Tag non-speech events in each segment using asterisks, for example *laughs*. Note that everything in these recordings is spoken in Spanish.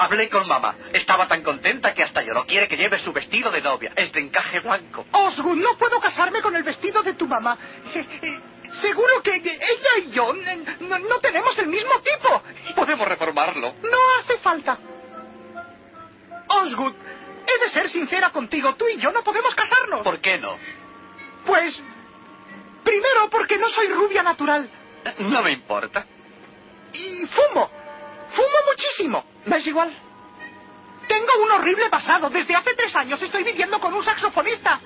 Hablé con mamá. Estaba tan contenta que hasta lloró. Quiere que lleve su vestido de novia. Es de encaje blanco. Osgood, no puedo casarme con el vestido de tu mamá. Eh, eh, seguro que ella y yo eh, no, no tenemos el mismo tipo. Podemos reformarlo. No hace falta. Osgood, he de ser sincera contigo. Tú y yo no podemos casarnos. ¿Por qué no? Pues... Primero, porque no soy rubia natural. No me importa. Y fumo. Fumo muchísimo. ¿Me es igual? Tengo un horrible pasado. Desde hace tres años estoy viviendo con un saxofonista.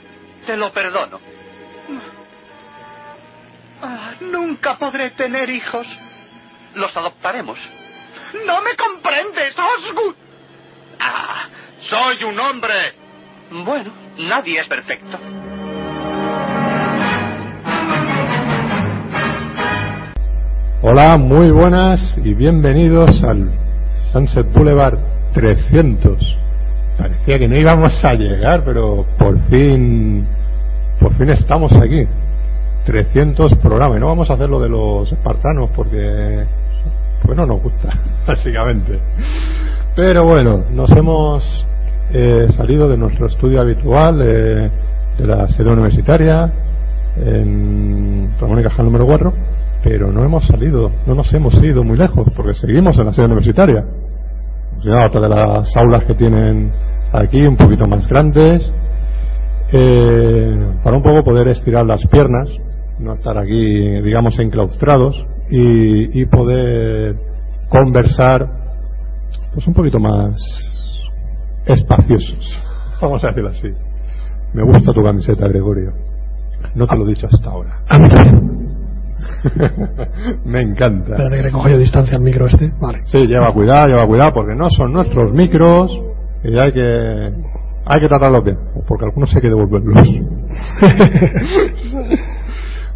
Te lo perdono. Ah, nunca podré tener hijos. Los adoptaremos. No me comprendes, Osgood. Ah, soy un hombre. Bueno, nadie es perfecto. Hola, muy buenas y bienvenidos al Sunset Boulevard 300. Parecía que no íbamos a llegar, pero por fin, por fin estamos aquí. 300 programas. No vamos a hacer lo de los espartanos porque, porque no nos gusta, *laughs* básicamente. Pero bueno, nos hemos eh, salido de nuestro estudio habitual eh, de la sede universitaria en Ramón y Cajal número 4 pero no hemos salido, no nos hemos ido muy lejos, porque seguimos en la sede universitaria. Otra de las aulas que tienen aquí, un poquito más grandes, eh, para un poco poder estirar las piernas, no estar aquí, digamos, enclaustrados y, y poder conversar, pues un poquito más espaciosos, vamos a decirlo así. Me gusta tu camiseta, Gregorio. No te lo he dicho hasta ahora. *laughs* Me encanta. Espérate que le cojo yo distancia al micro este. Vale. Sí, lleva cuidado, lleva cuidado, porque no son nuestros micros y hay que hay que tratarlos bien, porque algunos hay que devolverlos. *laughs*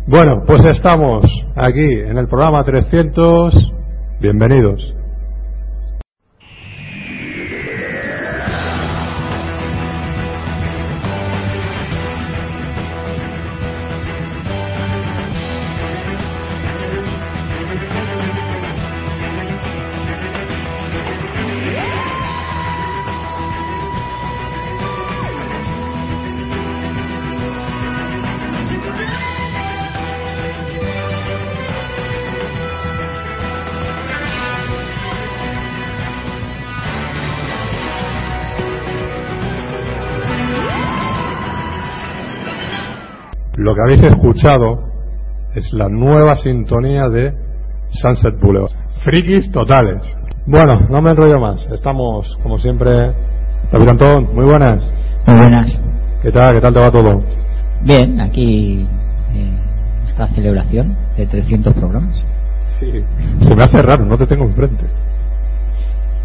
bueno, pues estamos aquí en el programa 300. Bienvenidos. Lo que habéis escuchado es la nueva sintonía de Sunset Boulevard. Frikis totales. Bueno, no me enrollo más. Estamos, como siempre, David Antón, muy buenas. Muy buenas. ¿Qué tal? ¿Qué tal te va todo? Bien, aquí eh, esta celebración de 300 programas. Sí. Se me hace raro, no te tengo enfrente.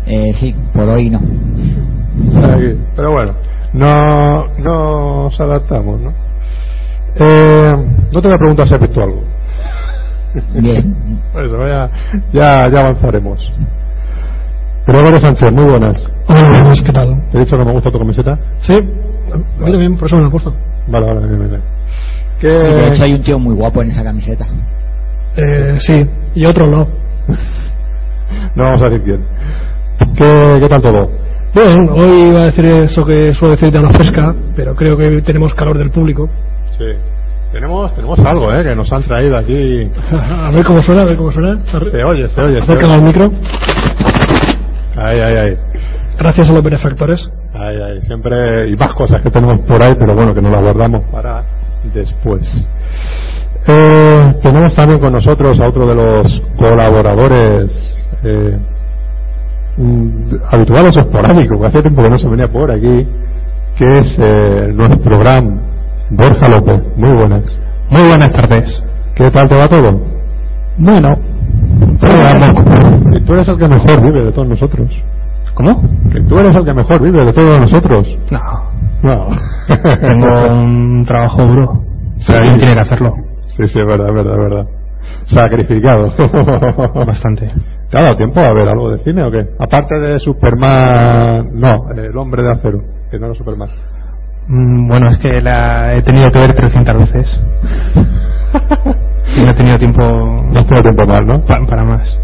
Eh, sí, por hoy no. Pero bueno, no nos adaptamos, ¿no? Eh, no te voy a preguntar si has visto algo. Bien. *laughs* Eso, ya, ya, ya avanzaremos. Gregorio Sánchez, muy buenas. Hola, buenas, ¿qué tal? ¿Te he dicho que me gusta tu camiseta? Sí, mira bien, por eso me lo he puesto. Vale, vale, bien, bien, bien. Y de hecho ¿Qué, hay un tío muy guapo en esa camiseta. Eh, sí, y otro no. *laughs* no vamos a decir quién. ¿Qué, qué tal todo? Bien, hoy iba a decir eso que suelo decir de la fresca, pero creo que tenemos calor del público. Sí. Tenemos, tenemos algo, ¿eh? Que nos han traído aquí. *laughs* A ver cómo suena, a ver cómo suena. Se oye, se oye. se Acércalo oye. al micro. Ahí, ahí, ahí. Gracias a los benefactores. Ahí, ahí. Siempre. Y más cosas que tenemos por ahí, pero bueno, que nos las guardamos para después. Eh, tenemos también con nosotros a otro de los colaboradores eh, mm, habituales o esporádicos, que hace tiempo que no se venía por aquí, que es eh, nuestro gran Borja López. Muy buenas. Muy buenas tardes. ¿Qué tal te va todo? Bueno, Si tú eres el que mejor vive de todos nosotros. ¿cómo? Que tú eres el que mejor vive de todos nosotros. No, No. *laughs* tengo un trabajo duro. Pero alguien tiene que hacerlo. Sí, sí, es verdad, es verdad, es verdad. Sacrificado. *laughs* Bastante. ¿Te ha dado tiempo a ver algo de cine o qué? Aparte de Superman. No, el hombre de acero, que no era Superman. Mm, Bueno, es que la he tenido que ver 300 veces. Y no he tenido tiempo No tengo tiempo más, ¿no? pa- para más.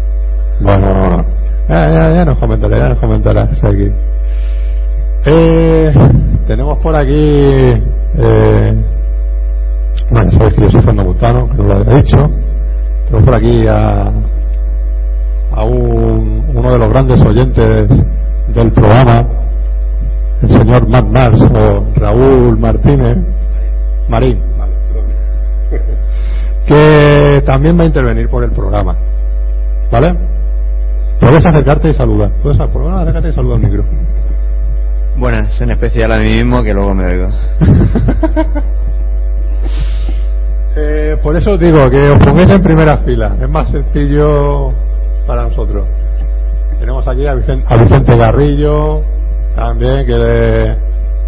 Bueno, no, no. Ya, ya, ya nos comentará, ya nos comentará. sí, aquí. Eh, tenemos por aquí. Eh, bueno, sabéis que yo soy Fernando Butano, que no lo había dicho. Tenemos por aquí a, a un, uno de los grandes oyentes del programa, el señor Matt Mars o Raúl Martínez Marín, que también va a intervenir por el programa. ¿Vale? Puedes acercarte y saludar. Puedes menos acercarte y saludar al micro. Buenas, en especial a mí mismo que luego me oigo. *laughs* Eh, por eso os digo que os pongáis en primera fila. Es más sencillo para nosotros. Tenemos aquí a Vicente, a Vicente Garrillo, también, que,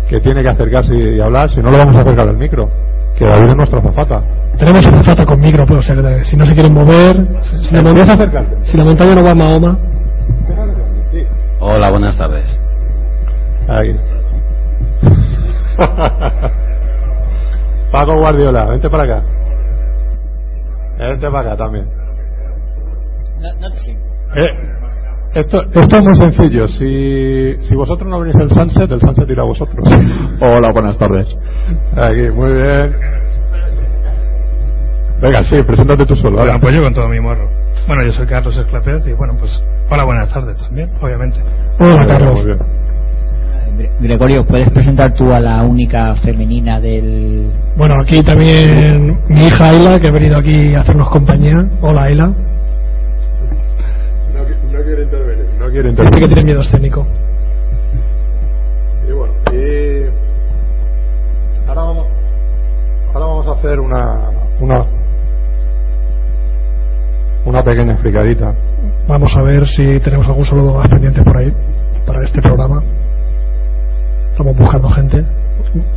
que tiene que acercarse y, y hablar. Si no, lo vamos a acercar al micro. Que David es nuestra zafata. Tenemos una zata con micro, puede ser. de- Si no se quieren mover, si la, ¿Puedes montaña, acercarte? si la montaña no va a Mahoma, Sí. Hola, buenas tardes. Ahí. *laughs* Paco Guardiola, vente para acá. Vente para acá también. No, no te sigo. Eh, esto, esto es muy sencillo. Si, si vosotros no venís el sunset, el sunset irá a vosotros. Hola, buenas tardes. Aquí, muy bien. Venga, sí, preséntate tú solo. Lo ahora. apoyo con todo mi morro. Bueno, yo soy Carlos Esclapez y bueno, pues hola, buenas tardes también, obviamente. hola Carlos. muy bien. Gre- Gregorio, ¿puedes presentar tú a la única femenina del... Bueno, aquí también mi hija Ayla, que ha venido aquí a hacernos compañía. Hola Ayla. No, qui- no quiere intervenir. No quiere Dice que intervenir. tiene miedo escénico. Y bueno, y ahora vamos, ahora vamos a hacer una, una, una pequeña explicadita. Vamos a ver si tenemos algún saludo más pendiente por ahí para este programa. Estamos buscando gente.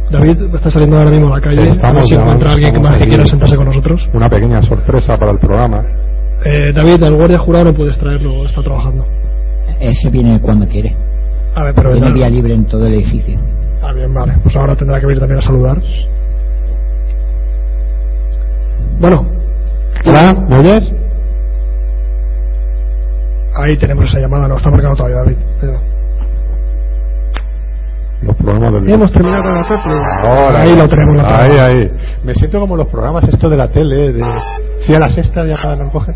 David está saliendo ahora mismo a la calle. a ver Estamos si ya, encuentra a alguien que más quiera sentarse con nosotros. Una pequeña sorpresa para el programa. Eh, David, el guardia jurado no puedes traerlo, está trabajando. Ese viene cuando quiere. A ver, pero Tiene vía libre en todo el edificio. Ah, bien, vale. Pues ahora tendrá que venir también a saludar. Bueno, Hola, ¿me oyes? ahí tenemos esa llamada. No está marcado todavía, David. Pero- Los programas del Hemos terminado con la. Ahora, ahí lo tenemos. La Ahí, ahí. Me siento como los programas esto de la tele, de... Si a la sexta ya no coge.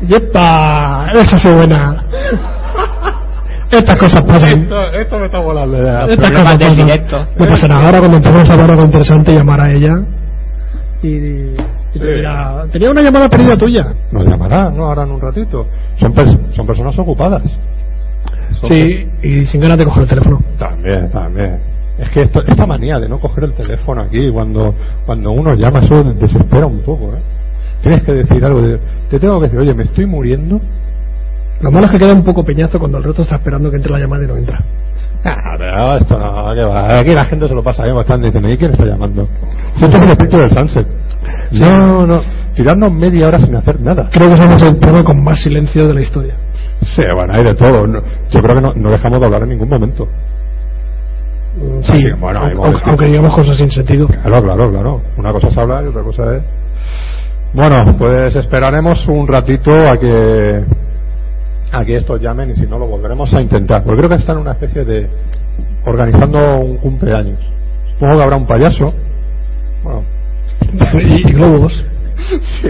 ¡Yepa! Esa es buena. Estas cosas pasan. Esto, esto me está volando ya. Estas cosas del pasan. directo. No pasa nada. Ahora cuando empezamos a hablar algo interesante, llamar a ella. Y, y te Sí. dirá, tenía una llamada perdida tuya. Nos llamará, ¿no? Ahora en un ratito. Son, pers- son personas ocupadas. Son Sí, y sin ganas de coger el teléfono. También, también. Es que esto- esta manía de no coger el teléfono aquí cuando, cuando uno llama, eso desespera un poco, ¿eh? Tienes que decir algo. de- te tengo que decir, oye, me estoy muriendo. Lo malo es que queda un poco peñazo cuando el resto está esperando que entre la llamada y no entra. Ah, esto no, ¿qué va? Aquí la gente se lo pasa bien bastante y dicen, ¿y quién está llamando? Si esto es el espíritu del sunset. No, no, tirarnos media hora sin hacer nada. Creo que somos el programa con más silencio de la historia. Sí, bueno, hay de todo. No- yo creo que no, no dejamos de hablar en ningún momento. Sí, Sí, bueno, aunque, momentos. aunque digamos cosas sin sentido. Claro, claro, claro. Una cosa es hablar y otra cosa es. Bueno, pues esperaremos un ratito a que a que estos llamen y si no lo volveremos a intentar. Porque creo que están en una especie de organizando un cumpleaños. Supongo que habrá un payaso. Bueno, *laughs* y, y globos. sí,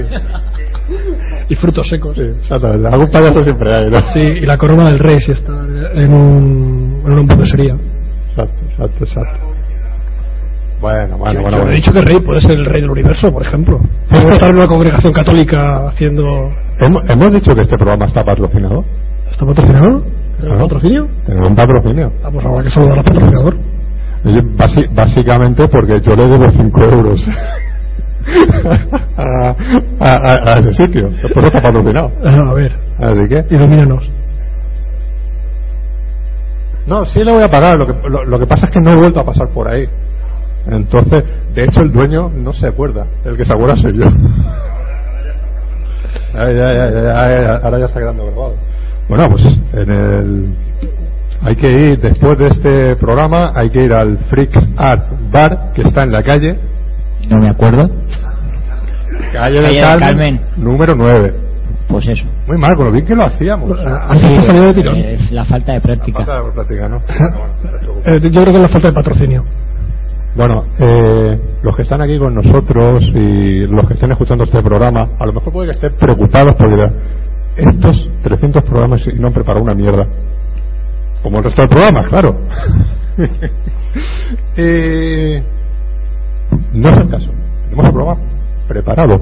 Y frutos secos. sí, exactamente. Algún payaso siempre hay, ¿no? Sí, y la corona del rey si está en, un, en una hamburguesería. Exacto, exacto, exacto. Bueno, bueno, Yo- bueno. yo bueno. he dicho que rey puede ser el rey del universo, por ejemplo. *laughs* Puede estar en una congregación católica haciendo... ¿Hemos, hemos dicho que este programa está patrocinado. ¿Está patrocinado? ¿Tenemos Claro. patrocinio? Tenemos un patrocinio. Ah, pues habrá que saludar al patrocinador. Basi- básicamente porque yo le debo 5 euros *laughs* a, a- a- a ese sitio. Por eso está patrocinado. Ah, A ver, Así que. ilumínanos. No, sí le voy a pagar. Lo que, lo, lo que pasa es que no he vuelto a pasar por ahí. Entonces, de hecho, el dueño no se acuerda. El que se acuerda soy yo. *laughs* Ay, ay, ay, ay, ay, ahora ya está quedando grabado. Bueno, pues en el. Hay que ir, después de este programa, hay que ir al Freaks Art Bar, que está en la calle. No me acuerdo. Calle Calle del Carmen, Carmen. número 9. Pues eso. Muy mal, con lo bien que lo hacíamos. Antes te salió de tirón. Es la falta de práctica. Falta de práctica, ¿no? *laughs* Eh, yo creo que es la falta de patrocinio. Bueno, eh, los que están aquí con nosotros y los que estén escuchando este programa, a lo mejor puede que estén preocupados dirán, estos 300 programas y no han preparado una mierda. Como el resto del programa, claro. *laughs* Eh, no es el caso. Tenemos el programa preparado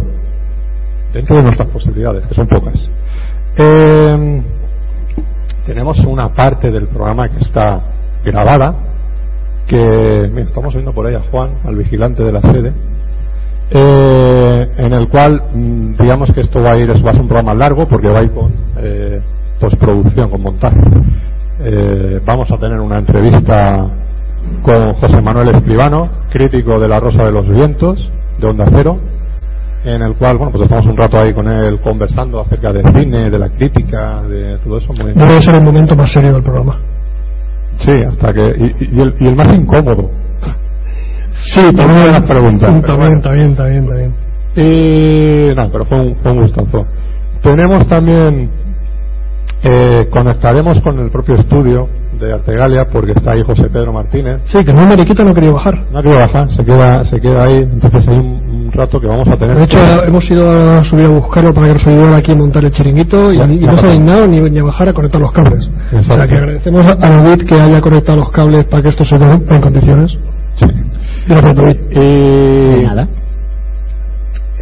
dentro de nuestras posibilidades, que son pocas. Eh, tenemos una parte del programa que está grabada, que estamos viendo por ahí a Juan, al vigilante de la sede, eh, en el cual mm, digamos que esto va a ir, va ser un programa largo porque va a ir con eh, postproducción, con montaje. Eh, vamos a tener una entrevista con José Manuel Escribano, crítico de La Rosa de los Vientos, de Onda Cero, en el cual, bueno, pues estamos un rato ahí con él conversando acerca de cine, de la crítica, de todo eso. Muy Debe ser el momento más serio del programa. Sí, hasta que. Y, y el, y el más incómodo. Sí, también las preguntas. También, también, también, también. Y. No, pero fue un, fue un gustazo. Tenemos también. Eh, conectaremos con el propio estudio de Artegalia porque está ahí José Pedro Martínez. Sí, que no Mariquita no quería bajar. No quiero bajar, se queda, se queda ahí. Entonces hay un, un rato que vamos a tener. De hecho, ahora hemos ido a subir a buscarlo para que nos ayudara aquí a montar el chiringuito y, Ya, y no se ha dignado ni, ni a bajar a conectar los cables. O sea Exacto. que agradecemos a David que haya conectado los cables para que esto se dé en condiciones. Sí. Gracias, David. Y. Nada.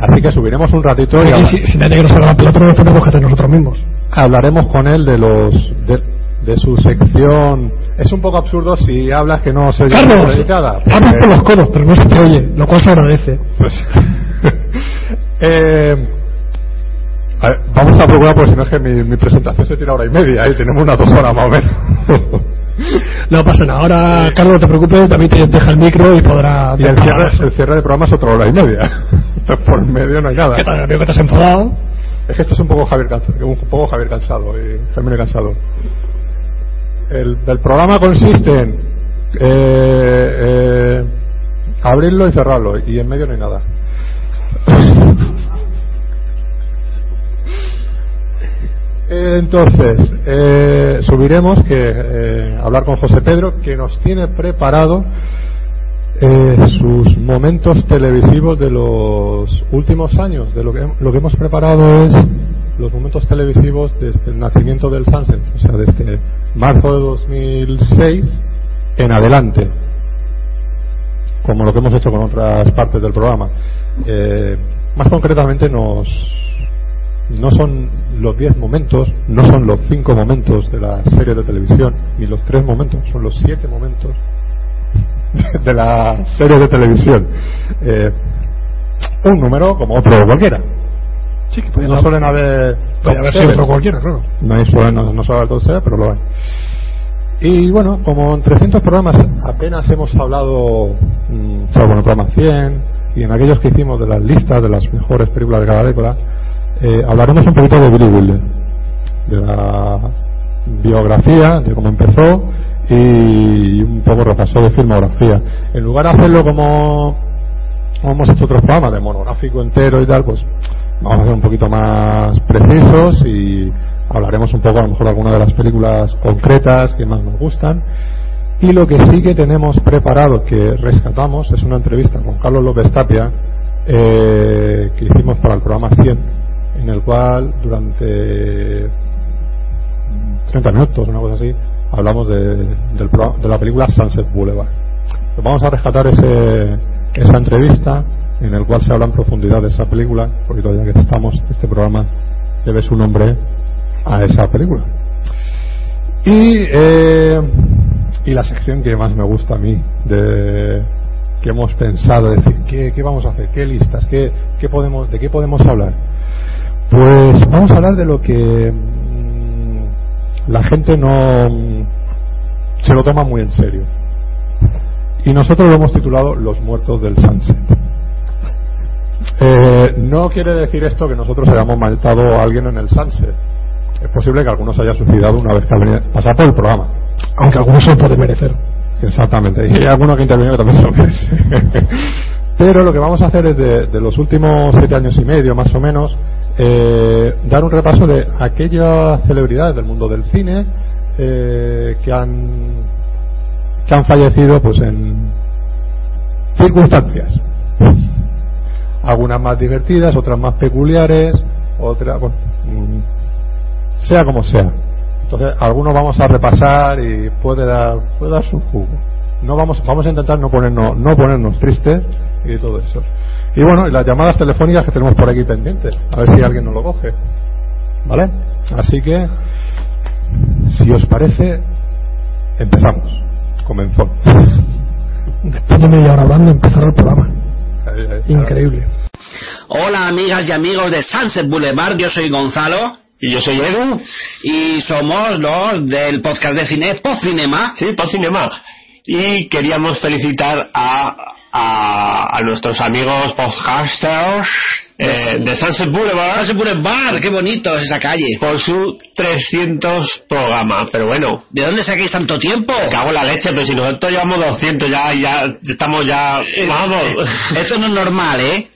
Así que subiremos un ratito y habla- si, si nadie que nos haga la pelota, no tenemos que hacer nosotros mismos. hablaremos con él de los de, de su sección. Es un poco absurdo si hablas que no se llama Carlos, dedicada. hablas por los codos, pero no se te oye, lo cual se agradece. Pues, *laughs* eh, a ver, vamos a procurar, porque si no es que mi, mi presentación se tira hora y media y tenemos unas dos horas más o menos. *laughs* No pasa nada. Ahora, Carlos, no te preocupes, David te deja el micro y podrá. y el cierre, el cierre de programa es otra hora y media. *laughs* Entonces, por medio no hay nada. ¿Qué tal? Veo que te has enfadado. Es que esto es un poco Javier, un poco Javier cansado y Jaime cansado. El, el programa consiste en eh, eh, abrirlo y cerrarlo y en medio no hay nada. *laughs* Entonces, eh, subiremos que eh, hablar con José Pedro, que nos tiene preparado eh, sus momentos televisivos de los últimos años. De lo que lo que hemos preparado es los momentos televisivos desde el nacimiento del Sunset, o sea, desde marzo de 2006 en adelante, como lo que hemos hecho con otras partes del programa. Eh, más concretamente nos no son los 10 momentos, no son los 5 momentos de la serie de televisión, ni los 3 momentos, son los 7 momentos *laughs* de la serie de televisión. Eh, un número como otro cualquiera. Sí, que podía No suelen haber. podía haber sido cualquiera, claro. No, hay, suelen- no, no suele haber seven, pero lo hay. Y bueno, como en 300 programas apenas hemos hablado, mm, salvo en el programa 100 y en aquellos que hicimos de las listas de las mejores películas de cada década, eh, hablaremos un poquito de Billy Wilder, de la biografía, de cómo empezó y un poco repaso de filmografía. En lugar de hacerlo como, como hemos hecho otros programas, de monográfico entero y tal, pues vamos a ser un poquito más precisos y hablaremos un poco a lo mejor de algunas de las películas concretas que más nos gustan. Y lo que sí que tenemos preparado, que rescatamos, es una entrevista con Carlos López Tapia, eh, que hicimos para el programa 100, en el cual durante 30 minutos, una cosa así, hablamos de, del de la película Sunset Boulevard. Pues vamos a rescatar ese, esa entrevista en el cual se habla en profundidad de esa película, porque todavía que estamos, este programa debe su nombre a esa película. Y, eh, y la sección que más me gusta a mí, de que hemos pensado, decir, ¿qué, vamos a hacer? ¿Qué listas? ¿Qué, podemos, ¿De qué podemos hablar? Pues vamos a hablar de lo que mm, la gente no se lo toma muy en serio. Y nosotros lo hemos titulado Los muertos del Sunset. Eh, no quiere decir esto que nosotros hayamos matado a alguien en el Sunset. Es posible que algunos haya suicidado una vez que ha venido pasar por el programa. Aunque algunos se lo pueden merecer. Exactamente. Y hay alguno que interviene que también se lo merece. *laughs* Pero lo que vamos a hacer es de, de los últimos siete años y medio, más o menos, eh, dar un repaso de aquellas celebridades del mundo del cine eh, que han que han fallecido pues en circunstancias algunas más divertidas otras más peculiares otras bueno, mm, sea como sea. Entonces algunos vamos a repasar y puede dar puede dar su jugo. No vamos vamos a intentar no ponernos no ponernos tristes y todo eso. Y bueno y las llamadas telefónicas que tenemos por aquí pendientes a ver si alguien nos lo coge. Vale así que si os parece empezamos. Comenzó. Después de media hora hablando, empezar el programa. *laughs* Increíble. Hola amigas y amigos de Sunset Boulevard, yo soy Gonzalo. Y yo soy Edu. Y somos los del podcast de cine Postcinema. Sí, Postcinema. Y queríamos felicitar a, a, a nuestros amigos podcasters eh, *laughs* de Sunset Boulevard. Sunset Boulevard, qué bonito es esa calle. Por su 300 programa. Pero bueno. ¿De dónde saquéis tanto tiempo? Me cago en la leche, pero si nosotros llevamos 200 ya, ya estamos ya... Vamos. Esto no es normal, ¿eh?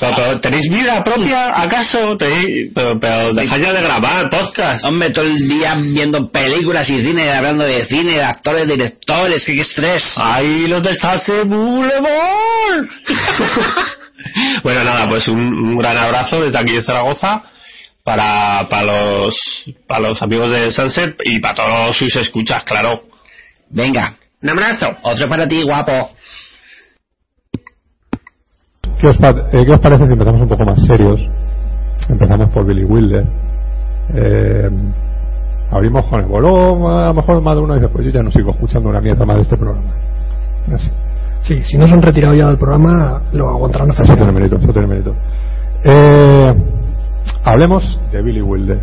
Pero, pero, ¿tenéis vida propia, acaso? ¿Tenéis- pero, pero ya de grabar podcast. Hombre, todo el día viendo películas y cine, hablando de cine, de actores, directores, qué, qué estrés. ¡Ay, los del Salse Boulevard! *laughs* *laughs* bueno, nada, pues un, un gran abrazo desde aquí de Zaragoza para, para, los, para los amigos de Sunset y para todos sus escuchas, claro. Venga, Un abrazo. otro para ti, guapo. ¿Qué os, eh, qué os parece si empezamos un poco más serios? Empezamos por Billy Wilder. Eh, abrimos con el bolón, a lo mejor más de uno dice, pues yo ya no sigo escuchando una mierda más de este programa. Así. Sí, si no se han retirado ya del programa, lo aguantarán hasta tiene mérito, eso tiene mérito. Eh, hablemos de Billy Wilder.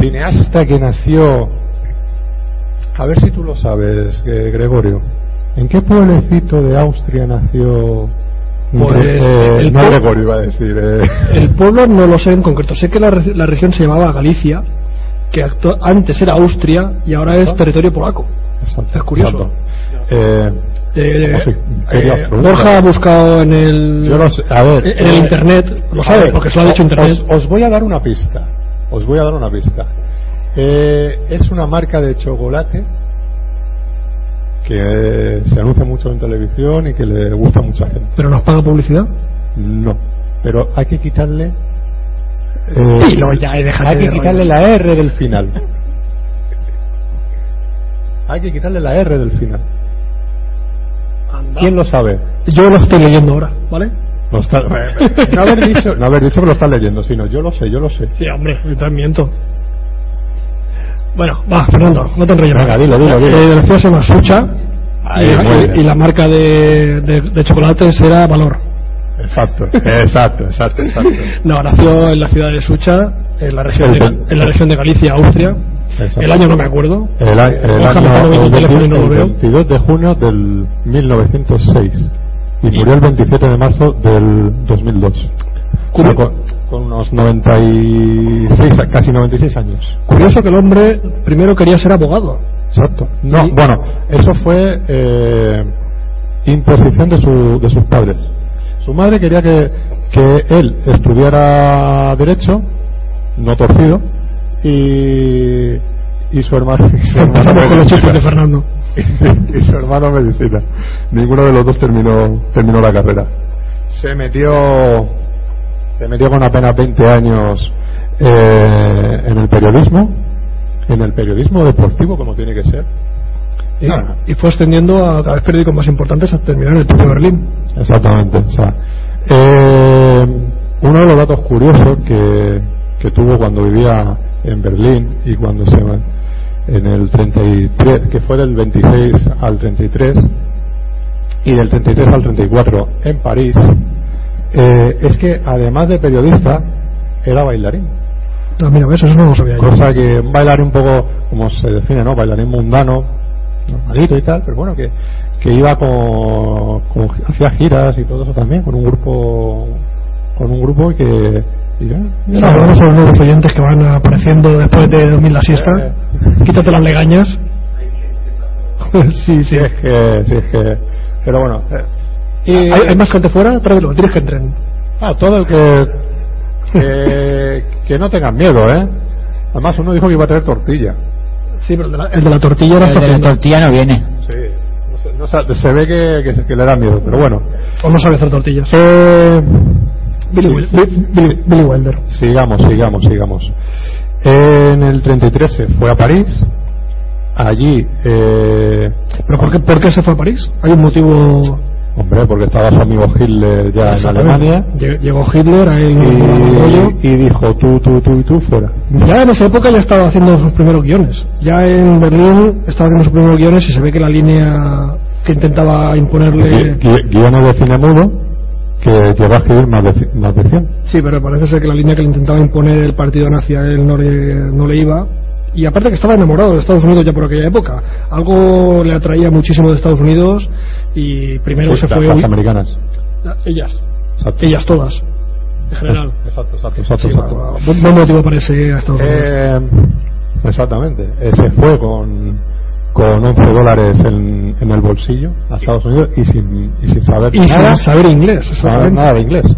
Cineasta que nació... A ver si tú lo sabes, eh, Gregorio. ¿En qué pueblecito de Austria nació... Pues, Eh, el no pue- Gregorio iba a decir. eh. El pueblo no lo sé en concreto. Sé que la, la región se llamaba Galicia, que antes era Austria y ahora es territorio polaco. Exacto, Es curioso. Eh, Eh, ¿cómo se- eh, preguntar? Borja ha buscado en el, Yo lo sé, a ver, en el eh, internet, lo sabe ver, porque se lo ha dicho internet. Os, os voy a dar una pista. Os voy a dar una pista. Eh, es una marca de chocolate que eh, se anuncia mucho en televisión y que le gusta a mucha gente. Pero nos paga publicidad. No, pero hay que quitarle. eh, Dilo ya *laughs* hay que quitarle la R del final. Hay que quitarle la R del final. ¿Quién lo sabe? Yo lo estoy leyendo ahora, ¿vale? Lo está- *laughs* *laughs* no haber dicho, no haber dicho que lo estás leyendo, sino yo lo sé, yo lo sé. Sí, hombre, yo también miento. Bueno, va, Fernando, no te enrolles. Venga, dilo, dilo, dilo. Eh, la ciudad se llama Sucha Ahí, y, la marca de, de, de chocolates era Valor. Exacto, exacto, exacto, exacto. *laughs* No, nació en la ciudad de Sucha, en la región, de, en la región de Galicia, Austria. Exacto. El año no me acuerdo. El, año el teléfono y no lo el veo. 22 de junio del 1906 y murió el 27 de marzo del 2002. O sea, con, con unos 96, a- casi 96 años. Curioso que el hombre primero quería ser abogado. Exacto. No, Y- bueno, eso fue eh, imposición de, su, de sus padres. Su madre quería que, que él estudiara Derecho, no torcido, y, y su hermano. y su *laughs* hermano con los chistes de Fernando. y *laughs* su hermano medicina. Ninguno de los dos terminó, terminó la carrera. Se metió, se metió con apenas 20 años eh, en el periodismo, en el periodismo deportivo como tiene que ser. Y, y fue ascendiendo a cada vez periódicos más importantes hasta terminar en el propio Berlín. Exactamente. O sea, eh, uno de los datos curiosos que, que tuvo cuando vivía en Berlín y cuando se en el 33, que fue del 26 al 33 y del 33 al 34 en París, eh, es que además de periodista era bailarín. Ah, mira, eso no lo sabía yo. Cosa que un bailarín un poco, como se define, ¿no? Bailarín mundano, normalito y tal, pero bueno, que, que iba con, con- hacía giras y todo eso también, con un grupo, con un grupo y que, ya, sea, hablamos a los nuevos oyentes que van apareciendo después de dormir la siesta. Eh. Quítate las legañas. *laughs* sí, sí. si es que, si es que, pero bueno, eh, Y, ¿Hay, hay más gente fuera? Tráelo, tienes que entren. Ah, todo el que, que, *laughs* que no tengan miedo, ¿eh? Además, uno dijo que iba a traer tortilla. Sí, pero el de la, el de la tortilla era El de la tortilla no viene. Sí. No se, no sa- se ve que, que, se- que le da miedo, pero bueno. O no sabe hacer tortillas. Eh, Billy, Wil- Bi- Billy- Billy Wilder. sigamos, sigamos, sigamos. En el 33 se fue a París. Allí, eh, ¿Pero por qué, por qué se fue a París? ¿Hay un motivo...? hombre, porque estaba su amigo Hitler ya en. Alemania. Lle- Llegó Hitler, ahí. Y, y dijo tú, tú, tú y tú fuera. Ya en esa época ya estaba haciendo sus primeros guiones. Ya en Berlín estaba haciendo sus primeros guiones y se ve que la línea que intentaba imponerle... Gui- gui- Guiones de cine mudo que llegó a escribir más de, más de 100. Sí, pero parece ser que la línea que le intentaba imponer el partido nazi a él no le, no le iba. Y aparte que estaba enamorado de Estados Unidos ya por aquella época. Algo le atraía muchísimo de Estados Unidos y primero Sí, se fue... las americanas. Ellas. Exacto. Ellas todas. En general. Exacto, exacto, exacto. Sí, exacto. va- va- buen, buen motivo para irse a Estados Unidos. Eh, exactamente. Eh, se fue con, con 11 dólares en, en el bolsillo a Estados Unidos y sin, y sin saber y nada, sin saber inglés, saber nada de inglés.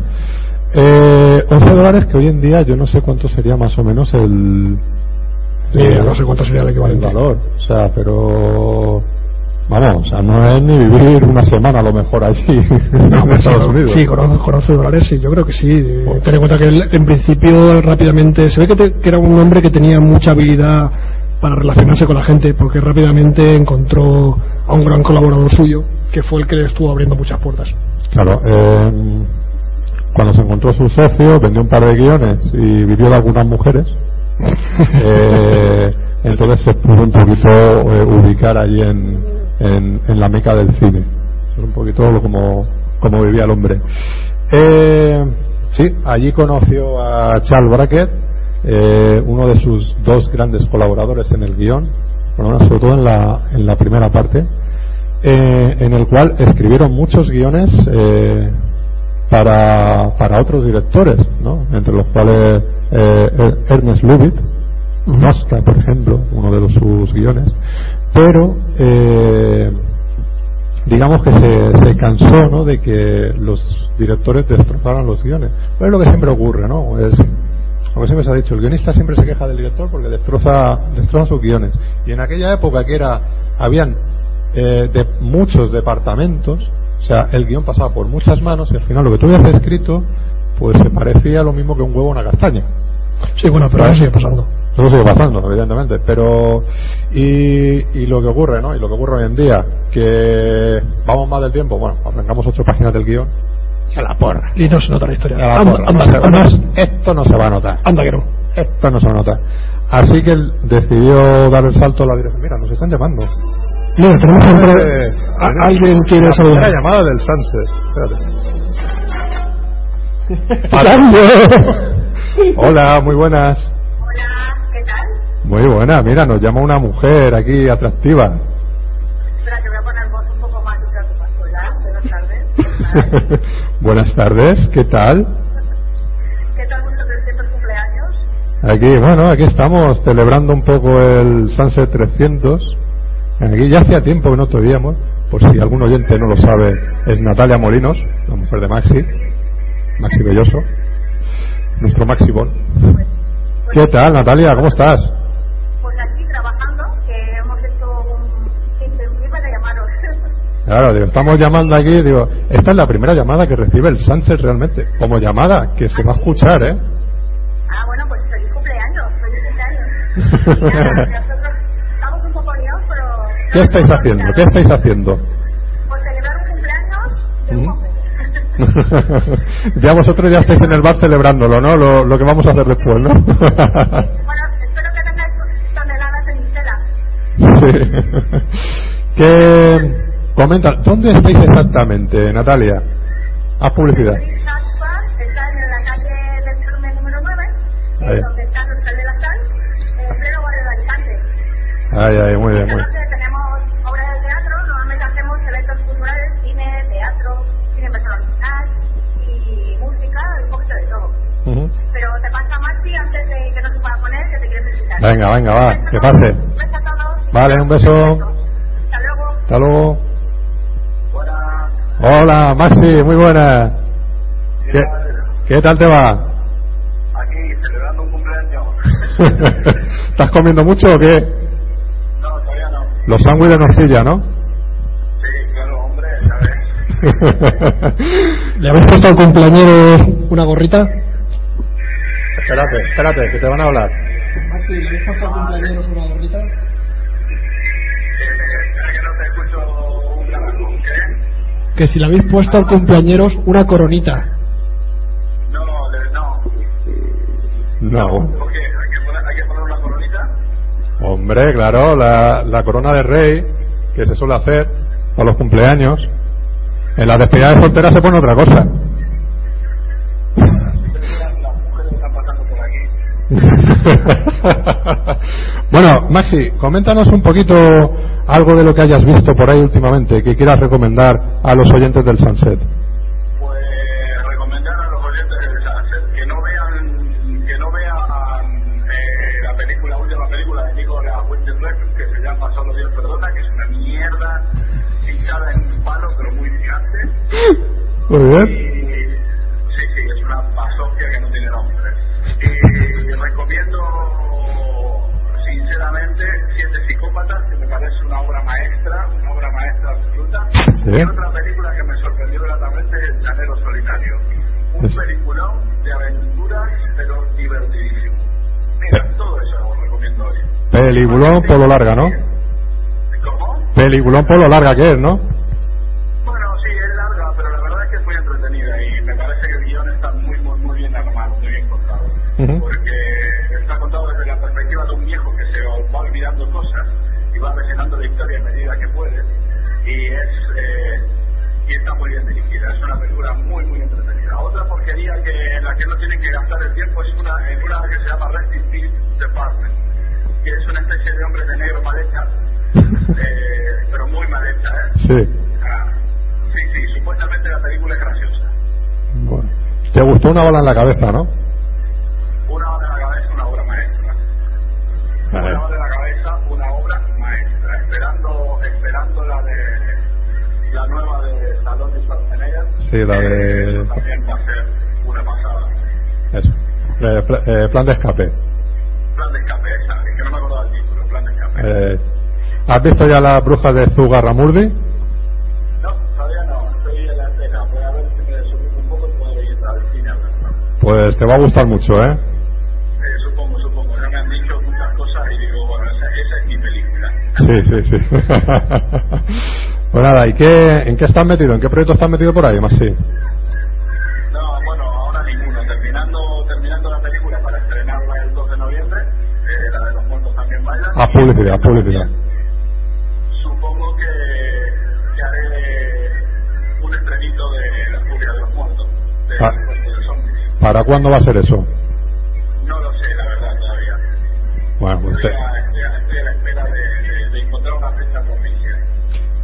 Eh, 11 dólares que hoy en día yo no sé cuánto sería más o menos el, no sé cuánto sería el el equivalente. valor. O sea, pero vamos, o sea, no es ni vivir una semana a lo mejor allí No, *laughs* en pues Estados sí, Unidos. Sí, con 11, con 11 dólares, sí, yo creo que sí. Eh, Ten en cuenta que él, en principio rápidamente se ve que, te- que era un hombre que tenía mucha habilidad para relacionarse con la gente, porque rápidamente encontró a un gran colaborador suyo, que fue el que le estuvo abriendo muchas puertas. Claro, eh, cuando se encontró su socio, vendió un par de guiones y vivió de algunas mujeres. *laughs* Eh, entonces se pudo un poquito eh, ubicar allí en, en, en la meca del cine. Eso es un poquito lo como, como vivía el hombre. Eh, sí, allí conoció a Charles Brackett, eh, uno de sus dos grandes colaboradores en el guion, bueno, sobre todo en la, en la primera parte, eh, en el cual escribieron muchos guiones eh, para, para otros directores, ¿no? entre los cuales eh, Ernest Lubitsch, Nostra, por ejemplo, uno de los, sus guiones, pero eh, digamos que se, se cansó ¿no? de que los directores destrozaran los guiones. Pero es lo que siempre ocurre, ¿no? Es, como siempre se ha dicho, el guionista siempre se queja del director porque destroza, destroza sus guiones. Y en aquella época que era, habían eh, de muchos departamentos, o sea, el guion pasaba por muchas manos y al final lo que tú habías escrito, pues se parecía lo mismo que un huevo a una castaña. Sí, bueno, pero eso sigue pasando. Eso sigue pasando, evidentemente, pero y, y lo que ocurre, ¿no? Y lo que ocurre hoy en día, que vamos más del tiempo, bueno, arrancamos ocho páginas del guion, a la porra. Y no se nota la historia. A la Anda, porra. anda, No anda, no es- esto no se va a notar. anda que no. Esto no se va a notar. Así que él decidió dar el salto a la dirección. Mira, nos están llamando. Mira, tenemos Eh, a- alguien quiere la saludar. primera llamada del Sunset. Espérate. *laughs* Hola, muy buenas. Hola, ¿qué tal? Muy buena, mira, nos llama una mujer aquí atractiva. *laughs* buenas tardes. ¿qué tal? ¿Qué tal vuestros 300 cumpleaños? Aquí, bueno, aquí estamos celebrando un poco el Sunset 300. Aquí ya hacía tiempo que no te oíamos, por si algún oyente no lo sabe, es Natalia Molinos, la mujer de Maxi, Maxi Belloso, nuestro Maxi Bon. ¿Qué tal, Natalia? ¿Cómo estás? Claro, digo, estamos llamando aquí, digo, esta es la primera llamada que recibe el Sunset realmente, como llamada, que se va a escuchar, ¿eh? ah, bueno, pues feliz cumpleaños, feliz cumpleaños. Nada, *laughs* nosotros estamos un poco liados, pero... ¿Qué estáis haciendo? ¿Qué estáis haciendo? Pues celebrar un cumpleaños de un ¿Mm? *laughs* ya vosotros ya estáis en el bar celebrándolo, ¿no? Lo, lo que vamos a hacer después, ¿no? *laughs* Bueno, espero que tengáis toneladas en Istela. sí. que comenta, ¿dónde estáis exactamente, Natalia? Haz publicidad. Está en la calle del Carmen número 9, Ahí. eh, donde está el Hospital de la Sal, en pleno barrio de Alicante. Ay, ay, muy bien, muy bien. Tenemos obras de teatro, normalmente hacemos eventos culturales, cine, teatro, cine personal y música, un poquito de todo. Pero te pasa Maxi antes de que no se pueda poner, que te quiere felicitar. Venga, venga, va, que pase. Vale, un beso. Hasta luego. Hasta luego. Hola, Maxi, muy buena. ¿Qué, ¿Qué tal te va? Aquí, celebrando un cumpleaños. *laughs* ¿Estás comiendo mucho o qué? No, todavía no. Los sándwiches de morcilla, ¿no? Sí, claro, hombre, ya ves. *laughs* ¿Le habéis puesto al cumpleañero una gorrita? espérate, espérate, que te van a hablar. Maxi, ¿le habéis puesto al cumpleañero una gorrita? Que si le habéis puesto al cumpleañeros una coronita. No, no. No. ¿Por qué? ¿Hay que poner, hay que poner una coronita? Hombre, claro, la, la corona de rey que se suele hacer para los cumpleaños. En la despedida de soltera se pone otra cosa. *laughs* Por *laughs* bueno, Maxi, coméntanos un poquito algo de lo que hayas visto por ahí últimamente que quieras recomendar a los oyentes del Sunset. Pues recomendar sinceramente, Siete Psicópatas, que me parece una obra maestra, una obra maestra absoluta. Sí. Y otra película que me sorprendió gratamente es El Llanero Solitario. Un Es- peliculón de aventuras, pero divertidísimo. Mira, todo eso lo recomiendo hoy. Peliculón polo larga, ¿no? ¿Cómo? Peliculón polo larga que es, ¿no? Olvidando cosas y va rellenando la historia a medida que puede. Y es eh, y está muy bien dirigida. Es una película muy, muy entretenida. Otra porquería que en la que no tienen que gastar el tiempo es una, en una que se llama Rest in Peace Department, que es una especie de hombre de negro mal hecha, eh, pero muy mal hecha, ¿eh? Sí. Ah, sí, sí, supuestamente la película es graciosa. Bueno. Te gustó una bala en la cabeza, ¿no? Una hora de la cabeza, una obra maestra. Vale. Una Sí, la de- también va a ser una pasada. Eso. Eh, pla- eh, plan de escape. Plan de escape, esa, es que no me del título, plan de escape. Eh, ¿Has visto ya las brujas de Zugarramurdi? No, todavía no, estoy en la escena. Voy a ver si me desocupo un poco y puedo ir al cine a verla. Pues te va a gustar mucho. Eh, Sí, sí, sí. *laughs* pues nada, ¿y qué, en qué estás metido? ¿En qué proyecto estás metido por ahí, Maxi? No, bueno, ahora ninguno. Terminando, terminando la película para estrenarla el 2 de noviembre, eh, la de los muertos también bailan. Haz publicidad, publicidad. Supongo que, que haré un estrenito de La furia de los muertos, de, Ah. de. ¿Para cuándo va a ser eso? No lo sé, la verdad, todavía. Bueno, pues, te-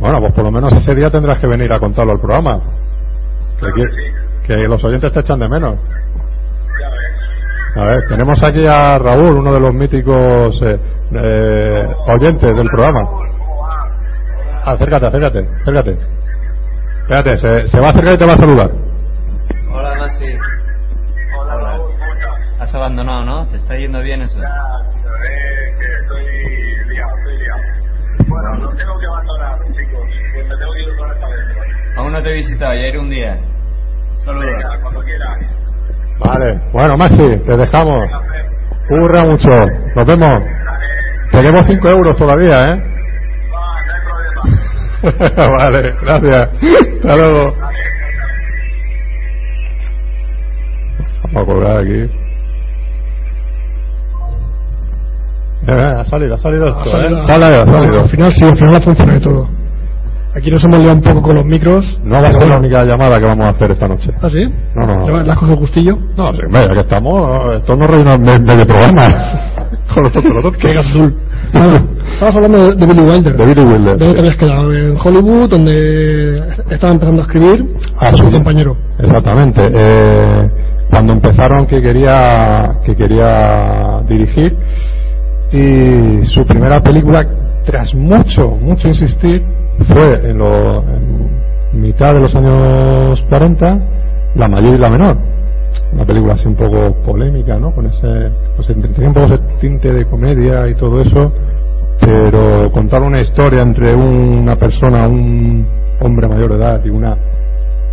bueno, pues por lo menos ese día tendrás que venir a contarlo al programa. Que, Claro aquí- que sí. que los oyentes te echan de menos. Ya ves. A ver, tenemos aquí a Raúl, uno de los míticos eh, eh, oyentes del programa. Acércate, acércate, acércate. Espérate, se, se va a acercar y te va a saludar. Hola, Maxi. Hola, Raúl, ¿cómo estás? Has abandonado, ¿no? ¿Te está yendo bien eso? Aún no te he visitado, ya iré un día. Saludos. Venga, cuando quieras. Vale, bueno, Maxi, te dejamos. Curra mucho. Nos vemos. Tenemos 5 euros todavía, ¿eh? Va, no hay problema. vale, gracias. Hasta luego. Vamos a colgar aquí. Eh, ha salido, ha salido esto, Ha salido- ¿eh? Sale, ha salido. Al final sí, al final funciona de todo. Aquí nos hemos liado un poco con los micros. No va a ser la única llamada que vamos a hacer esta noche. ¿Ah, sí? No, no, no. ¿Le has cogido el gustillo? No, sí, ya que estamos, esto no me- medio programa. *laughs* Con los tontos. Qué azul. Nada, estabas hablando de, Billy Wilder. De Billy Wilder. ¿Dónde sí. te habías quedado? En Hollywood, donde estaba empezando a escribir Ah, a su sí. compañero. Exactamente. Eh, cuando empezaron que quería que quería dirigir y su primera película, tras mucho mucho insistir, fue en, lo- mitad de los años 40, La mayor y la menor. Una película así un poco polémica, ¿no? Con ese, tenía un poco ese tinte de comedia y todo eso, pero contar una historia entre una persona, un hombre mayor de edad y una,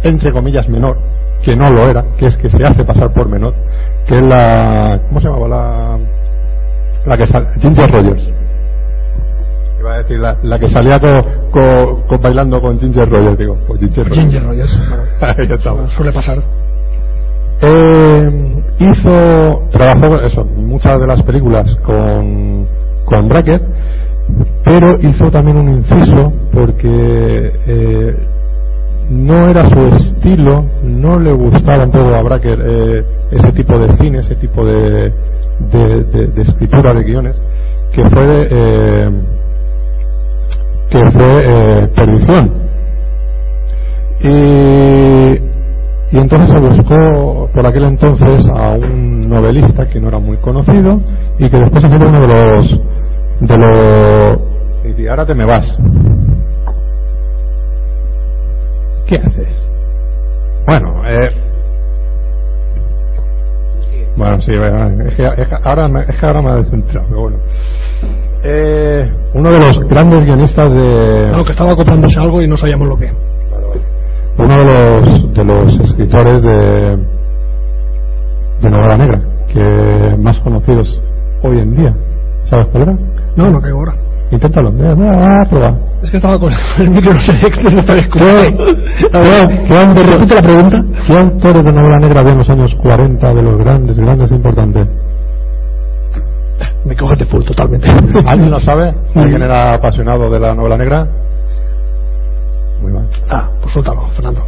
entre comillas, menor, que no lo era, que es que se hace pasar por menor, que es la, ¿cómo se llamaba? La, la que sale, Ginger Rogers. Iba a decir, la, la que salía con, con, bailando con Ginger Rogers, digo, pues Ginger Rogers. Ginger Rogers. *laughs* Suele pasar. Eh, hizo, trabajó eso, muchas de las películas con, con Brackett, pero hizo también un inciso porque eh, no era su estilo, no le gustaba un poco a Bracker eh, ese tipo de cine, ese tipo de, de, de, de escritura de guiones, que fue eh, que fue eh, Perdición. Y, y entonces se buscó por aquel entonces a un novelista que no era muy conocido y que después fue uno de los de los y ahora te me vas ¿Qué haces? Bueno, eh. Bueno, sí, es que, es que ahora, me, es que ahora me ha descentrado, pero bueno. Eh, uno de los grandes guionistas de. Claro, que estaba acoplándose algo y no sabíamos lo que. Uno de los, de los escritores de. de novela negra, que más conocidos hoy en día. ¿Sabes cuál era? No, no caigo ahora. Inténtalo, mira, mira, prueba. Es que estaba con el micro, no sé qué se está ¿Qué, autores- repite la pregunta? ¿Qué autores de novela negra había en los años 40 de los grandes, grandes e importantes? Me coges de full totalmente. *laughs* ¿Alguien lo sabe? ¿Alguien era apasionado de la novela negra? Muy mal. Ah, pues suéltalo, Fernando.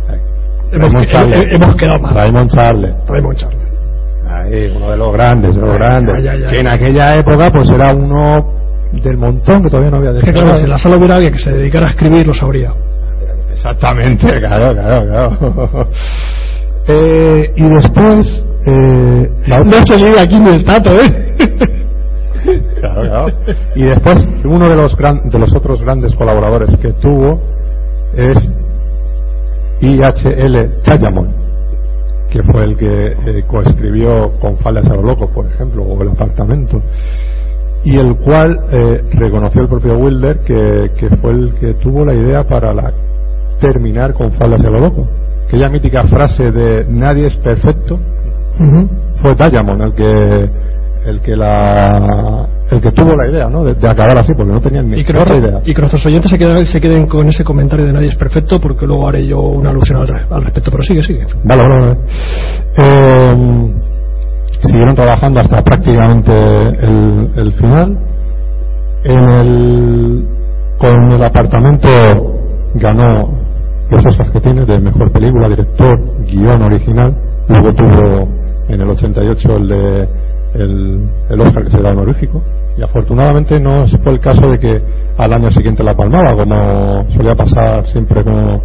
Hemos, Charles. he- hemos quedado mal. Raymond Charles. Raymond Charles. Ahí, uno de los grandes, de los grandes. ya, ya. Que en aquella época pues era uno del montón que todavía no había Es que claro, si en la sala hubiera alguien que se dedicara a escribir, lo sabría. Exactamente, *laughs* claro, claro, claro. Eh, y después, eh, la No se liga aquí ni el tato, ¿eh? *laughs* Claro, claro. Y después, uno de los, gran, de los otros grandes colaboradores que tuvo es I.H.L. Diamond, que fue el que eh, coescribió con Faldas a lo Loco, por ejemplo, o El Apartamento, y el cual eh, reconoció el propio Wilder que, que fue el que tuvo la idea para la, terminar con Faldas a lo Loco. Aquella mítica frase de nadie es perfecto, fue Diamond el que el que la el que tuvo la idea ¿no? de, de acabar así porque no tenían ni Y que, otra idea y que nuestros oyentes se queden, se queden con ese comentario de nadie es perfecto porque luego haré yo una alusión al, al respecto. Pero sigue, sigue. vale vale, vale. Eh, siguieron trabajando hasta prácticamente el, el final en el con el apartamento ganó los Oscars que tiene de mejor película director guion original luego tuvo en el 88 el de el, el Oscar que se da honorífico y afortunadamente no fue el caso de que al año siguiente la palmaba como solía pasar siempre con,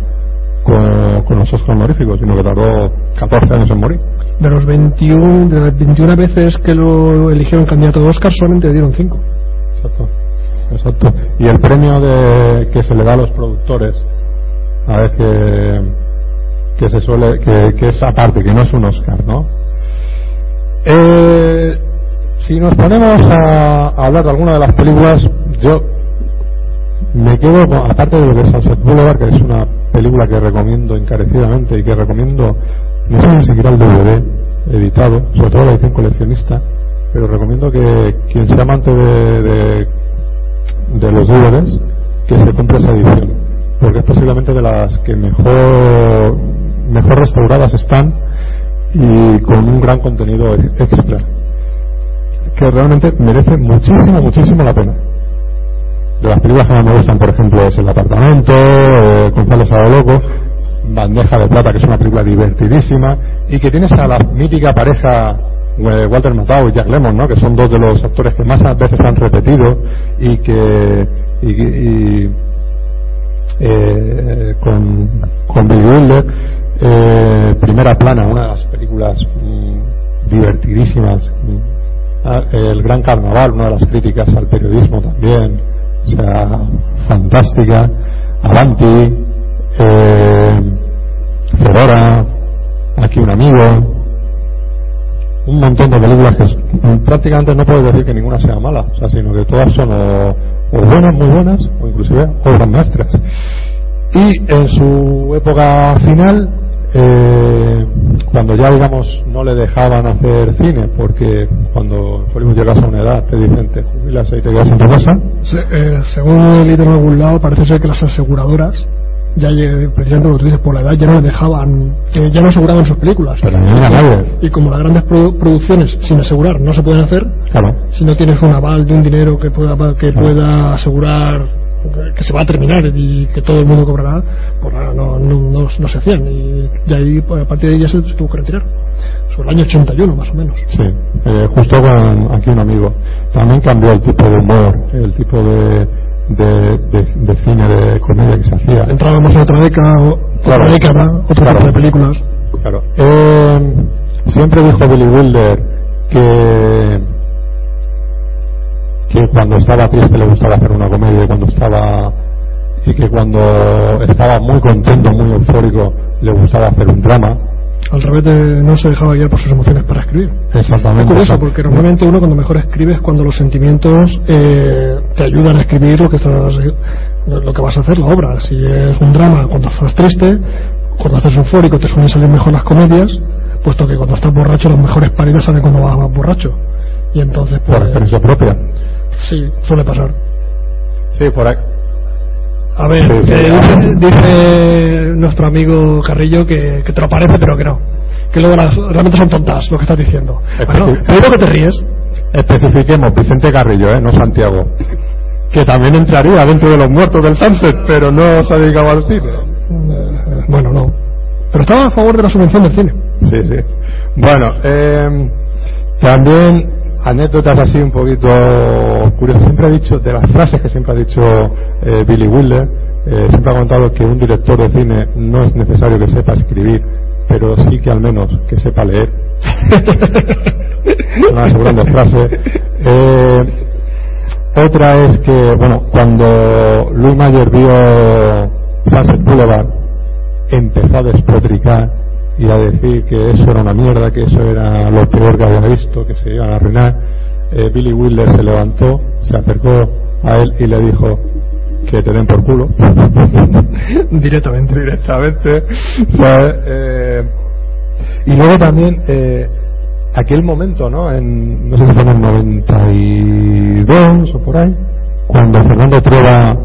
con, con los Oscars honoríficos sino que tardó 14 años en morir De los 21, de las 21 veces que lo eligieron candidato de Oscar, solamente le dieron 5. Exacto, exacto. Y el premio de, que se le da a los productores, a ver que, que se suele, que, que es aparte, que no es un Oscar, ¿no? Eh, si nos ponemos a, hablar de alguna de las películas, yo me quedo, con- aparte de lo que es Sunset Boulevard, que es una película que recomiendo encarecidamente y que recomiendo, no sé ni siquiera el DVD editado, sobre todo la edición coleccionista, pero recomiendo que quien sea amante de, de, los DVDs, que se compre esa edición, porque es posiblemente de las que mejor restauradas están y con un gran contenido ex- extra, que realmente merece muchísimo, muchísimo la pena. De las películas que más me gustan, por ejemplo, es El Apartamento, eh, González a lo Loco, Bandeja de Plata, que es una película divertidísima, y que tienes a la mítica pareja eh, Walter Matthau y Jack Lemmon, ¿no? que son dos de los actores que más veces han repetido y que y, y, eh, con, con Billy Wilder, eh, Primera Plana, una de las películas mm, divertidísimas, ah, El Gran Carnaval, una de las críticas al periodismo también, o sea, fantástica, Avanti, eh, Fedora, aquí un amigo, un montón de películas que prácticamente no puedes decir que ninguna sea mala, o sea, sino que todas son o buenas, muy buenas, o inclusive obras maestras. Y en su época final, eh, cuando ya digamos no le dejaban hacer cine, porque cuando Hollywood llegas a una edad te dicen te jubilas y te quedas en tu casa, Se- eh, según he leído en algún lado, parece ser que las aseguradoras, ya eh, precisamente lo que tú dices, por la edad ya no le dejaban, que ya no aseguraban sus películas. pero no. Y como las grandes produ- producciones sin asegurar no se pueden hacer, Claro. si no tienes un aval de un dinero que pueda que pueda asegurar que se va a terminar y que todo el mundo cobrará, pues nada, no, no, no, no se hacían. Y de ahí, pues, a partir de ahí ya se, se tuvo que retirar. Sobre el año 81, más o menos. Sí, eh, justo con aquí un amigo. También cambió el tipo de humor, el tipo de, de, de- de cine, de comedia que se hacía. Entrábamos en otra década, otra Claro. década, otro Claro. tipo de películas. Claro. Eh, siempre dijo Billy Wilder que que cuando estaba triste le gustaba hacer una comedia y cuando estaba y que cuando estaba muy contento, muy eufórico, le gustaba hacer un drama. Al revés de no se dejaba guiar por sus emociones para escribir. Es Exactamente. curioso porque normalmente uno cuando mejor escribe es cuando los sentimientos eh, te ayudan a escribir lo que estás lo que vas a hacer la obra si es un drama cuando estás triste cuando estás eufórico te suelen salir mejor las comedias puesto que cuando estás borracho las mejores paridas salen cuando vas más borracho y entonces pues por experiencia propia. Sí suele pasar Sí, por ahí. a ver Sí, sí, eh, dice, dice nuestro amigo Carrillo que, que te lo parece pero que no que luego las- realmente son tontas lo que estás diciendo bueno, que te ríes Especifiquemos, Vicente Carrillo, ¿eh? no Santiago. Que también entraría dentro de los muertos del Sunset, pero no se ha dedicado al cine. Eh, bueno, no. Pero estaba a favor de la subvención del cine. Sí, sí. Bueno, eh, también anécdotas así un poquito curiosas. Siempre ha dicho, de las frases que siempre ha dicho eh, Billy Wilder, eh, siempre ha contado que un director de cine no es necesario que sepa escribir, pero sí que al menos que sepa leer. *laughs* Una segunda frase. Eh, otra es que, bueno, cuando Louis Mayer vio Sunset Boulevard, empezó a despotricar y a decir que eso era una mierda, que eso era lo peor que había visto, que se iban a arruinar. Eh, Billy Wilder se levantó, se acercó a él y le dijo que te den por culo. *laughs* Directamente. Directamente. *laughs* ¿sabes? Eh, y luego también eh, aquel momento, ¿no? En, no sé si fue en el 92 o por ahí, cuando Fernando Trueba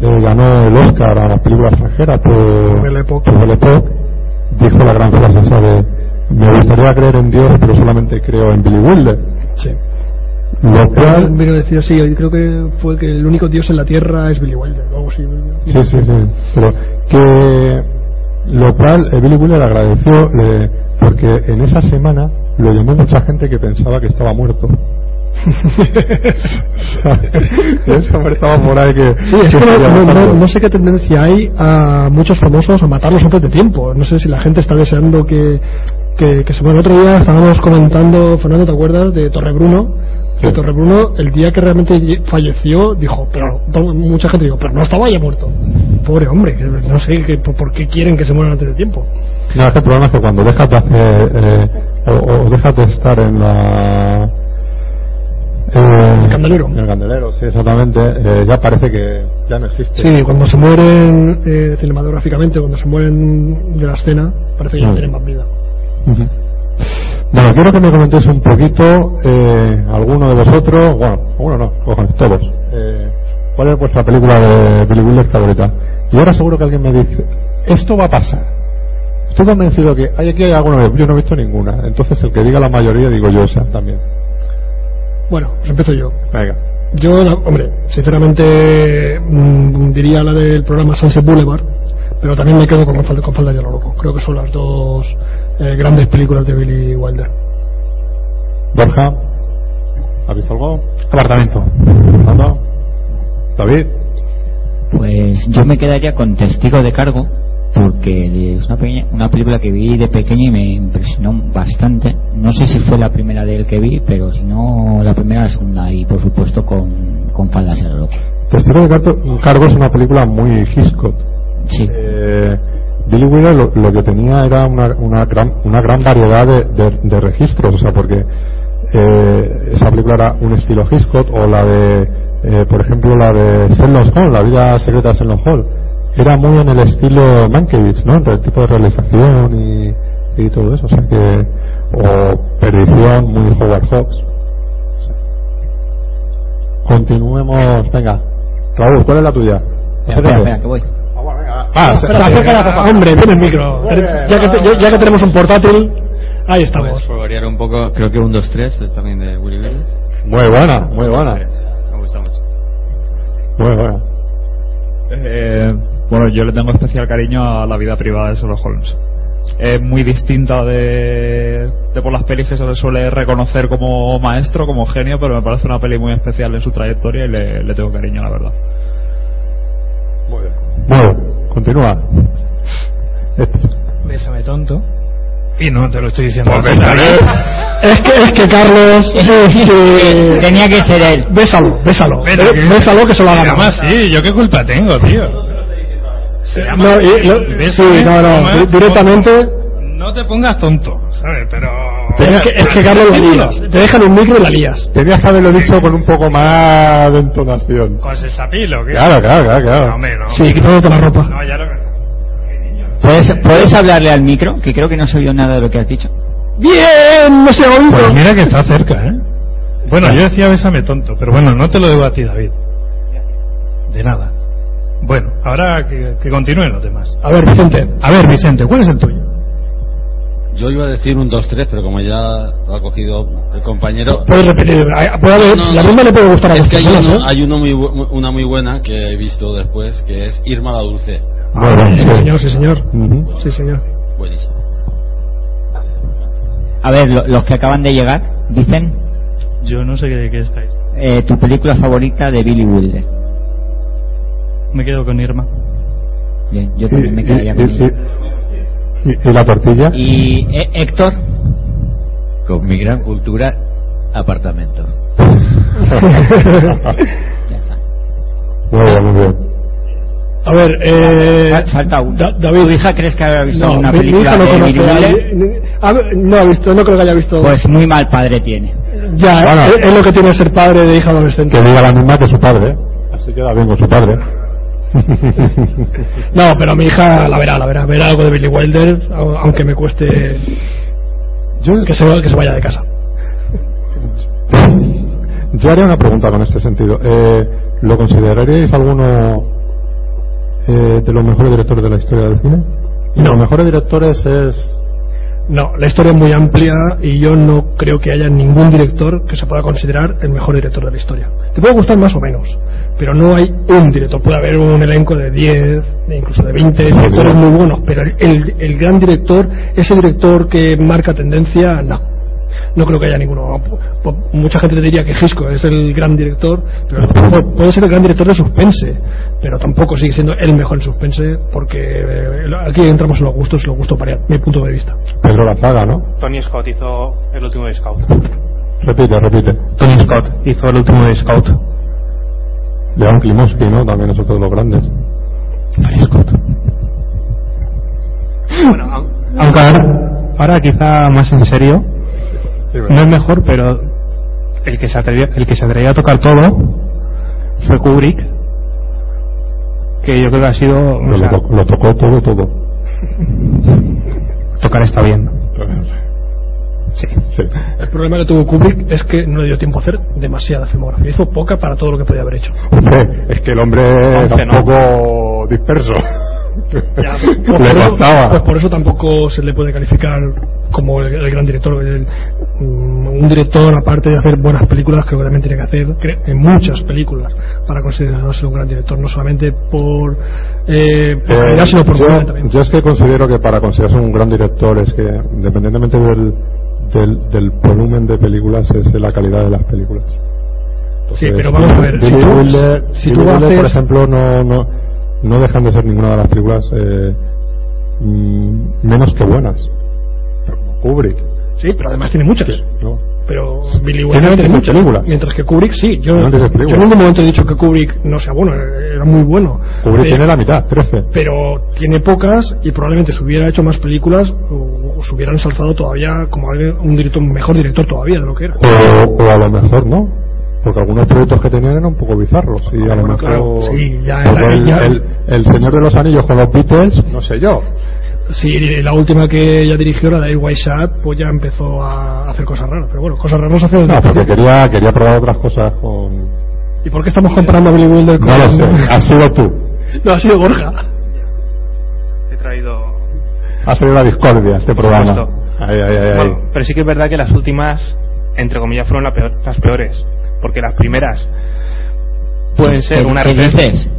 eh, ganó el Oscar a la película extranjera por por Époque, dijo la gran frase esa de me gustaría creer en Dios pero solamente creo en Billy Wilder Sí. lo cual decir así, yo creo que fue que el único dios en la tierra es Billy Wilder, o algo así. Sí, sí, sí. Pero que lo cual eh, Billy Wilder agradeció eh, porque en esa semana lo llamó mucha gente que pensaba que estaba muerto. Ese hombre estaba por ahí que. Sí, es que que se no, sé qué tendencia hay a muchos famosos a matarlos antes de tiempo. No sé si la gente está deseando que, que, que se muera. El otro día estábamos comentando, Fernando, ¿te acuerdas? De Torrebruno. Que Sí. Torrebruno, el día que realmente lle- falleció, dijo, pero mucha gente dijo, pero no estaba ya muerto. Pobre hombre, que no sé que, por, por qué quieren que se mueran antes de tiempo. No, es que el problema es que cuando dejas de hacer. eh, o, o dejas de estar en la. Eh, El candelero. El candelero, sí, exactamente. eh, ya parece que ya no existe. Sí, cuando se mueren eh, cinematográficamente, cuando se mueren de la escena, parece que ya no tienen más vida. Bueno, quiero que me comentéis un poquito, eh, alguno de vosotros, bueno, alguno no, cojones, todos, cuál es vuestra película de Billy Wilder favorita. Y ahora seguro que alguien me dice, esto va a pasar. Estoy convencido que hay aquí hay alguna vez, yo no he visto ninguna. Entonces el que diga la mayoría digo yo esa también. Bueno, pues empiezo yo. Venga. Yo, la- hombre, sinceramente mm, diría la del programa Sunset Boulevard, pero también me quedo con Falda, con Falda y a lo loco. Creo que son las dos eh, grandes películas de Billy Wilder. Borja, ¿has visto algo? Apartamento. Fernando, David. Pues yo me quedaría con Testigo de Cargo, porque es una, pequeña- una película que vi de pequeño y me impresionó bastante. No sé si fue la primera de él que vi, pero si no, la primera, la segunda, y por supuesto con, con Faldas lo loco. Testigo de Cargo es una película muy Hitchcock. eh, Billy Wilder lo, lo que tenía era una, una, gran, una gran variedad de, de- de registros, o sea, porque eh, esa película era un estilo Hitchcock o la de, eh, por ejemplo, la de Sherlock Holmes, la vida secreta de Sherlock Holmes, era muy en el estilo Mankiewicz, ¿no? El tipo de realización y, y todo eso, o sea que, o Perdición, muy Howard Hawks. Continuemos, venga. Raúl, ¿cuál es la tuya? Espera, espera, que voy. Ah, Espera, acerca la. Hombre, viene el micro. Ya que, ya, que tenemos un portátil, ahí estamos. Pues por variar un poco, creo que un 2-3 es también de Willy. Muy buena, muy buena. Me gusta mucho. Muy buena. Eh, bueno, yo le tengo especial cariño a la vida privada de Sherlock Holmes. Es muy distinta de, de por las pelis que se le suele reconocer como maestro, como genio, pero me parece una peli muy especial en su trayectoria y le, le tengo cariño, la verdad. Bueno, continúa. Bésame tonto. Y no te lo estoy diciendo. Pues. Es que, es que Carlos. es que- *laughs* Tenía que ser él. Bésalo, bésalo. Pero Bé- que- Bésalo que se lo haga Además, sí, ¿yo qué culpa tengo, tío? Se llama- No, y- lo- sí, no, no, directamente. No te pongas tonto, ¿sabes? Pero... Pero es que, es que Carlos lías. Te dejan un micro y la lías. Tenías que haberlo dicho con un poco más de entonación. ¿Con sesapilo? ¿qué? Claro, claro, claro, claro. No, hombre, no. Sí, quitándote la ropa. No, ya lo... ¿Puedes, ¿Puedes hablarle al micro? Que creo que no se oído nada de lo que has dicho. Bien, no se ha oído. Pues mira que está cerca, ¿eh? Bueno, yo decía bésame tonto, pero bueno, no te lo debo a ti, David. De nada. Bueno, ahora que, que continúen los demás. A ver, Vicente. A ver, Vicente, ¿cuál es el tuyo? Yo iba a decir un 2-3, pero como ya lo ha cogido el compañero. Puedes repetir. hay- Puede haber, No, no, la misma le puede gustar a Es que hay, personas, uno- ¿eh? hay uno muy, bu- una muy buena que he visto después, que es Irma la Dulce. Ah, sí, señor, sí, señor. Sí, señor. Buenísimo. A ver, lo- los que acaban de llegar dicen Yo no sé de qué estáis. eh, tu película favorita de Billy Wilder. Me quedo con Irma. Bien, yo también me quedaría con y, ella. y- y la tortilla? Y eh, Héctor, Con mi gran cultura, apartamento. *laughs* Muy bien, muy bien. A ver, eh. Fa- falta uno. Da- David. ¿Tu hija crees que habrá visto No, una mi- película no de conoce Billy a- Wilder? ni- a ver, no ha visto, no creo que haya visto. Pues muy mal padre tiene. ya, Bueno. es, es lo que tiene ser padre de hija adolescente. Que diga la misma que su padre. ¿eh? Así queda bien con su padre. *laughs* No, pero mi hija la verá, la verá. Verá algo de Billy Wilder, au- aunque me cueste que, se, que se vaya de casa. Yo haría una pregunta con este sentido. Eh, ¿Lo consideraríais alguno eh, de los mejores directores de la historia del cine? Y los mejores directores es. No, la historia es muy amplia y yo no creo que haya ningún director que se pueda considerar el mejor director de la historia. Te puede gustar más o menos, pero no hay un director. Puede haber un elenco de 10, de incluso de 20 directores muy buenos, pero el, el- el gran director, ese director que marca tendencia, no. No creo que haya ninguno. Po- Mucha gente te diría que Hitchcock es el gran director, pero puede ser el gran director de suspense, pero tampoco sigue siendo el mejor en suspense, porque eh, aquí entramos en los gustos, los gustos varian, mi punto de vista. Pedro Lazaga, ¿no? Tony Scott hizo el último de Scout. Repite, repite. Tony Scott hizo el último de Scout. Leon Klimovsky, ¿no? También es otro de los grandes. Bueno, au- aunque ahora, ahora quizá más en serio, no es mejor, pero el que se atrevió, el que se atrevió a tocar todo fue Kubrick, que yo creo que ha sido o Lo, tocó todo, todo. *laughs* tocar está bien. Sí. El problema que tuvo Kubrick es que no le dio tiempo a hacer demasiada filmografía. Hizo poca para todo lo que podía haber hecho. Hombre, es que el hombre era Once, un poco disperso. Pues *laughs* Le por, eso, pues por eso tampoco se le puede calificar como el, el gran director. El- mm, un director, aparte de hacer buenas películas, creo que también tiene que hacer cre- en muchas películas para considerarse un gran director, no solamente por, eh, por Eh, calidad, sino por yo, volumen también. yo es que considero que para considerarse un gran director es que, independientemente del, del, del volumen de películas, es la calidad de las películas. Sí, pero vamos a ver, si tú- por ejemplo, no, no, no dejan de ser ninguna de las películas eh, mm, menos que buenas. Kubrick. Sí, pero además tiene muchas. ¿no? Pero Billy Tiene Wilder tiene 26 mucho. películas. Mientras que Kubrick sí. Yo, No, yo 26 en ningún momento he dicho que Kubrick no sea bueno, era muy bueno. Kubrick tiene la mitad, 13. pero tiene pocas y probablemente si hubiera hecho más películas o, o se hubiera ensalzado todavía como alguien- un director un mejor director todavía de lo que era O, o a lo mejor no. Porque algunos proyectos que tenían eran un poco bizarros. Y a lo mejor. el Señor de los Anillos con los Beatles, no sé yo. Sí la última que ella dirigió la de White Shot pues ya empezó a hacer cosas raras pero bueno cosas raras hace No, porque principio. quería, quería probar otras cosas con. ¿y por qué estamos comparando a Billy Wilder con No lo sé, has sido tú. *laughs* no ha sido Borja He traído. Ha sido la discordia este programa. supuesto. Ahí, ahí, ahí, ahí. Bueno, pero sí que es verdad que las últimas, entre comillas, fueron la peor- las peores. Porque las primeras pueden ser ¿Qué- una qué referencia. dices?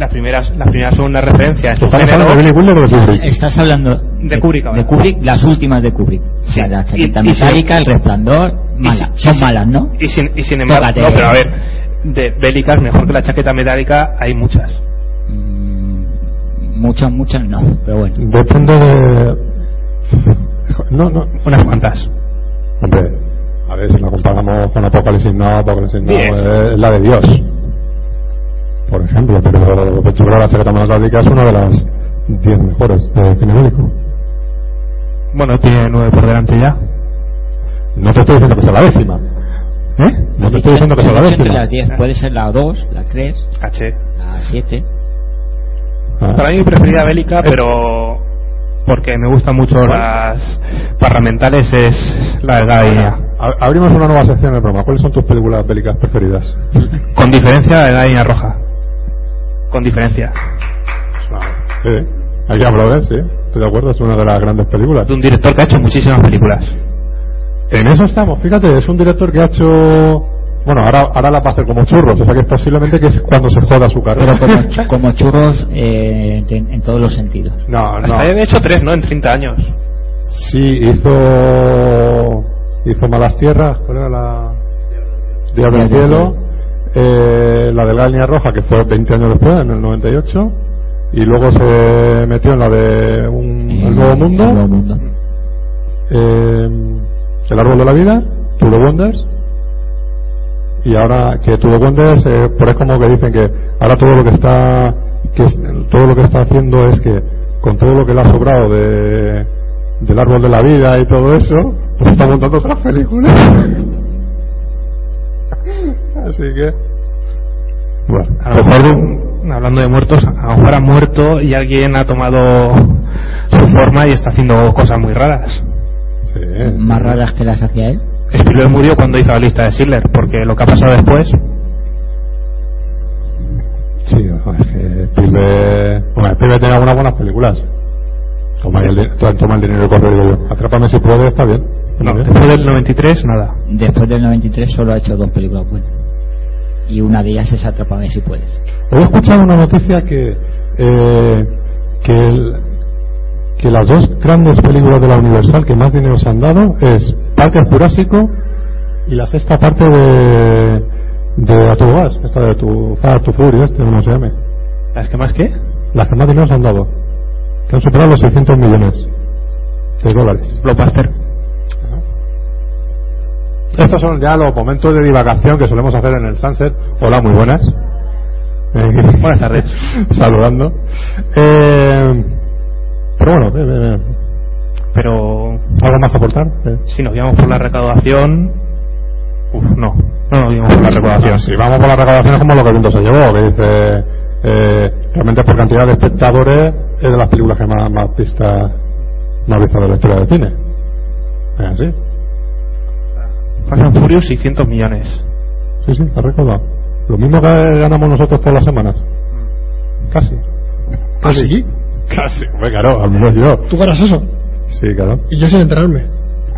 Las primeras, las primeras son una referencia en su ¿Estamos género. hablando de Billy Wilder o de Kubrick? Estás hablando De Kubrick ahora. de Kubrick, las últimas de Kubrick. O sea, la chaqueta y- y si- metálica, el resplandor, mala. y si- Son malas, ¿no? Y sin, y sin embargo, Tócate. no, pero a ver, de bélicas, mejor que la chaqueta metálica, hay muchas. Muchas, muchas no, pero bueno. Depende de. No, no. Unas cuantas. Hombre, a ver si la comparamos con Apocalipsis Now, Apocalipsis Diez. es la de Dios. Por ejemplo, pero yo creo que la chaqueta metálica es una de las 10 mejores de cine bélico. Bueno, tiene nueve por delante ya. No te estoy diciendo que sea la décima. ¿Eh? No te estoy diciendo que sea la décima. las 10, puede ser la 2, la 3, H. la 7. Ah. Para mí mi preferida bélica, pero porque me gustan mucho las parlamentales, es la de Gaia. Abrimos una nueva sección del programa. ¿Cuáles son tus películas bélicas preferidas? Con diferencia de Gaia Roja. Con diferencia. Sí. Hay que hablar, sí. Estoy de acuerdo, es una de las grandes películas. De un director que ha hecho muchísimas películas. En eso estamos, fíjate, es un director que ha hecho. Bueno, ahora, ahora la va a hacer como churros, o sea que es posiblemente que es cuando se joda su carrera. Pero como, ch- *laughs* como churros eh, en, en todos los sentidos. No, no. Hasta había hecho tres, ¿no? En 30 años. Sí, hizo. Hizo Malas Tierras, ¿cuál era la.? Días del Cielo. Eh, la de la línea roja, que fue 20 años después, en el 98. Y luego se metió en la de un, El Nuevo Mundo. El Nuevo Mundo. eh, El Árbol de la Vida, To the Wonders. Y ahora que To the Wonders, eh, por es como que dicen que ahora todo lo que está que todo lo que está haciendo es que con todo lo que le ha sobrado de del árbol de la vida y todo eso, pues está montando otras películas. Así que bueno, A lo mejor, de- hablando de muertos, a lo mejor ha muerto y alguien ha tomado su forma y está haciendo cosas muy raras. Más raras que las hacía él. Spielberg murió cuando hizo la lista de Schindler, porque lo que ha pasado después, Sí, es que Spielberg, bueno, Spielberg tiene algunas buenas películas. Toma el, di- toma el dinero y corre, digo yo. Atrápame si puedes, está bien. Está no, bien. después del 93, nada. Después del 93 solo ha hecho dos películas buenas. Y una de ellas es Atrápame si puedes. He escuchado una noticia que eh, que, el- que las dos grandes películas de la Universal que más dinero se han dado es Parque Jurásico y la sexta parte de de A tu gas, esta de tu Fast tu Fury, este, no se llame. ¿Las que más qué? Las que más dinero se han dado, que han superado los 600 millones de dólares. Blockbuster. Estos son ya los momentos de divagación que solemos hacer en el Sunset. Hola, muy buenas. Eh, Buenas tardes. *laughs* Saludando. Eh, pero bueno, eh, eh, Pero ¿algo más que aportar? Eh. si nos guiamos por la recaudación, uf, no, no nos guiamos por la recaudación. Si vamos por las recaudaciones como lo que el viento se llevó, que dice eh, realmente por cantidad de espectadores es de las películas que más, más vistas más vistas de la historia del cine. Es así. Fast and Furious 600 millones. Sí, sí, ha recordado. Lo mismo que ganamos nosotros todas las semanas. Casi. ¿Ah, sí? Casi. Hombre, claro, al menos yo. ¿Tú ganas eso? Sí, claro. Y yo sin enterarme.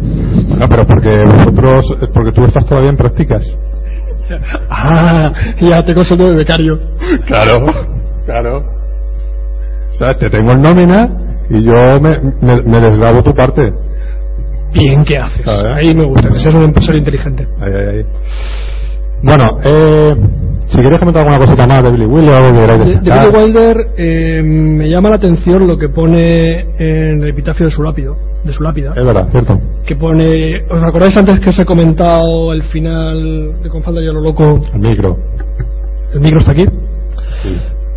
No, pero porque vosotros, porque tú estás todavía en prácticas. *laughs* Ah, ya tengo sueldo de becario. Claro, claro. O sea, te tengo en nómina y yo me, me, me desgrabo tu parte. Bien, ¿qué haces? Ahí me gusta, que seas un empresario inteligente. Ahí, ahí, ahí. Bueno, eh, Si queréis comentar alguna cosita más de Billy Wilder, algo que De, de. Billy Wilder eh, me llama la atención lo que pone en el epitafio de su lápido, de su lápida, Es verdad, cierto. que pone, ¿os acordáis antes que os he comentado el final de Con falda y a lo loco? El micro. ¿El micro está aquí?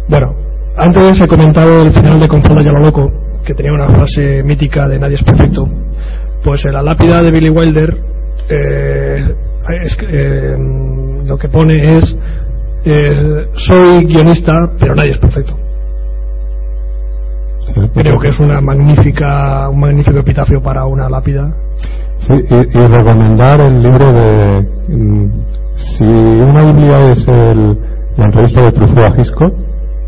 Bueno, antes he comentado el final de Con falda y a lo loco, que tenía una frase mítica de Nadie es perfecto. Pues en la lápida de Billy Wilder eh, es eh, lo que pone es eh, soy guionista, pero nadie es perfecto. Creo que es una magnífica, un magnífico epitafio para una lápida. Sí, y, y recomendar el libro de. mm, Si una Biblia es el, la entrevista de Truffaut a Hitchcock,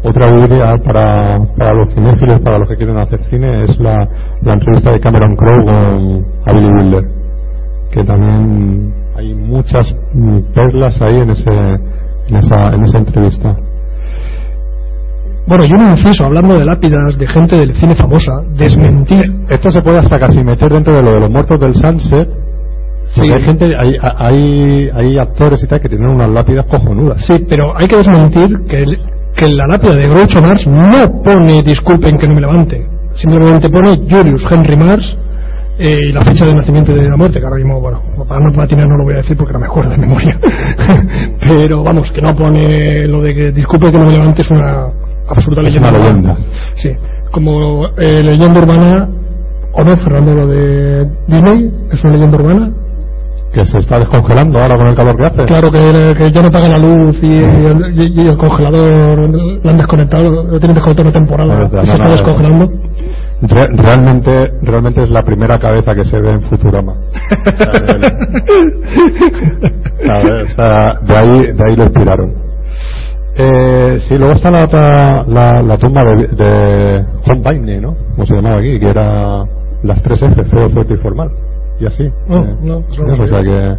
otra Biblia para, para los cinéfilos, para los que quieren hacer cine, es la, la entrevista de Cameron Crowe con a Billy Wilder. Que también hay muchas perlas ahí en, ese, en, esa, en esa entrevista. Bueno, y un inciso, hablando de lápidas de gente del cine famosa, desmentir. Esto se puede hasta casi meter dentro de lo de los muertos del Sunset. Porque hay gente, hay, hay, hay actores y tal que tienen unas lápidas cojonudas. Sí, pero hay que desmentir que, el- que en la lápida de Groucho Marx no pone disculpen que no me levante. Simplemente pone Julius Henry Marx eh, y la fecha de nacimiento y de la muerte, que ahora mismo, bueno, para no platinar no lo voy a decir porque no me acuerdo de memoria. *laughs* pero vamos, que no pone lo de que disculpe que no me levante es una absurda Es leyenda. una leyenda. Sí, como eh, leyenda urbana, o no, Fernando, lo de Disney es una leyenda urbana. Que se está descongelando ahora con el calor que hace. Claro que, que ya no paga la luz y, y el, y- y el congelador lo han desconectado, lo tienen desconectado una temporada No, no, y se está descongelando. Re- realmente, realmente es la primera cabeza que se ve en Futurama. *laughs* O sea, de ahí, de ahí lo inspiraron. Eh, sí, luego está la, la tumba de, de John Bainey, ¿no? Como se llamaba aquí, que era las tres F, feo, fuerte y formal. Y así. No, Eh, no, no o sea que.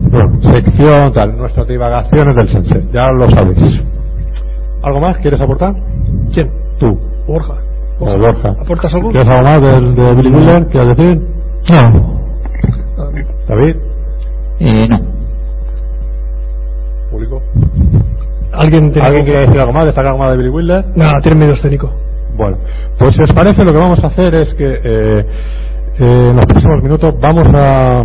Bueno, sección tal, nuestras divagaciones del Sunset, ya lo sabéis. ¿Algo más quieres aportar? ¿Quién? Tú. Borja. O Borja. ¿Aportas algo? ¿Quieres algo más del, de Billy Wilder? ¿Quieres decir? No. David. Eh, no. Público. ¿Alguien, tiene ¿Alguien algo quiere decir algo más? ¿Destacar algo más de Billy Wilder? Nada, tiene medio escénico. Bueno, pues si os parece, lo que vamos a hacer es que eh, eh, en los próximos minutos vamos a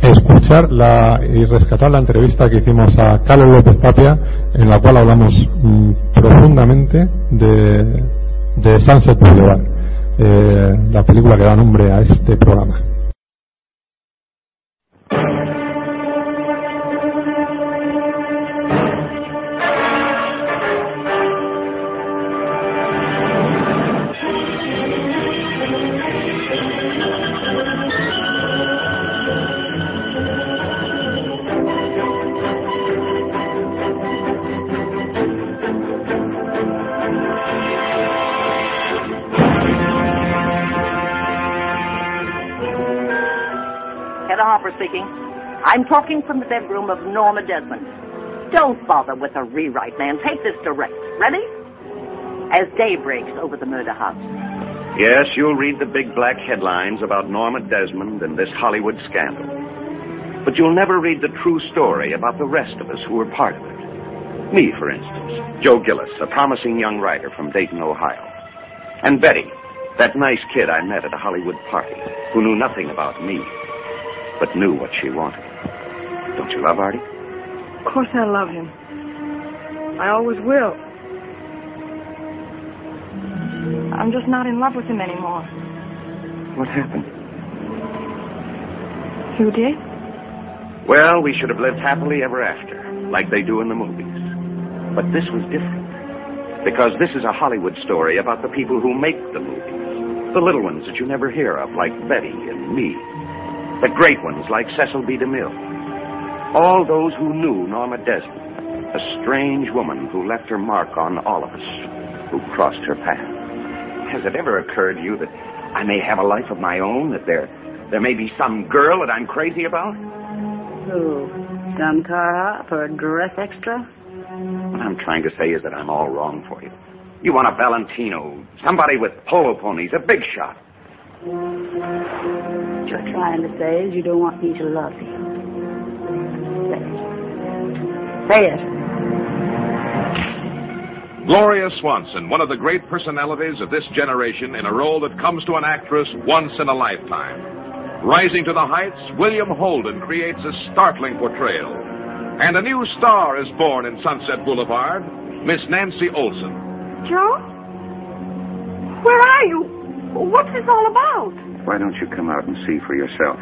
escuchar la, y rescatar la entrevista que hicimos a Carlos López Tapia, en la cual hablamos mm, profundamente de, de Sunset Boulevard, eh, la película que da nombre a este programa. Speaking. I'm talking from the bedroom of Norma Desmond. Don't bother with a rewrite, man. Take this direct. Ready? As day breaks over the murder house. Yes, you'll read the big black headlines about Norma Desmond and this Hollywood scandal. But you'll never read the true story about the rest of us who were part of it. Me, for instance, Joe Gillis, a promising young writer from Dayton, Ohio. And Betty, that nice kid I met at a Hollywood party who knew nothing about me, but knew what she wanted. Don't you love Artie? Of course I love him. I always will. I'm just not in love with him anymore. What happened? Who did? Well, we should have lived happily ever after, like they do in the movies. But this was different. Because this is a Hollywood story about the people who make the movies. The little ones that you never hear of, like Betty and me. The great ones, like Cecil B. DeMille. All those who knew Norma Desmond, a strange woman who left her mark on all of us who crossed her path. Has it ever occurred to you that I may have a life of my own, that there, there may be some girl that I'm crazy about? Who? Some car hop or a dress extra? What I'm trying to say is that I'm all wrong for you. You want a Valentino, somebody with polo ponies, a big shot. What you're trying to say is you don't want me to love you. Say it. Say it. Gloria Swanson, one of the great personalities of this generation in a role that comes to an actress once in a lifetime. Rising to the heights, William Holden creates a startling portrayal. And a new star is born in Sunset Boulevard, Miss Nancy Olson. Joe? Where are you? What's this all about? Why don't you come out and see for yourself?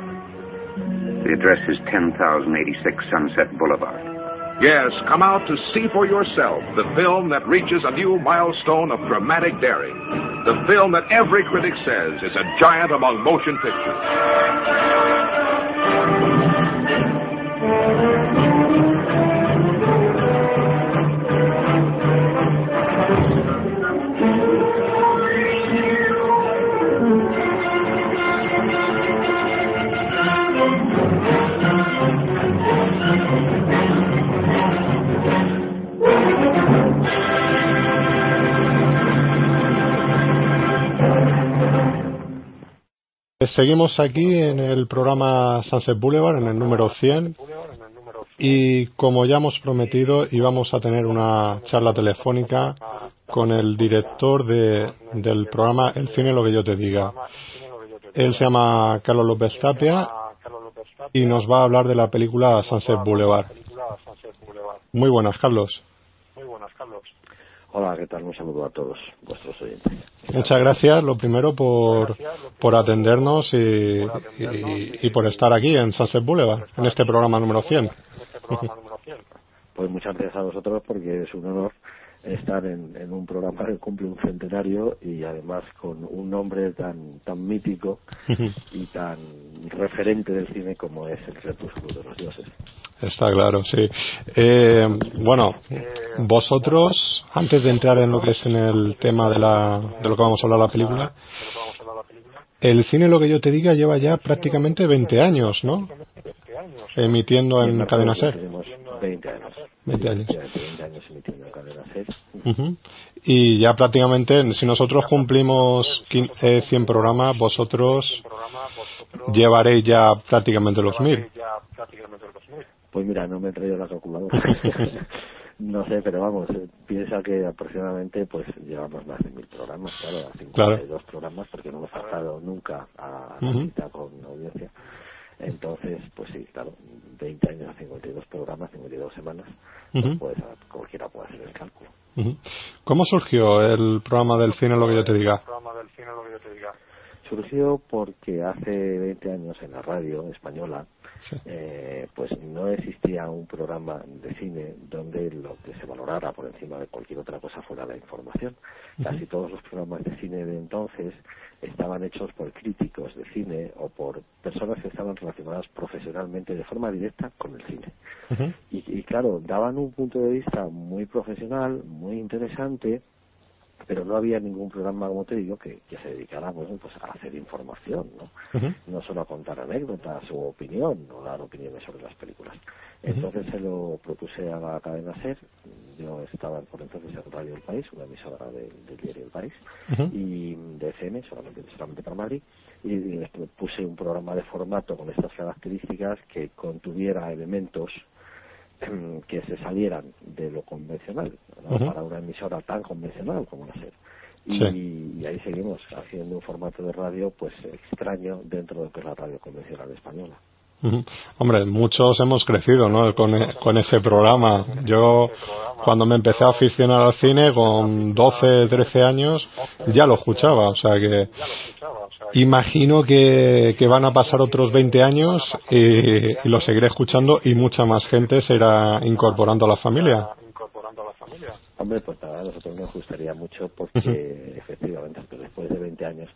The address is 10086 Sunset Boulevard. Yes, come out to see for yourself the film that reaches a new milestone of dramatic daring. The film that every critic says is a giant among motion pictures. Seguimos aquí en el programa Sunset Boulevard, en el número 100. Y como ya hemos prometido, íbamos a tener una charla telefónica con el director de, del programa El cine lo que yo te diga. Él se llama Carlos López Tapia y nos va a hablar de la película Sunset Boulevard. Muy buenas, Carlos. Hola, ¿qué tal? Un saludo a todos vuestros oyentes. Muchas gracias, lo primero, por, por atendernos y, y, y por estar aquí en Sunset Boulevard, en este programa número 100. Pues muchas gracias a vosotros porque es un honor estar en, en un programa que cumple un centenario y además con un nombre tan tan mítico *laughs* y tan referente del cine como es el Crepúsculo de los Dioses. Está claro, sí. Eh, bueno, vosotros, antes de entrar en lo que es en el tema de, la, de lo que vamos a hablar la película, el cine, lo que yo te diga, lleva ya prácticamente 20 años, ¿no? Emitiendo en Cadena Ser. Tenemos 20 años. 20 años. 20 años emitiendo en Cadena. Ujú. Y ya prácticamente, si nosotros cumplimos quin- eh, 100 programas, vosotros llevaréis ya prácticamente los 1000. Pues mira, no me he traído la calculadora. *laughs* no sé, pero vamos, eh, piensa que aproximadamente pues llevamos más de mil programas, claro, a 52 programas porque no hemos faltado nunca a la cita. Entonces, pues sí, claro, 20 años a 52 programas, 52 semanas, Ujú. pues a- cualquiera puede hacer el cálculo. Ujú. ¿Cómo surgió el programa del cine, lo que yo te diga? Surgió porque hace 20 años en la radio española eh, pues no existía un programa de cine donde lo que se valorara por encima de cualquier otra cosa fuera la información. Casi todos los programas de cine de entonces estaban hechos por críticos de cine o por personas que estaban relacionadas profesionalmente de forma directa con el cine. Y, y claro, daban un punto de vista muy profesional, muy interesante, pero no había ningún programa, como te digo, que, que se dedicara bueno, pues, a hacer información, ¿no? no solo a contar anécdotas o opinión, o dar opiniones sobre las películas. Entonces se lo propuse a la cadena SER, yo estaba por entonces en Radio El País, una emisora del, del diario El País, y de FM, solamente, solamente para Madrid, y les puse un programa de formato con estas características que contuviera elementos em, *clears throat* que se salieran de lo convencional para una emisora tan convencional como la SER. Y, Sí. y ahí seguimos haciendo un formato de radio pues extraño dentro de lo que es la radio convencional española. Hombre, muchos hemos crecido ¿no? con, e- con ese programa. Yo, cuando me empecé a aficionar al cine, con 12, 13 años, ya lo escuchaba. O sea que imagino que, que van a pasar otros 20 años y, y lo seguiré escuchando y mucha más gente se irá incorporando a la familia. Hombre, pues nada, a nosotros nos gustaría mucho porque efectivamente después de 20 años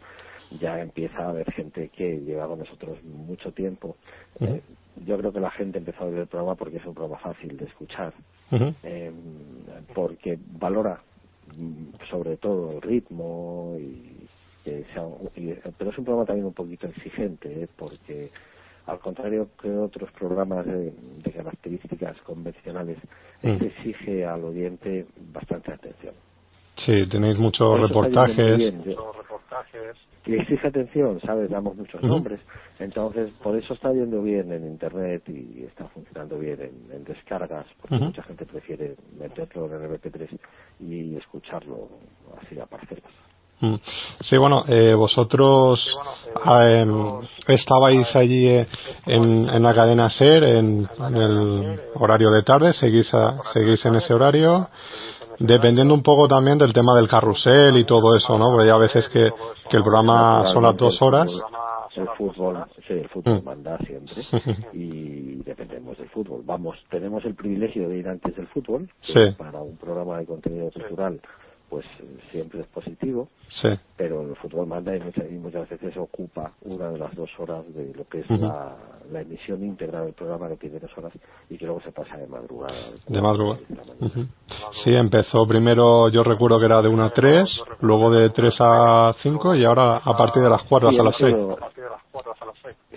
ya empieza a haber gente que lleva con nosotros mucho tiempo. Eh, yo creo que la gente empezó a ver el programa porque es un programa fácil de escuchar, eh, porque valora mm, sobre todo el ritmo y que sea, y- pero es un programa también un poquito exigente, ¿eh? porque al contrario que otros programas de, de características convencionales, Mm. este exige al oyente bastante atención. Sí, tenéis muchos reportajes. Y exige atención, ¿sabes? Damos muchos nombres. Entonces, por eso está yendo bien en Internet y está funcionando bien en, en descargas, porque mucha gente prefiere meterlo en el MP3 y escucharlo así a parcelas. Mm. Sí, bueno, eh, vosotros eh, estabais allí eh, en, en la cadena SER en, en el horario de tarde, seguís, a- seguís en ese horario, dependiendo un poco también del tema del carrusel y todo eso, ¿no? Porque hay a veces que, que el programa son las dos horas. El fútbol, sí, el fútbol Mm. manda siempre *laughs* y dependemos del fútbol. Vamos, tenemos el privilegio de ir antes del fútbol, Sí. para un programa de contenido cultural pues siempre es positivo, Sí. pero el fútbol manda y muchas, y muchas veces ocupa una de las dos horas de lo que es Ujú. la, la emisión íntegra del programa que tiene dos horas y que luego se pasa de madrugada. De madrugada. Ujú. Sí, empezó primero, yo recuerdo que era de 1 a 3, luego de 3 a 5 y ahora a partir de las 4 Sí, hasta las hemos 6. ido-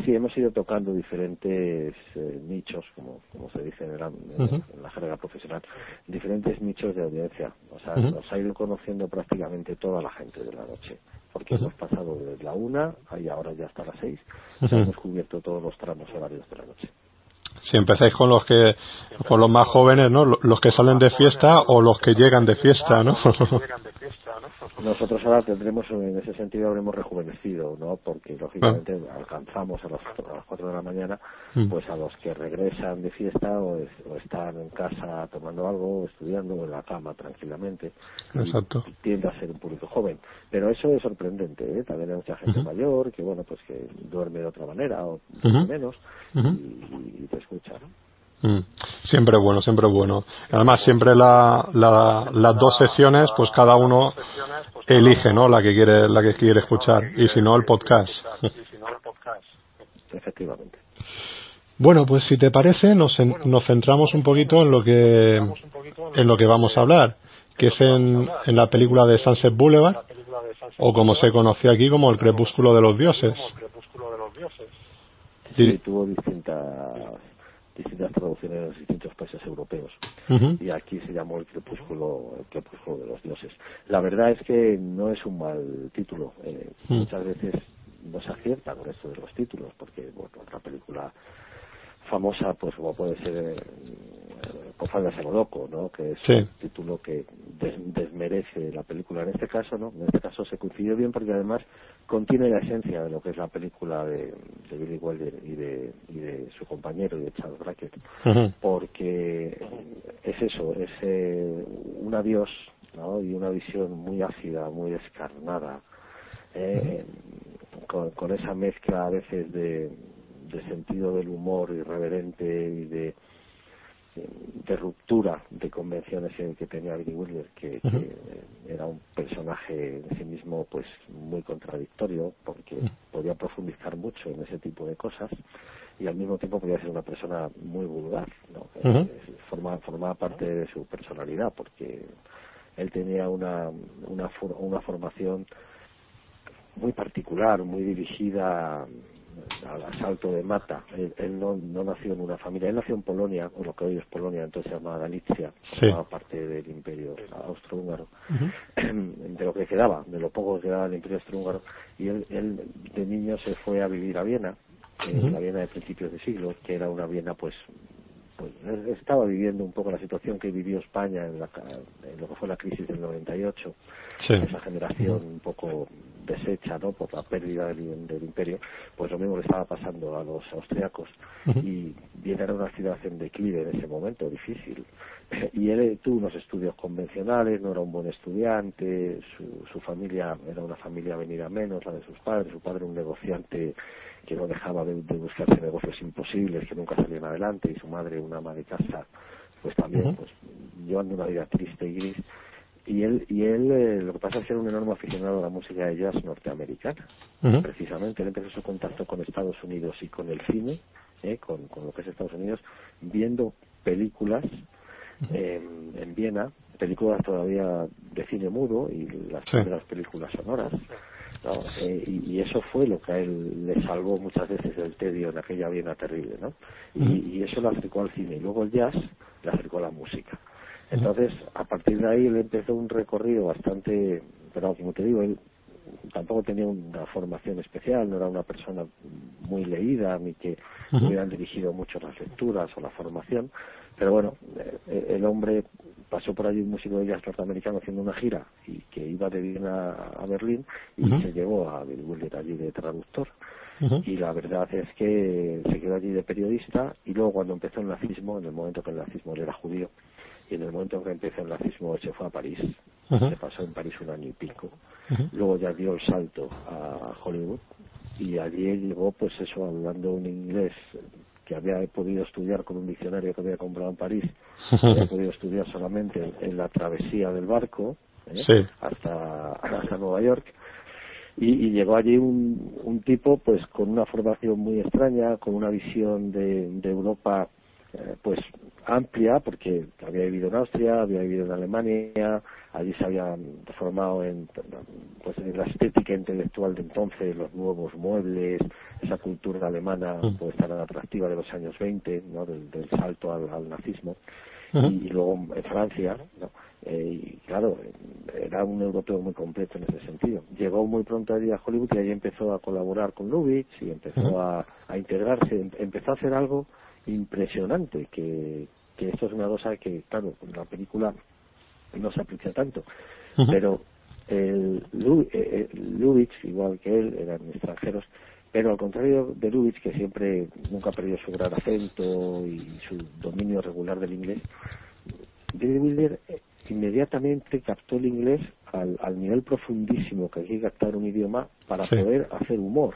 Sí, hemos ido tocando diferentes eh, nichos, como, como se dice en, am- en- Ujú. en la jerga profesional, diferentes nichos de audiencia. O sea, nos ha ido conociendo prácticamente toda la gente de la noche, porque hemos pasado de la una y ahora ya hasta las seis. Sea, hemos cubierto todos los tramos horarios de la noche. Si empezáis con los que, con los más jóvenes, ¿no? Lo- Los que salen de fiesta o los que llegan de fiesta, ¿no? Nosotros ahora tendremos, en ese sentido, habremos rejuvenecido, ¿no? Porque, lógicamente, alcanzamos a, los, a las 4 de la mañana, Mm. pues a los que regresan de fiesta o, es- o están en casa tomando algo, estudiando, o en la cama tranquilamente. Y Exacto. tiende a ser un público joven. Pero eso es sorprendente, ¿eh? También hay mucha gente mayor que, bueno, pues que duerme de otra manera o menos y, y te escucha, ¿no? Mm. Siempre bueno, siempre bueno. Además, siempre la, la- las dos sesiones, pues cada uno elige, ¿no? La que quiere, la que quiere escuchar. Y si no, el podcast. Efectivamente. Bueno, pues si te parece, nos, nos centramos un poquito en lo que en lo que vamos a hablar, que es en, en la película de Sunset Boulevard, o como se conoció aquí como El Crepúsculo de los Dioses. Sí, tuvo distintas distintas traducciones en los distintos países europeos. Y aquí se llamó el crepúsculo el crepúsculo de los dioses. La verdad es que no es un mal título eh, muchas veces no se acierta con esto de los títulos porque bueno otra película famosa pues como puede ser eh, Cofalda se loco no que es Sí. un título que des- desmerece la película en este caso no en este caso se coincidió bien porque además contiene la esencia de lo que es la película de, de Billy Wilder y de, y de su compañero y de Charles Brackett porque es eso, es eh, un adiós ¿no? y una visión muy ácida, muy descarnada, eh, con, con esa mezcla a veces de, de sentido del humor irreverente y de, de ruptura de convenciones en que tenía Billy Wilder, que, era un personaje en sí mismo pues muy contradictorio, porque podía profundizar mucho en ese tipo de cosas y al mismo tiempo podía ser una persona muy vulgar, ¿no? Que Ujú. es- forma, formaba parte de su personalidad, porque él tenía una, una, una formación muy particular, muy dirigida al asalto de Mata. Él, él no, no nació en una familia, él nació en Polonia, o lo que hoy es Polonia, entonces se llamaba Galicia, Sí. formaba parte del imperio austrohúngaro de lo que quedaba, de lo poco que quedaba del Imperio Austrohúngaro, y él, él de niño se fue a vivir a Viena, eh, Ujú. la Viena de principios de siglo, que era una Viena pues pues estaba viviendo un poco la situación que vivió España en, la, en lo que fue la crisis del 98, Sí. esa generación un poco deshecha ¿no? por la pérdida del, del imperio, pues lo mismo le estaba pasando a los austriacos y Viena era una ciudad en declive en ese momento, difícil. *laughs* Y él tuvo unos estudios convencionales, no era un buen estudiante, su, su familia era una familia venida menos, la de sus padres, su padre un negociante que no dejaba de, de buscarse negocios imposibles que nunca salían adelante y su madre una ama de casa pues también Ujú. pues llevando una vida triste y gris y él y él eh, lo que pasa es que era un enorme aficionado a la música de jazz norteamericana precisamente él empezó su contacto con Estados Unidos y con el cine eh, con, con lo que es Estados Unidos viendo películas eh, en Viena películas todavía de cine mudo y las Sí. primeras películas sonoras ¿no? Eh, y, y eso fue lo que a él le salvó muchas veces del tedio en aquella Viena terrible, ¿no? Y, y eso lo acercó al cine. Y luego el jazz le acercó a la música. Entonces, a partir de ahí él empezó un recorrido bastante, pero como te digo, él tampoco tenía una formación especial, no era una persona muy leída ni que hubieran dirigido mucho las lecturas o la formación, pero bueno, eh, el hombre pasó por allí un músico de jazz norteamericano haciendo una gira y que iba de Viena a Berlín y se llevó a Bill Wilder allí de traductor. Y la verdad es que se quedó allí de periodista y luego cuando empezó el nazismo, en el momento que el nazismo era judío y en el momento que empezó el nazismo se fue a París, se pasó en París un año y pico, luego ya dio el salto a Hollywood y allí llegó pues eso hablando un inglés que había podido estudiar con un diccionario que había comprado en París, *laughs* había podido estudiar solamente en, en la travesía del barco ¿eh? Sí. hasta, hasta Nueva York. Y, y llegó allí un, un tipo pues con una formación muy extraña, con una visión de, de Europa eh, pues amplia porque había vivido en Austria, había vivido en Alemania, allí se había formado en pues en la estética intelectual de entonces, los nuevos muebles, esa cultura alemana Mm. pues tan atractiva de los años 20, ¿no? del, del salto al, al nazismo y, y luego en Francia, ¿no? Eh, y claro, era un europeo muy completo en ese sentido. Llegó muy pronto allí a Hollywood y ahí empezó a colaborar con Lubitsch y empezó a, a integrarse, em- empezó a hacer algo impresionante, que, que esto es una cosa que, claro, en la película no se aprecia tanto, pero el Lu- eh, eh, Lubitsch, igual que él, eran extranjeros, pero al contrario de Lubitsch, que siempre nunca ha perdido su gran acento y su dominio regular del inglés, Billy Wilder eh, inmediatamente captó el inglés al, al nivel profundísimo que hay que captar un idioma para Sí. poder hacer humor.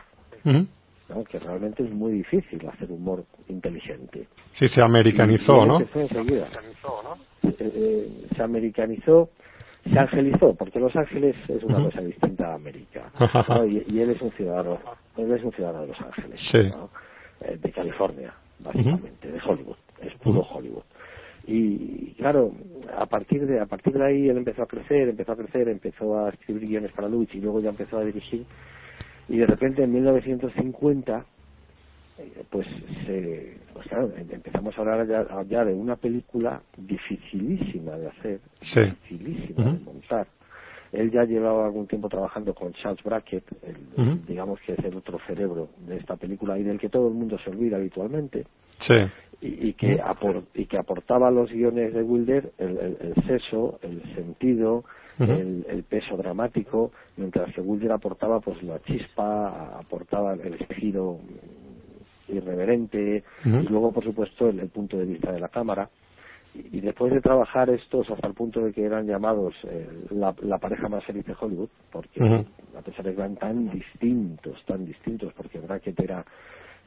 ¿No? que realmente es muy difícil hacer humor inteligente. Sí, se americanizó, Y- ¿no? enseguida. Eh, eh, se americanizó, se angelizó, porque Los Ángeles es una cosa distinta a América. *laughs* ¿no? Y, y él es un ciudadano, él es un ciudadano de Los Ángeles, Sí. ¿no? Eh, de California, básicamente, de Hollywood, es puro Hollywood. Y claro, a partir de a partir de ahí él empezó a crecer, empezó a crecer, empezó a escribir guiones para Lubitsch y luego ya empezó a dirigir. Y de repente en 1950 eh, pues, se, pues claro, em- empezamos a hablar ya, ya de una película dificilísima de hacer, Sí. dificilísima de montar. Él ya llevaba algún tiempo trabajando con Charles Brackett, el- digamos que es el otro cerebro de esta película y del que todo el mundo se olvida habitualmente Sí. y, y que apor- y que aportaba a los guiones de Wilder el, el, el seso, el sentido, El, el peso dramático, mientras que Wilder aportaba pues la chispa, aportaba el giro irreverente y luego por supuesto el, el punto de vista de la cámara y, y después de trabajar estos hasta el punto de que eran llamados eh, la, la pareja más feliz de Hollywood porque a pesar de que eran tan distintos tan distintos porque Brackett era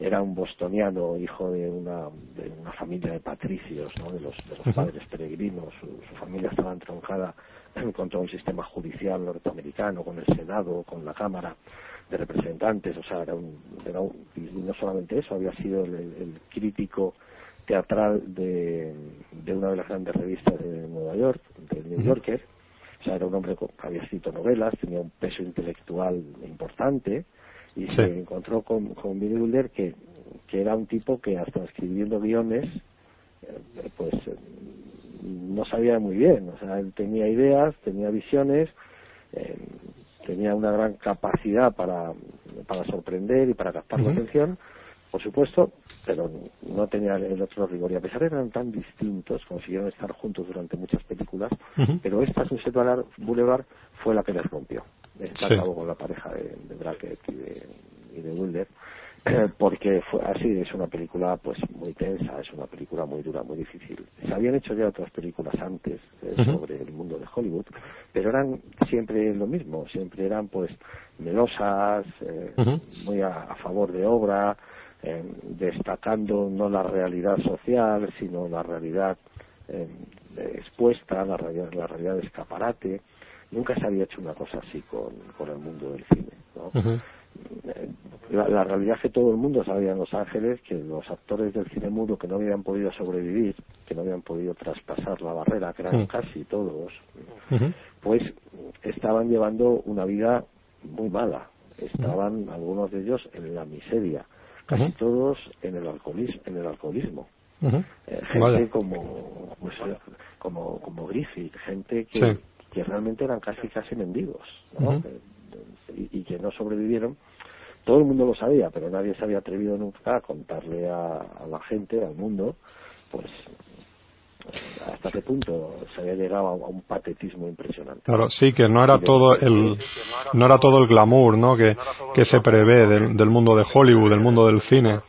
era un bostoniano, hijo de una, de una familia de patricios, ¿no? de los, de los padres peregrinos. Su, su familia estaba entroncada con todo el sistema judicial norteamericano, con el Senado, con la Cámara de Representantes. O sea, era un, era un- y no solamente eso, había sido el, crítico teatral de, de una de las grandes revistas de Nueva York, del New. Yorker. O sea, era un hombre que había escrito novelas, tenía un peso intelectual importante y Sí. se encontró con, con Billy Wilder que, que era un tipo que hasta escribiendo guiones eh, pues eh, no sabía muy bien, o sea, él tenía ideas, tenía visiones, eh, tenía una gran capacidad para, para sorprender y para captar la atención, por supuesto, pero no tenía el otro rigor. Y a pesar de que eran tan distintos, consiguieron estar juntos durante muchas películas, Ujú. pero esta Sunset Boulevard- Boulevard fue la que les rompió. Esta Sí. acabó con la pareja de, de Brackett y de, y de Wilder, porque fue así, es una película pues muy tensa, es una película muy dura, muy difícil. Se habían hecho ya otras películas antes eh, sobre el mundo de Hollywood, pero eran siempre lo mismo, siempre eran pues melosas, eh, muy a, a favor de obra, eh, destacando no la realidad social, sino la realidad eh, expuesta, la realidad, la realidad de escaparate. Nunca se había hecho una cosa así con, con el mundo del cine. ¿no? Eh, la, la realidad es que todo el mundo sabía en Los Ángeles que los actores del cine mudo que no habían podido sobrevivir, que no habían podido traspasar la barrera, que eran Mm. casi todos, pues estaban llevando una vida muy mala. Estaban algunos de ellos en la miseria, casi todos en el alcoholismo, en el alcoholismo. Eh, gente como, pues, como como Griffith, gente que, Sí. que realmente eran casi casi mendigos, ¿no? Y, y que no sobrevivieron. Todo el mundo lo sabía, pero nadie se había atrevido nunca a contarle a, a la gente, al mundo, pues hasta qué punto se había llegado a, un patetismo impresionante. Claro, sí, que no era todo el no era todo el glamour, ¿no? Que, que se prevé del, del mundo de Hollywood, del mundo del cine.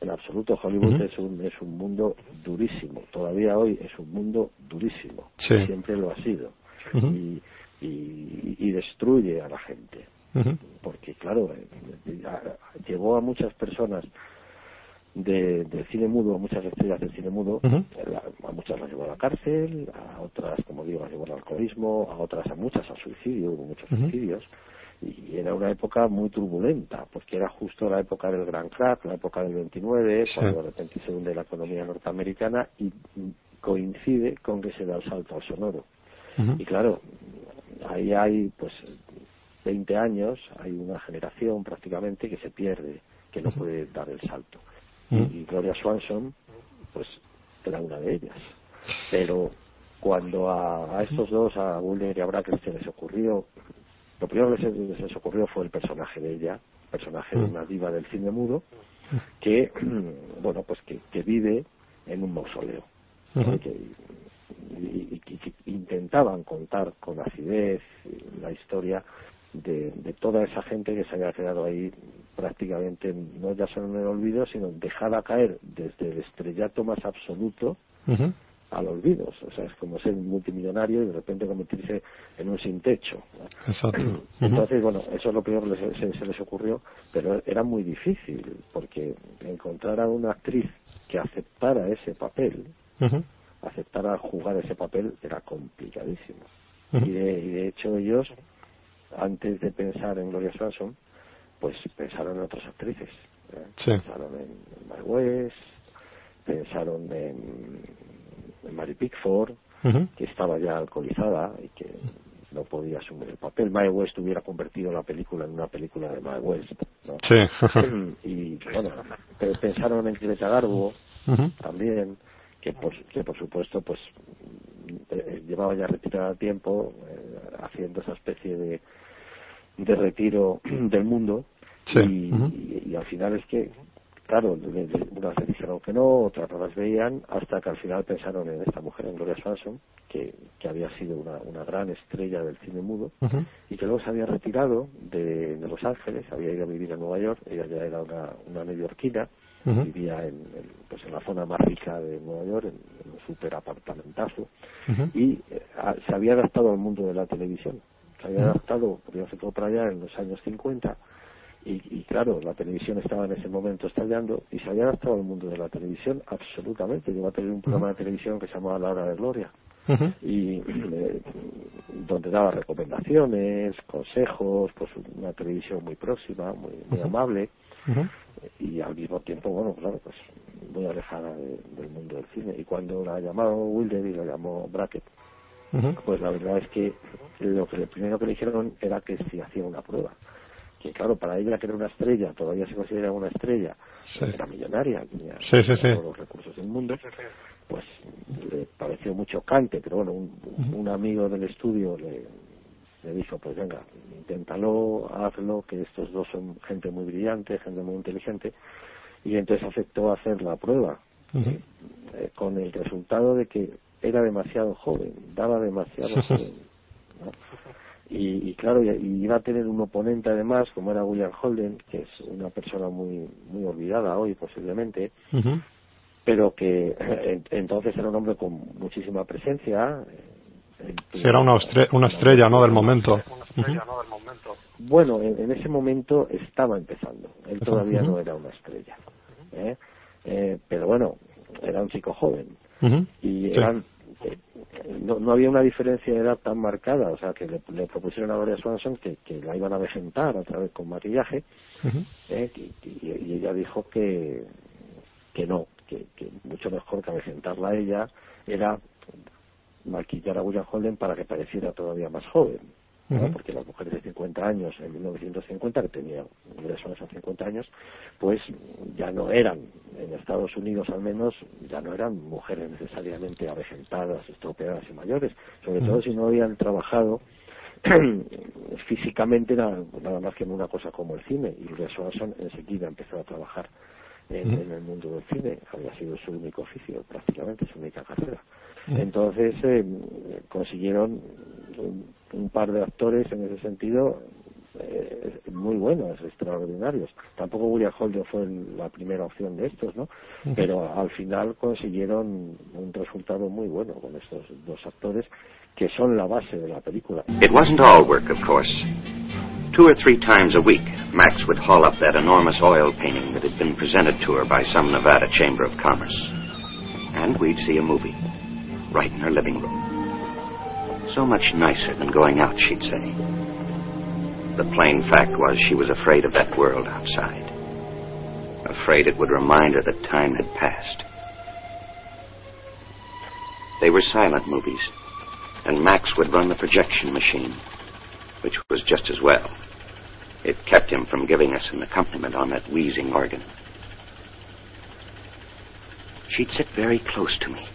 En absoluto, Hollywood es, un, es un mundo durísimo. Todavía hoy es un mundo durísimo. Sí. Siempre lo ha sido. Y, y, y destruye a la gente. Porque, claro, eh, a- llevó a muchas personas de, del cine mudo, a muchas estrellas del cine mudo, Ujú. la- a muchas las llevó a la cárcel, a otras, como digo, las llevó al alcoholismo, a otras, a muchas al suicidio, hubo muchos suicidios. Y era una época muy turbulenta, porque era justo la época del gran crack, la época del 29, Sí. cuando de repente se hunde la economía norteamericana y coincide con que se da el salto al sonoro. Y claro, ahí hay pues 20 años, hay una generación prácticamente que se pierde, que no puede dar el salto. Y, Gloria Swanson, pues era una de ellas. Pero cuando a, a estos dos, a Wilder y a Brackett, se les ocurrió, lo primero que se, les ocurrió fue el personaje de ella, personaje de una diva del cine mudo, que, *clears throat* bueno, pues que, que vive en un mausoleo. Y, que intentaban contar con acidez la historia de, de toda esa gente que se había quedado ahí prácticamente no ya solo en el olvido sino dejada caer desde el estrellato más absoluto al olvido o sea es como ser multimillonario y de repente convertirse en un sin techo. Exacto. *clears throat* Entonces bueno eso es lo primero que les- se, se les ocurrió pero era muy difícil porque encontrar a una actriz que aceptara ese papel a jugar ese papel era complicadísimo. Y, de, y de hecho ellos, antes de pensar en Gloria Swanson, pues pensaron en otras actrices. ¿eh? Sí. Pensaron en, Mae West, pensaron en, en Mary Pickford, que estaba ya alcoholizada y que no podía asumir el papel. Mae West hubiera convertido la película en una película de Mae West. ¿no? Sí. *laughs* y bueno, pe- pensaron en Greta Garbo, también que por, que por supuesto pues eh, llevaba ya retirada tiempo eh, haciendo esa especie de de retiro *clears throat* del mundo Sí. y, y- y al final es que claro unas le dijeron que no otras no las veían hasta que al final pensaron en esta mujer en Gloria Swanson que, que había sido una, una gran estrella del cine mudo y que luego se había retirado de, de Los Ángeles, había ido a vivir a Nueva York, ella ya era una, una neoyorquina, Vivía en, en, pues en la zona más rica de Nueva York, en, en un super apartamentazo, y eh, a- se había adaptado al mundo de la televisión, se había adaptado, porque se fue para allá en los años 50, y, y claro, la televisión estaba en ese momento estallando, y se había adaptado al mundo de la televisión absolutamente, llegó a tener un programa de televisión que se llamaba La Hora de Gloria, y eh, donde daba recomendaciones, consejos, pues una televisión muy próxima, muy, muy amable Y al mismo tiempo, bueno, claro, pues muy alejada de- del mundo del cine. Y cuando la llamó Wilder y la llamó Brackett, pues la verdad es que lo que lo primero que le dijeron era que si hacía una prueba. Que claro, para ella que era una estrella, todavía se considera una estrella, Sí. era millonaria, tenía Sí, sí, sí. todos los recursos del mundo, pues le pareció muy chocante, pero bueno, un, un amigo del estudio le, le dijo, pues venga, inténtalo, hazlo, que estos dos son gente muy brillante, gente muy inteligente, y entonces aceptó hacer la prueba, eh, con el resultado de que era demasiado joven, daba demasiado *laughs* joven. ¿no? Y, y claro, y, y iba a tener un oponente además, como era William Holden, que es una persona muy muy olvidada hoy posiblemente, pero que en- entonces era un hombre con muchísima presencia. Sí, era una, estre- una estrella, ¿no? Del momento. Bueno, en, en ese momento estaba empezando. Él todavía no era una estrella. ¿eh? Eh, pero bueno, era un chico joven. Y Sí. eran, eh, no, no había una diferencia de edad tan marcada. O sea, que le, le propusieron a Gloria Swanson que, que la iban a vegetar a través con maquillaje. ¿eh? Y, y- y ella dijo que, que no, que, que mucho mejor que avejentarla a ella era maquillar a William Holden para que pareciera todavía más joven. Porque las mujeres de 50 años, en 1950, que tenía Gloria Swanson 50 años, pues ya no eran en esta Estados Unidos al menos ya no eran mujeres necesariamente avejentadas, estropeadas y mayores, sobre todo si no habían trabajado *clears throat* físicamente nada, nada más que en una cosa como el cine. Y Swanson enseguida empezó a trabajar en, en el mundo del cine. Había sido su único oficio prácticamente su única carrera. Entonces eh, consiguieron un, un par de actores en ese sentido eh, muy buenos, extraordinarios. Tampoco William Holden fue la primera opción de estos, ¿no? Pero al final consiguieron un resultado muy bueno con estos dos actores que son la base de la película. It wasn't all work, of course. Two or three times a week, Max would haul up that enormous oil painting that had been presented to her by some Nevada Chamber of Commerce. And we'd see a movie, right in her living room. So much nicer than going out, she'd say. The plain fact was she was afraid of that world outside. Afraid it would remind her that time had passed. They were silent movies, and Max would run the projection machine, which was just as well. It kept him from giving us an accompaniment on that wheezing organ. She'd sit very close to me,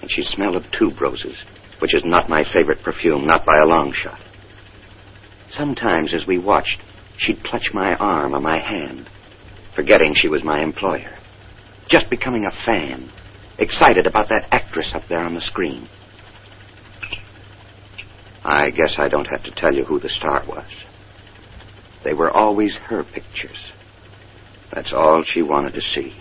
and she smelled smell of tuberoses, which is not my favorite perfume, not by a long shot. Sometimes, as we watched, she'd clutch my arm or my hand, forgetting she was my employer, just becoming a fan, excited about that actress up there on the screen. I guess I don't have to tell you who the star was. They were always her pictures. That's all she wanted to see.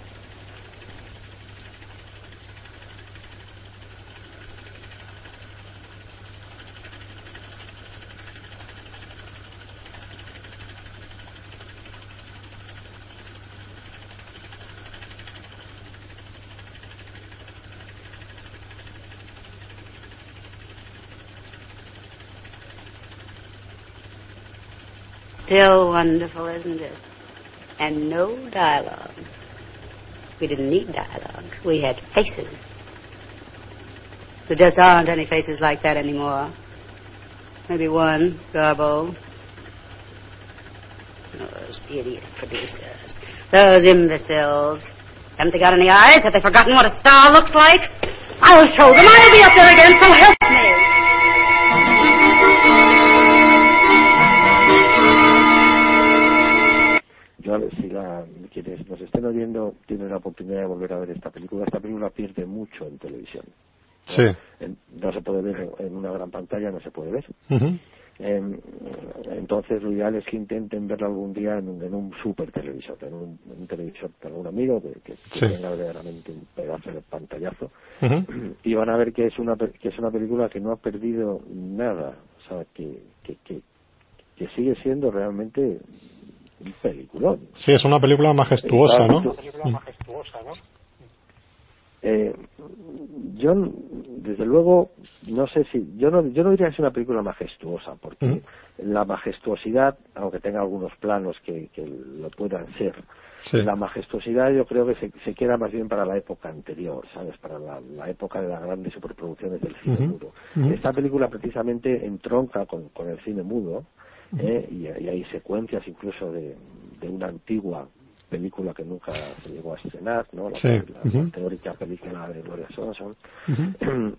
Still wonderful, isn't it? And no dialogue. We didn't need dialogue. We had faces. There just aren't any faces like that anymore. Maybe one, Garbo. Those idiot producers. Those imbeciles. Haven't they got any eyes? Have they forgotten what a star looks like? I'll show them. I'll be up there again, so help me. Si la, quienes nos estén oyendo tienen la oportunidad de volver a ver esta película, esta película pierde mucho en televisión. ¿no? Sí. En- no se puede ver en una gran pantalla, no se puede ver. Em, entonces lo ideal es que intenten verla algún día en un, en un super televisor, en un, en un televisor de algún amigo que, que- tenga verdaderamente un pedazo de pantallazo y van a ver que es una que es una película que no ha perdido nada, o sea que que, que, que sigue siendo realmente un peliculón. Sí, es una película majestuosa, ¿no? Eh, yo desde luego no sé si yo no yo no diría que es una película majestuosa porque la majestuosidad aunque tenga algunos planos que, que lo puedan ser Sí. la majestuosidad yo creo que se, se queda más bien para la época anterior sabes para la, la época de las grandes superproducciones del cine Ujú. mudo esta película precisamente entronca con, con el cine mudo ¿eh? y, y hay secuencias incluso de, de una antigua película que nunca se llegó a estrenar, ¿no? La, Sí. la- la Ujú. teórica película de Gloria Swanson. Ujú.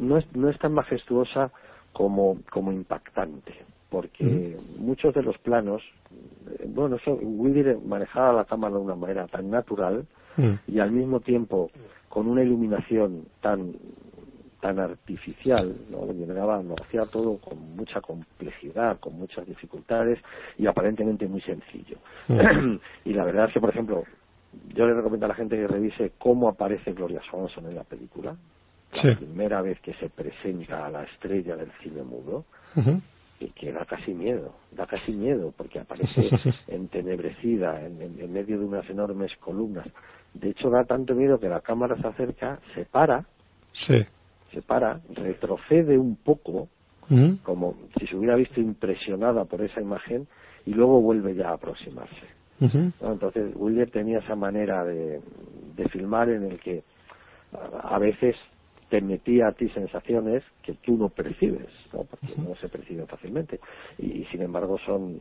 *clears throat* no, es, no es tan majestuosa como, como impactante, porque muchos de los planos, eh, bueno, eso, Wilder manejaba la cámara de una manera tan natural y al mismo tiempo con una iluminación tan tan artificial, ¿no? Le llegaba, lo hacía todo con mucha complejidad, con muchas dificultades y aparentemente muy sencillo. Mm. *clears throat* y la verdad es que, por ejemplo, yo le recomiendo a la gente que revise cómo aparece Gloria Swanson en la película. La Sí. primera vez que se presenta a la estrella del cine mudo y que da casi miedo, da casi miedo porque aparece entenebrecida en, en- en medio de unas enormes columnas. De hecho, da tanto miedo que la cámara se acerca, se para, Sí. Se para, retrocede un poco, Ujú. como si se hubiera visto impresionada por esa imagen, y luego vuelve ya a aproximarse. Entonces, William tenía esa manera de, de filmar en el que a veces te metía a ti sensaciones que tú no percibes, ¿no? porque no se perciben fácilmente. Y, sin embargo son,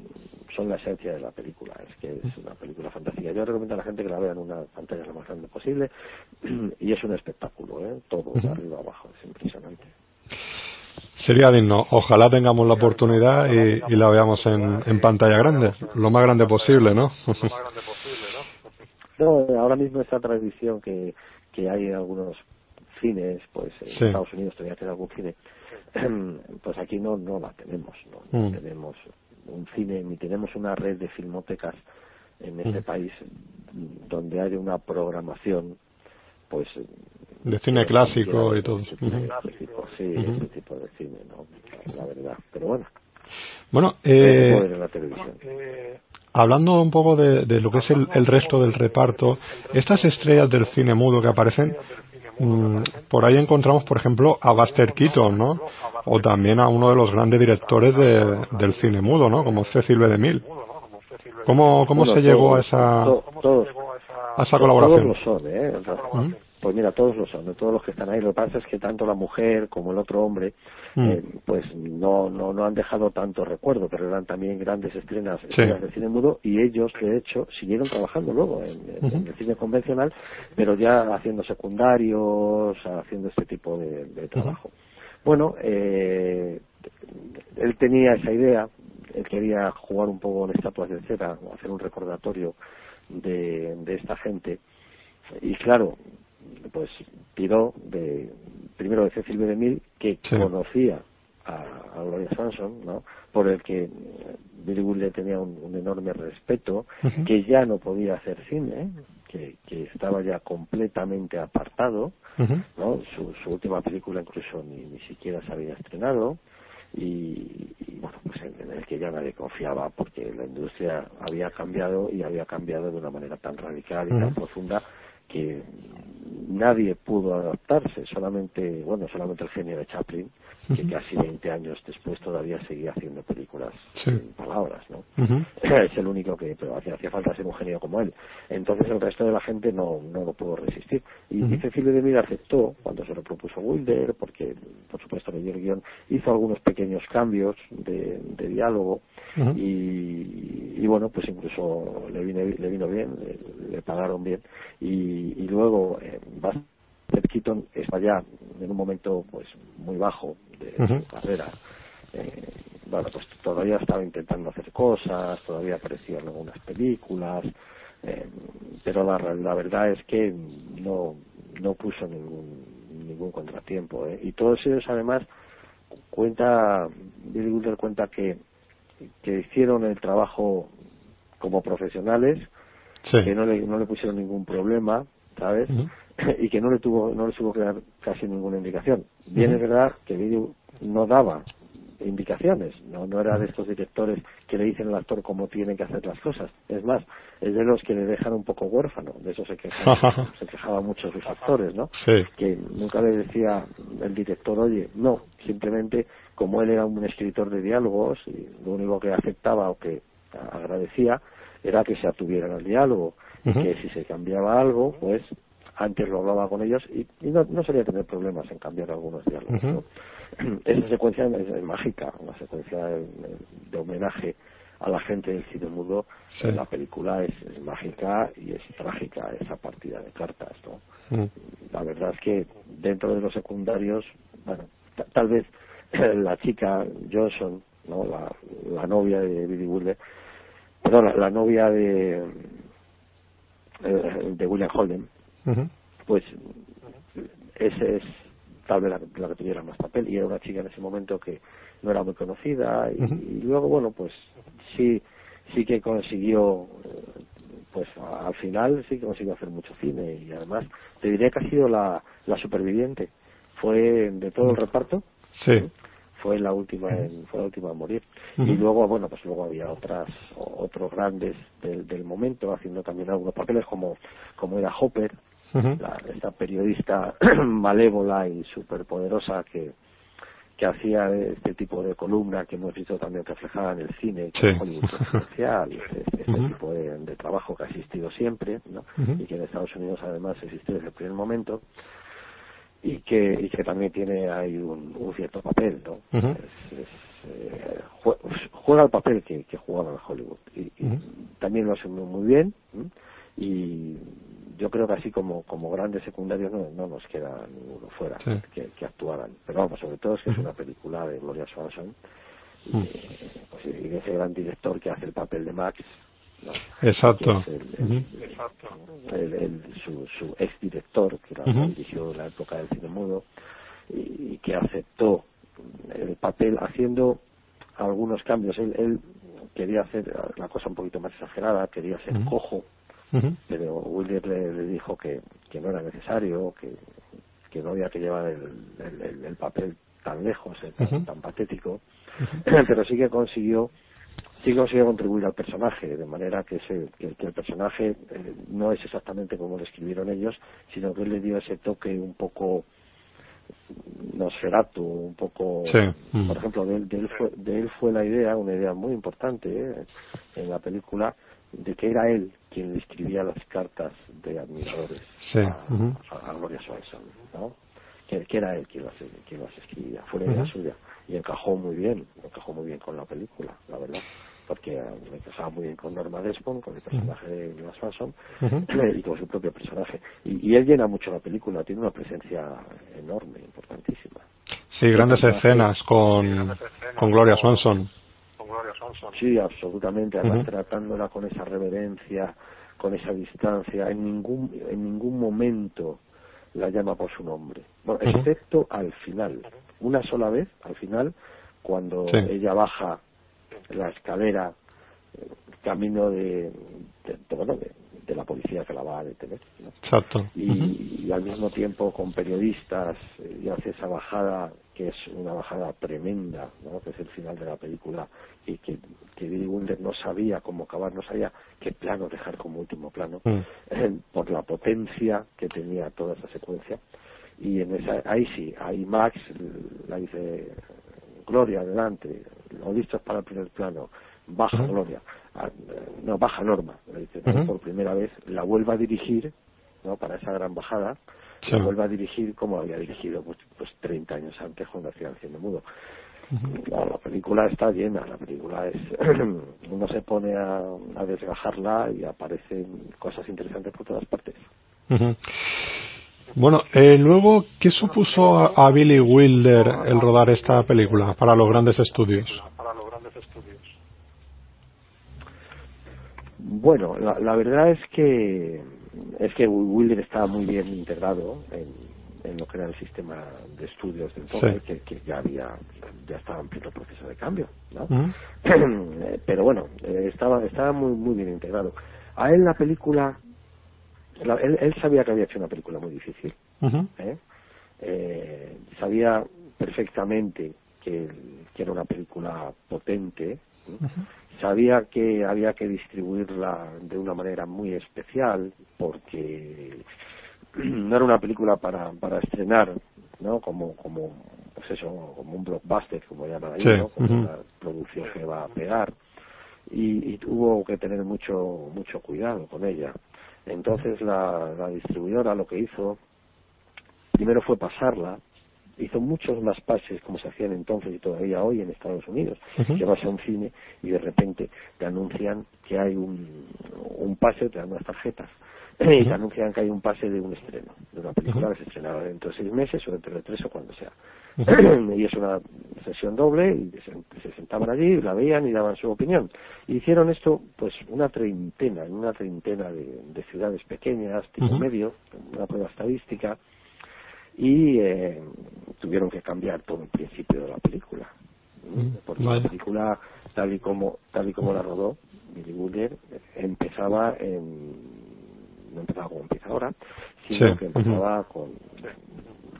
son la esencia de la película. Es que es una película fantástica. Yo recomiendo a la gente que la vea en una pantalla lo más grande posible *clears throat* y es un espectáculo, ¿eh? todo de arriba abajo, es impresionante. Sería digno. Ojalá tengamos la oportunidad y, y la veamos en, en pantalla grande, lo más *laughs* grande posible, ¿no? No, ahora mismo esta tradición que, que hay en algunos cines, pues en Sí. Estados Unidos todavía queda algún cine, *clears throat* pues aquí no no la tenemos, no, no Mm. tenemos un cine ni tenemos una red de filmotecas en este Mm. país donde haya una programación pues De cine clásico y todo. tipo, sí, ese tipo de cine, ¿no? La verdad, pero bueno, Bueno, que eh, poder en la televisión. hablando un poco de, de lo que es el, el resto del reparto, estas estrellas del cine mudo que aparecen, por ahí encontramos, por ejemplo, a Buster Keaton, ¿no? O también a uno de los grandes directores de- del cine mudo, ¿no? Como Cecil B. DeMille. ¿Cómo, cómo Bueno, se llegó a esa, a esa colaboración? Todos lo son, ¿eh? Ujú. Pues mira, todos lo son, de todos los que están ahí. Lo que pasa es que tanto la mujer como el otro hombre, Mm. eh, pues no, no, no han dejado tanto recuerdo, pero eran también grandes estrenas, estrellas del cine mudo y ellos, de hecho, siguieron trabajando luego en el cine convencional, pero ya haciendo secundarios, haciendo este tipo de, de trabajo. Bueno, eh, él tenía esa idea, él quería jugar un poco con estatuas de cera, hacer un recordatorio de, de esta gente. Y claro, pues tiró de, primero de Cecil B. DeMille, que Sí. conocía a, a Gloria Swanson, ¿no? por el que eh, Billy Wilder tenía un, un enorme respeto, que ya no podía hacer cine, que, que estaba ya completamente apartado. ¿no? Su, su última película incluso ni, ni siquiera se había estrenado y, y, bueno, pues en, en el que ya nadie confiaba porque la industria había cambiado y había cambiado de una manera tan radical y tan profunda que nadie pudo adaptarse, solamente, bueno, solamente el genio de Chaplin, que casi 20 años después todavía seguía haciendo películas Sí. sin palabras, ¿no? *laughs* Es el único que pero hacía, hacía falta ser un genio como él. Entonces el resto de la gente no no lo pudo resistir. Y, y Cecilio de Mira aceptó cuando se lo propuso Wilder porque por supuesto leyó el guion hizo algunos pequeños cambios de, de diálogo y, y bueno pues incluso le vino le vino bien le, le pagaron bien y, y luego eh, Buster Keaton está ya en un momento pues muy bajo de su carrera eh, bueno, pues todavía estaba intentando hacer cosas, todavía aparecía en algunas películas, eh, pero la, la verdad es que no, no puso ningún, ningún contratiempo. ¿eh? Y todos ellos, además, cuenta, Billy Wilder cuenta que, que hicieron el trabajo como profesionales, Sí. que no le, no le pusieron ningún problema, ¿sabes? *laughs* Y que no le tuvo no le tuvo que dar casi ninguna indicación. Bien es verdad que Billy no daba indicaciones, no no era de estos directores que le dicen al actor cómo tiene que hacer las cosas. Es más, es de los que le dejan un poco huérfano, de eso se quejaban, *laughs* se quejaban muchos los actores, ¿no? Sí. Que nunca le decía el director, oye, no, simplemente como él era un escritor de diálogos y lo único que aceptaba o que agradecía era que se atuvieran al diálogo, Ujú. que si se cambiaba algo, pues antes lo hablaba con ellos y, y no, no solía tener problemas en cambiar algunos diálogos. ¿no? *clears throat* Esa secuencia es, es mágica, una secuencia de, de homenaje a la gente del cine mudo. Sí. La película es, es mágica y es trágica esa partida de cartas. ¿no? Mm. La verdad es que dentro de los secundarios, bueno, ta- tal vez *clears throat* la chica Johnson, ¿no? la, la novia de Billy Wilder, perdón, la, la novia de, eh, de William Holden, pues ese es tal vez la, la que tuviera más papel. Y era una chica en ese momento que no era muy conocida y, y luego bueno pues sí sí que consiguió eh, pues al final sí que consiguió hacer mucho cine y además te diría que ha sido la, la superviviente. Fue de todo el reparto. Sí. Fue la última en, fue la última en morir. Y luego bueno pues luego había otras otros grandes del, del momento haciendo también algunos papeles como como era Hopper la, esta periodista *clears throat* malévola y superpoderosa que que hacía este tipo de columna que hemos visto también reflejada en el cine Sí. con Hollywood Confidencial, *laughs* este, este tipo de, de trabajo que ha existido siempre ¿no? Y que en Estados Unidos además existió desde el primer momento y que y que también tiene ahí un, un cierto papel no. Es- es, eh, jue- juega el papel que, que jugaba en Hollywood y, y también lo hace muy, bien y yo creo que así como como grandes secundarios no, no nos queda ninguno fuera Sí. que, que actuaran pero vamos sobre todo es que es una película de Gloria Swanson y, Mm. pues, y de ese gran director que hace el papel de Max. Exacto. Su, su ex director que la Ujú. dirigió en la época del cine mudo y, y que aceptó el papel haciendo algunos cambios él, él quería hacer la cosa un poquito más exagerada quería ser Ujú. cojo Ujú. pero Wilder le, le dijo que, que no era necesario, que, que no había que llevar el, el, el- el papel tan lejos, eh, tan, tan patético, *clears throat* pero sí que consiguió sí que consiguió contribuir al personaje, de manera que, ese, que, que el personaje eh, no es exactamente como lo escribieron ellos, sino que él le dio ese toque un poco nosferatu, un poco Sí. Mm. por ejemplo de él, de él fue de él fue la idea una idea muy importante eh, en la película de que era él quien le escribía las cartas de admiradores Sí. a, Gloria Swanson ¿no? que, que era él quien las, quien las escribía fue la idea suya y encajó muy bien encajó muy bien con la película la verdad porque me encajaba muy bien con Norma Desmond con el personaje de Gloria Swanson Ujú. y con su propio personaje y, y él llena mucho la película tiene una presencia enorme importantísima Sí, grandes escenas con, con Gloria Swanson. Sí, absolutamente. Además, tratándola con esa reverencia, con esa distancia. En ningún, en ningún momento la llama por su nombre. Bueno, excepto al final. Una sola vez, al final, cuando Sí. ella baja la escalera, camino de, de, de, bueno, de, de la policía que la va a detener. ¿no? Exacto. y, al mismo tiempo con periodistas y hace esa bajada que es una bajada tremenda ¿no? que es el final de la película y que, que Billy Wilder no sabía cómo acabar no sabía qué plano dejar como último plano Mm. eh, por la potencia que tenía toda esa secuencia y en esa ahí sí ahí Max la dice Gloria adelante lo listos para el primer plano baja. Gloria eh, no baja Norma por primera vez la vuelve a dirigir ¿no? para esa gran bajada Sí. la vuelve a dirigir como había dirigido pues, pues 30 años antes cuando hacía cine mudo Claro, la película está llena, la película es. *clears throat* uno se pone a, a desgajarla y aparecen cosas interesantes por todas partes. Bueno, eh, luego, ¿qué supuso a, a Billy Wilder el rodar esta película para los grandes estudios? Bueno, la, la verdad es que es que Wilder estaba muy bien integrado en, en lo que era el sistema de estudios de entonces, Sí. que, que ya había ya estaba en pleno proceso de cambio, ¿no? Eh, *clears throat* pero bueno eh, estaba estaba muy muy bien integrado a él la película la- él, él sabía que había hecho una película muy difícil. ¿eh? Eh, sabía perfectamente que, que era una película potente sabía que había que distribuirla de una manera muy especial porque *clears throat* no era una película para, para estrenar no como como pues eso como un blockbuster como llaman ahí Sí, ¿no? como una producción que va a pegar. Y, y tuvo que tener mucho mucho cuidado con ella entonces la, la distribuidora lo que hizo primero fue pasarla hizo muchos más pases como se hacían entonces y todavía hoy en Estados Unidos que vas a un cine y de repente te anuncian que hay un, un pase te dan unas tarjetas y te anuncian que hay un pase de un estreno de una película que se estrenará dentro de seis meses o dentro de tres o cuando sea. *clears throat* Y es una sesión doble y se, se sentaban allí la veían y daban su opinión. Y hicieron esto pues una treintena en una treintena de, de ciudades pequeñas tipo medio una prueba estadística y eh, tuvieron que cambiar todo el principio de la película. Porque la película tal y como tal y como la rodó Billy Wilder empezaba en no empezaba como empieza ahora sino Sí, que empezaba con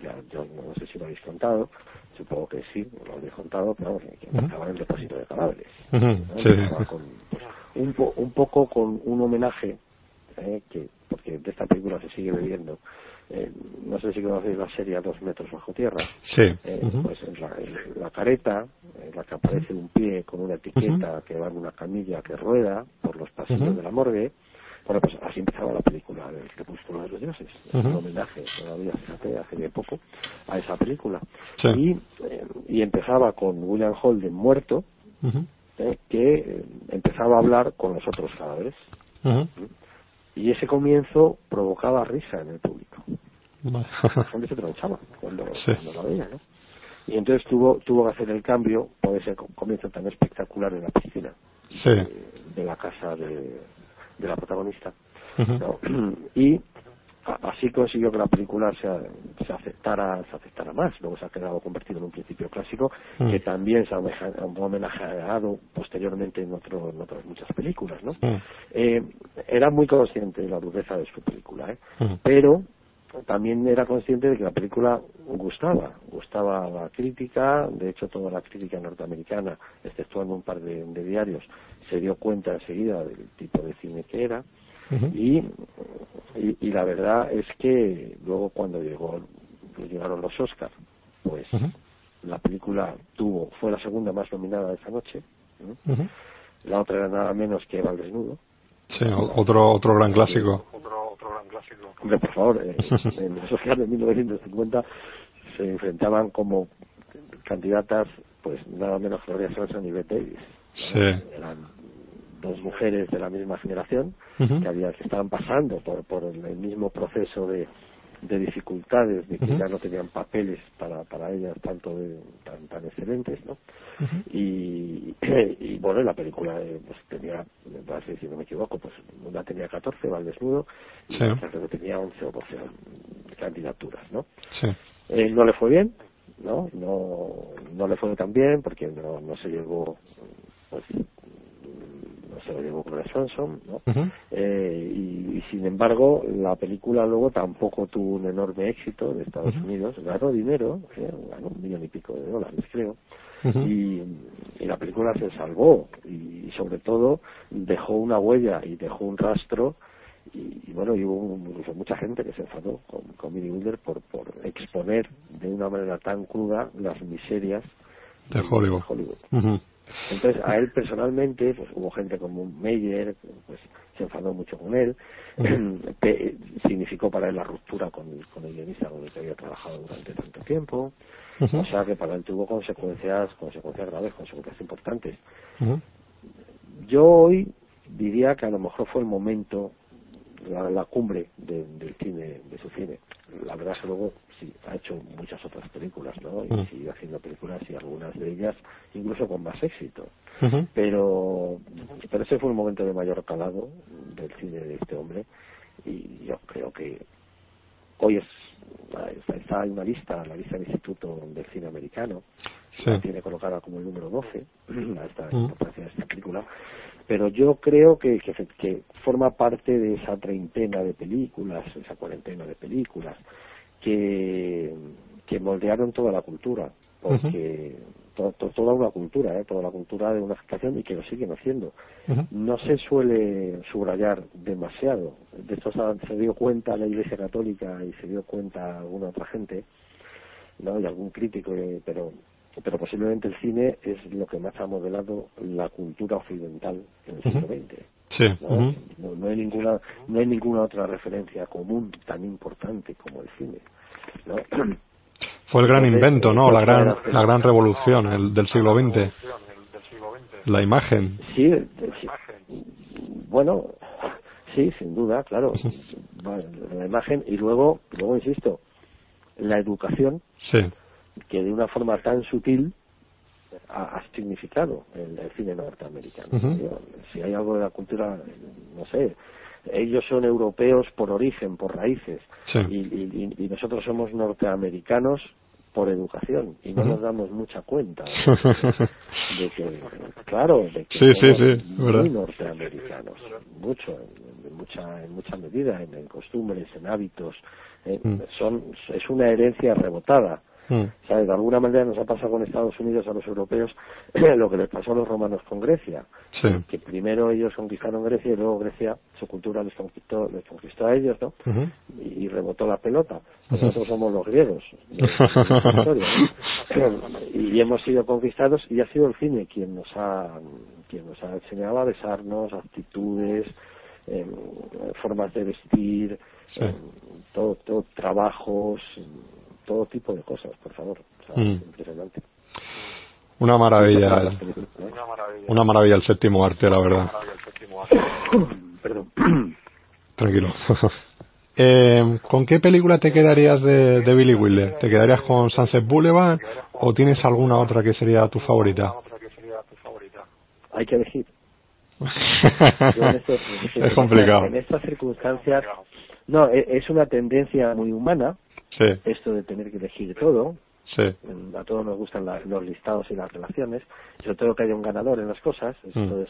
ya yo no sé si lo habéis contado supongo que sí lo habéis contado pero vamos, que empezaba en el depósito de cadáveres ¿no? sí. Con, pues, un, po- un poco con un homenaje eh, que porque de esta película se sigue bebiendo eh, no sé si conocéis la serie a dos metros bajo tierra Sí. eh, pues en la, en la careta en la que aparece un pie con una etiqueta que va en una camilla que rueda por los pasillos de la morgue Bueno, pues así empezaba la película del Crepúsculo de los Dioses, Ujú. un homenaje todavía, fíjate, hace bien poco, a esa película. Sí. Y, eh, y empezaba con William Holden muerto, eh, que eh, empezaba a hablar con los otros cadáveres. Ujú. Y ese comienzo provocaba risa en el público. La gente se tronchaba cuando, Sí. cuando la veía, ¿no? Y entonces tuvo, tuvo que hacer el cambio por ese co- comienzo tan espectacular en la piscina Sí. de la casa de, de la protagonista. *clears throat* Y así consiguió que la película se, se aceptara se aceptara más. Luego se ha quedado convertido en un principio clásico Mm. que también se ha homenaje- homenajeado posteriormente en, otro- en otras muchas películas. ¿no? Mm. Eh, era muy consciente de la dureza de su película, ¿eh? Mm. pero también era consciente de que la película gustaba, gustaba la crítica, de hecho toda la crítica norteamericana, exceptuando un par de, de diarios, se dio cuenta enseguida del tipo de cine que era. Y, y, y la verdad es que luego cuando llegó pues llegaron los Oscars, pues la película tuvo fue la segunda más nominada de esa noche, la otra era nada menos que Eva al desnudo. Sí, otro, otro gran clásico. Hombre, por favor, eh, *laughs* en los Oscars de 1950 se enfrentaban como candidatas, pues nada menos Gloria Swanson y Bette Davis. Sí. Eran dos mujeres de la misma generación que, había, que estaban pasando por, por el mismo proceso de, de dificultades, de que ya no tenían papeles para, para ellas tanto de, tan, tan excelentes, ¿no? y, y bueno la película eh, pues tenía si no me equivoco pues una tenía 14 va al desnudo y Sí. otra creo que tenía 11 o 12 candidaturas no Sí. Eh, no le fue bien no no no le fue tan bien porque no no se llevó pues se lo llevó Gloria Swanson no eh, y, y sin embargo la película luego tampoco tuvo un enorme éxito en Estados. Unidos. Ganó dinero eh, ganó un millón y pico de dólares creo. Y, y la película se salvó y, sobre todo dejó una huella y dejó un rastro. Y, y bueno y hubo incluso mucha gente que se enfadó con, con Billy Wilder por, por exponer de una manera tan cruda las miserias De Hollywood. Ujú. Entonces a él personalmente pues hubo gente como Meyer pues se enfadó mucho con él Pe- *clears throat* significó para él la ruptura con, con el guionista con el que había trabajado durante tanto tiempo. O sea que para él tuvo consecuencias consecuencias graves consecuencias importantes. Yo hoy diría que a lo mejor fue el momento la, la cumbre de- del cine de su cine. La verdad es que luego sí ha hecho muchas otras películas no y Mm. sigue haciendo películas y algunas de ellas incluso con más éxito. Pero pero ese fue el momento de mayor calado del cine de este hombre y yo creo que hoy es está, está en una lista la lista del Instituto del Cine Americano. Sí. la tiene colocada como el número 12 a esta importancia de esta película. Pero yo creo que, que, que forma parte de esa treintena de películas esa cuarentena de películas que que moldearon toda la cultura porque to- to- toda una cultura ¿eh? toda la cultura de una generación y que lo siguen haciendo no se suele subrayar demasiado. De esto se, dio cuenta la Iglesia Católica y se dio cuenta alguna otra gente, ¿no? Y algún crítico, eh, pero pero posiblemente el cine es lo que más ha modelado la cultura occidental en el siglo. XX. Sí. ¿no? No, no hay ninguna no hay ninguna otra referencia común tan importante como el cine. ¿no? Fue el gran invento, ¿no? La gran, la gran revolución el, del siglo XX. La imagen. Sí, bueno, sí, sin duda, claro. La imagen y luego, luego insisto, la educación Sí. que de una forma tan sutil ha, ha significado el, el cine norteamericano. Si hay algo de la cultura, no sé, ellos son europeos por origen, por raíces, Sí. y, y- y- nosotros somos norteamericanos por educación y no nos damos mucha cuenta *laughs* de que, claro, de que Sí, somos sí, muy verdad. norteamericanos, mucho, en, en mucha, en mucha medida, en, en costumbres, en hábitos, eh, Mm. son, es una herencia rebotada. Mm. ¿sabes? De alguna manera nos ha pasado con Estados Unidos a los europeos *clears throat* lo que les pasó a los romanos con Grecia, Sí. que primero ellos conquistaron Grecia y luego Grecia, su cultura les conquistó, les conquistó a ellos, ¿no? Y, y rebotó la pelota. Nosotros somos los griegos de- *laughs* de y hemos sido conquistados y ha sido el cine quien nos ha quien nos ha enseñado a besarnos, actitudes, em, formas de vestir, Sí. em, todo, todo trabajos, em, todo tipo de cosas, por favor. O sea, Mm. es impresionante. Una maravilla. Una maravilla el séptimo arte, la verdad. *coughs* Perdón. *coughs* Tranquilo. *laughs* Eh, ¿Con qué película te quedarías de, de Billy Wilder? ¿Te quedarías con Sunset Boulevard o tienes alguna otra que sería tu favorita? Hay que elegir. *laughs* Es complicado. En estas circunstancias, no, e- es una tendencia muy humana Sí, esto de tener que elegir todo. sí. A todos nos gustan la- los listados y las relaciones, sobre todo que haya un ganador en las cosas. Esto Mm. es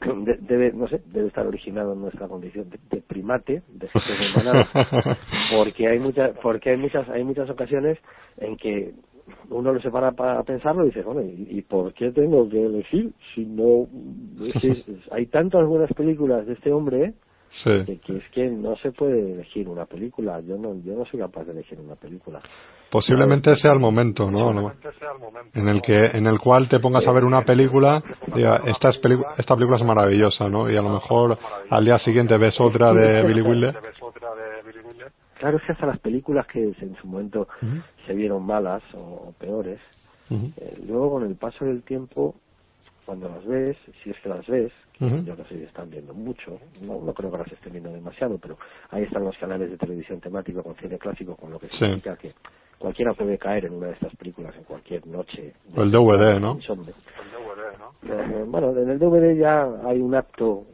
*clears throat* de- debe no sé debe estar originado en nuestra condición de, de primate de manada *laughs* porque hay muchas porque hay muchas hay muchas ocasiones en que uno lo separa para pensarlo y dice bueno ¿y, y por qué tengo que elegir si no es *laughs* hay tantas buenas películas de este hombre Sí. que, que es que no se puede elegir una película yo no yo no soy capaz de elegir una película Posiblemente sea el momento, ¿no? ¿no? En el que, en el cual te pongas a ver una película, diga, esta, es pelicu- esta película es maravillosa, ¿no? Y a lo mejor al día siguiente ves otra de Billy Wilder. Claro, es que hasta las películas que en su momento se vieron malas o, o peores, Ujú. eh, luego con el paso del tiempo, cuando las ves, si es que las ves, que Ujú. yo no sé si están viendo mucho, no, no creo que las estén viendo demasiado, pero ahí están los canales de televisión temático con cine clásico, con lo que Sí. significa que cualquiera puede caer en una de estas películas en cualquier noche. de O el DVD, ¿no? insomnio. Eh, bueno, en el DVD ya hay un acto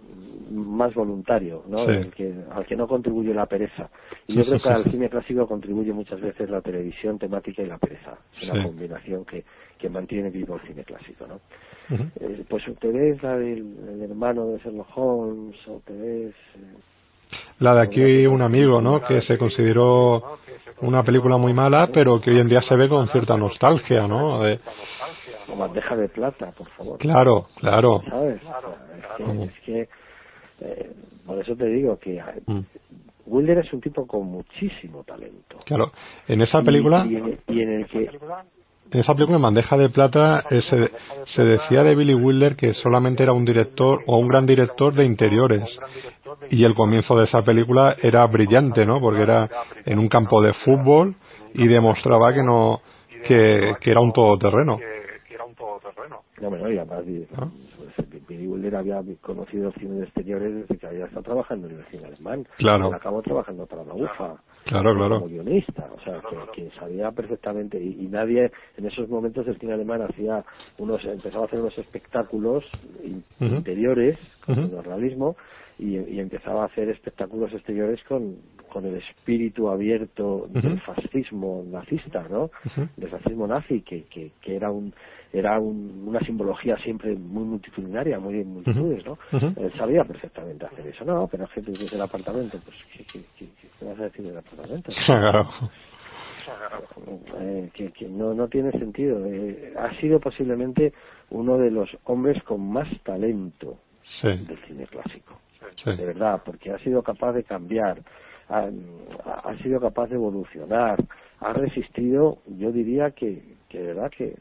más voluntario, ¿no? Sí. El que, al que no contribuye la pereza. Y Sí, yo creo sí, que sí, al sí. cine clásico contribuye muchas veces la televisión temática y la pereza. Es una Sí. combinación que, que mantiene vivo el cine clásico, ¿no? Eh, pues te ves la del el hermano de Sherlock Holmes, o te ves... eh, La de aquí un amigo, ¿no? Que se consideró una película muy mala, pero que hoy en día se ve con cierta nostalgia, ¿no? De- o bandeja de plata, por favor. Claro, claro. ¿Sabes? Es que, es que eh, por eso te digo que eh, Mm. Wilder es un tipo con muchísimo talento. Claro. En esa película, Y, y en, y en el que en esa película en Bandeja de Plata eh, se, se decía de Billy Wilder que solamente era un director o un gran director de interiores. Y el comienzo de esa película era brillante, ¿no? Porque era en un campo de fútbol y demostraba que no que, que era un todoterreno. No, y y- Wilder había conocido cine de exteriores desde que había estado trabajando en el cine alemán. Claro. Él acabó trabajando para la UFA. Claro, claro. Como guionista, o sea, que, que sabía perfectamente. Y, y nadie, en esos momentos, el cine alemán hacía unos, empezaba a hacer unos espectáculos interiores con el realismo y, y empezaba a hacer espectáculos exteriores con, con el espíritu abierto del fascismo nazista, ¿no? Del fascismo nazi que, que, que era un era un- una simbología siempre muy multitudinaria muy en multitudes no él sabía perfectamente hacer eso. No pero es que dices el apartamento pues ¿qué, qué, qué, qué vas a decir del apartamento *laughs* Claro. Eh, que, que no no tiene sentido. Eh, ha sido posiblemente uno de los hombres con más talento Sí. del cine clásico. Sí. de verdad, porque ha sido capaz de cambiar, ha, ha sido capaz de evolucionar, ha resistido, yo diría que, que de verdad que,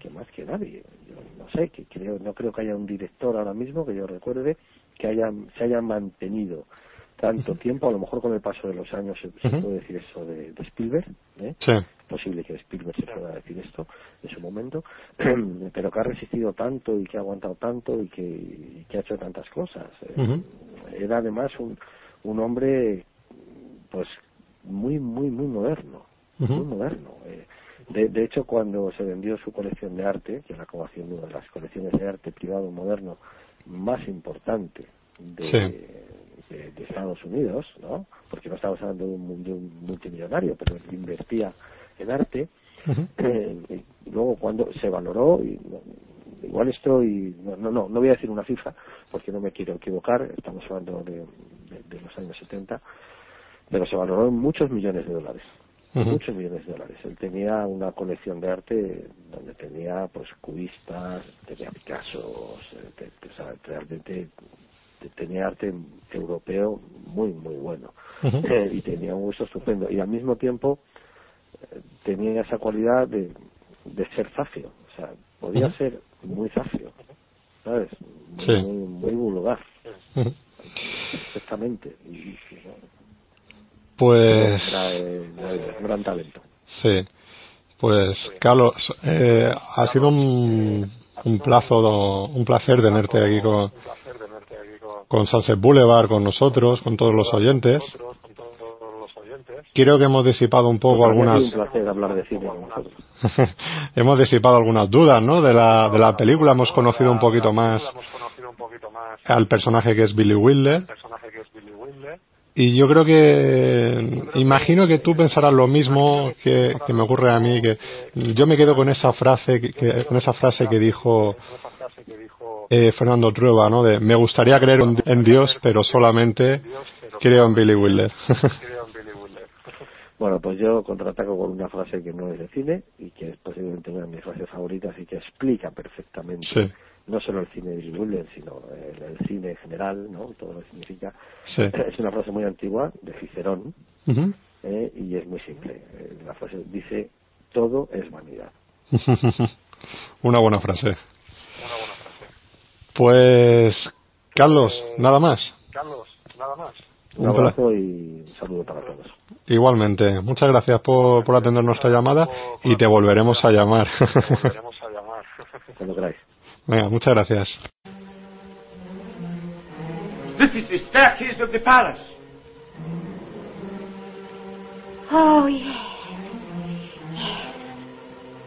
que más que nadie. Yo no sé, que creo, no creo que haya un director ahora mismo que yo recuerde que haya, se haya mantenido tanto tiempo, a lo mejor con el paso de los años se, puede decir eso de, de Spielberg, ¿eh? Sí. es posible que Spielberg se pueda decir esto en su momento, *clears throat* pero que ha resistido tanto y que ha aguantado tanto y que, y que ha hecho tantas cosas. Eh. Era además un, un hombre pues muy, muy, muy moderno, Muy moderno. Eh, de, de hecho, cuando se vendió su colección de arte, que es la colección, una de las colecciones de arte privado moderno más importante de, Sí. de, de Estados Unidos, ¿no? Porque no estamos hablando de un, de un multimillonario, pero invertía en arte. Eh, y luego cuando se valoró, y, igual esto, y no, no, no, no voy a decir una cifra, porque no me quiero equivocar, estamos hablando de, de, de los años 70, pero se valoró en muchos millones de dólares. Muchos millones de dólares. Él tenía una colección de arte donde tenía pues cubistas, tenía Picassos, eh, o sea, realmente te- tenía arte europeo muy, muy bueno. *laughs* Eh, y tenía un gusto estupendo. Y al mismo tiempo eh, tenía esa cualidad de, de ser zafio. O sea, podía ser muy zafio. ¿Sabes? Muy, Sí. muy, muy vulgar. Perfectamente. Y, y, bueno, Pues trae- trae un gran talento. sí, pues Carlos, eh, ha sido un, un plazo, un placer tenerte aquí con, con Sunset Boulevard, con nosotros, con todos los oyentes. Creo que hemos disipado un poco algunas, sido un placer hablar de cine con vosotros. *laughs* hemos disipado algunas dudas, ¿no? De la, de la película, hemos conocido un poquito más al personaje que es Billy Wilder. Y yo creo que, imagino que tú pensarás lo mismo que, que me ocurre a mí, que yo me quedo con esa frase, que, que- con esa frase que dijo eh, Fernando Trueba, ¿no? De, me gustaría creer en, en Dios, pero solamente creo en Billy Wilder. *laughs* Bueno, pues yo contraataco con una frase que no es de cine y que es posiblemente una de mis frases favoritas y que explica perfectamente Sí. No solo el cine de Billy Wilder, sino el, el cine en general, ¿no? Todo lo que significa. Sí. *clears throat* Es una frase muy antigua de Cicerón. ¿eh? y es muy simple. Eh, La frase dice, todo es vanidad. *laughs* Una buena frase. Pues, Carlos, nada más. Un Un pla- abrazo y un saludo para todos. Igualmente, muchas gracias por, por atender nuestra llamada y te volveremos a llamar. *laughs* Cuando queráis. Venga, muchas gracias. This is the staircase of the palace. Oh, yes. Yes.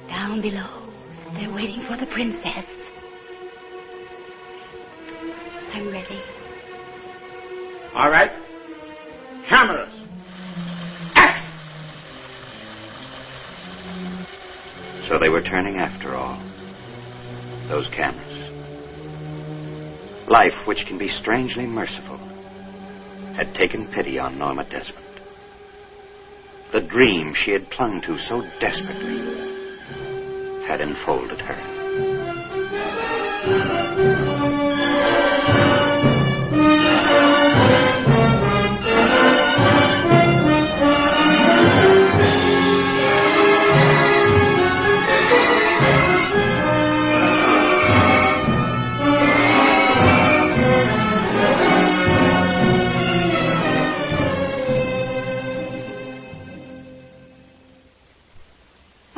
Down below, they're waiting for the princess. I'm ready. All right. Cameras. So they were turning after all. Those cameras. Life, which can be strangely merciful, had taken pity on Norma Desmond. The dream she had clung to so desperately had enfolded her.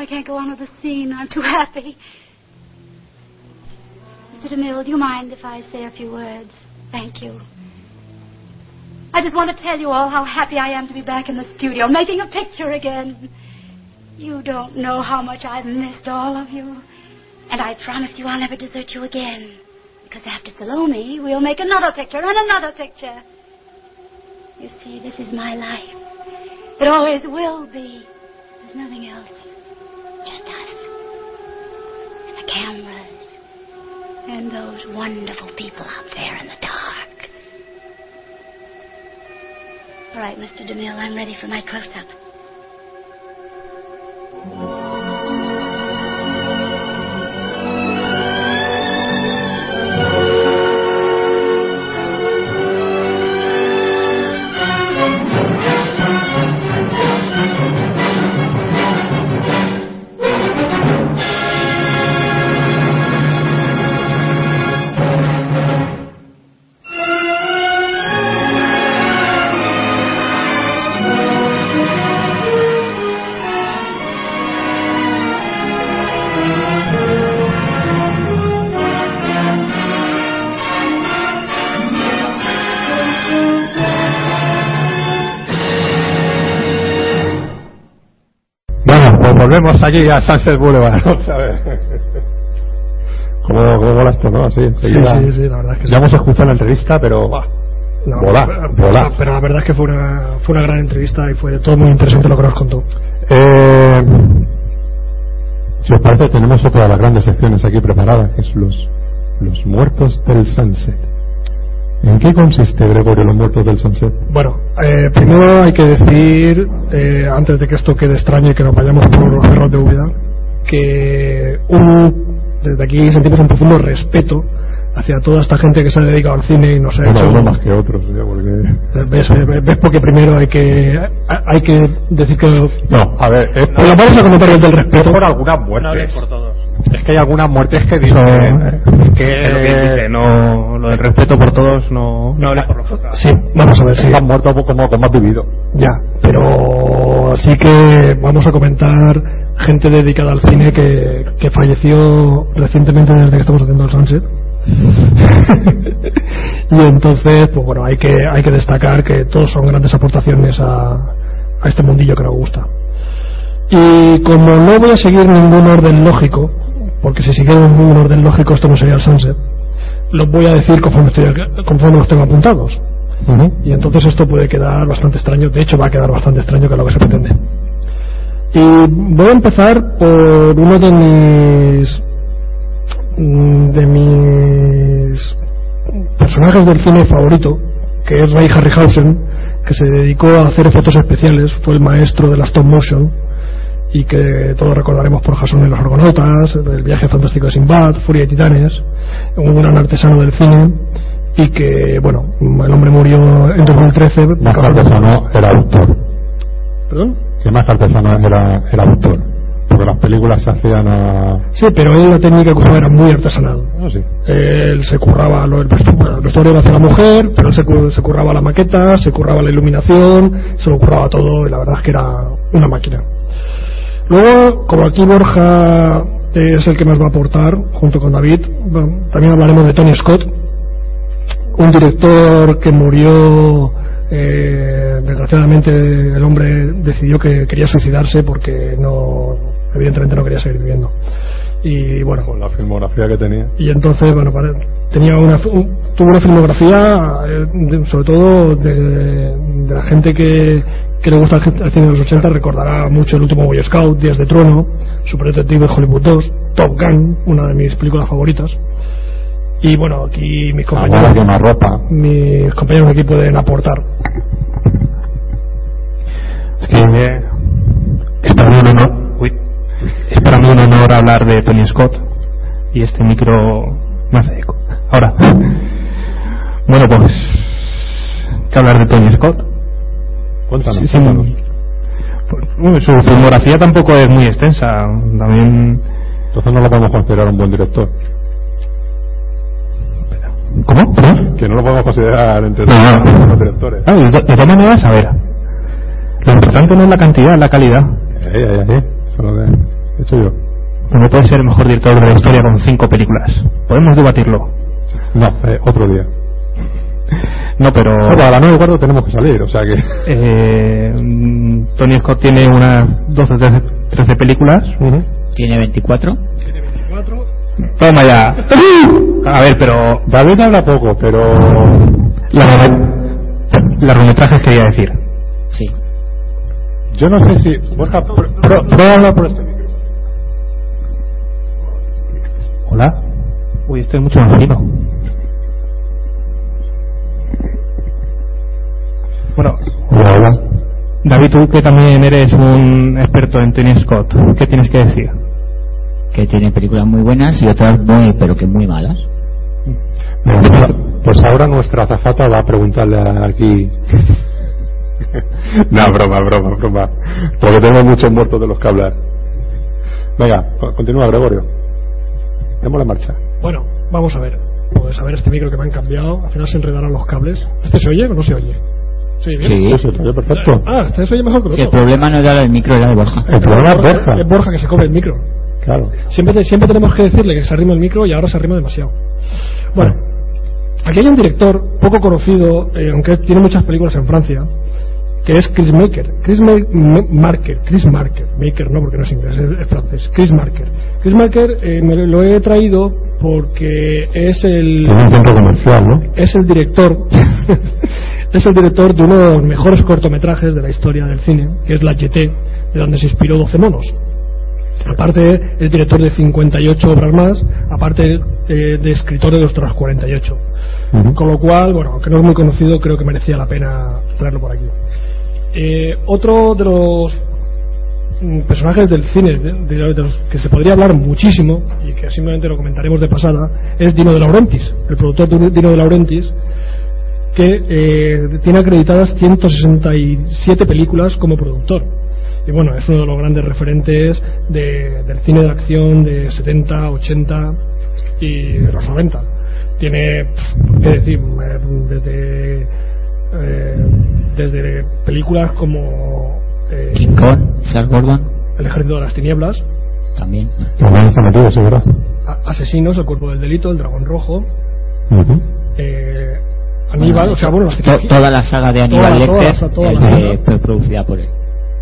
I can't go on with the scene. I'm too happy. Mr. DeMille, do you mind if I say a few words? Thank you. I just want to tell you all how happy I am to be back in the studio, making a picture again. You don't know how much I've missed all of you. And I promise you I'll never desert you again. Because after Salome, we'll make another picture and another picture. You see, this is my life. It always will be. There's nothing else. Cameras. And those wonderful people out there in the dark. All right, Mr. DeMille, I'm ready for my close-up. Volvemos aquí a Sunset Boulevard otra vez. ¿Cómo, cómo mola esto, no? Sí, enseguida. sí, sí, la verdad es que sí. Ya hemos escuchado la entrevista, pero... No, Volá, pero, volá. pero la verdad es que fue una, fue una gran entrevista y fue todo muy interesante lo que nos contó. Eh, si os parece, tenemos otra de las grandes secciones aquí preparadas, que es los, los muertos del Sunset. ¿En qué consiste, Gregorio, los muertos del Sunset? Bueno, eh, primero hay que decir, eh, antes de que esto quede extraño y que nos vayamos por los cerros de Úbeda, que un, desde aquí sentimos un profundo respeto hacia toda esta gente que se ha dedicado al cine y nos ha Bueno, hecho... uno más que otros, ya, porque... ¿Ves, ves, ves porque primero hay que hay que decir que No, a ver, es Pero vamos a comentar desde el respeto por algunas muertes. por todos. Es que hay algunas muertes que dicen que, es lo que dice, no, lo del respeto por todos no, no por los otros. Sí, vamos a ver, sí. has muerto como, como has vivido. Ya, pero sí que vamos a comentar gente dedicada al cine que, que falleció recientemente desde que estamos haciendo el Sunset. *laughs* y entonces, pues bueno, hay que, hay que destacar que todos son grandes aportaciones a, a este mundillo que nos gusta. Y como no voy a seguir ningún orden lógico, porque si siguiera ningún orden lógico esto no sería el Sunset, los voy a decir conforme, estoy- conforme los tengo apuntados. Y entonces esto puede quedar bastante extraño, de hecho va a quedar bastante extraño que es lo que se pretende. Y voy a empezar por uno de mis mm, de mis personajes del cine favorito, que es Ray Harryhausen, que se dedicó a hacer efectos especiales, fue el maestro de la stop motion y que todos recordaremos por Jason y los Argonautas, el viaje fantástico de Sinbad, Furia de Titanes, un gran artesano del cine y que, bueno, el hombre murió en 2013. de Más artesano era autor. ¿Perdón? Que más artesano era, era autor. Porque las películas se hacían a. Sí, pero él la técnica que usaba era muy artesanal. Ah, sí. Él se curraba lo, el, vestuario, el vestuario lo hacía la mujer, pero él se, se curraba la maqueta, se curraba la iluminación, se lo curraba todo y la verdad es que era una máquina. Luego, como aquí Borja es el que nos va a aportar, junto con David, bueno, también hablaremos de Tony Scott, un director que murió, eh, desgraciadamente el hombre decidió que quería suicidarse porque no, evidentemente no quería seguir viviendo. Y bueno, Con la filmografía que tenía. y entonces bueno pare- tenía una un- tuvo una filmografía eh, de- sobre todo de, de la gente que, que le gusta el cine de los 80 recordará mucho el último Boy Scout Días de Trono Super Detective Hollywood 2 Top Gun una de mis películas favoritas y bueno aquí mis compañeros ropa. mis compañeros aquí pueden aportar Es que eh, es para mí un honor, uy, es para mí un honor hablar de Tony Scott y este micro me hace eco. Ahora, bueno pues, ¿qué hablar de Tony Scott? Cuéntanos. Sí, sí, cuéntanos. pues, su filmografía tampoco es muy extensa, también... Entonces no lo podemos considerar un buen director. ¿Cómo? ¿Perdón? Que no lo podemos considerar entre No, no. los directores. Ah, de, todas maneras, a ver, lo importante no es la cantidad, es la calidad. Ahí, ahí, ahí. Eso es lo que he hecho yo. No puede ser el mejor director de la historia con cinco películas. Podemos debatirlo. No, eh, otro día. No, pero... Bueno, a las 9 y cuarto tenemos que salir, o sea que. Eh, Tony Scott tiene unas 12 13, 13 películas. Tiene 24. Toma ya. A ver, pero. David habla poco, pero. Largomet- Largometrajes quería decir. Sí. Yo no sé si. Borja, pr- pr- prueba a hablar por este micro. Hola. Uy, estoy mucho más fino. Bueno, Hola, hola. David, tú que también eres un experto en Tony Scott, ¿qué tienes que decir? Que tiene películas muy buenas y otras muy, pero que muy malas. Pues, pues ahora nuestra azafata va a preguntarle aquí. *laughs* no, broma, broma, broma. Porque tenemos muchos muertos de los que hablar. Venga, co- continúa, Gregorio. Démosle marcha. bueno vamos a ver pues a ver este micro que me han cambiado al final se enredarán los cables ¿este se oye o no se oye? Sí. Sí, perfecto. ah se oye mejor que el Si el otro problema no era el micro, era el Borja. El problema es Borja. es Borja que se come el micro Claro. Siempre, te- siempre tenemos que decirle que se arrima el micro y ahora se arrima demasiado. Bueno, aquí hay un director poco conocido, eh, aunque tiene muchas películas en Francia, que es Chris Maker. Chris Ma- Ma- Marker, Chris Marker. Maker no, porque no es inglés, es, es francés. Chris Marker. Chris Marker eh, me lo he traído porque es el Tiene un centro comercial, ¿no? es el director *laughs* es el director de uno de los mejores cortometrajes de la historia del cine, que es La Jetée, de donde se inspiró 12 monos. Aparte, es director de 58 obras más, aparte eh, de escritor de otras 48. Con lo cual, bueno, aunque no es muy conocido, creo que merecía la pena traerlo por aquí. Eh, otro de los mm, personajes del cine de, de- de los que se podría hablar muchísimo y que simplemente lo comentaremos de pasada es Dino de Laurentiis, el productor de Dino de Laurentiis que eh, tiene acreditadas 167 películas como productor Y bueno, es uno de los grandes referentes de- del cine de acción de 70, 80 y de los 90. Tiene, qué decir, eh, desde, eh, desde películas como eh, King Kong, Flash Gordon, El ejército de las tinieblas, también. También está metido, sí, ¿verdad? A- Asesinos, El cuerpo del delito, El dragón rojo, Ujú. eh, Aníbal, o sea, bueno, las To- toda la saga de Aníbal la- Lecter la- eh, la fue producida por él.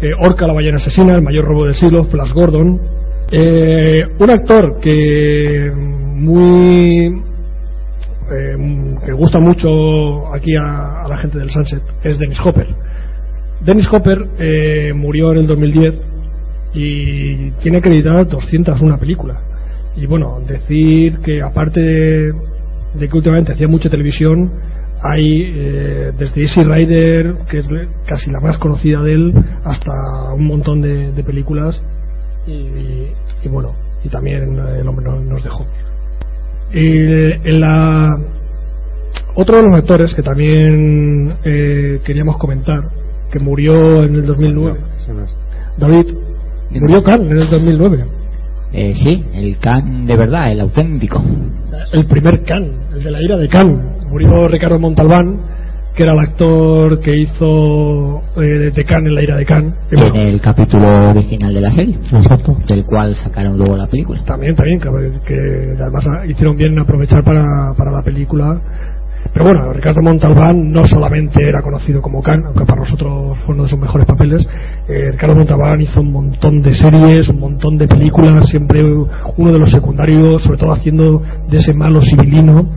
eh, Orca la ballena asesina, el mayor robo del siglo, Flash Gordon. Eh, un actor que muy eh, que gusta mucho aquí a, a la gente del Sunset es Dennis Hopper. Dennis Hopper eh, murió en el 2010 y tiene acreditadas 201 películas. Y bueno, decir que aparte de, de que últimamente hacía mucha televisión, hay eh, desde Easy Rider, que es casi la más conocida de él, hasta un montón de, de películas. Y, y bueno, y también eh, el hombre no- nos dejó. Eh, en la, otro de los actores que también eh, queríamos comentar, que murió en el 2009, David, murió Khan en el 2009. Eh, sí, el Khan de verdad, el auténtico. el primer Khan, el de la ira de Khan. Murió Ricardo Montalbán, que era el actor que hizo eh, de Khan en la ira de bueno, En el capítulo original de la serie. Exacto. Del cual sacaron luego la película. también, también, que, que además hicieron bien en aprovechar para, para la película. Pero bueno, Ricardo Montalbán no solamente era conocido como Khan, aunque para nosotros fue uno de sus mejores papeles. eh, Ricardo Montalbán hizo un montón de series, un montón de películas, siempre uno de los secundarios, sobre todo haciendo de ese malo civilino.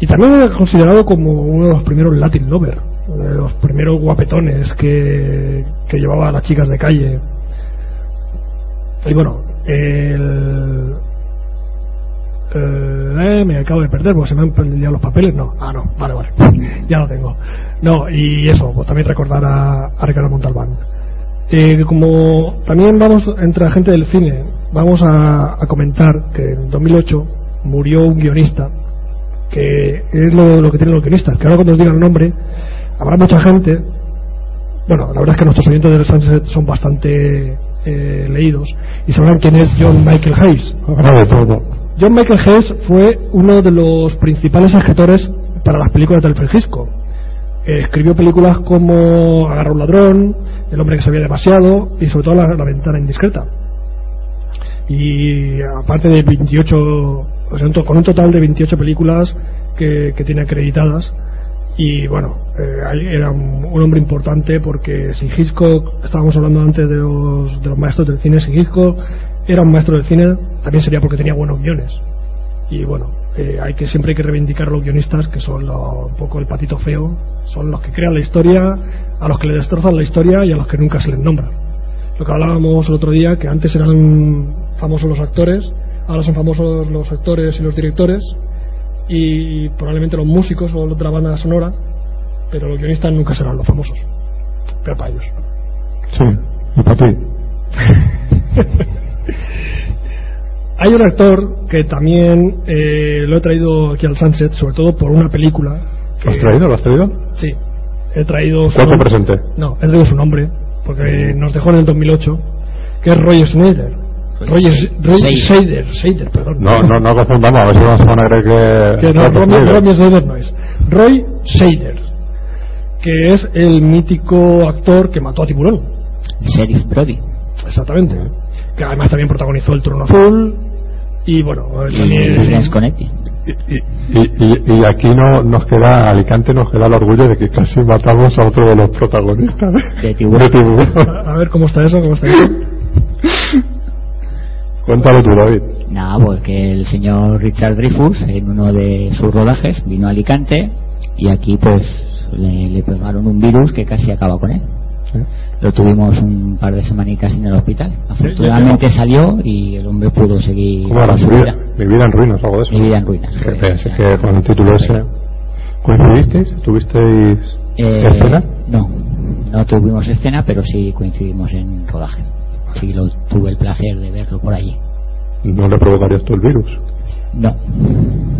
Y también era considerado como uno de los primeros Latin Lover, uno de los primeros guapetones que, que llevaba a las chicas de calle. Y bueno, el, eh, me acabo de perder porque se me han perdido los papeles. No, ah, no, vale, vale, *laughs* ya lo tengo. No, y eso, pues también recordar a, a Ricardo Montalbán. Eh, como también vamos entre la gente del cine, vamos a, comentar que en 2008 murió un guionista, que es lo, que tienen los guionistas, que ahora cuando os diga el nombre, habrá mucha gente. Bueno, la verdad es que nuestros oyentes del Sunset son bastante eh, leídos y sabrán quién es John Michael Hayes. John Michael Hayes fue uno de los principales escritores para las películas del Francisco. Eh, escribió películas como Agarra un ladrón, El hombre que sabía demasiado y sobre todo La, ventana indiscreta. Y aparte de 28, o sea, con un total de 28 películas que, tiene acreditadas. Y bueno, eh, era un, hombre importante porque si Hitchcock, estábamos hablando antes de los, de maestros del cine, si Hitchcock era un maestro del cine, también sería porque tenía buenos guiones. Y bueno, eh, hay que siempre hay que reivindicar a los guionistas, que son lo- un poco el patito feo, son los que crean la historia, a los que le destrozan la historia y a los que nunca se les nombra. Lo que hablábamos el otro día, que antes eran famosos los actores, ahora son famosos los actores y los directores, y probablemente los músicos o los de la banda sonora, pero los guionistas nunca serán los famosos. Pero para ellos. Sí, y para ti. *laughs* Hay un actor que también eh, lo he traído aquí al Sunset, sobre todo por una película. que- ¿Lo has traído? ¿Lo has traído? Sí, he traído su ¿Cuánto nombre. presente? No, he traído su nombre, porque nos dejó en el 2008, que es Roy Schneider. Roy, Roy Scheider. Scheider, Scheider, perdón. No, no, no confundamos, a ver si van a creer que... que no, Roy Schneider. No es. Roy Scheider, que es el mítico actor que mató a Tiburón. Sheriff Brody. Exactamente. Que además también protagonizó El Trono Azul. Y bueno, Y también. Y, y, y aquí no nos queda, a Alicante nos queda el orgullo de que casi matamos a otro de los protagonistas De Tiburón. de Tiburón. A, a ver cómo está eso, cómo está eso. Cuéntalo tú, David. Nada, porque el señor Richard Dreyfus, en uno de sus rodajes, vino a Alicante y aquí pues le, le pegaron un virus que casi acaba con él. Lo tuvimos un par de semanitas en el hospital. Afortunadamente salió y el hombre pudo seguir con su Mi vida, vida. mi vida en ruinas, algo de eso. Mi vida en ruinas. Que pensé que con el título ese... ¿Coincidisteis? ¿Tuvisteis Eh, escena? No, no tuvimos escena, pero sí coincidimos en rodaje. Sí, lo, tuve el placer de verlo por allí. ¿No le provocarías tú el virus? No.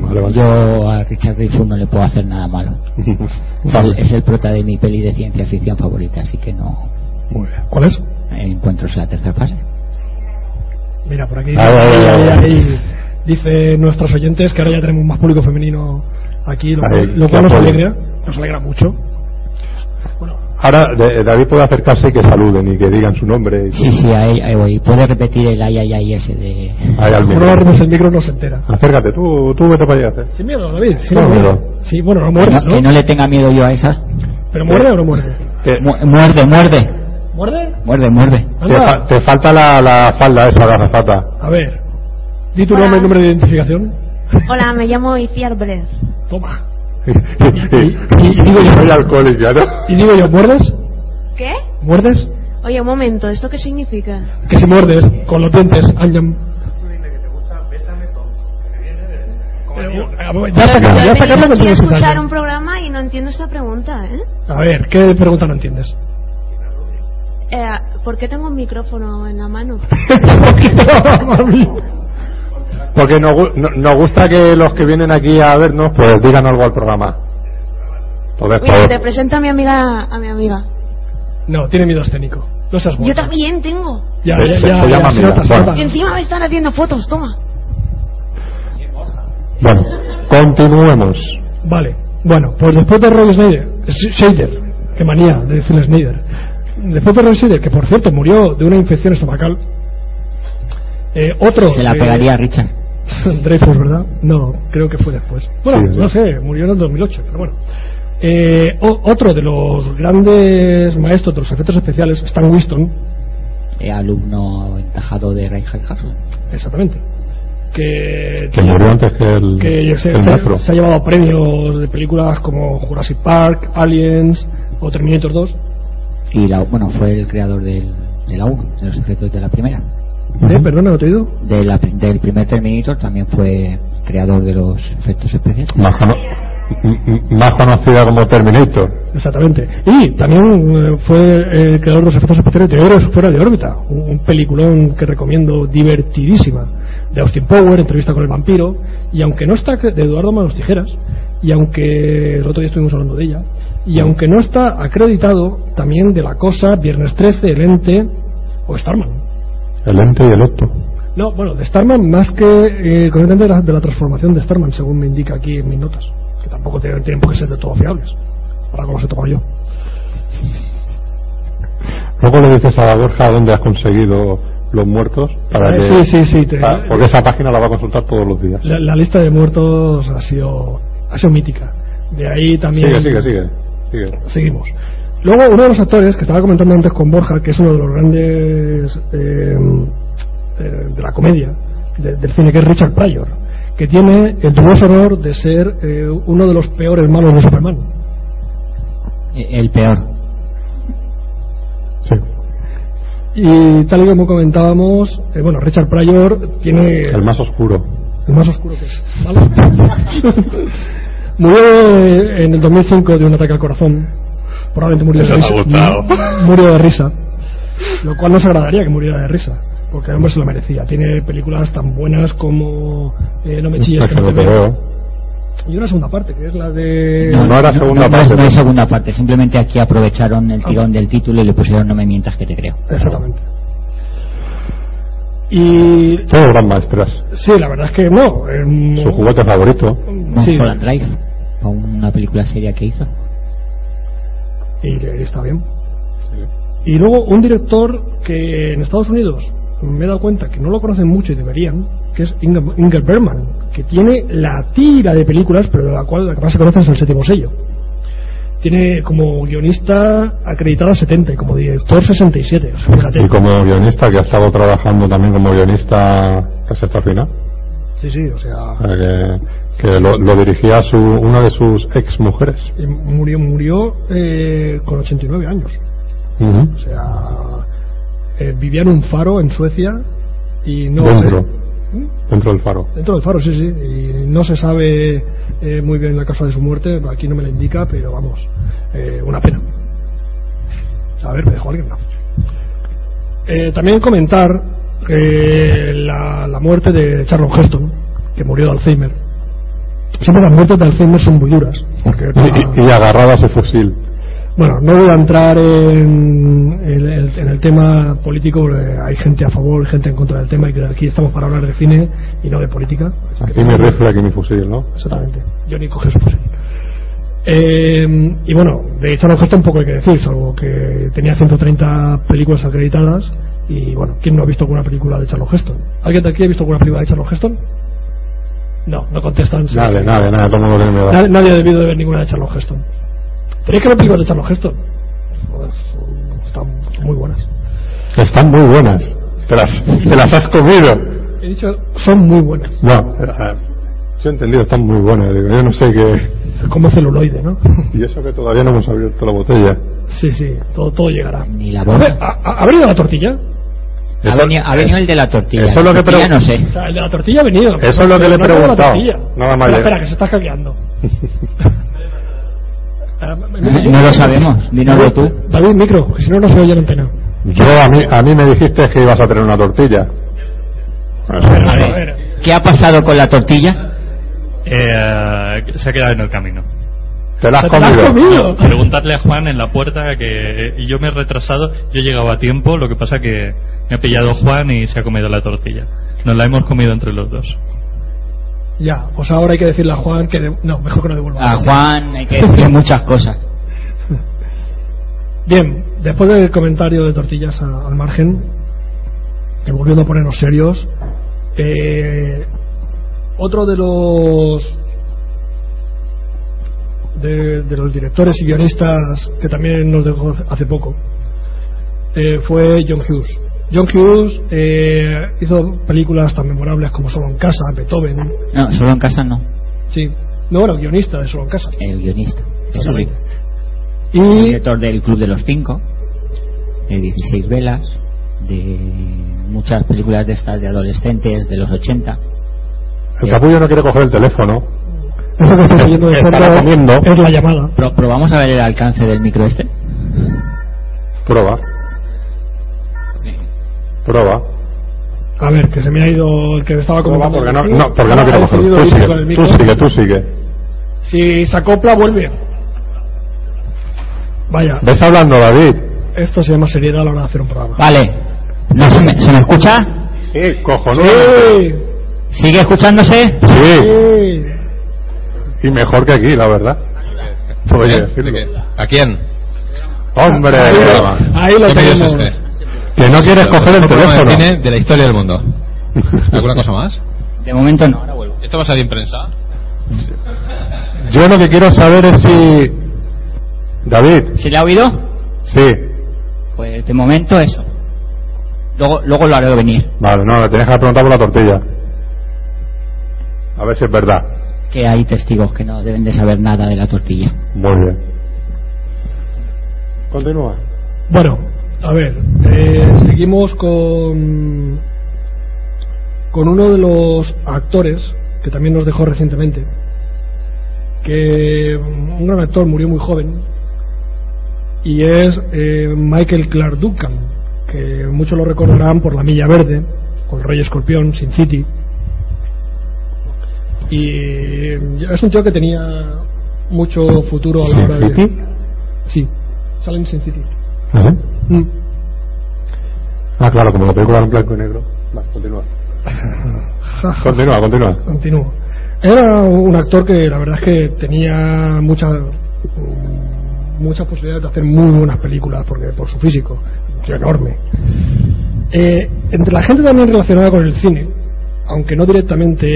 Vale, vale. Yo a Richard Dreyfuss no le puedo hacer nada malo. *laughs* Es el, es el prota de mi peli de ciencia ficción favorita, así que no. Muy bien. ¿Cuál es? Encuentros en la tercera fase. Mira, por aquí. Ay, ay, ahí, ahí, ahí. Dice nuestros oyentes que ahora ya tenemos más público femenino aquí, lo, cual- lo cual nos apoyo. alegra, nos alegra mucho. Ahora de- David puede acercarse y que saluden y que digan su nombre. Y Sí, sí, ahí, ahí voy. Puede repetir el ay, ay, ay ese de... Ahí al micro. no el micro no se entera. Acércate, tú, tú vete para allá. Sin miedo, David. Sin No, miedo. miedo. Sí, bueno, no muerde, no, ¿no? que no le tenga miedo yo a esas. ¿Pero muerde o no muerde? Mu- muerde, muerde. ¿Muerde? Muerde, muerde. Te, fa- te falta la, la falda esa garrafata. A ver, di tu nombre y nombre de identificación. Hola, me llamo Iciar Bled. Toma. *laughs* y, digo yo, soy alcohólico, ¿no? Y digo yo, ¿muerdes? ¿Qué? ¿Muerdes? Oye, un momento, ¿esto qué significa? Que si muerdes con los dientes, Anjam. Ya está, ya está escuchar escuchar. un programa y no entiendo esta pregunta, ¿eh? A ver, ¿qué pregunta no entiendes? Eh, ¿Por qué tengo un micrófono en la mano? *laughs* Porque nos, gu- no- nos gusta que los que vienen aquí a vernos pues digan algo al programa. Entonces, Mira, pues, te presento a mi amiga, a mi amiga. No, tiene miedo escénico. No seas Yo también tengo. Ya, Se- ya, se- ya, se ya, llama se Bueno. Y encima me están haciendo fotos, toma. bueno, continuemos. Vale, bueno, pues después de Roy Snyder, Sh- Shader, qué manía de decirle Snyder. Después de Roy Shader, que por cierto murió de una infección estomacal, eh, otro. Se la pegaría a Richard. *laughs* Dreyfus, ¿verdad? No, creo que fue después. Bueno, Sí, sí. no sé, murió en el 2008, pero bueno. Eh, o- otro de los grandes maestros de los efectos especiales, Stan Winston, Eh, alumno encajado de Reinhard Harrison. exactamente, que, Que murió antes que el, que se, el se- maestro. se ha llevado premios de películas como Jurassic Park, Aliens o Terminator 2. Y la, bueno, fue el creador del, de la 1, de los efectos de la primera. ¿Eh? Perdona, ¿no te he oído? De la, del primer Terminator también fue creador de los efectos especiales. Más, cono- conocida como Terminator. Exactamente. Y también eh, fue el creador de los efectos especiales de Héroes fuera de órbita, un, un peliculón que recomiendo divertidísima, de Austin Power, entrevista con el vampiro, y aunque no está de Eduardo Manos Tijeras, y aunque el otro día estuvimos hablando de ella, y aunque no está acreditado también de La Cosa, Viernes 13, El Ente o Starman. El ente y el otto. No, bueno, de Starman más que eh, con el tema de la, de la transformación de Starman, según me indica aquí en mis notas, que tampoco tienen, tienen por qué ser de todo fiables, para como se tomo yo. Luego le dices a Borja dónde has conseguido los muertos para Eh, que, sí, sí, sí, te- pa- porque esa página la va a consultar todos los días. La, la lista de muertos ha sido, ha sido mítica. De ahí también. Sigue, sigue, sigue, sigue. Seguimos. Luego, uno de los actores que estaba comentando antes con Borja, que es uno de los grandes eh, eh, de la comedia de- del cine, que es Richard Pryor, que tiene el dudoso honor de ser eh, uno de los peores malos de Superman. Eh, El peor. Y tal y como comentábamos, eh, bueno, Richard Pryor tiene El más oscuro. el más oscuro que es. ¿vale? *laughs* murió en el 2005 de un ataque al corazón. Probablemente murió de Eso me ha risa. gustado. *laughs* Murió de risa. Lo cual nos agradaría que muriera de risa. Porque el hombre se lo merecía. Tiene películas tan buenas como eh, No me chilles que no te veo. Y una segunda parte, que es la de. No, no era segunda no, parte. No es segunda parte, simplemente aquí aprovecharon el tirón del título y le pusieron no me mientas que te creo. Exactamente. Y. Todos gran maestras. Sí, la verdad es que no. eh, Su juguete favorito. Sí. Drive, o una película seria que hizo. y está bien. Y luego un director que en Estados Unidos me he dado cuenta que no lo conocen mucho y deberían, que es Inger, Inger Bergman, que tiene la tira de películas, pero de la cual la que más se conoce es el séptimo sello. Tiene como guionista acreditada 70 y como director 67. O sea, fíjate. Y como guionista, que ha estado trabajando también como guionista casi hasta el final. Sí, sí, o sea. O sea, que, que lo, lo dirigía su, una de sus ex mujeres. y Murió, murió eh, con 89 años. O sea, eh, vivía en un faro en Suecia y no Dentro. se- Dentro del faro. Dentro del faro, sí, sí. Y no se sabe eh, muy bien la causa de su muerte, aquí no me la indica, pero vamos, eh, una pena. A ver, me dejó alguien, no. Eh, también comentar la, la muerte de Charlton Heston, que murió de Alzheimer. Siempre las muertes de Alzheimer son muy duras. Porque Y, y- y agarrado a ese fusil. Bueno, no voy a entrar en, en el, en el tema político, hay gente a favor y gente en contra del tema, y que aquí estamos para hablar de cine y no de política. Aquí mi rifle, aquí mi fusil, ¿no? Exactamente. Yo ni coge su fusil. Eh, y bueno, de Charles Heston poco hay que decir, salvo que tenía 130 películas acreditadas. Y bueno, ¿quién no ha visto alguna película de Charles Heston? ¿Alguien de aquí ha visto alguna película de Charles Heston? No, no contestan. Nadie, nadie, nadie, todo el mundo tiene miedo. Nadie, nadie ha debido de ver ninguna de Charles Heston. Tenéis que ver películas de Charles Heston. Joder, Están muy buenas. Están muy buenas. Te las, te las has comido. He dicho, son muy buenas. No, eh, yo he entendido, están muy buenas. Digo, yo no sé qué. Como celuloide, ¿no? *laughs* Y eso que todavía no hemos abierto la botella. Sí, sí, todo, todo llegará. Ni la A boca. ver, ¿ha, ha venido la tortilla? Ha venido, ha venido el de la tortilla. eso es lo que tortilla no sé. O sea, el de la tortilla ha venido. Eso es lo que le he preguntado. Nada más Espera, que se está hackeando. No lo sabemos, dínoslo tú. David, micro, que si no, no se oye la antena. Yo, a mí, a mí me dijiste que ibas a tener una tortilla. A ver, ¿Qué ha pasado con la tortilla? Eh, se ha quedado en el camino. ¿Te la has ¿Te la has comido? comido? Preguntadle a Juan en la puerta que y yo me he retrasado, yo he llegado a tiempo, lo que pasa que me ha pillado Juan y se ha comido la tortilla. Nos la hemos comido entre los dos. Ya, pues ahora hay que decirle a Juan que... de- No, mejor que no devuelva. A Juan hay que decir muchas cosas. *laughs* Bien, después del comentario de tortillas a- al margen, que volviendo a ponernos serios, eh, otro de los de, de los directores y guionistas que también nos dejó hace poco eh, fue John Hughes. John Hughes eh, hizo películas tan memorables como Solo en casa, Beethoven, No, solo en casa no. sí, no bueno, guionista de Solo en casa. El guionista. Sí. El Y director del Club de los Cinco, de 16 velas, de muchas películas de estas de adolescentes de los 80. El capullo no quiere coger el teléfono. Eso que estás oyendo de es la llamada. Pro- probamos a ver el alcance del micro este. Prueba. Prueba. A ver, que se me ha ido el que me estaba comentando. porque no, no, porque no decidido coger. Tú sigue, con el tú sigue, tú sigue. Si se acopla, vuelve. Vaya, ¿Ves hablando, David? esto se llama seriedad a la hora de hacer un programa. Vale. ¿No se, me, ¿Se me escucha? Sí, cojonudamente. Sí, ¿Sigue escuchándose? Sí. sí. Y mejor que aquí, la verdad. ¿A quién? Hombre, Ahí lo, ahí lo ¿Qué medio es tenemos. este? que no quieres coger el mejor programa de teléfono. cine de la historia del mundo. *laughs* ¿Alguna cosa más? De momento no. Ahora vuelvo. ¿Esto va a salir en prensa? Yo lo que quiero saber es si. David, ¿Se le ha oído? sí. Pues de momento eso. Luego, luego lo haré venir. Vale, no, le tienes que preguntar por la tortilla. A ver si es verdad. Que hay testigos que no deben de saber nada de la tortilla. Muy bien. Continúa. Bueno, a ver, eh, seguimos con con uno de los actores que también nos dejó recientemente, que un gran actor murió muy joven y es eh, Michael Clark Duncan, que muchos lo recordarán por La Milla Verde, con Rey Escorpión, Sin City. Y es un tío que tenía mucho futuro a la ¿Sin hora de. City? Sí, sale en Sin City. ¿Eh? Mm. Ah, claro, como la película en blanco y negro. Vale, continúa. *laughs* Continúa, continúa. Continúo. Era un actor que la verdad es que tenía muchas muchas posibilidades de hacer muy buenas películas porque por su físico, un tío enorme. Eh, entre la gente también relacionada con el cine, aunque no directamente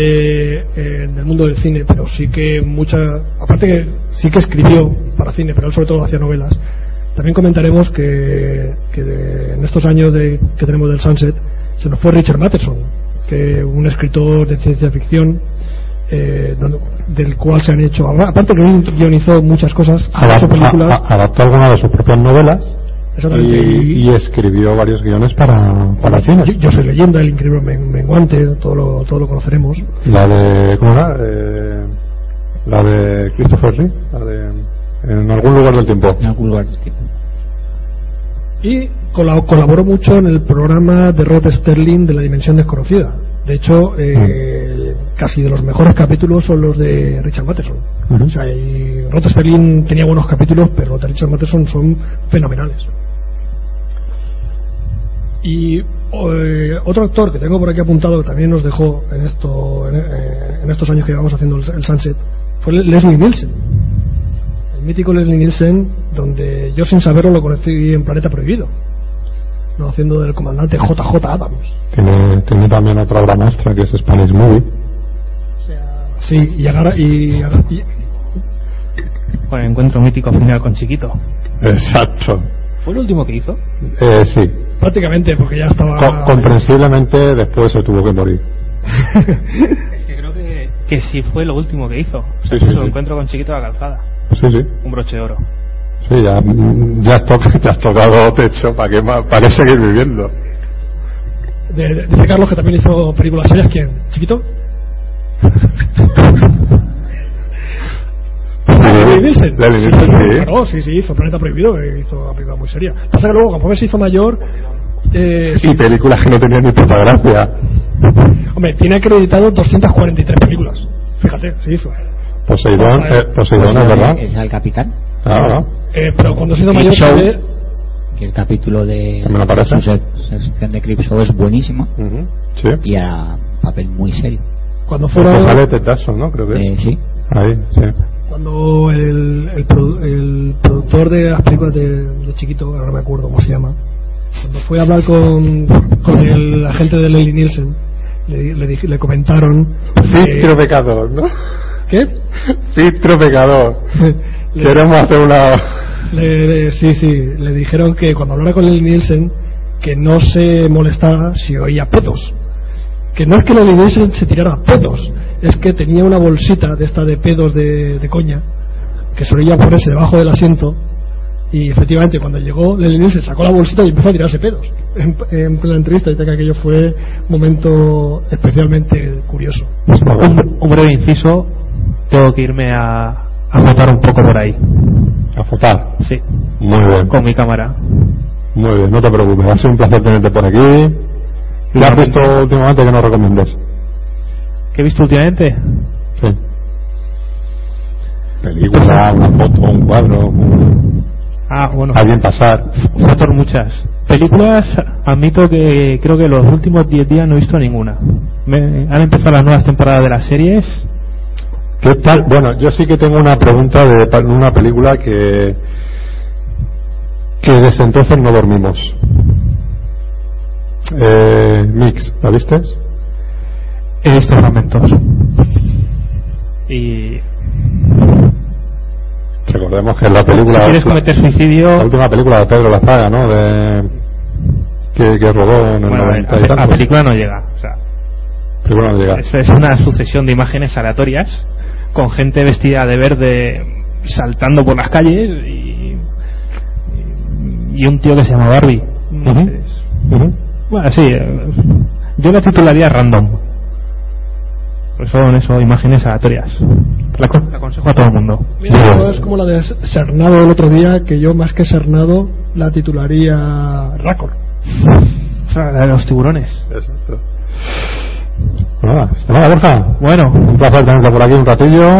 eh, del mundo del cine, pero sí que mucha, aparte que sí que escribió para cine, pero él sobre todo hacía novelas. También comentaremos que, que de- en estos años de, que tenemos del Sunset se nos fue Richard Matheson, que un escritor de ciencia ficción eh, del cual se han hecho, aparte que él guionizó muchas cosas, ha hecho Adap- películas, a- a- adaptó algunas de sus propias novelas. Y, y escribió varios guiones para, para cine. yo, yo soy leyenda, el increíble Men- menguante, todo lo, todo lo conoceremos. La de. ¿Cómo era? Eh, la de Christopher Lee. La de. En algún lugar del tiempo. En algún lugar del tiempo. Y cola- colaboró mucho en el programa de Rod Sterling de la Dimensión Desconocida, De hecho, eh, casi de los mejores capítulos son los de Richard Matheson. O sea, y Rod Sterling tenía buenos capítulos, pero los de Richard Matheson son fenomenales. Y eh, otro actor que tengo por aquí apuntado que también nos dejó en, esto, en, eh, en estos años que llevamos haciendo el, el Sunset fue Leslie Nielsen. El mítico Leslie Nielsen, donde yo sin saberlo lo conocí en Planeta Prohibido. No, haciendo del comandante JJ Adams. Tiene, tiene también otra obra maestra que es Spanish Movie. Sí, y agarra. Y, agarra- y- Con el encuentro mítico final con Chiquito. Exacto. ¿Fue el último que hizo? Eh, sí. prácticamente, porque ya estaba. Co- comprensiblemente después se tuvo que morir. *laughs* Es que creo que, que sí fue lo último que hizo. O sea, Sí, sí, su sí. encuentro con Chiquito a la calzada. Sí, sí. Un broche de oro. Sí, ya, ya, has, to- *laughs* ya has tocado techo. ¿Para qué, más- para qué seguir viviendo? de- de- dice Carlos que también hizo películas serias. ¿Quién? ¿Chiquito? *laughs* Leslie Nielsen. Sí, Nielsen, sí, sí. Claro, sí, sí, hizo Planeta Prohibido, hizo una película muy seria. Pasa que luego, conforme se hizo mayor, eh, Y películas que no tenían ni puta gracia. hombre, tiene acreditado 243 películas. Fíjate, se hizo. Poseidón, eh, Poseidón, es verdad. ¿Es el capitán? Ah, Eh, pero cuando se hizo mayor, Show, se ve- que el capítulo de También aparece. su se- su sección de Crip Show es buenísimo Sí. y a papel muy serio. cuando Pues fuera. sale Ted Danson, ¿no? Creo que es. Eh, sí. Ahí, sí. Cuando el, el, el productor de las películas de, de Chiquito, ahora no me acuerdo cómo se llama, cuando fue a hablar con, con el agente de Leslie Nielsen, le, le, dije- le comentaron. Filtro pecador, ¿no? ¿Qué? Filtro pecador. *laughs* Le- Queremos hacer una. Le- sí, sí, le dijeron que cuando hablara con Leslie Nielsen, que no se molestara si oía pedos. Que no es que Leslie Nielsen se tirara pedos, es que tenía una bolsita de esta de pedos de, de coña, que solía ponerse debajo del asiento, y efectivamente cuando llegó Leslie Nielsen sacó la bolsita y empezó a tirarse pedos. En, en plena entrevista, dice que aquello fue un momento especialmente curioso. Un, un breve inciso. Tengo que irme a, a fotar un poco por ahí. A fotar. Sí. Muy bien. Con mi cámara. Muy bien, no te preocupes. Ha sido un placer tenerte por aquí. ¿Qué has visto últimamente que nos recomiendes? ¿Qué he visto últimamente? Sí. Película, una foto, un cuadro, un- Ah, bueno. alguien pasar. Fotos muchas. Películas, admito que creo que los últimos 10 días no he visto ninguna. Me, han empezado las nuevas temporadas de las series. ¿Qué tal? Bueno, yo sí que tengo una pregunta de una película que que desde entonces no dormimos. Eh, Mix, ¿la viste? He visto fragmentos. Y Recordemos que la película. si quieres la- cometer suicidio, La última película de Pedro Lazaga, ¿no? De, que, que rodó en el bueno, 90 y la, la película no llega. O sea, Película no llega. es, es una sucesión de imágenes aleatorias con gente vestida de verde saltando por las calles y, y un tío que se llama Barbie. Entonces, Bueno, sí, eh, yo la titularía random. Pues son eso, imágenes aleatorias. La, la aconsejo a todo el mundo. Mira, no es como la de Sernado el otro día, que yo más que Sernado la titularía Racor. O sea, la de los tiburones. Exacto. Nada, hasta nada, Borja. Bueno, Un placer tenerte por aquí un ratillo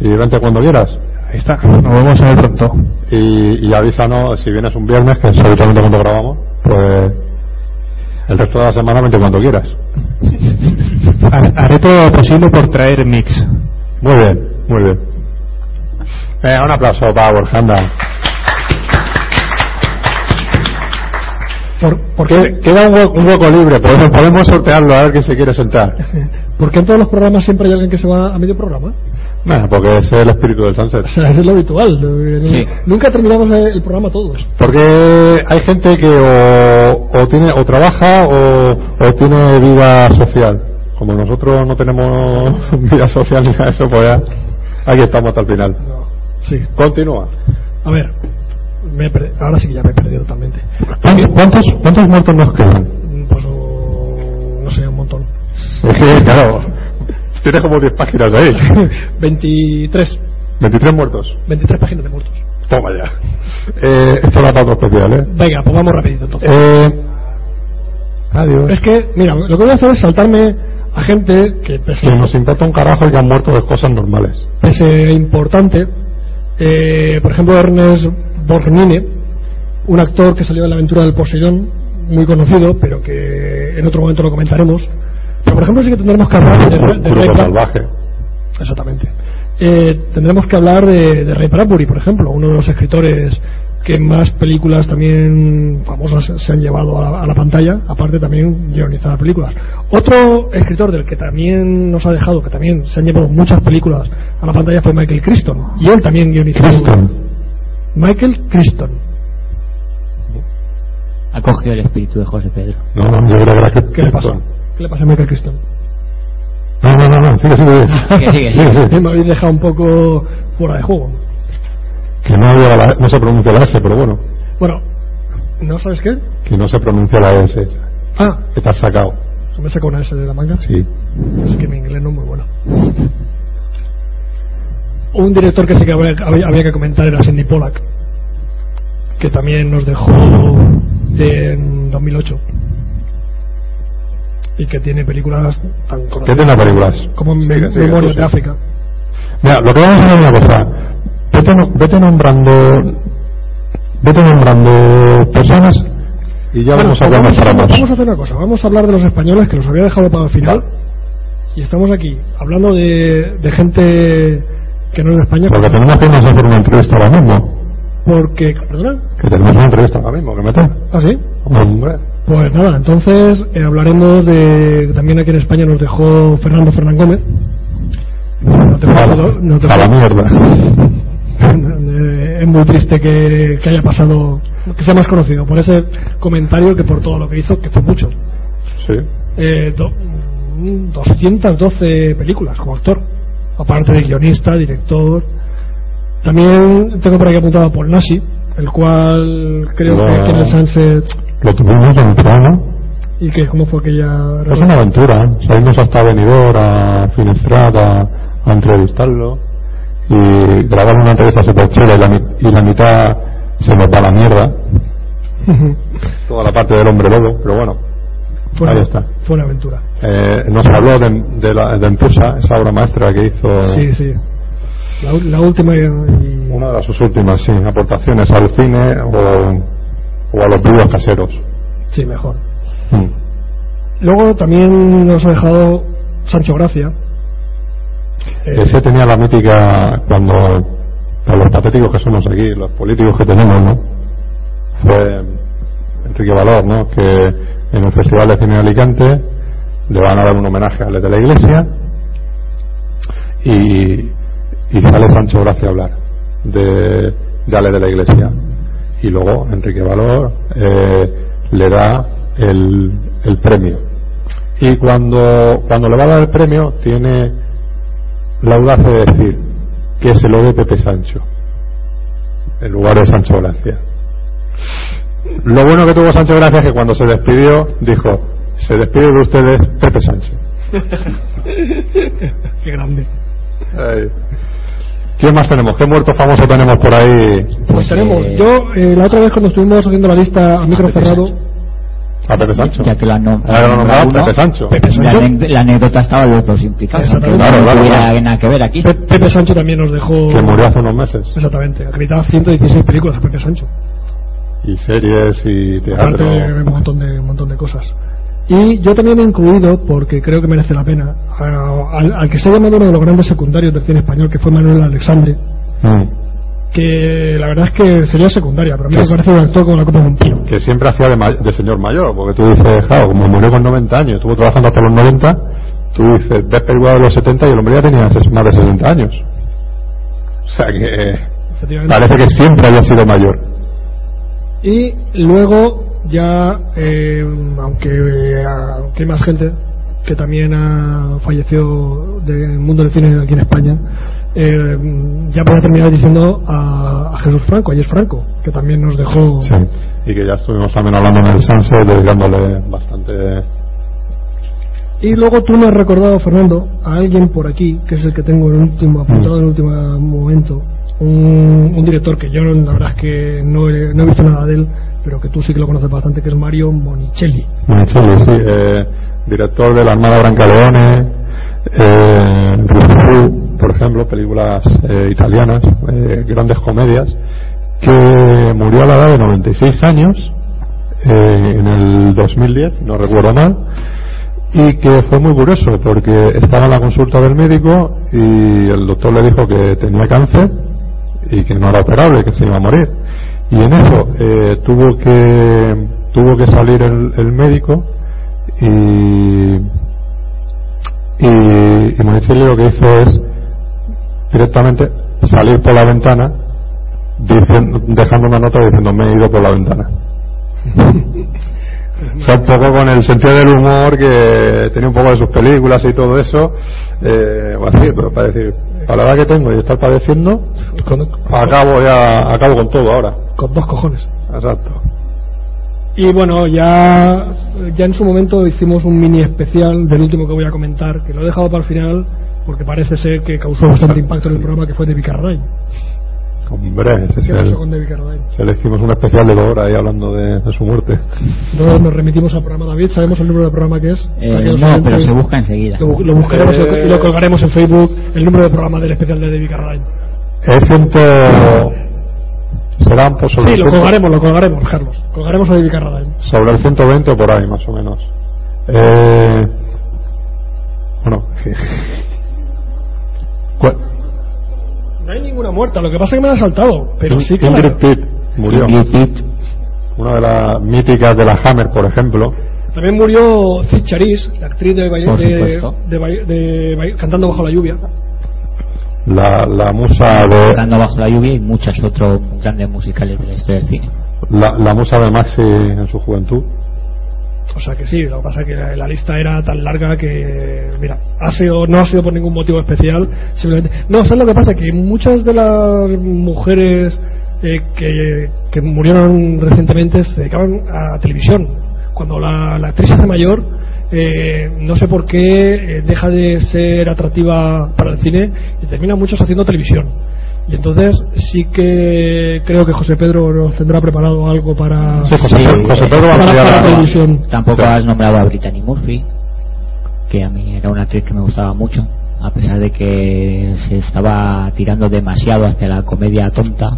y vente cuando quieras. Ahí está, nos vemos a ver pronto. Y, y avísanos si vienes un viernes, que es habitualmente cuando grabamos, pues el resto de la semana vente cuando quieras. *laughs* Haré todo lo posible por traer mix. Muy bien, muy bien. Venga, un aplauso para Borja, anda. ¿Por, por Que- qué, Queda un hueco, un hueco libre, podemos, podemos sortearlo a ver quién se quiere sentar. *laughs* por qué en todos los programas siempre hay alguien que se va a medio programa? Nah, porque es el espíritu del sunset. *laughs* Es lo habitual. Sí. Nunca terminamos el programa todos. Porque hay gente que o, o tiene o trabaja o, o tiene vida social. Como nosotros no tenemos *laughs* vida social ni nada de eso, pues ya aquí estamos hasta el final. Sí. Continúa. A ver, me he perdido- ahora sí que ya me he perdido totalmente. ¿Cuántos, cuántos muertos nos quedan? Pues no sé, un montón. Es que, claro, tienes como 10 páginas ahí. *laughs* 23. 23 muertos. 23 páginas de muertos. Toma ya. Eh, esto da para especial, ¿eh? Venga, pues vamos rapidito entonces. Eh, adiós. Es que, mira, lo que voy a hacer es saltarme a gente que pese, Que nos importa un carajo y que han muerto de cosas normales. pese importante, eh, por ejemplo Ernest Borgnine, un actor que salió en la aventura del Poseidón, muy conocido, pero que en otro momento lo comentaremos. Pero por ejemplo sí que tendremos que hablar de, de Brad- salvaje. Exactamente. Eh, tendremos que hablar de, de Ray Bradbury, por ejemplo, uno de los escritores que más películas también famosas se han llevado a la, a la pantalla, aparte también guionizar películas. Otro escritor del que también nos ha dejado, que también se han llevado muchas películas a la pantalla fue Michael Crichton, y él también guionizó. Crichton. Michael Crichton. Ha cogido el espíritu de José Pedro. No, no, yo creo que. ¿Qué le pasa? ¿Qué le pasa a Michael Crichton? No, no, no, no, sigue, sigue. Sigue, sigue, sigue. Me habéis dejado un poco fuera de juego. Que no, había la- no se pronuncia la S, pero bueno, Bueno, ¿no sabes qué? que no se pronuncia la S. Ah, Que te has sacado. me saca una S de la manga. Sí. Es que mi inglés no es muy bueno. Un director que sí que habría, había, había que comentar era Cindy Pollack, que también nos dejó en 2008 y que tiene películas tan ¿Qué conocidas tiene películas? como sigue, Memorias de sí. África. Mira, lo que vamos a hacer es una cosa. Vete, vete nombrando. Vete nombrando personas y ya Bueno, vamos a hablar vamos, para más. vamos a hacer una cosa, vamos a hablar de los españoles que los había dejado para el final y estamos aquí hablando de, de gente que no es de España Porque tenemos que irnos a hacer una entrevista ahora mismo. porque, perdona, Que tenemos una entrevista ahora mismo, que meter. ¿ah sí? Hombre. Pues nada, entonces eh, hablaremos de. También aquí en España nos dejó Fernando Fernán Gómez. No te A la- puedo- no te mierda. Eh, *laughs* es muy triste que, que haya pasado, que sea más conocido por ese comentario que por todo lo que hizo, que fue mucho. Sí. Eh, do- mm, 212 películas como actor, aparte de guionista, director. También tengo por aquí apuntado a Paul Nashi, el cual creo que aquí en el Sunset. Lo tuvimos en el programa. ¿Y que cómo fue aquella.? Es una aventura. Salimos hasta Benidorm, a Finestrat, a, a entrevistarlo. Y grabar una entrevista súper chula y la, y la mitad se nos va a la mierda. *laughs* Toda la parte del hombre lobo, pero bueno. Fue ahí una- está. Fue una aventura. Eh, nos habló de, de, la, de Empusa, esa obra maestra que hizo. Sí, sí. La, la última y, y- Una de sus últimas, sí, aportaciones al cine o, o a los vídeos caseros. Sí, mejor. Mm. Luego también nos ha dejado Sancho Gracia. Eh, Ese tenía la mítica cuando, para los patéticos que somos aquí, los políticos que tenemos, ¿no? Fue Enrique Valor, ¿no? Que en el Festival de Cine de Alicante le van a dar un homenaje a Ale de la Iglesia y, y sale Sancho Gracia a hablar de, de Ale de la Iglesia. Y luego Enrique Valor eh, le da el, el premio. Y cuando, cuando le va a dar el premio, tiene la audacia de decir que se lo dé Pepe Sancho en lugar de Sancho Gracia. Lo bueno que tuvo Sancho Gracia es que cuando se despidió dijo se despide de ustedes Pepe Sancho. *laughs* Qué grande. Ay. ¿Quién más tenemos? ¿Qué muerto famoso tenemos por ahí? Pues tenemos, yo eh, la otra vez cuando estuvimos haciendo la lista a micro cerrado, A Pepe Sancho. Ya que lo han nom- Ah, nombrado uno, Pepe Sancho. La, la anécdota estaba los dos implicados, Claro, no claro, tuviera claro. nada que ver aquí. Pe- Pepe Sancho también nos dejó. Que murió hace unos meses. Exactamente, acreditaba 116 películas a Pepe Sancho. Y series y Aparte teatro. de un montón de, un montón de cosas. Y yo también he incluido, porque creo que merece la pena, a- al, al que se ha llamado uno de los grandes secundarios del cine español, que fue Manuel Alexandre, Mm. que la verdad es que sería secundaria, pero a mí me parece un actor con la copa de un pino. que siempre hacía de, señor mayor, porque tú dices, claro, como murió con 90 años, estuvo trabajando hasta los 90, tú dices, ves películas de los 70 y el hombre ya tenía más de 60 años. O sea que parece que siempre había sido mayor. Y luego ya, eh, aunque, eh, aunque hay más gente que también ha fallecido del mundo del cine aquí en España, eh, ya para terminar diciendo a, a Jesús Franco, ayer Franco, que también nos dejó Sí. Y que ya estuvimos también hablando en el Sunset, dedicándole bastante. Y luego tú me has recordado, Fernando, a alguien por aquí, que es el que tengo en el último, apuntado en el último momento, un, un director que yo la verdad es que no he, no he visto nada de él, pero que tú sí que lo conoces bastante, que es Mario Monicelli. Monicelli, sí. eh, director de la Armada Brancaleone, eh, por ejemplo, películas eh, italianas, eh, grandes comedias, que murió a la edad de 96 años eh, en el 2010, no recuerdo mal, y que fue muy curioso porque estaba en la consulta del médico y el doctor le dijo que tenía cáncer y que no era operable, que se iba a morir. Y en eso eh, tuvo que tuvo que salir el, el médico y y, y Monicelli lo que hizo es directamente salir por la ventana diciendo, dejando una nota diciendo me he ido por la ventana *laughs* fue un poco con el sentido del humor que tenía un poco de sus películas y todo eso eh, o así pero para decir a la edad que tengo y estar padeciendo acabo ya acabo con todo ahora. Con dos cojones. Exacto. Y bueno, ya, ya en su momento hicimos un mini especial del último que voy a comentar, que lo he dejado para el final porque parece ser que causó bastante impacto en el programa que fue de Carradine. Hombre ese es ¿Qué pasó el- con David Carradine? se le hicimos un especial de dos horas ahí hablando de, de su muerte Entonces nos remitimos al programa David, ¿sabemos el número del programa que es? Eh, que no, pero se busca enseguida. Lo, lo buscaremos Eh, y lo colgaremos en Facebook, el número del programa del especial de David Carradine. es ciento serán pues sobre Sí, el lo ciento- colgaremos, lo colgaremos, Carlos. Colgaremos a David Carradine. sobre el 120 o por ahí más o menos eh, bueno *laughs* cu- No hay ninguna muerta, lo que pasa es que me la ha saltado, pero sí que Ingrid la- Pitt murió. Una de las míticas de la Hammer por ejemplo. También murió Charisse, la actriz de, de, de Cantando bajo la lluvia. la, la musa de Cantando bajo la lluvia y muchos otros grandes musicales de la historia del cine. la, la musa de Maxi en su juventud O sea que sí, lo que pasa es que la, lista era tan larga que, mira, ha sido, no ha sido por ningún motivo especial, simplemente. No, ¿sabes lo que pasa? Que muchas de las mujeres eh, que, que murieron recientemente se dedicaban a televisión. Cuando la, la actriz hace mayor, eh, no sé por qué eh, deja de ser atractiva para el cine y termina muchos haciendo televisión. Y entonces sí que creo que José Pedro nos tendrá preparado algo para, Sí, José Pedro- José Pedro va a para, ampliar para la- televisión. Tampoco has nombrado a Brittany Murphy, que a mí era una actriz que me gustaba mucho, a pesar de que se estaba tirando demasiado hacia la comedia tonta.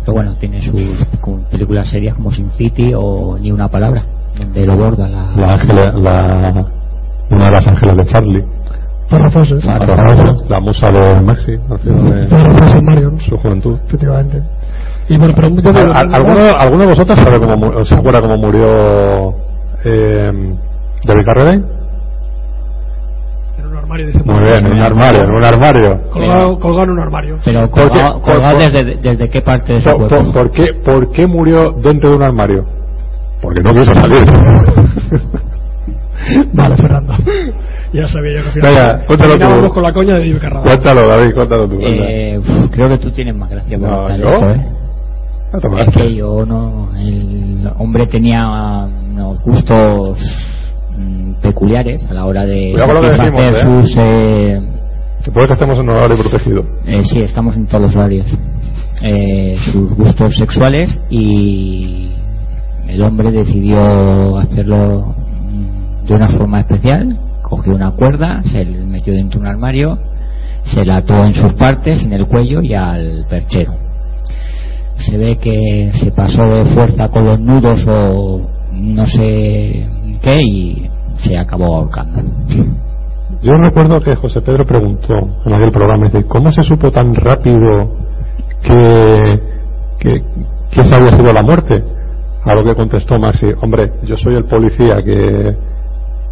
Pero bueno, tiene sus películas serias como Sin City o Ni una palabra, donde lo borda la. la, ángela- la una de las ángeles de Charlie Farrah Fawcett. la musa de Maxi al final de Marion. su juventud Efectivamente. Y bueno, pero muchas ¿Al- al- ¿Alguno, ¿Alguno de vosotros sabe cómo, se acuerda cómo murió eh, David Carradine? en un armario, dice. Muy bien, en un armario, en un armario. Colgado, colgado en un armario. Pero ¿Por qué? colgado, colgado por- desde, desde qué parte de su ¿Por, cuerpo. por- por qué, ¿Por qué murió dentro de un armario? Porque no quiso salir. *laughs* Vale, Fernando. *laughs* ya sabía yo que al final. Venga, cuéntalo tú. con la coña de David Carradine. Cuéntalo, David, cuéntalo tú. cuenta. Eh, uf, creo que tú tienes más gracia por No, contar ¿yo? esto, ¿eh? No te Es que yo no. El hombre tenía unos gustos mm, peculiares a la hora de Cuidado con lo que satisfacer decimos, sus. eh, Que puede que estemos en un horario protegido. eh, sí, estamos en todos los horarios. Eh, sus gustos sexuales y el hombre decidió hacerlo mm, de una forma especial. Cogió una cuerda, se le metió dentro de un armario, se la ató en sus partes, en el cuello y al perchero. Se ve que se pasó de fuerza con los nudos o no sé qué y se acabó ahorcando. Yo recuerdo que José Pedro preguntó en aquel programa, dice, ¿cómo se supo tan rápido que, que, había sido la muerte? A lo que contestó Maxi, hombre, yo soy el policía que,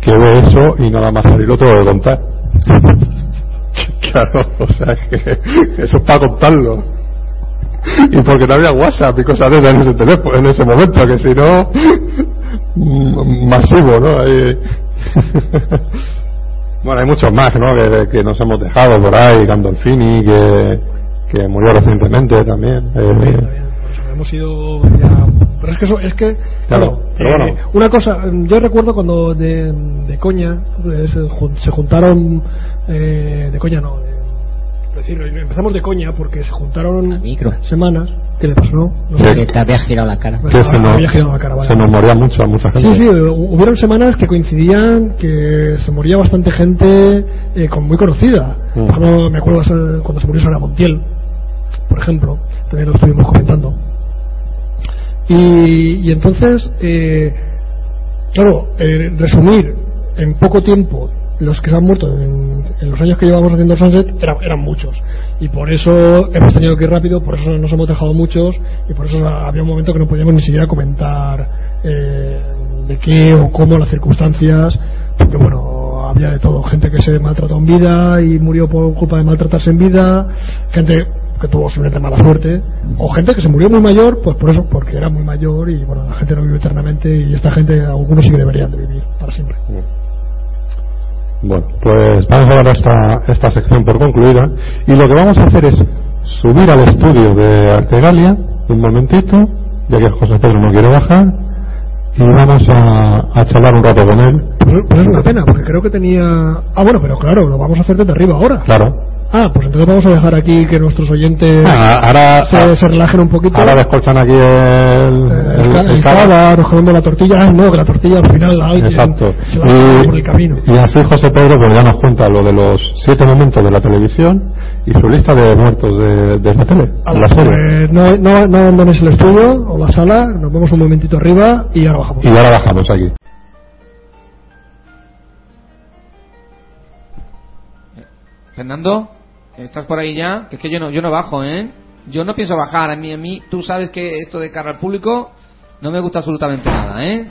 que ve eso y nada más salir lo tengo que contar. *laughs* claro, o sea que eso es para contarlo. Y porque no había WhatsApp y cosas de esas en ese teléfono, en ese momento, que si no, mm, masivo, ¿no? Ahí- *laughs* bueno, hay muchos más, ¿no? Que, que nos hemos dejado por ahí, Gandolfini, que, que murió recientemente también. eh, Hemos ido ya. Pero es que eso, es que. Claro, pero eh, bueno. Una cosa, yo recuerdo cuando de, de coña eh, se, jun- se juntaron. eh, de coña no. es decir, empezamos de coña porque se juntaron semanas. ¿Qué le pasó? No Sí. sé. Que te había girado la cara. Se nos, había girado la cara, vale. se nos moría mucho a mucha gente. Sí, sí, hu- hubieron semanas que coincidían que se moría bastante gente eh, con muy conocida. Mm. Por ejemplo, me acuerdo cuando se murió Sara Montiel, por ejemplo, también lo estuvimos comentando. Y, y entonces, eh, claro, eh, resumir en poco tiempo los que se han muerto en, los años que llevamos haciendo Sunset era- eran muchos. Y por eso hemos tenido que ir rápido, por eso nos hemos dejado muchos, y por eso había un momento que no podíamos ni siquiera comentar eh, de qué o cómo las circunstancias, porque bueno, había de todo, gente que se maltrató en vida y murió por culpa de maltratarse en vida, gente que tuvo simplemente mala suerte, o gente que se murió muy mayor, pues por eso, porque era muy mayor y bueno, la gente no vive eternamente y esta gente, algunos sí que deberían de vivir para siempre. Bueno, pues vamos a dar esta, esta sección por concluida y lo que vamos a hacer es subir al estudio de Artegalia un momentito, ya que José Pedro no quiere bajar, y vamos a, a charlar un rato con él. Pues, pues es una pena, porque creo que tenía... Ah, bueno, pero claro, lo vamos a hacer desde arriba ahora. Claro. Ah, pues entonces vamos a dejar aquí que nuestros oyentes Ah, ahora- se, se relajen un poquito. Ahora descolchan aquí el, el, el, el cava, nos comemos la tortilla. Ah, no, que la tortilla al final alguien Exacto. se la come por el Y, camino. y así José Pedro pues ya nos cuenta lo de los siete momentos de la televisión y su lista de muertos de, de la tele, de la serie. Pues no, no, no abandones el estudio o la sala, nos vemos un momentito arriba y ahora bajamos. Y ahora bajamos aquí. Fernando, ¿estás por ahí ya? Que es que yo no, yo no bajo, ¿eh? Yo no pienso bajar. A mí, a mí, tú sabes que esto de cara al público no me gusta absolutamente nada, ¿eh?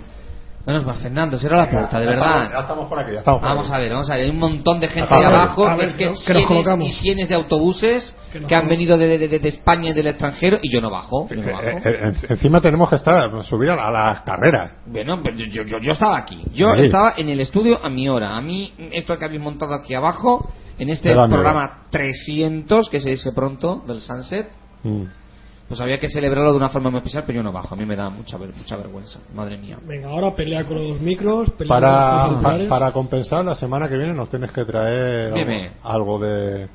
Menos mal, Fernando, cierra la puerta, de verdad. estamos- ya estamos por aquí, ya estamos por Vamos aquí. a ver, vamos a ver. Hay un montón de gente ahí abajo. ver, es que, que cienes colocamos. y cienes de autobuses Que que han venido de, de- de- de España y del extranjero y yo no bajo. Yo no bajo. Eh, eh, en- encima tenemos que estar subir a, la- a las carreras. Bueno, yo, yo, yo, yo estaba aquí. Yo Sí. estaba en el estudio a mi hora. A mí, esto que habéis montado aquí abajo, en este programa 300, que se dice pronto, del Sunset, Mm. pues había que celebrarlo de una forma muy especial, pero yo no bajo. A mí me da mucha, ver- mucha vergüenza. Madre mía. Venga, ahora pelea con los micros, pelea con Para, los pa- celulares. para compensar, la semana que viene nos tienes que traer Dime. algo, algo de,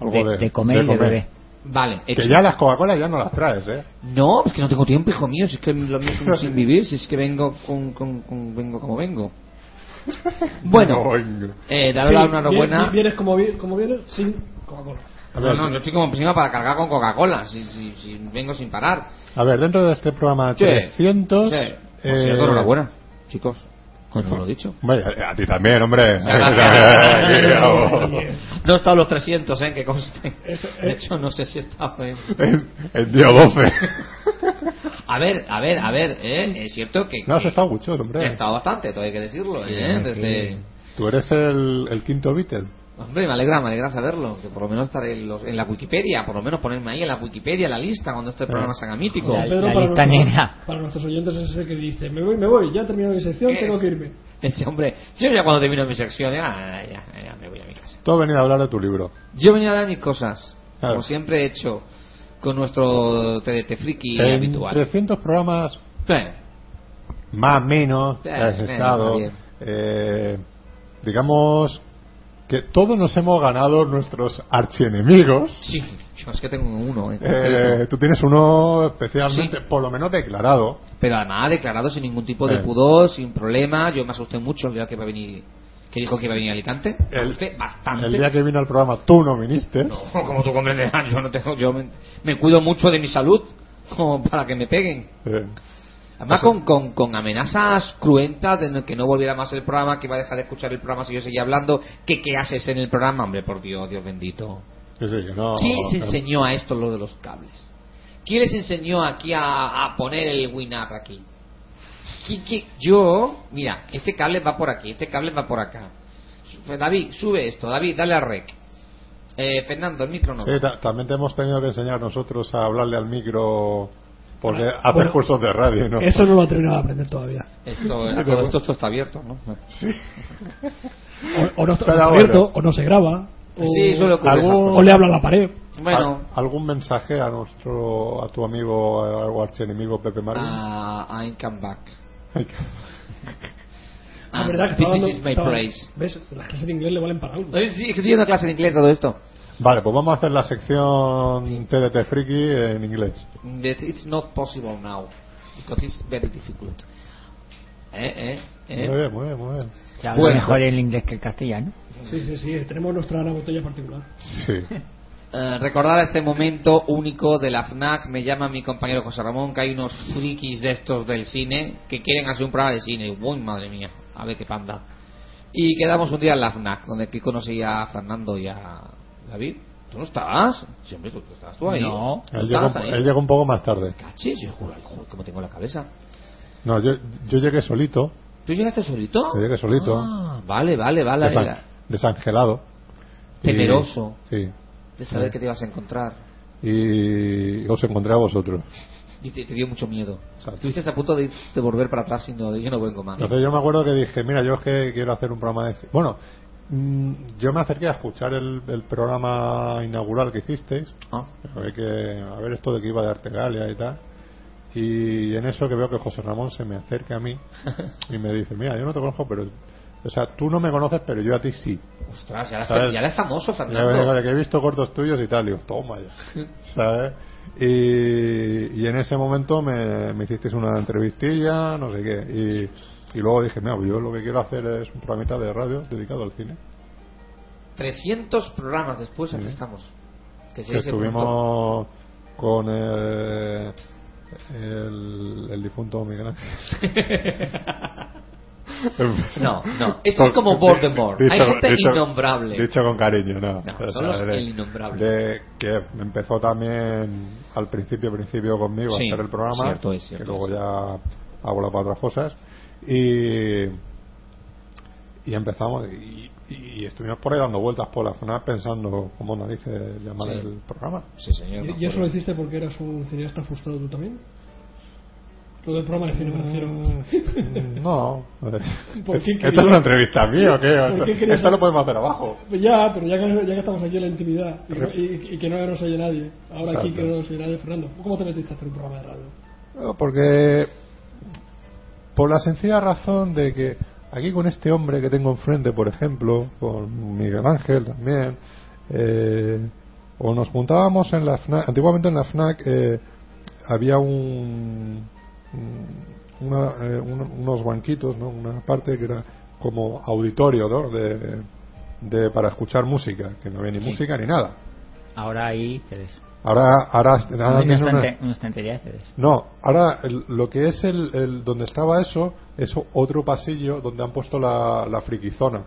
algo De- de comer y de beber. Vale, Que ya las Coca-Cola ya no las traes, ¿eh? No, es que no tengo tiempo, hijo mío. Si es que lo mío es un sin vivir, si es que vengo con, con- con- vengo como vengo. *laughs* Bueno, No, eh, Sí, darle la enhorabuena. vi- ¿Vienes como, como vienes? Sin Coca-Cola. No, no, yo estoy como encima para cargar con Coca-Cola, si, si, si vengo sin parar. A ver, dentro de este programa Sí. 300... Sí. eh, Pues sí, enhorabuena, chicos. Pues no lo he dicho. A, a ti también, hombre. *laughs* *laughs* No he estado los 300, ¿eh? Que conste. De hecho, no sé si he estado en... el, el día 12. A ver, a ver, a ver, ¿eh? Es cierto que... No has que estado mucho, hombre. He estado bastante, todo hay que decirlo, Sí, ¿eh? sí. Desde... Tú eres el, el quinto Beatle. Hombre, me alegra, me alegra saberlo. Que por lo menos estaré en, los- en la Wikipedia, por lo menos ponerme ahí en la Wikipedia, la lista, cuando este programa se haga mítico. José Pedro, para nuestros- Para nuestros oyentes es ese que dice, me voy, me voy, ya he terminado mi sección, Es- tengo que irme. Ese hombre, yo ya cuando termino mi sección, ya, ya, ya me voy a mi casa. Tú has venido a hablar de tu libro. Yo venía a dar mis cosas, Claro. como siempre he hecho con nuestro TDT friki en habitual. 300 programas, más menos, Sí, has menos, estado. bien. eh, digamos que todos nos hemos ganado nuestros archienemigos. Sí, yo es que tengo uno en Eh, concreto. tú tienes uno especialmente, por lo menos declarado. Pero además declarado sin ningún tipo de Eh. pudor, sin problema. Yo me asusté mucho el día que va a venir, que dijo que iba a venir a Alicante. El- bastante. El día que vino al programa tú no viniste. No, como tú comprenderás, *laughs* yo no tengo, yo me, me cuido mucho de mi salud *laughs* como para que me peguen. Eh, Además con, con, con amenazas cruentas de que no volviera más el programa, que iba a dejar de escuchar el programa si yo seguía hablando, que qué haces en el programa, hombre, por Dios, Dios bendito. no- ¿Quién les enseñó a esto lo de los cables? ¿Quién les enseñó aquí a, a poner el WinUp aquí? ¿Quién- quién? Yo, mira, este cable va por aquí, este cable va por acá. David, sube esto, David, dale al rec. Eh, Fernando, el micro no. Sí, ta- también te hemos tenido que enseñar nosotros a hablarle al micro porque Bueno, hacer bueno, cursos de radio, ¿no? Eso no lo ha terminado de aprender todavía. Esto, eh, *laughs* todo esto, esto está abierto, ¿no? *laughs* O, o no está abierto, bueno. o no se graba. O, Sí, suele ¿Algún- o le habla a la pared. Bueno, ¿Al- ¿Algún mensaje a nuestro a tu amigo o archienemigo Pepe Marín? uh, I come back. La And verdad que this is my estaba- praise. ¿Ves? Las clases de inglés le valen para algo. Sí, es que estoy dando clase de inglés todo esto. Vale, pues vamos a hacer la sección TDT Friki en inglés. That it's not possible now because it's very difficult. Eh, eh, eh. Muy bien, muy bien, muy bien. Se habla Bueno. mejor el inglés que el castellano. Sí, sí, sí, tenemos nuestra botella particular. Sí. *laughs* Eh, recordar este momento único de la FNAC. Me llama mi compañero José Ramón que hay unos frikis de estos del cine que quieren hacer un programa de cine. Uy, madre mía, a ver qué panda. Y quedamos un día en la FNAC, donde aquí conocí a Fernando y a David. ¿Tú no estabas? Siempre tú, tú estabas tú ahí. No. ¿Tú Él llegó, estabas ahí? él llegó un poco más tarde. Cachis, yo juro, joder, cómo tengo la cabeza. No, yo, yo llegué solito. ¿Tú llegaste solito? Yo llegué solito. Ah, vale, vale, vale. desan- desangelado. Y- Temeroso. sí. De saber Sí. que te ibas a encontrar. Y os encontré a vosotros. Y te, te dio mucho miedo. Estuviste a punto de, ir- de volver para atrás y no, yo no vengo más. Entonces yo me acuerdo que dije, mira, yo es que quiero hacer un programa de... Bueno, mm, yo me acerqué a escuchar el, el programa inaugural que hicisteis. Ah. A ver, que, a ver esto de que iba de Artegalia y tal. Y en eso que veo que José Ramón se me acerca a mí *laughs* y me dice, mira, yo no te conozco, pero... O sea, tú no me conoces, pero yo a ti sí. Ostras, ya eres, ¿Sabes? ya eres famoso, Ya, Fernando. vale, que he visto cortos tuyos y tal, digo, toma ya. *laughs* ¿Sabes? Y, y en ese momento me, me hicisteis una entrevistilla, no sé qué. Y, y luego dije, mira, yo lo que quiero hacer es un programita de radio dedicado al cine. 300 programas después aquí estamos. Que se Que pronto. estuvimos con el, el, el difunto Miguel Ángel. *laughs* *laughs* No, no, esto es como Voldemort. Hay gente innombrable. Dicho con cariño, no. No, son los innombrables. de- que empezó también al principio, principio conmigo Sí, a hacer el programa. cierto es, cierto que luego ya ha volado para otras cosas. Y, y empezamos y, y estuvimos por ahí dando vueltas por la zona pensando cómo narices llamar Sí. el programa. Sí, señor. ¿Y, y eso lo hiciste porque eras un cineasta frustrado tú también? Lo del programa de cine me refiero. Mm, No. *laughs* ¿Por qué ¿Esta es una entrevista mía o qué? ¿Por Esto, qué querías- esto lo podemos hacer abajo. Ya, pero ya que, ya que estamos aquí en la intimidad y, y- y que no nos oye nadie, ahora aquí Exacto. que no nos oye nadie, Fernando, ¿cómo te metiste a hacer un programa de radio? No, porque por la sencilla razón de que aquí con este hombre que tengo enfrente, por ejemplo, con Miguel Ángel también, eh, o nos juntábamos en la FNAC, antiguamente en la FNAC eh, había un- una, eh, un- unos banquitos, ¿no? una parte que era como auditorio ¿no? de, de- para escuchar música, que no había ni Sí. música ni nada. Ahora hay CDs. Ahora, ahora, ahora Hay una, tiene una- estante- una estantería de CDs. no, ahora el- lo que es el, el- donde estaba eso es otro pasillo donde han puesto la, la friquizona.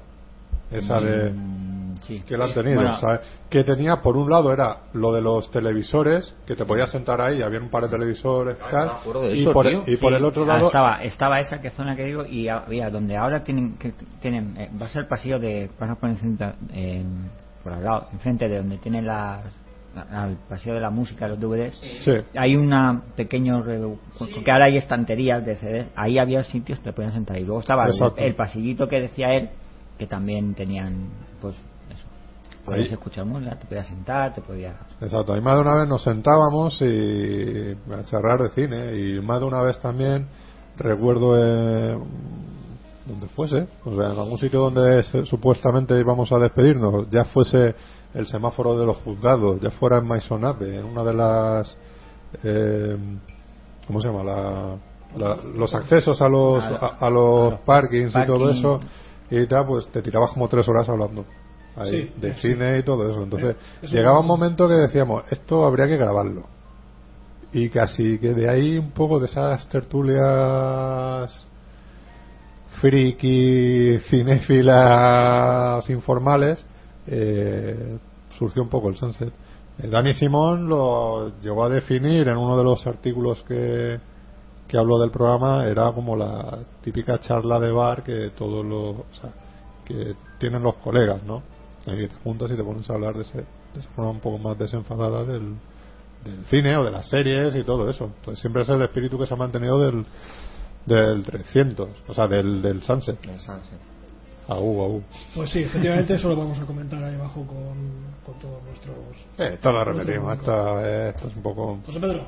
Esa de Mm, sí. que la han Sí. tenido, Bueno. ¿sabes? Que tenía por un lado era lo de los televisores, que te podías sentar ahí, había un par de televisores tal, y, por, y por Sí, el otro ah, lado estaba, estaba esa que zona que digo y había donde ahora tienen que tienen eh, va a ser el pasillo de vas a poner en- por al lado enfrente de donde tienen las la- al pasillo de la música los DVDs Sí. hay una pequeño redu- que ahora hay estanterías de CDs ahí había sitios que te podían sentar y luego estaba el, pasillito que decía él que también tenían pues podías Ahí- escuchar música te podías sentar te podías Exacto, y más de una vez nos sentábamos y a charlar de cine y más de una vez también recuerdo eh, donde fuese, o sea, en algún sitio donde se- supuestamente íbamos a despedirnos, ya fuese el semáforo de los juzgados, ya fuera en Maisonave, en una de las eh, ¿cómo se llama? La, la- los accesos a los A los parkings y todo eso y tal, pues te tirabas como tres horas hablando ahí, Sí, de sí. cine y todo eso. Entonces, eso llegaba un momento que decíamos, esto habría que grabarlo. Y casi que de ahí un poco de esas tertulias friki, cinéfilas informales, eh, surgió un poco el Sunset. Eh, Dani Simón lo llegó a definir en uno de los artículos que, que habló del programa, era como la típica charla de bar que todos los, o sea, que tienen los colegas, ¿no? Ahí te juntas y te pones a hablar de, ese, de esa forma un poco más desenfadada del, del cine o de las series y todo eso. Entonces siempre es el espíritu que se ha mantenido del, del 300, o sea, del, del Sunset. El Sunset. Aú, aú. Pues sí, efectivamente eso lo vamos a comentar ahí abajo con, con todos nuestros... Eh, esto lo repetimos, esto, eh, esto es un poco... José Pedro,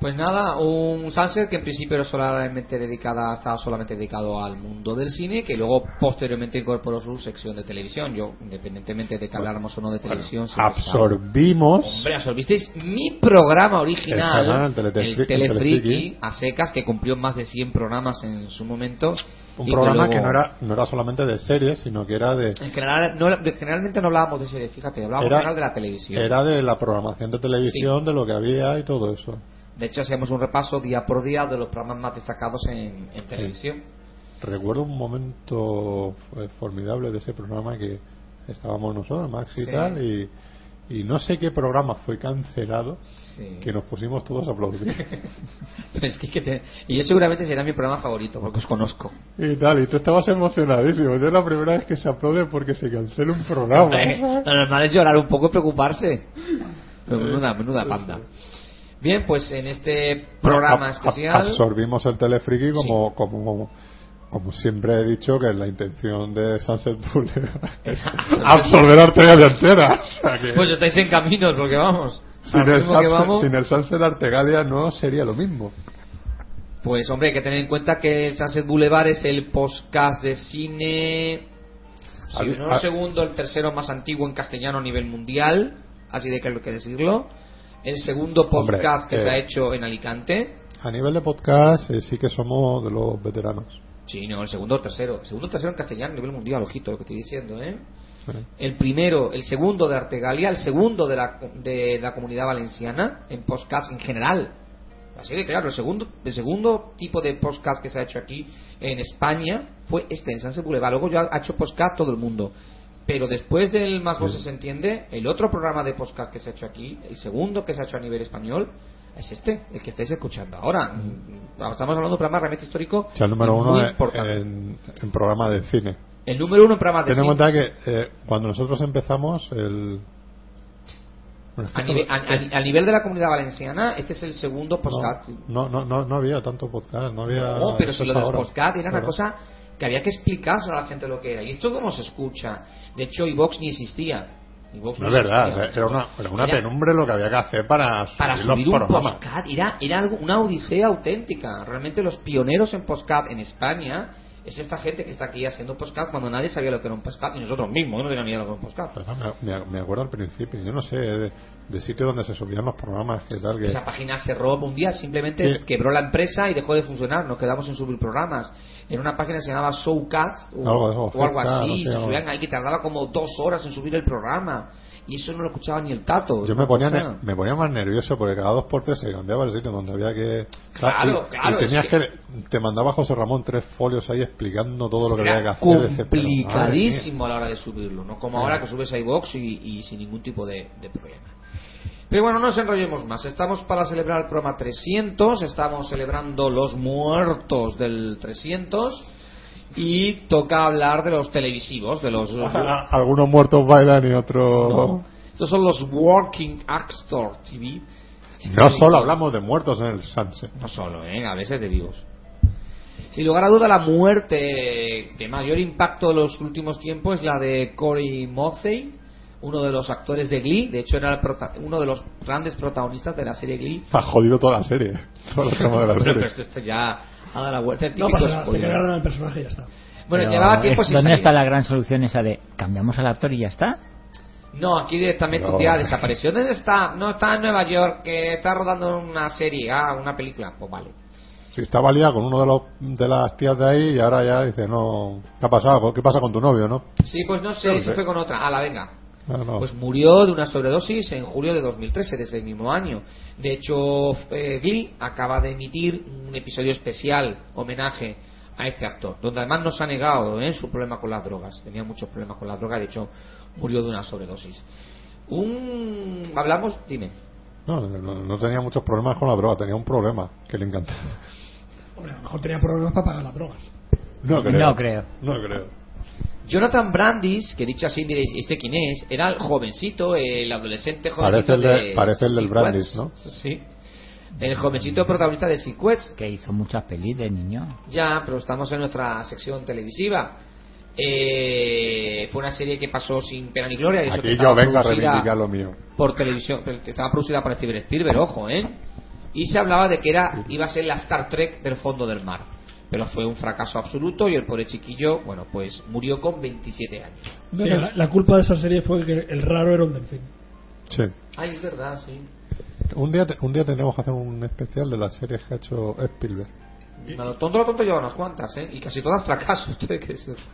Pues nada, un Sunset que en principio era solamente dedicada, estaba solamente dedicado al mundo del cine, que luego posteriormente incorporó su sección de televisión. Yo, independientemente de que habláramos o no de televisión, estaba- Absorbimos. Hombre, absorbisteis mi programa El original, canal, el Telefriki. a secas, que cumplió más de 100 programas en su momento. Un y programa luego- que no era, no era solamente de series, sino que era de, En general, no, generalmente no hablábamos de series, fíjate, hablábamos Era- en general de la televisión. era de la programación de televisión, de lo que había y todo eso. De hecho, hacíamos un repaso día por día de los programas más destacados en, en televisión. Recuerdo un momento eh, formidable de ese programa que estábamos nosotros, Max y Sí. tal, y, y no sé qué programa fue cancelado, Sí. que nos pusimos todos a aplaudir. *laughs* Pero es que, que te- Y yo seguramente será mi programa favorito, porque os conozco. y tal, y tú estabas emocionadísimo. Es la primera vez que se aplaude porque se cancela un programa. Lo normal es llorar un poco y preocuparse. Pero menuda, menuda panda. Bien, pues en este programa Ab- especial. Absorbimos el telefriki como, como, como siempre he dicho que es la intención de Sunset Boulevard. Absorber Artegalia entera. O sea que Pues estáis en caminos, porque vamos. sin, el que vamos, sin el Sunset Artegalia no sería lo mismo. Pues hombre, hay que tener en cuenta que el Sunset Boulevard es el podcast de cine. Si no el segundo, el tercero más antiguo en castellano a nivel mundial. Así de que hay que decirlo. El segundo Hombre, podcast que eh, se ha hecho en Alicante. A nivel de podcast eh, sí que somos de los veteranos. Sí, no, el segundo o tercero. El segundo o tercero en castellano a nivel mundial, ojito lo que estoy diciendo, ¿eh? Sí. El primero, el segundo de Artegalia, el segundo de la, de la comunidad valenciana en podcast en general. Así de claro, el segundo, el segundo tipo de podcast que se ha hecho aquí en España fue este, en Sanse Boulevard. Luego ya ha hecho podcast todo el mundo. Pero después del Más Voces se entiende, el otro programa de podcast que se ha hecho aquí, el segundo que se ha hecho a nivel español, es este, el que estáis escuchando ahora. Mm, Estamos hablando de un programa realmente histórico. O sea, el número uno en, importante. en, en programa de cine. El número uno en programa de Ten en cine. cuenta que eh, cuando nosotros empezamos, el. A nivel, a- a- a nivel de la comunidad valenciana, este es el segundo podcast. no, no, no, no había tanto podcast, no había. No, pero si lo de los podcast era una cosa que había que explicárselo a la gente lo que era. Y esto cómo se escucha. De hecho, iVox ni existía. No es verdad, existía. era una, era una Era- penumbre lo que había que hacer para subir, para los subir un podcast era, era algo, una odisea auténtica. Realmente los pioneros en podcast en España es esta gente que está aquí haciendo podcast cuando nadie sabía lo que era un podcast y nosotros mismos no teníamos ni idea de lo que era un. Pero Me, me acuerdo al principio, yo no sé, de, de sitio donde se subían los programas, que tal, que. Esa página cerró un día, simplemente Sí. quebró la empresa y dejó de funcionar. Nos quedamos sin subir programas. En una página que se llamaba Showcast o Algo- o o algo, así. no sé, se subían ahí que tardaba como dos horas en subir el programa. Y eso no lo escuchaba ni el tato. Yo me ponía, cosa- ne- me ponía más nervioso porque cada dos por tres se cambiaba el sitio donde había que. Claro, y, claro, y tenías que... Te mandaba José Ramón tres folios ahí explicando todo lo que había que hacer. Pero, complicadísimo a la hora de subirlo, no como ahora que subes a iVox y, y sin ningún tipo de, de problema. Pero bueno, no nos enrollemos más. Estamos para celebrar el programa 300, estamos celebrando los muertos del 300 y toca hablar de los televisivos, de los... mía. Algunos muertos bailan y otros. No. Estos son los Working Actor TV. No solo hablamos de muertos en el Sunset. No solo, ¿eh? a veces de vivos. Sin lugar a duda, la muerte de mayor impacto de los últimos tiempos es la de Corey Mothey, uno de los actores de Glee. De hecho, era uno de los grandes protagonistas de la serie Glee. Ha jodido toda la serie. Toda la trama de la Pero serie. esto, esto ya ha dado la vuelta. El No pasa nada, se cargaron al personaje y ya está. Bueno, Pero llevaba tiempo es- sin ¿Dónde salir. está la gran solución esa de cambiamos al actor y ya está? No, aquí directamente No. día desapareció. ¿Dónde está? No, está en Nueva York, que está rodando una serie, ah, una película. Pues vale. Si estaba liado con uno de, los, de las tías de ahí y ahora ya dice, no, ¿qué ha pasado? ¿Qué pasa con tu novio, no? Sí, pues no sé, No si fue con otra. Ah, la venga. No, no. Pues murió de una sobredosis en julio de 2013, desde el mismo año. De hecho, eh, Glee acaba de emitir un episodio especial, homenaje a este actor, donde además nos ha negado ¿eh? su problema con las drogas. Tenía muchos problemas con las drogas, de hecho, murió de una sobredosis. Un. Hablamos, dime. No, no, no tenía muchos problemas con la droga, tenía un problema que le encantaba. Hombre, a lo mejor tenía problemas para pagar las drogas. No creo. No creo. No creo. Jonathan Brandis, que dicho así diréis, ¿este quién es? Era el jovencito, el adolescente Parece jovencito el, de- de parece el del. Brandis, ¿no? Sí. El jovencito protagonista de Sequence. Que hizo muchas pelis de niño. Ya, pero estamos en nuestra sección televisiva. Eh, fue una serie que pasó sin pena ni gloria. y eso que Aquí estaba yo vengo a producida reivindicar lo mío. Por televisión, que estaba producida por Steven Spielberg, ojo, ¿eh? y se hablaba de que era iba a ser la Star Trek del fondo del mar. Pero fue un fracaso absoluto y el pobre chiquillo, bueno, pues murió con 27 años. Sí, la, la culpa de esa serie fue que el raro era un delfín. Sí. Ay, es verdad, sí. Un día, te- un día tenemos que hacer un especial de las series que ha hecho Spielberg. Lo tonto lo tonto lleva unas cuantas, ¿eh? Y casi todas fracasos. *laughs* que.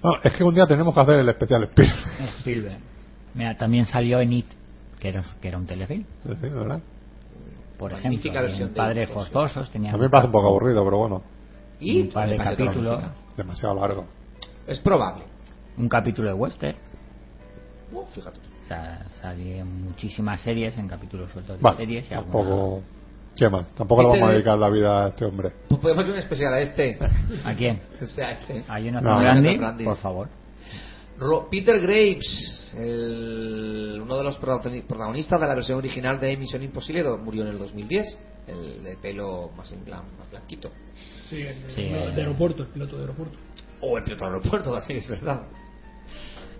No, es que un día tenemos que hacer el especial Spielberg. Spielberg. Mira, también salió en It, que era, que era un telefilm. Sí, ¿verdad? Por Magnífica ejemplo, versión en de Padres It, Forzosos tenía A mí me parece un poco aburrido, pero bueno. Y un par de capítulos. Demasiado largo. Es probable. Un capítulo de Western. Uh, fíjate. O sea, salían muchísimas series en capítulos sueltos de Vale, series y alguna- tampoco. ¿Qué más? Tampoco le vamos a dedicar la vida a este hombre. Pues podemos hacer un especial a este. ¿A quién? *laughs* O sea, a este. A Jonathan No. Jonathan Brandis. por favor. Ro- Peter Graves, el- uno de los protagoni- protagonistas de la versión original de Misión Imposible, murió en el 2010. El de pelo más, en más blanquito. Sí, en- Sí, de aeropuerto, el piloto de aeropuerto. O el piloto del aeropuerto, *laughs* también es verdad.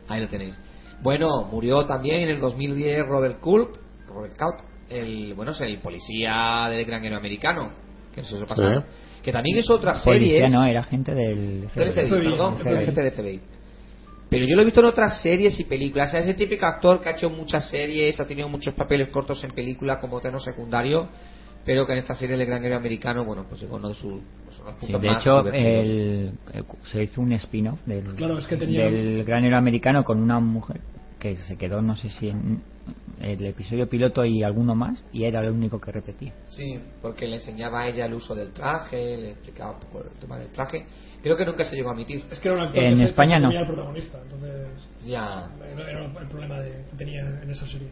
Ahí lo tenéis. Bueno, murió también en el 2010 Robert Culp, Robert Culp, el, bueno, es el policía del Gran Héroe Americano, que no sé si os pasa. Que también es otra serie. Policía no, era gente del Del FBI, FBI. perdón, FBI. gente del FBI. Pero yo lo he visto en otras series y películas. O sea, ese típico actor que ha hecho muchas series, ha tenido muchos papeles cortos en películas como tenor secundario, pero que en esta serie del Gran Héroe Americano, bueno, pues es uno de sus pues, Sí, de más hecho, el- el- se hizo un spin-off del, Claro, es que tenía- del Gran Héroe Americano con una mujer que se quedó, no sé si en el episodio piloto y alguno más, y era lo único que repetía. Sí, porque le enseñaba a ella el uso del traje, le explicaba un poco el tema del traje. Creo que nunca se llegó a emitir. Es que era un actor En que España se no. al protagonista, entonces Ya. era era el problema de, que tenía en esa serie.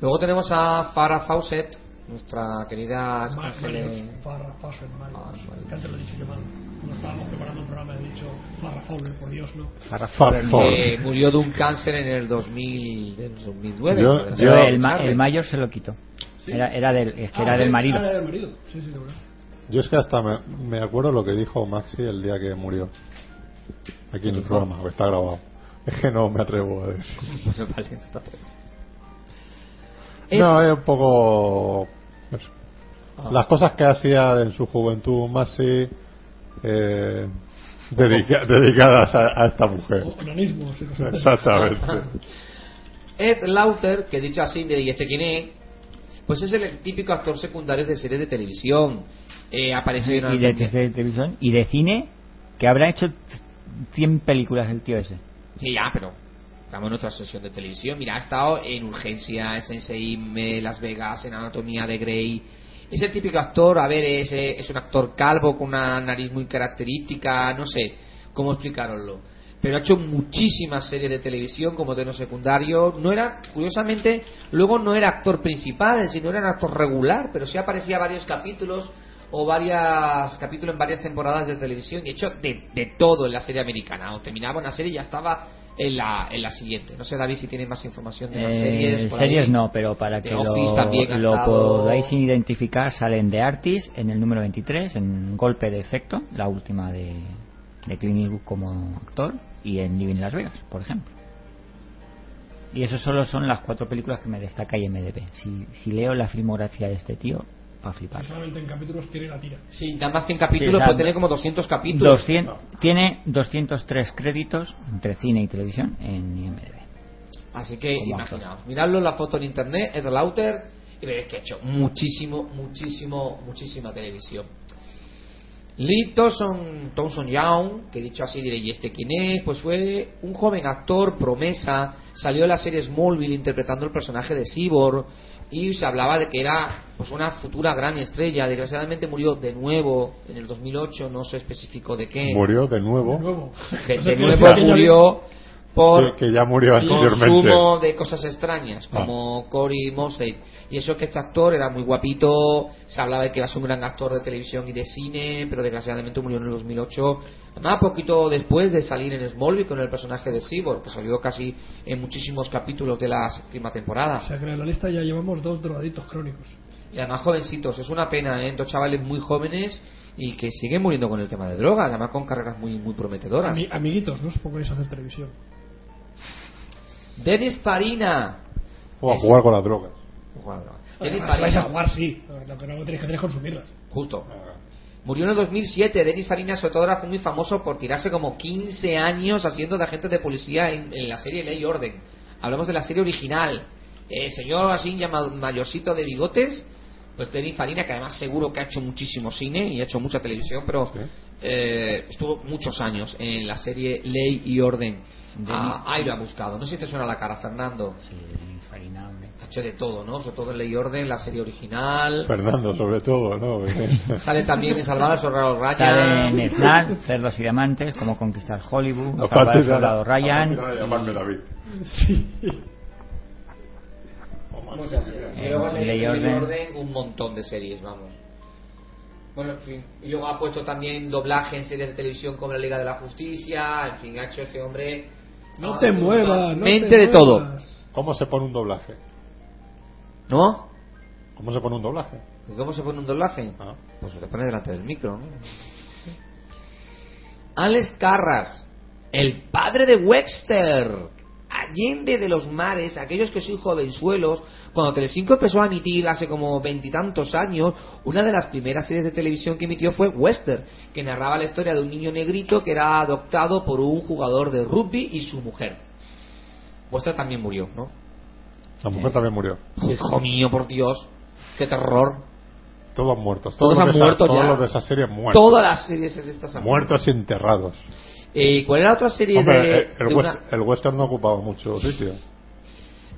Luego tenemos a Farah Fawcett, nuestra querida Ángeles. Marius, Farrah Fawcett, Marius. Ah, Marius. Que antes lo he dicho yo mal. Cuando estábamos preparando el programa he dicho Farrah Fawcett, por Dios, no. Farrah Fawcett. que murió de un cáncer en el 2000, del 2009. Yo- puede Pero ser. el, ma- el mayor se lo quitó. Era, era del, es que Ah, era del marido. Ah, era del marido. Sí, sí, de verdad. Yo es que hasta me, me acuerdo lo que dijo Maxi el día que murió. Aquí en el programa, que está grabado. Es que no me atrevo a decir. *laughs* Vale, no te atreves. No, es un poco. eso. Ah. Las cosas que hacía en su juventud Maxi. Eh, dedica- dedicadas a, a esta mujer. Sí. Exactamente. *laughs* Ed Lauter, que dicho así, de ¿y este quién es? Pues es el típico actor secundario de series de televisión. Eh, apareció en y de, de televisión y de cine que habrá hecho 100 películas el tío ese Sí, ya, pero estamos en otra sesión de televisión. Mira, ha estado en Urgencias, en Seime, Las Vegas, en Anatomía de Grey. Es el típico actor, a ver, es, es un actor calvo con una nariz muy característica, no sé cómo explicaroslo. Pero ha hecho muchísimas series de televisión como tenor secundario. No era, curiosamente, luego no era actor principal, sino era un actor regular, pero sí aparecía varios capítulos o varias capítulos en varias temporadas de televisión y hecho de, de todo en la serie americana. O terminaba una serie y ya estaba en la, en la siguiente. No sé, David, si tiene más información de las Eh, series. por series ahí. no, pero para The que Office lo, lo estado- podáis identificar, salen de Artis en el número 23, en Golpe de Efecto, la última de, de Clint Eastwood como actor, y en Living Las Vegas, por ejemplo. Y eso solo son las cuatro películas que me destaca IMDb. Si, si leo la filmografía de este tío, va a flipar. Solamente en capítulos tiene la tira. Sí, nada más que en capítulos Sí, puede tener como 200 capítulos. 200 Tiene 203 créditos entre cine y televisión en IMDb. Así que Como imaginaos, miradlo en la foto en internet, Ed Lauter, y veréis que ha hecho muchísimo, muchísimo, muchísima televisión. Lee Thompson, Thompson Young, que dicho así diré, ¿y este quién es? Pues fue un joven actor, promesa, salió en la serie Smallville interpretando el personaje de Cyborg y se hablaba de que era pues una futura gran estrella. Desgraciadamente murió de nuevo en el 2008, no se especificó de qué. Murió de nuevo. De nuevo *laughs* *laughs* murió por Que, que ya murió anteriormente. consumo de cosas extrañas Ah. como Corey Mosey y eso que este actor era muy guapito se hablaba de que iba a ser un gran actor de televisión y de cine pero desgraciadamente murió en el 2008 además poquito después de salir en Smallville con el personaje de Cyborg que salió casi en muchísimos capítulos de la séptima temporada O sea que en la lista ya llevamos dos drogaditos crónicos. y además jovencitos es una pena ¿eh? dos chavales muy jóvenes y que siguen muriendo con el tema de drogas además con carreras muy muy prometedoras Ami- amiguitos, no os pongáis a hacer televisión. Dennis Farina O a jugar con las drogas. Jugando. Denis las vais a jugar, sí. Lo que no tenéis que hacer es consumirlas. Justo. Murió en el 2007. Denis Farina, fue muy famoso por tirarse como 15 años haciendo de agente de policía en, en la serie Ley y Orden. Hablamos de la serie original. Eh, señor así llamado mayorcito de bigotes, pues Denis Farina, que además seguro que ha hecho muchísimo cine y ha hecho mucha televisión, pero eh, estuvo muchos años en la serie Ley y Orden. Ah, ahí lo ha buscado. No sé si te suena la cara, Fernando. Sí, Farina, hecho de todo, ¿no? Sobre todo en Ley y Orden, la serie original. Fernando, sobre todo, ¿no? *laughs* Sale también en Salvar a Soldado Ryan. Sale en Snap, Cerdos y Diamantes, Cómo Conquistar Hollywood, de- Soldado Ryan. de llamarme David. Y luego en Eh, Ley Ley y y Orden. Orden un montón de series, vamos. Bueno, en fin. Y luego ha puesto también doblaje en series de televisión como la Liga de la Justicia. En fin, ha hecho este hombre. No te muevas, no Mente te de todo. muevas. ¿Cómo se pone un doblaje? ¿No? ¿Cómo se pone un doblaje? ¿Y cómo se pone un doblaje? Ah. Pues se te pone delante del micro, ¿no? Alex Carras, el padre de Wexter. Allende de los mares, aquellos que sois jovenzuelos, cuando Telecinco empezó a emitir hace como veintitantos años, una de las primeras series de televisión que emitió fue Western, que narraba la historia de un niño negrito que era adoptado por un jugador de rugby y su mujer. Western también murió, ¿no? La mujer también murió. Hijo mío, por Dios, qué terror. Todos muertos. Todos han esa- Todos ya. los de esa serie muertos. Todas las series de estas han Muertos y enterrados. Eh, ¿Cuál era la otra serie Hombre, de, eh, el, de west- una- el western no ocupaba mucho sitio.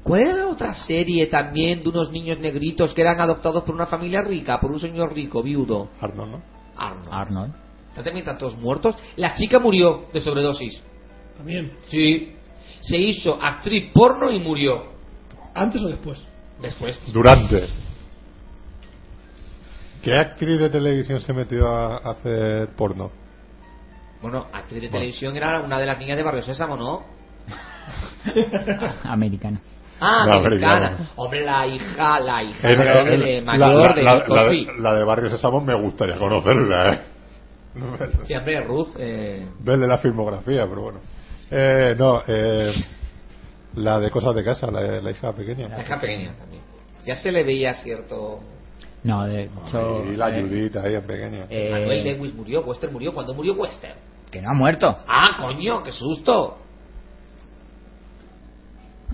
¿Cuál era la otra serie también de unos niños negritos que eran adoptados por una familia rica, por un señor rico, viudo? Arnold, ¿no? Arnold. Arnold. ¿Están también están todos muertos? La chica murió de sobredosis. También. Sí. Se hizo actriz porno y murió. ¿Antes o después? Después. Durante. ¿Qué actriz de televisión se metió a hacer porno? Bueno, actriz de Bueno. televisión era una de las niñas de Barrio Sésamo, ¿no? *laughs* Americana. Ah, La americana. americana. Hombre, la hija, la hija de, de la- mayor la, de la- la de, la de Barrio Sésamo me gustaría conocerla, ¿eh? Sí, hombre, Ruth. Eh, Verle la filmografía, pero bueno. Eh, no, eh, la de Cosas de Casa, la, de la hija pequeña. la hija pequeña también. Ya se le veía cierto. No, de hecho. Y la eh, Judith ahí en pequeña. eh, Manuel Lewis murió, Wester murió. ¿Cuándo murió Wester? que no ha muerto. Ah, coño, qué susto.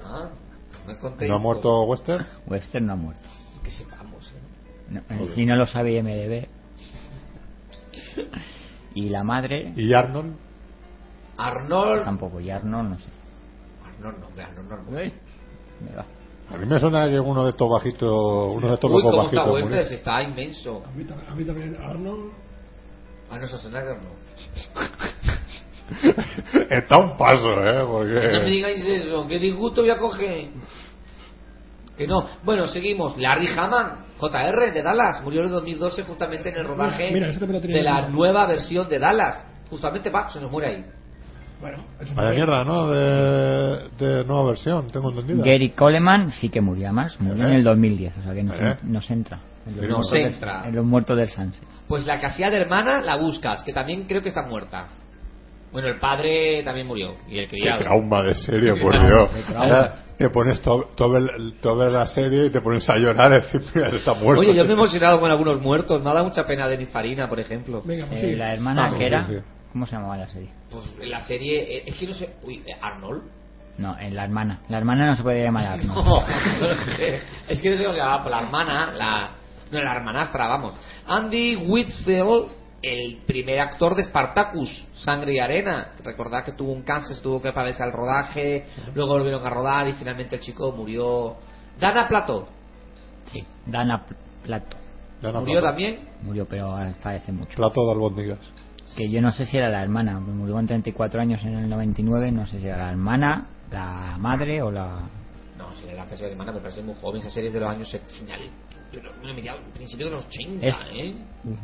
Ah, no me contéis. ¿No ha muerto Western? Western no ha muerto. Que sepamos, ¿eh? No, eh, si no lo sabe IMDB. Y la madre ¿Y Arnold? Arnold. tampoco. Y Arnold no sé. No, no. no. A mí me suena que uno de estos bajitos, uno de estos Uy, locos cómo bajitos. Está inmenso. A mí, también- a mí también Arnold. Arnold Schwarzenegger no. *laughs* Está un paso, ¿eh? No me digáis eso, qué disgusto voy a coger. Que no. Bueno, seguimos. Larry Hammond, JR de Dallas, murió en el 2012 justamente en el rodaje Mira, de la nueva versión de Dallas. Justamente, va, se nos muere ahí. Bueno, eso Vaya mierda, ¿no? De, de nueva versión, tengo entendido. Gary Coleman sí que murió más. Murió en ¿Eh? el 2010. O sea que nos, ¿Eh? nos entra. En los Nos del- entra. en los muertos del Sunset. Pues la casilla de hermana la buscas, que también creo que está muerta. Bueno, el padre también murió. Y el Qué criado. trauma de serie, por Dios. qué te pones a ver, la serie y te pones a llorar *laughs* y decir, mira, está muerto. Oye, yo me he emocionado con algunos muertos. Me ha dado mucha pena Denis Farina, por ejemplo. Venga, pues Eh, sí. la hermana Ah, que era. sí, sí. ¿Cómo se llamaba la serie? Pues en la serie. eh, Es que no sé. Uy, eh, Arnold. No, en la hermana. La hermana no se puede llamar *laughs* Arnold. No. Es que no sé cómo se llamaba, pues la hermana, la. No, la hermanastra, vamos. Andy Whitfield, el primer actor de Spartacus, Sangre y Arena. Recordad que tuvo un cáncer, tuvo que pararse al rodaje, luego volvieron a rodar y finalmente el chico murió. Dana Plato, Sí, Dana Pl- Plato. Murió plato. también. Murió, pero hasta hace mucho. Plato de albóndigas. Que yo no sé si era la hermana. Murió con 34 años en el 99. No sé si era la hermana, la madre o la. No, si era la casa de hermana, me parece muy joven. Esa serie es de los años finales. Yo no- me he metido al principio de los 80, Es- ¿eh?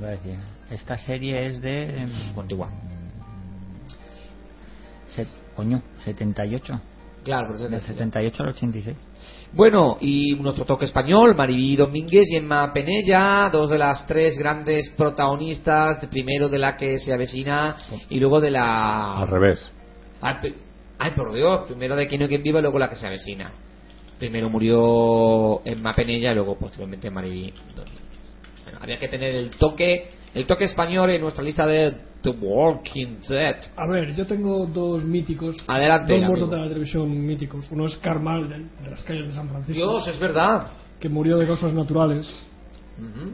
Decir, Esta serie es de. Antigua. set- coño, 78. Claro, pero Del 78 al 86. Bueno, y nuestro toque español, Maribí Domínguez y Emma Penella, dos de las tres grandes protagonistas, primero de la que se avecina y luego de la... Al revés. Ay, ay, por Dios, primero de Quién no quien viva y luego la que se avecina. Primero murió Emma Penella y luego posteriormente Mariby Domínguez. Bueno, había que tener el toque, el toque español en nuestra lista de The Walking Dead. A ver, yo tengo dos míticos. Adelante, Dos amigo. muertos de la televisión míticos. Uno es Karl Malden, de las calles de San Francisco. Dios, es verdad. Que murió de causas naturales. Ujú.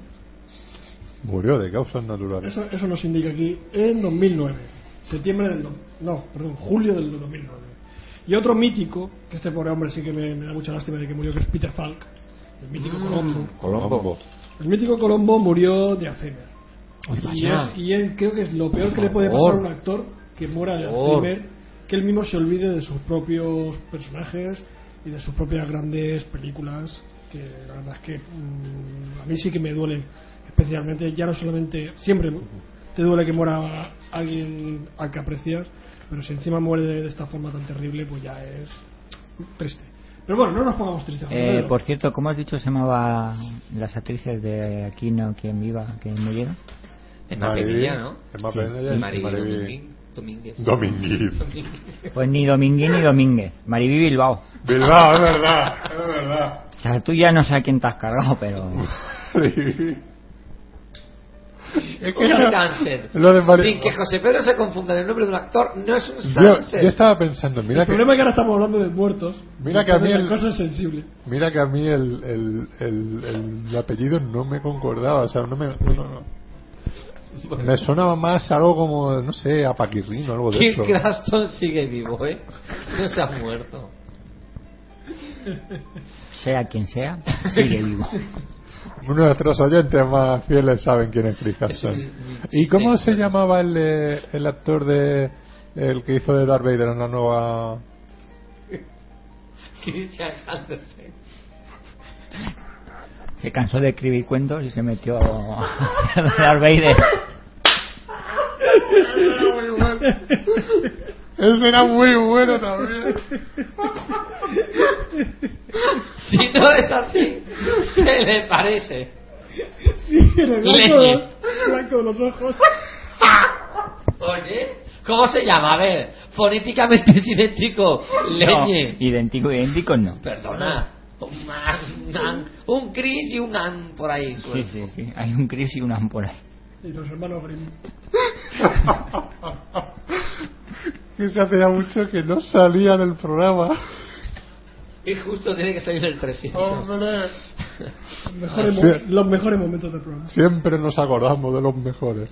Murió de causas naturales. Eso, eso nos indica aquí en 2009. Septiembre del... No, perdón, julio del 2009. Y otro mítico, que este pobre hombre sí que me, me da mucha lástima de que murió, que es Peter Falk. El mítico Colombo. Colombo. El mítico Colombo murió de Alzheimer. Y, es- y él creo que es lo peor que le puede pasar a un actor que muera de. Alzheimer, que él mismo se olvide de sus propios personajes y de sus propias grandes películas, que la verdad es que mm, a mí sí que me duele especialmente, ya no solamente, siempre te duele que muera alguien al que aprecias, pero si encima muere de, de esta forma tan terrible, pues ya es triste. Pero bueno, no nos pongamos tristes. Eh, por cierto, ¿cómo has dicho se llama las actrices de Aquino, quien viva, que murieron? Emma Mariby, Penella, ¿no? Y y Mariby Mariby Domínguez. Domínguez. Pues ni Domínguez ni Domínguez. Maribí Bilbao. Bilbao, es verdad, es verdad. O sea, tú ya no sé a quién te has cargado, pero... Es Un yo- lo de Mari- Sin que José Pedro se confunda en el nombre de un actor, no es un Yo, Sunset. yo estaba pensando, mira el que, problema es que ahora estamos hablando de muertos. Mira que a mí el- cosa es sensible. mira que a mí el, el, el, el- el apellido no me concordaba, o sea, no me, no, no, no. Me sonaba más algo como, no sé, a Paquirrín o algo de Kirk eso. Cranston sigue vivo, ¿eh? No se ha muerto. Sea quien sea, sigue vivo. Nuestros oyentes más fieles saben quién es Chris Hudson. ¿Y cómo se llamaba el, eh, el actor de el que hizo de Darth Vader en la nueva Christian Andersen. Se cansó de escribir cuentos y se metió a Darth Vader. Ese era muy bueno también. Si no es así, se le parece. Sí, blanco de los ojos. Oye, ¿cómo se llama? A ver, fonéticamente *laughs* es idéntico. Leñe. No, idéntico, idéntico no. Perdona. Un, an- un Chris y un An por ahí. Sí, sí, sí. Hay un Chris y un Ann por ahí. Y los hermanos Grimm. *laughs* que se hacía mucho que no salía del programa. Y justo tiene que salir el 300. Hombre. *laughs* Mejores, mo- los mejores momentos del programa. Siempre nos acordamos de los mejores.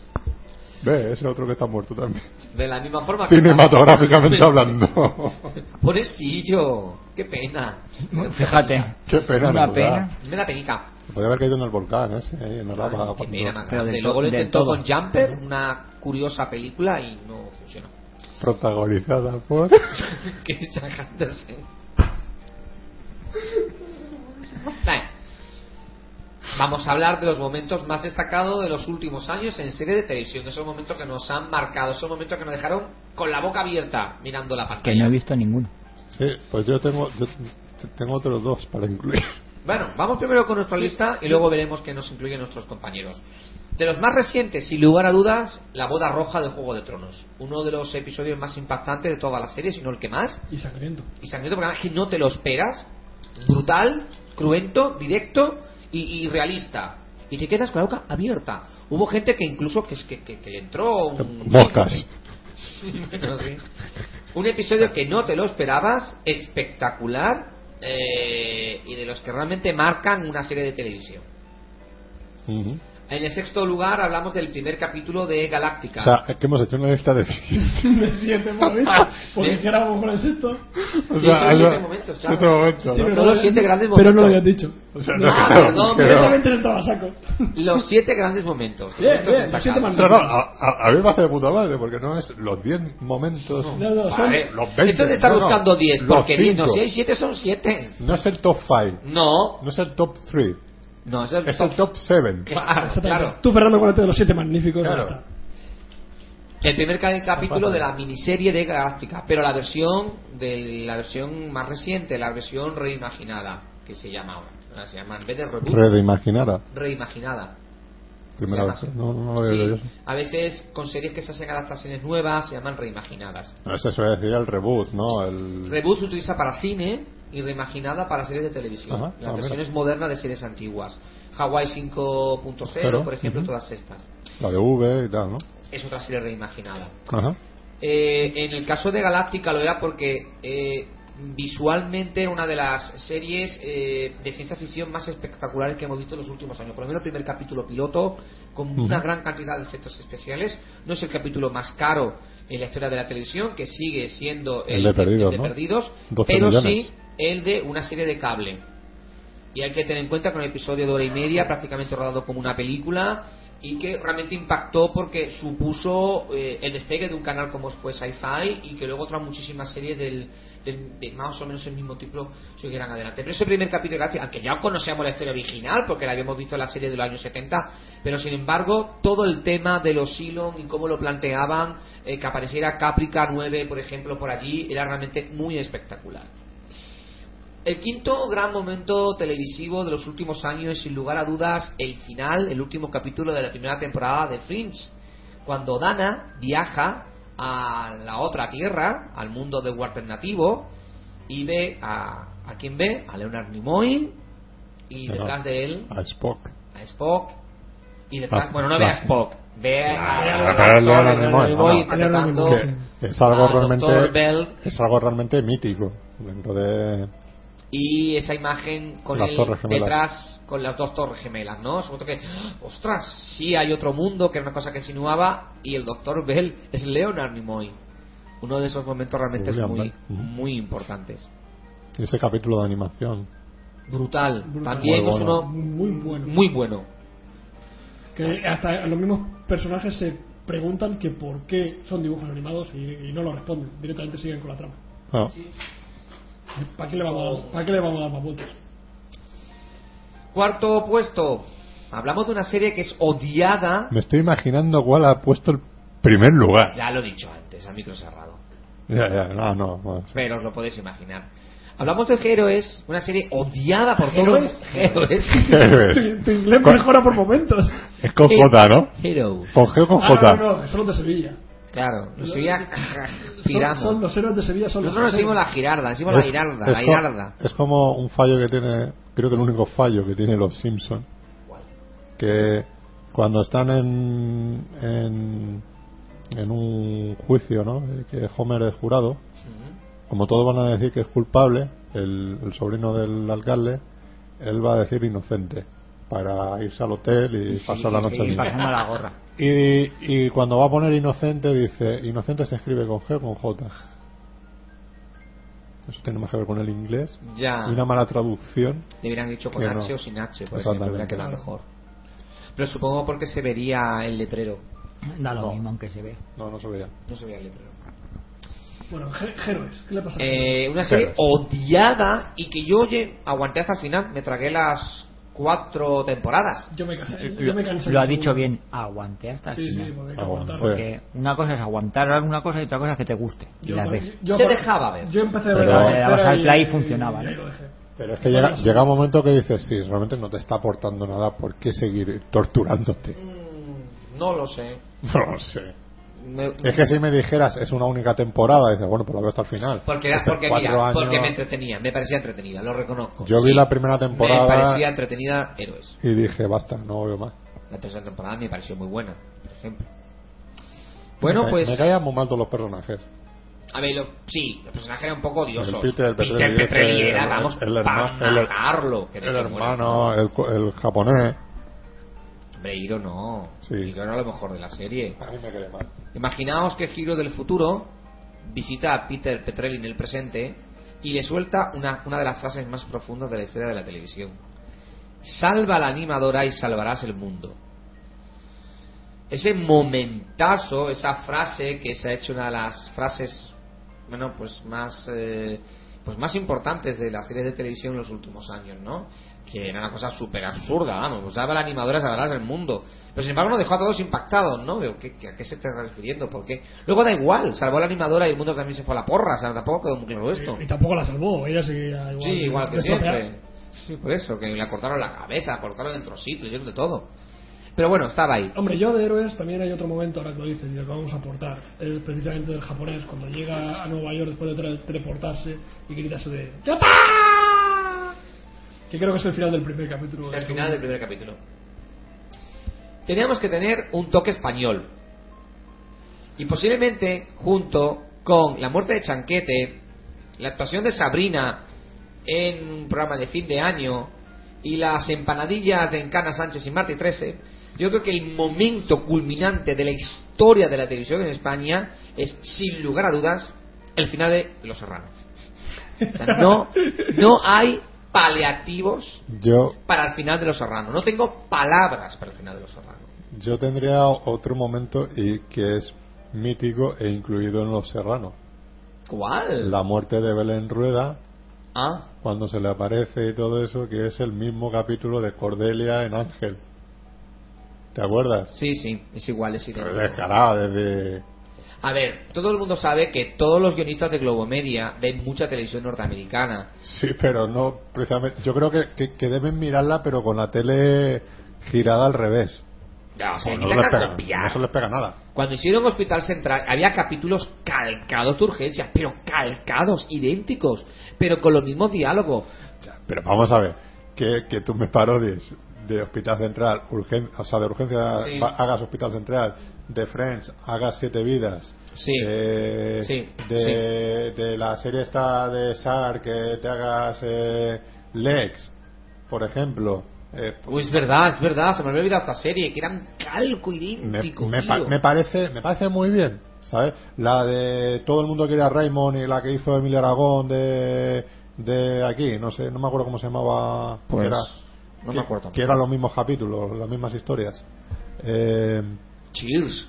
Ve, ese otro que está muerto también. De la misma forma que. Cinematográficamente *laughs* hablando. Pobrecillo. Qué pena. Fíjate. Qué pena, Una pena. Me da penica. Se podía haber caído en el volcán ese, ahí en el lava. Qué pena Pero de Luego lo intentó con Jumper, una curiosa película, y no funcionó. Protagonizada por. *laughs* Christian Andersen. *laughs* Vale. Vamos a hablar de los momentos más destacados de los últimos años en serie de televisión. Esos momentos que nos han marcado, esos momentos que nos dejaron con la boca abierta mirando la Que pantalla. no he visto ninguno. Sí, pues yo tengo, yo tengo otros dos para incluir. Bueno, vamos primero con nuestra lista y luego veremos qué nos incluyen nuestros compañeros. De los más recientes, sin lugar a dudas, La boda roja de Juego de Tronos. Uno de los episodios más impactantes de toda la serie, si no el que más. Y sangriento. Y sangriento porque además que no te lo esperas. Brutal, cruento, directo y, y realista. Y te quedas con la boca abierta. Hubo gente que incluso que, que, que, que le entró un... Moscas. Bueno, *laughs* sí. Un episodio que no te lo esperabas, espectacular eh, y de los que realmente marcan una serie de televisión. En el sexto lugar hablamos del primer capítulo de Galáctica. O sea, es que hemos hecho una lista de. *laughs* de siete momentos. *laughs* Porque si ahora vamos con el sexto. O Sí, sea, hay siete momentos, siete claro. momentos, Sí, ¿no? pero los siete grandes Pero no lo momentos. habías dicho. O sea, Ah, claro, perdón, pero-. Los siete grandes momentos. Bien, momentos bien, los siete destacados. Pero no, a, a- a mí me hace de puta madre, porque no es los 10 momentos. No, no, son- Vale. los 20. Esto de estar no, no, buscando 10, los porque 10, no, si hay 7 son 7. No es el top 5, No, no es el top 3, no, es el es top. el top 7. *laughs* Claro, claro. Tú, Fernando, acuérdate de los siete magníficos. Claro. El primer ca- capítulo de la miniserie de Galáctica, pero la versión de la versión más reciente, la versión reimaginada, que se llama ahora. Se llama en vez de reboot, Reimaginada. reimaginada. Primera vez. No, no lo Sí. A veces con series que se hacen adaptaciones nuevas se llaman reimaginadas. No, eso suele decir el reboot, ¿no? El... Reboot se utiliza para cine, y reimaginada para series de televisión. Ajá, las ah, versiones mira. modernas de series antiguas. Hawaii 5.0, Pero, por ejemplo, todas estas. La de V y tal, ¿no? Es otra serie reimaginada. Ajá. Eh, en el caso de Galáctica lo era porque eh, visualmente era una de las series eh, de ciencia ficción más espectaculares que hemos visto en los últimos años. Por lo menos el primer capítulo piloto, con una gran cantidad de efectos especiales. No es el capítulo más caro en la historia de la televisión, que sigue siendo El de Perdidos, el de ¿no? Perdidos, 12 pero millones. sí el de una serie de cable. Y hay que tener en cuenta que un episodio de hora y media, prácticamente rodado como una película, y que realmente impactó porque supuso eh, el despegue de un canal como fue Sci-Fi y que luego otras muchísimas series del, de más o menos el mismo tipo siguieran adelante. Pero ese primer capítulo aunque ya conocíamos la historia original porque la habíamos visto en la serie de los años 70, pero sin embargo todo el tema de los Silon y cómo lo planteaban, eh, que apareciera Caprica 9 por ejemplo por allí, era realmente muy espectacular. El quinto gran momento televisivo de los últimos años es sin lugar a dudas el final, el último capítulo de la primera temporada de Fringe, cuando Dana viaja a la otra tierra, al mundo de alternativo, y ve a, ¿a quién ve? A Leonard Nimoy y Pero- detrás de él A Spock. a Spock y detrás, Ah, bueno, no ve a. Spock, ve a, Leonard Nimoy, es algo a realmente es algo realmente mítico dentro de y esa imagen con Las gemelas. detrás con las dos torres gemelas, ¿no? Es otro que, ¡ah! ostras, sí hay otro mundo que era una cosa que insinuaba y el doctor Bell es Leonard Nimoy. Uno de esos momentos realmente William muy, Bell. Muy importantes. ese capítulo de animación. Brutal. Brutal. También Muy es bueno. uno Muy bueno. muy bueno. Que hasta los mismos personajes se preguntan que por qué son dibujos animados y, y no lo responden. Directamente siguen con la trama. Ah, ¿Para qué le vamos a dar, ¿para qué le vamos a dar más vueltas? Cuarto puesto. Hablamos de una serie que es odiada. me estoy imaginando cuál ha puesto el primer lugar. Ya lo he dicho antes, a micro cerrado. Ya, ya, no, no. no. Pero os lo podéis imaginar. Hablamos de Héroes, una serie odiada por todos. Héroes. Héroes. *laughs* Tu inglés Con- mejora por momentos. Es con J, ¿no? Heroes. Con G o con Ah, J. no, no, eso es de Sevilla. Claro, los *laughs* Sevilla Son, giramos. son los héroes de Sevilla. Son Nosotros los decimos la girarda, decimos la Es- girarda, es la co- girarda. Es como un fallo que tiene, creo que el único fallo que tiene los Simpson, que cuando están en, en en un juicio, ¿no? Eh, Que Homer es jurado, como todos van a decir que es culpable, el, el sobrino del alcalde, él va a decir inocente para irse al hotel y Sí, pasar la sí, noche allí. pasando la gorra. Y, y cuando va a poner inocente dice, inocente se escribe con G o con J. Eso tiene más que ver con el inglés. Ya. Y una mala traducción. Le hubieran dicho con H no. o sin H, por ejemplo, hubiera quedado mejor. Pero supongo porque se vería el letrero. Da lo No. mismo aunque se ve. No, no se veía. No se veía el letrero. Bueno, Héroes, ¿qué le pasa? Eh, una serie odiada y que yo oye, aguanté hasta el final. Me tragué las cuatro temporadas. Yo me cansé. Lo, Yo me cansé lo ha la dicho bien, aguanté hasta el Sí, sí, final. porque aguantar. Una cosa es aguantar alguna cosa y otra cosa es que te guste. Y Yo par- ves. yo Se dejaba ver. Yo empecé a Pero- ver la tercera al play y y funcionaba. Pero es que llega, llega un momento que dices, sí, realmente no te está aportando nada, ¿por qué seguir torturándote? Mm, no lo sé. *laughs* No lo sé. Me- Es que si me dijeras, es una única temporada, dices, bueno, pues la veo hasta el final. Porque, porque, mira, años- porque me entretenía, me parecía entretenida, lo reconozco. Yo vi Sí, la primera temporada Me parecía entretenida Héroes. y dije, basta, no veo más. La tercera temporada me pareció muy buena, por ejemplo. Bueno, me, pues. Me caían muy mal todos los personajes. A ver, lo- sí, los personajes eran un poco odiosos. El Peter, el Petrelli, este, era, vamos, el el- El hermano, el, co- el japonés. Hombre, Hiro no. Sí. Hiro era lo mejor de la serie. A mí me quedé mal. Imaginaos que Hiro del futuro visita a Peter Petrelli en el presente y le suelta una, una de las frases más profundas de la historia de la televisión. Salva a la animadora y salvarás el mundo. Ese momentazo, esa frase que se ha hecho una de las frases, bueno, pues más, eh, pues más importantes de las series de televisión en los últimos años, ¿no? Que era una cosa súper absurda, vamos, pues salva a la animadora y salvarás el mundo. Pero sin embargo nos dejó a todos impactados, ¿no? Digo, ¿qué, qué- ¿A qué se te está refiriendo? ¿Por qué? Luego da igual, salvó a la animadora y el mundo también se fue a la porra, o sea, tampoco quedó muy claro esto. Y tampoco la salvó, ella seguía igual. Sí, igual que de siempre. Sí, por eso, que le cortaron la cabeza, cortaron en trocitos, hicieron de todo. Pero bueno, estaba ahí. Hombre, yo de héroes también hay otro momento, ahora que lo dicen, y lo que vamos a aportar. Es precisamente del japonés, cuando llega a Nueva York después de tele- teleportarse y grita eso de. Que creo que es el final del primer capítulo. Es el final del primer capítulo. Teníamos que tener un toque español. Y posiblemente, junto con la muerte de Chanquete, la actuación de Sabrina en un programa de fin de año y las empanadillas de Encana Sánchez y Martí 13, yo creo que el momento culminante de la historia de la televisión en España es, sin lugar a dudas, el final de Los Serranos. O sea, no, no hay paliativos Yo, para el final de Los Serranos. No tengo palabras para el final de Los Serranos. yo tendría otro momento y que es mítico e incluido en Los Serranos. ¿Cuál? La muerte de Belén Rueda, Ah, cuando se le aparece y todo eso, que es el mismo capítulo de Cordelia en Ángel. ¿Te acuerdas? sí, sí, es igual, es idéntico. Descarado, desde... A ver, todo el mundo sabe que todos los guionistas de Globomedia ven mucha televisión norteamericana. Sí, pero no precisamente. Yo creo que, que, que deben mirarla, pero con la tele girada al revés. Ya, o sea, no, se les pega, no se les pega nada. Cuando hicieron Hospital Central había capítulos calcados de urgencia, pero calcados, idénticos, pero con los mismos diálogos. Pero vamos a ver, que, que tú me parodies de Hospital Central, urgen, o sea, de urgencia Sí. hagas Hospital Central, de Friends hagas Siete Vidas, Sí. eh, Sí, de, de la serie esta de SAR que te hagas eh, Lex, por ejemplo. eh, Uy, es verdad, es verdad, se me había olvidado esta serie, que eran calco idéntico. me pa- me parece me parece muy bien ¿sabes? la de todo el mundo quería Raymond y la que hizo Emilio Aragón de de aquí no sé no me acuerdo cómo se llamaba Pues, que era, no me que- acuerdo tampoco. que eran los mismos capítulos las mismas historias eh, Cheers.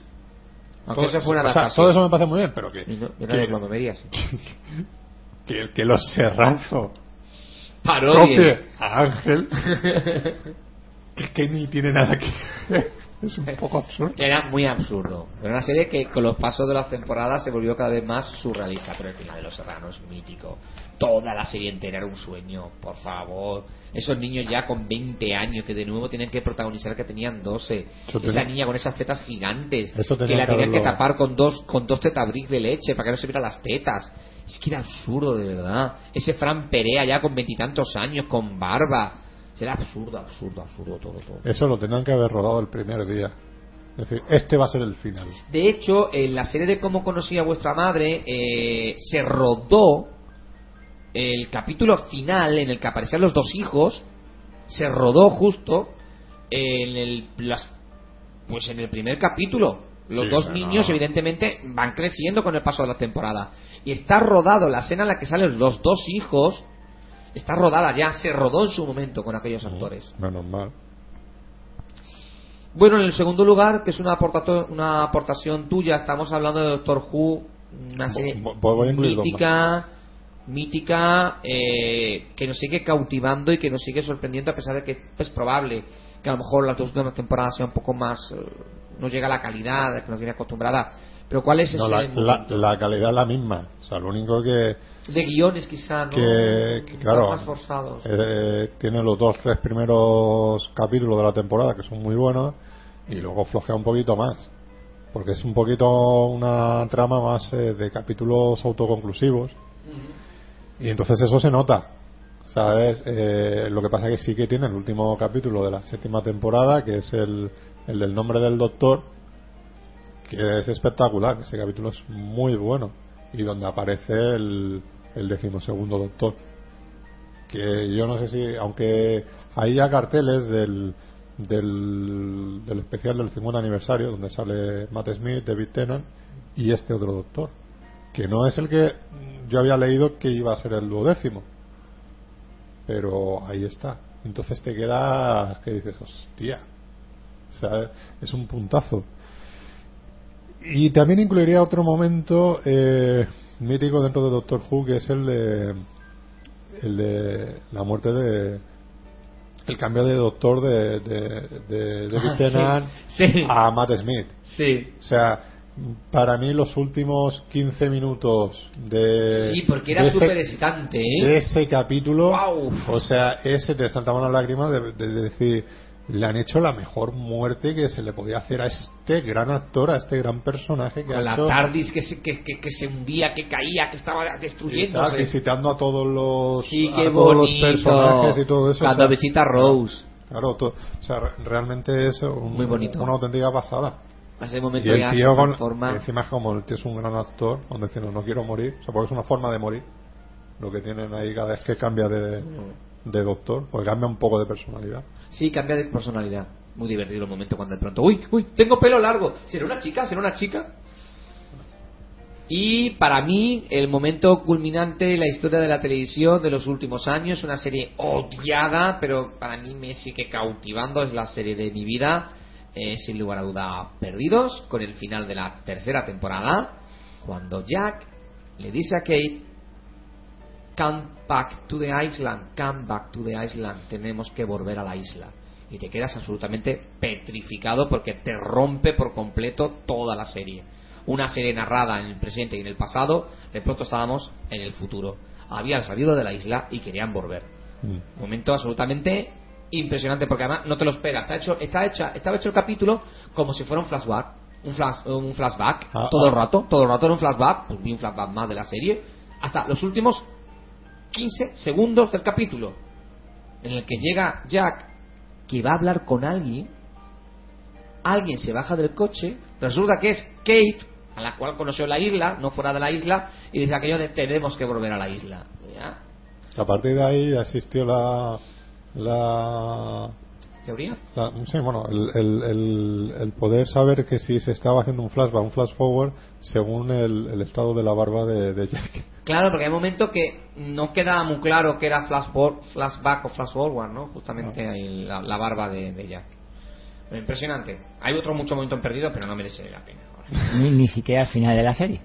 Aunque todo, eso fue una o sea, todo eso me parece muy bien pero que Y no- y era que- de Globomedia, sí. *laughs* que, que los Serrano Parodie. a *laughs* Ángel que, que ni tiene nada que es un poco absurdo era muy absurdo. Era una serie que con los pasos de las temporadas se volvió cada vez más surrealista, pero el final de Los Serranos es mítico. Toda la serie entera era un sueño, por favor. Esos niños ya con 20 años que de nuevo tienen que protagonizar que tenían 12. Eso Esa niña con esas tetas gigantes que la tenían que tapar con dos con dos tetabric de leche para que no se vieran las tetas. Es que era absurdo, de verdad. Ese Fran Perea ya con veintitantos años, con barba. Era absurdo, absurdo, absurdo todo, todo. Eso lo tenían que haber rodado el primer día. Es decir, este va a ser el final. De hecho, en la serie de Cómo conocí a vuestra madre eh, se rodó el capítulo final en el que aparecían los dos hijos. Se rodó justo en el las, pues en el primer capítulo. Los Sí, dos niños evidentemente van creciendo con el paso de la temporada y está rodado la escena en la que salen los dos hijos. Está rodada ya, se rodó en su momento con aquellos actores. Menos mal. Bueno, en el segundo lugar, que es una, aportato- una aportación tuya, estamos hablando de Doctor Who, una serie mítica, mítica, eh, que nos sigue cautivando y que nos sigue sorprendiendo a pesar de que es probable que a lo mejor las dos últimas temporadas sea un poco más, eh, no llega a la calidad que nos tiene acostumbrada. Pero ¿cuál es ese No, la, la, calidad es la misma. O sea, lo único que, de guiones quizá, ¿no? que, que, claro, más forzados. eh, tiene los dos, tres primeros capítulos de la temporada que son muy buenos y luego flojea un poquito más. Porque es un poquito una trama más eh, de capítulos autoconclusivos y entonces eso se nota. ¿Sabes? Eh, lo que pasa que sí que tiene el último capítulo de la séptima temporada, que es el, el del nombre del doctor, que es espectacular. Ese capítulo es muy bueno. Y donde aparece el, el decimosegundo doctor. Que yo no sé si, aunque hay ya carteles del, del, del especial del 50 aniversario, donde sale Matt Smith, David Tennant y este otro doctor. Que no es el que yo había leído que iba a ser el duodécimo pero ahí está. Entonces te queda que dices, hostia, o sea, es un puntazo. Y también incluiría otro momento eh, mítico dentro de Doctor Who, que es el de, el de la muerte de el cambio de doctor de, de, de David Ah, Tennant sí, sí. a Matt Smith. Sí. O sea, para mí los últimos 15 minutos de Sí, porque era de ese- súper excitante, ¿eh? de ese capítulo, o sea, ese te saltaban las lágrimas de, de- de decir, le han hecho la mejor muerte que se le podía hacer a este gran actor, a este gran personaje que Con la hecho- TARDIS que se, que, que- que se hundía, que caía, que estaba Está destruyéndose. visitando a todos los Sí, a todos los personajes y todo eso Cuando o sea, visita a Rose. claro to- o sea re- realmente es un- Muy bonito. una auténtica pasada ese momento y el ya tío con, y encima es como el tío es un gran actor cuando diciendo no quiero morir o sea porque es una forma de morir lo que tienen ahí cada vez que cambia de, de doctor porque cambia un poco de personalidad Sí, cambia de personalidad. Muy divertido el momento cuando de pronto, uy, uy, tengo pelo largo. ¿Será una chica? ¿Será una chica? Y para mí, el momento culminante en la historia de la televisión de los últimos años, una serie odiada, pero para mí me sigue cautivando, es la serie de mi vida, eh, sin lugar a duda, Perdidos, con el final de la tercera temporada, cuando Jack le dice a Kate, come back to the island, come back to the island, tenemos que volver a la isla. Y te quedas absolutamente petrificado porque te rompe por completo toda la serie. Una serie narrada en el presente y en el pasado, de pronto estábamos en el futuro. Habían salido de la isla y querían volver. Momento absolutamente impresionante porque además no te lo esperas. Está hecho, está hecha, estaba hecho el capítulo como si fuera un flashback. Un, flash, un flashback Ah, todo el ah. rato, todo el rato era un flashback, pues vi un flashback más de la serie, hasta los últimos 15 segundos del capítulo, en el que llega Jack, que va a hablar con alguien, alguien se baja del coche, resulta que es Kate, a la cual conoció en la isla, no fuera de la isla, y dice aquello de tenemos que volver a la isla. ¿Ya? a partir de ahí existió la la ¿Teoría? La- sí, bueno, el, el- el- el poder saber que si se estaba haciendo un flashback, un flash forward, según el, el estado de la barba de, de Jack. Claro, porque hay momentos que no queda muy claro que era flash for- flashback o flash forward, ¿no? Justamente ahí la, la barba de, de Jack. Impresionante. Hay otro mucho momento perdido, pero no merece la pena. Ni, ni siquiera al final de la serie.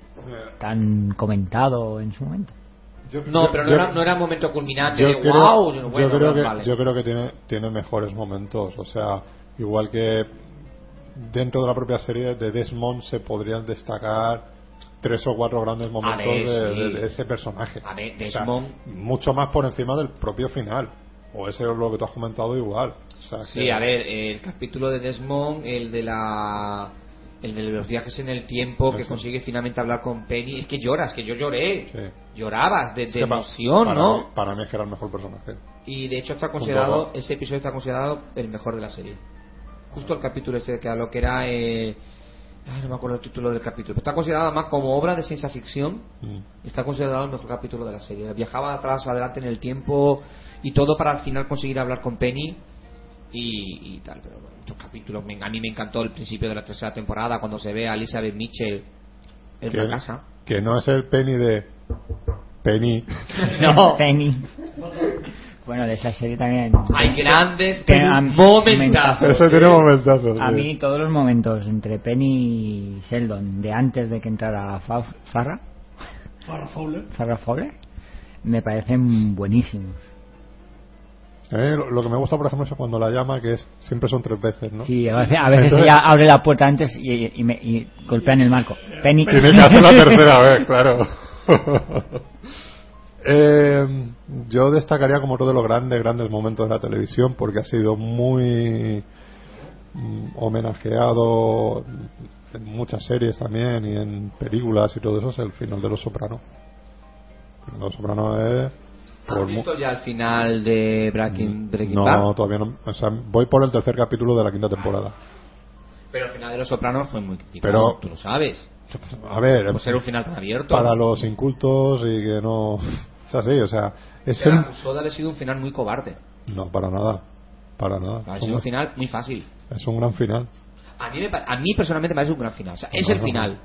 Tan comentado en su momento. No, pero no, yo- era, no era un momento culminante Yo de creo, wow. yo bueno, creo que, vale. yo creo que tiene, tiene mejores momentos. O sea, igual que dentro de la propia serie de Desmond se podrían destacar tres o cuatro grandes momentos ver, de, sí. de- de ese personaje. A ver, O sea, Desmond- mucho más por encima del propio final. O ese es lo que tú has comentado igual. O sea, Sí, que- a ver, el capítulo de Desmond, el de la el de los viajes en el tiempo que Sí. consigue finalmente hablar con Penny, es que lloras, que yo lloré. Sí. Llorabas de, de emoción, para ¿no? mí- para mí es que era el mejor personaje. Y de hecho está considerado, ese episodio está considerado el mejor de la serie. Justo el capítulo ese que lo que era eh, ay, no me acuerdo el título del capítulo, pero está considerado más como obra de ciencia ficción. Mm. Está considerado el mejor capítulo de la serie. Viajaba atrás, adelante en el tiempo y todo para al final conseguir hablar con Penny y, y tal. Pero bueno, capítulos. A mí me encantó el principio de la tercera temporada cuando se ve a Elizabeth Mitchell en una casa. que no es el Penny de Penny. *laughs* No. *laughs* Penny. Bueno, de esa serie también. Hay grandes a- momentazos. Ese tiene momentazos. A sí. mí todos los momentos entre Penny y Sheldon de antes de que entrara Fa- Farrah, Farrah Fowler. Farrah Fowler, me parecen buenísimos. Eh, lo, lo que me gusta, por ejemplo, es cuando la llama, que es siempre son tres veces, ¿no? Sí, a veces, a veces Entonces- ella abre la puerta antes y, y me, y golpean el marco. Penny. Y me hace la tercera *laughs* vez, claro. *laughs* Eh, yo destacaría como uno de los grandes, grandes momentos de la televisión porque ha sido muy mm, homenajeado en muchas series también y en películas y todo eso, es el final de Los Sopranos. Los Sopranos es... ¿Has por visto ya el final de Breaking, Breaking no, Bad? todavía no. O sea, voy por el tercer capítulo de la quinta temporada. Pero el final de Los Sopranos fue muy criticado, Pero- tú lo sabes. A ver, Por ser un final tan abierto. para los incultos y que no... Es así, o sea, es el... de haber sido un final muy cobarde. No, para nada. Para nada. Ha Es sido un, final muy fácil. es un gran final. A mí, me a mí personalmente me parece un gran final. O sea, es No, el no, final.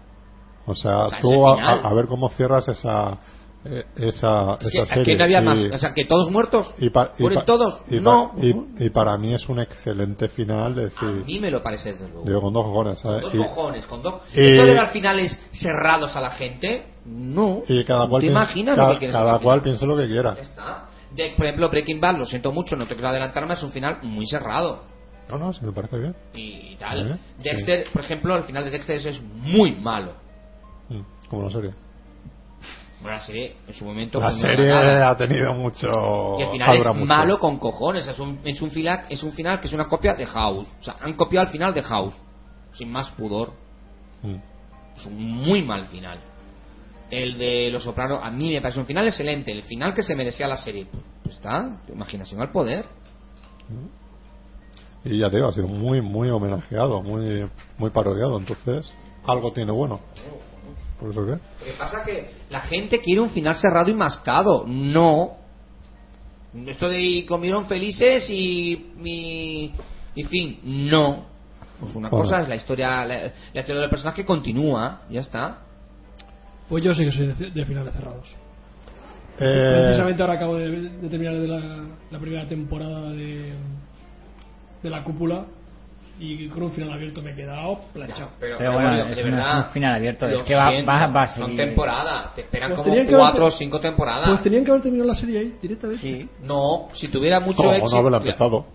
O sea, O sea, tú a ver cómo cierras esa eh, esa, Es esa que aquí serie. no había Y- más. O sea, que todos muertos. y pa- y ¿Mueren pa- todos? y no. y, y para mí es un excelente final. Es A decir, mí me lo parece desde luego. digo, con dos cojones. Con ¿sabes? dos Y- cojones, con dos. ¿Esto de dar finales cerrados a la gente? No. Y cada cual, ¿Te piensa- imaginas cada, lo que cada cual piensa lo que quiera. Está. De- por ejemplo, Breaking Bad, lo siento mucho, no te quiero adelantarme, es un final muy cerrado. No, no, si me parece bien. Y, tal. Dexter, por ejemplo, el final de Dexter es muy malo. Mm, Como la serie. Bueno, la serie en su momento La fue una serie cagada. ha tenido mucho. Y ha final es mucho. malo con cojones. Es un, es un final es un final que es una copia de House. O sea, han copiado el final de House. Sin más pudor. Mm. Es un muy mal final. El de Los Sopranos, a mí me parece un final excelente. El final que se merecía la serie. Pues, pues está, imaginación al poder. Y ya te digo, ha sido muy, muy homenajeado, muy, muy parodiado. Entonces, algo tiene bueno. ¿Por eso qué? Lo que pasa es que la gente quiere un final cerrado y mascado. No. Esto de comieron felices y. y, y fin. No. Pues una Bueno. cosa es la historia. La, la historia del personaje continúa. Ya está. Pues yo sí que soy de, de finales cerrados. Eh, Precisamente ahora acabo de, de terminar de la, la primera temporada de, de la cúpula y con un final abierto me he quedado planchado. Pero, Pero bueno, de es un- verdad. es un final abierto, es que va- siento, va- va a Son seguir. temporadas. Te esperan Pues como cuatro o cinco temporadas. Pues tenían que haber terminado la serie ahí directamente. No, si tuviera mucho ¿Cómo no éxito. haberla empezado?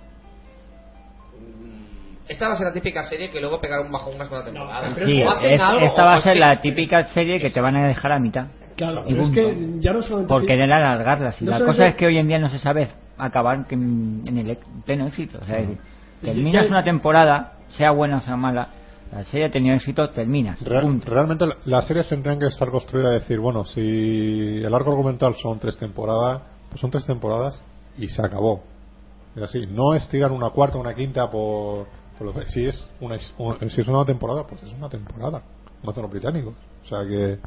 Esta va a ser la típica serie que luego pegará un bajón una segunda temporada. Sí, O hacen es- algo, esta va o a es ser que- la típica serie que te van a dejar a mitad. Claro, pero es que ya no solamente. Por querer alargarlas. Y No la cosa es que hoy en día no se sabe acabar que en el ex- pleno éxito. O sea, es decir, Sí, terminas ya- una temporada, sea buena o sea mala, la serie ha tenido éxito, terminas. Real- realmente la- las series tendrían que estar construidas y decir, bueno, si el arco argumental son tres temporadas, pues son tres temporadas y se acabó. Es así, no estirar una cuarta, una quinta por, por lo que- si es una un- si es una temporada, pues es una temporada, como hacen los británicos. O sea que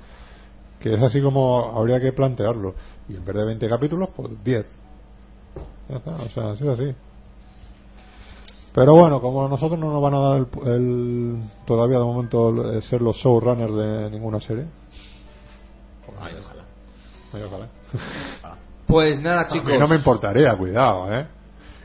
que es así como habría que plantearlo. Y en vez de 20 capítulos, pues 10. Ya está, o sea, así es así. Pero bueno, como a nosotros no nos van a dar el, el- todavía de momento el- ser los showrunners de ninguna serie. Ay, ojalá. Ay, ojalá. *laughs* Pues nada, A chicos. mí no me importaría, cuidado, ¿eh?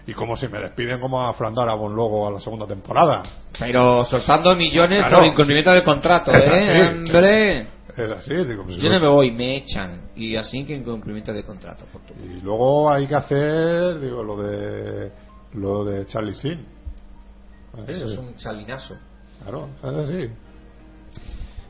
Y como si me despiden como a Fran Darabont luego a la segunda temporada. Pero soltando millones Claro. por incumplimiento de contrato, Es ¿eh? así. Hombre. Es así, digo, pues, Yo no me voy, me echan. Y así que incumplimiento de contrato. Por tu- Y luego hay que hacer, digo, lo de lo de Charlie Sin. Eso es un chalinazo. Claro, es así.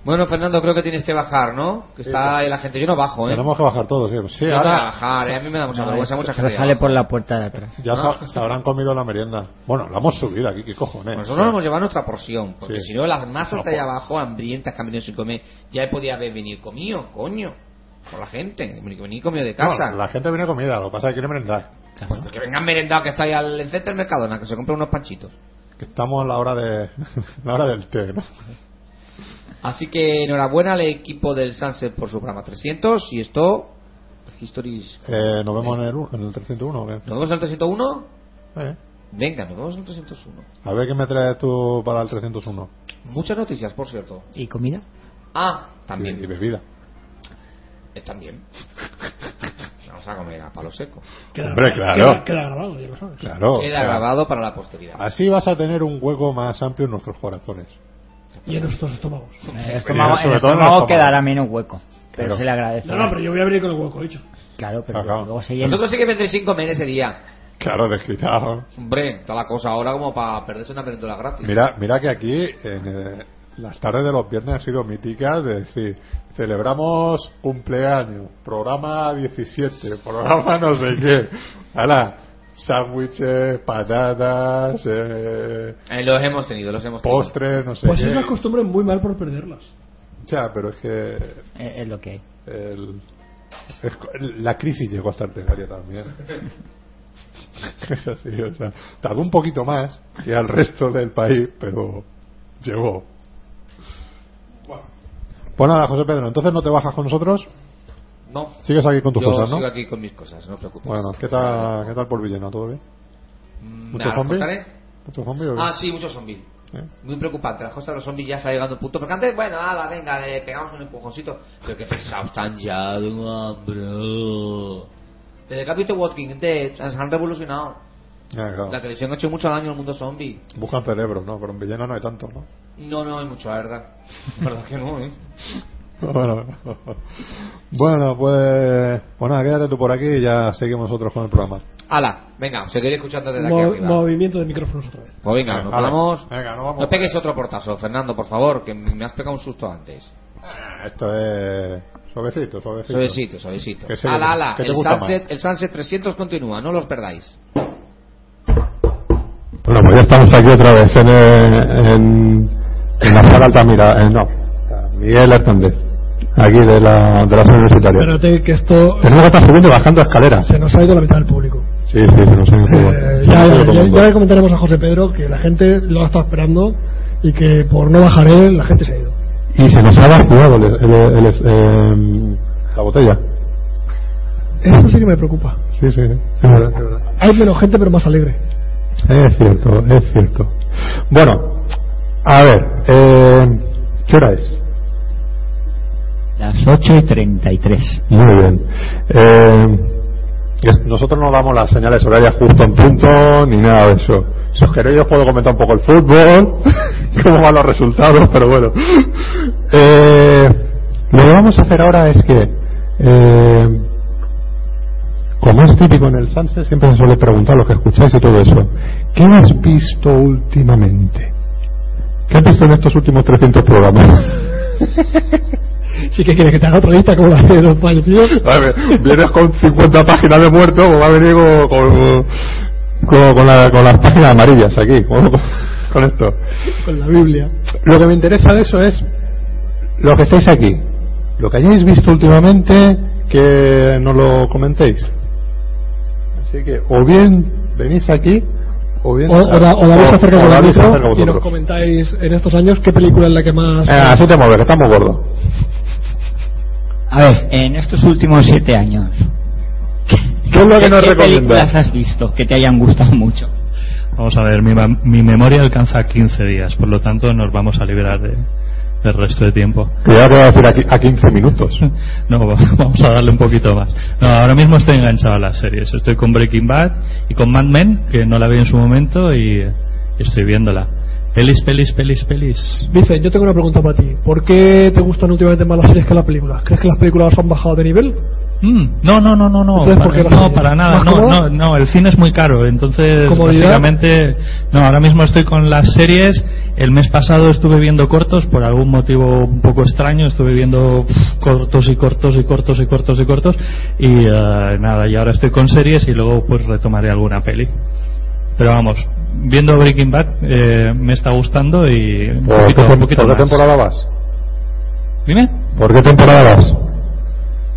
Bueno, Fernando, creo que tienes que bajar, ¿no? Que Sí, está pues. ahí la gente. Yo no bajo, ¿eh? Tenemos que bajar todos, sí. Sí, ahora bajar, ¿eh? A mí me da mucha No, vergüenza, mucha gente. sale por la puerta de atrás. ya No. se, se habrán comido la merienda. Bueno, la hemos subido aquí, ¿qué cojones? Nosotros nos hemos llevado nuestra porción, porque Sí. si no las masas No, de allá por- abajo, hambrientas que han venido sin comer, ya podía haber venido comido, coño. Por la gente, venir comido de casa. No, la gente viene comida, lo que pasa es que quiere merendar. Pues que vengan merendados que está ahí al enfrente del Mercadona, que se compren unos panchitos. Que estamos a la hora de *laughs* la hora del té, ¿no? Así que enhorabuena al equipo del Sunset por su programa 300 y esto, Histories. Eh, nos vemos en el, u- en el 301. ¿o qué? ¿Nos vemos en el 301? Eh. Venga, nos vemos en el 301. A ver qué me traes tú para el 301. Muchas noticias, por cierto. ¿Y comida? Ah, también. Y, y bebida. Eh, también. Vamos a comer a palo seco. Queda, Hombre, claro. Queda, queda grabado, ya lo sabes. Claro. Queda o sea, grabado para la posteridad. Así vas a tener un hueco más amplio en nuestros corazones. Y en nuestros estómagos. El estómago, sobre el todo en el estómago estómago. quedará menos hueco. Pero Claro. se le agradece. No, no, pero yo voy a abrir con el hueco dicho. Claro, pero claro. luego se llena. Nosotros sí que vendréis sin comer ese día. Claro, desquitado. Hombre, está la cosa ahora como para perderse una península gratis. Mira, mira que aquí en, eh, las tardes de los viernes han sido míticas de decir, celebramos cumpleaños, programa 17, *laughs* programa no sé qué. Ahora, sándwiches, patatas, eh, Eh, los hemos tenido, los hemos tenido. postres, no sé Pues qué. es la costumbre muy mal por perderlas. Ya, pero es que Es, es lo que hay. el- es la crisis llegó hasta Artegaria también. *laughs* es así, o sea, tardó un poquito más que al resto del país, pero llegó. Pues nada, José Pedro, entonces no te bajas con nosotros. No. Sigues aquí con tus Yo cosas, ¿no? sigo aquí con mis cosas, no te preocupes. Bueno, ¿qué tal, qué tal por Villena? ¿Todo bien? Mm, ¿Mucho zombie? ¿Mucho zombie? Ah, sí, muchos zombies. ¿Eh? Muy preocupante, las cosas de los zombies ya está llegando a un punto. Porque antes, bueno, ala, venga, le pegamos un empujoncito. Pero qué pesados están ya, hambre. Desde el capítulo Walking Dead se han revolucionado. Claro. La televisión ha hecho mucho daño al mundo zombie. Buscan cerebros, ¿no? Pero en Villena no hay tanto, ¿no? No, no hay mucho, la verdad. *laughs* La verdad que no, ¿eh? Bueno, bueno, pues, pues nada, quédate tú por aquí y ya seguimos nosotros con el programa. Ala, venga, seguiré escuchando desde aquí Mo- arriba. movimiento de micrófonos otra vez. Pues venga, nos vamos. Venga, nos vamos. No pegues otro portazo, Fernando, por favor, que me has pegado un susto antes. Esto es Suavecito, suavecito. Suavecito, suavecito. Ala, ala, el Sunset, el Sunset 300 continúa, no los perdáis. Bueno, pues ya estamos aquí otra vez en, en, en la sala Altamira. Eh, no, Miguel Hernández, aquí de la, de la zona universitaria. Espérate que esto Tenemos que estar subiendo y bajando escaleras. se nos ha ido la mitad del público. Sí, sí, se nos ha ido Eh, ya, ha ido ya- ya- mundo. ya le comentaremos a José Pedro que la gente lo ha estado esperando y que por no bajar él la gente se ha ido. Y se nos ha vaciado el- el- el- eh, la botella. Eso sí que me preocupa. Sí, sí, sí, es verdad, verdad. Hay menos gente pero más alegre. Es cierto, es cierto. Bueno, a ver, eh, ¿qué hora es? Las 8 y 33. Muy bien. Eh, nosotros no damos las señales horarias justo en punto ni nada de eso. Si os queréis os puedo comentar un poco el fútbol, *laughs* cómo van los resultados, pero bueno. Eh, lo que vamos a hacer ahora es que, eh, como es típico en el Sunset, siempre se suele preguntar lo que escucháis y todo eso. ¿Qué has visto últimamente? ¿Qué has visto en estos últimos 300 programas? *laughs* Sí que quieres que te haga otra lista como la de los fallecidos. Vienes con 50 páginas de muerto, pues va a venir con, con, con- con la- con las páginas amarillas aquí, con, con esto. Con la Biblia. Lo que me interesa de eso es lo que estáis aquí, lo que hayáis visto últimamente, que nos lo comentéis. Así que, o bien venís aquí, o bien. O, o, da- o acerca con micro acerca y nos comentáis en estos años qué película es la que más... Eh, así te mueves, que estamos gordos. A ver, en estos últimos siete años, ¿Qué es lo que nos ¿qué películas has visto que te hayan gustado mucho? Vamos a ver, mi, ma- mi memoria alcanza 15 días, por lo tanto nos vamos a liberar de, del resto de tiempo. Que ya puedo decir aquí a 15 minutos. *laughs* No, va- *laughs* vamos a darle un poquito más. No, ahora mismo estoy enganchado a las series. Estoy con Breaking Bad y con Mad Men, que no la vi en su momento y, y estoy viéndola. Pelis, pelis, pelis, pelis. Vicen, yo tengo una pregunta para ti. ¿Por qué te gustan últimamente más las series que las películas? ¿Crees que las películas han bajado de nivel? Mm, no, no, no, no, no, Entonces, ¿por para, no, para nada, ¿Más no, no, no, el cine es muy caro, entonces ¿Comodidad? básicamente, no, ahora mismo estoy con las series, el mes pasado estuve viendo cortos, por algún motivo un poco extraño, estuve viendo cortos y cortos y cortos y cortos y cortos, y eh, nada, y ahora estoy con series y luego pues retomaré alguna peli. Pero vamos, viendo Breaking Bad eh, me está gustando y un ¿Por poquito, qué, un poquito por qué más. temporada vas? Dime. ¿Por qué temporada vas?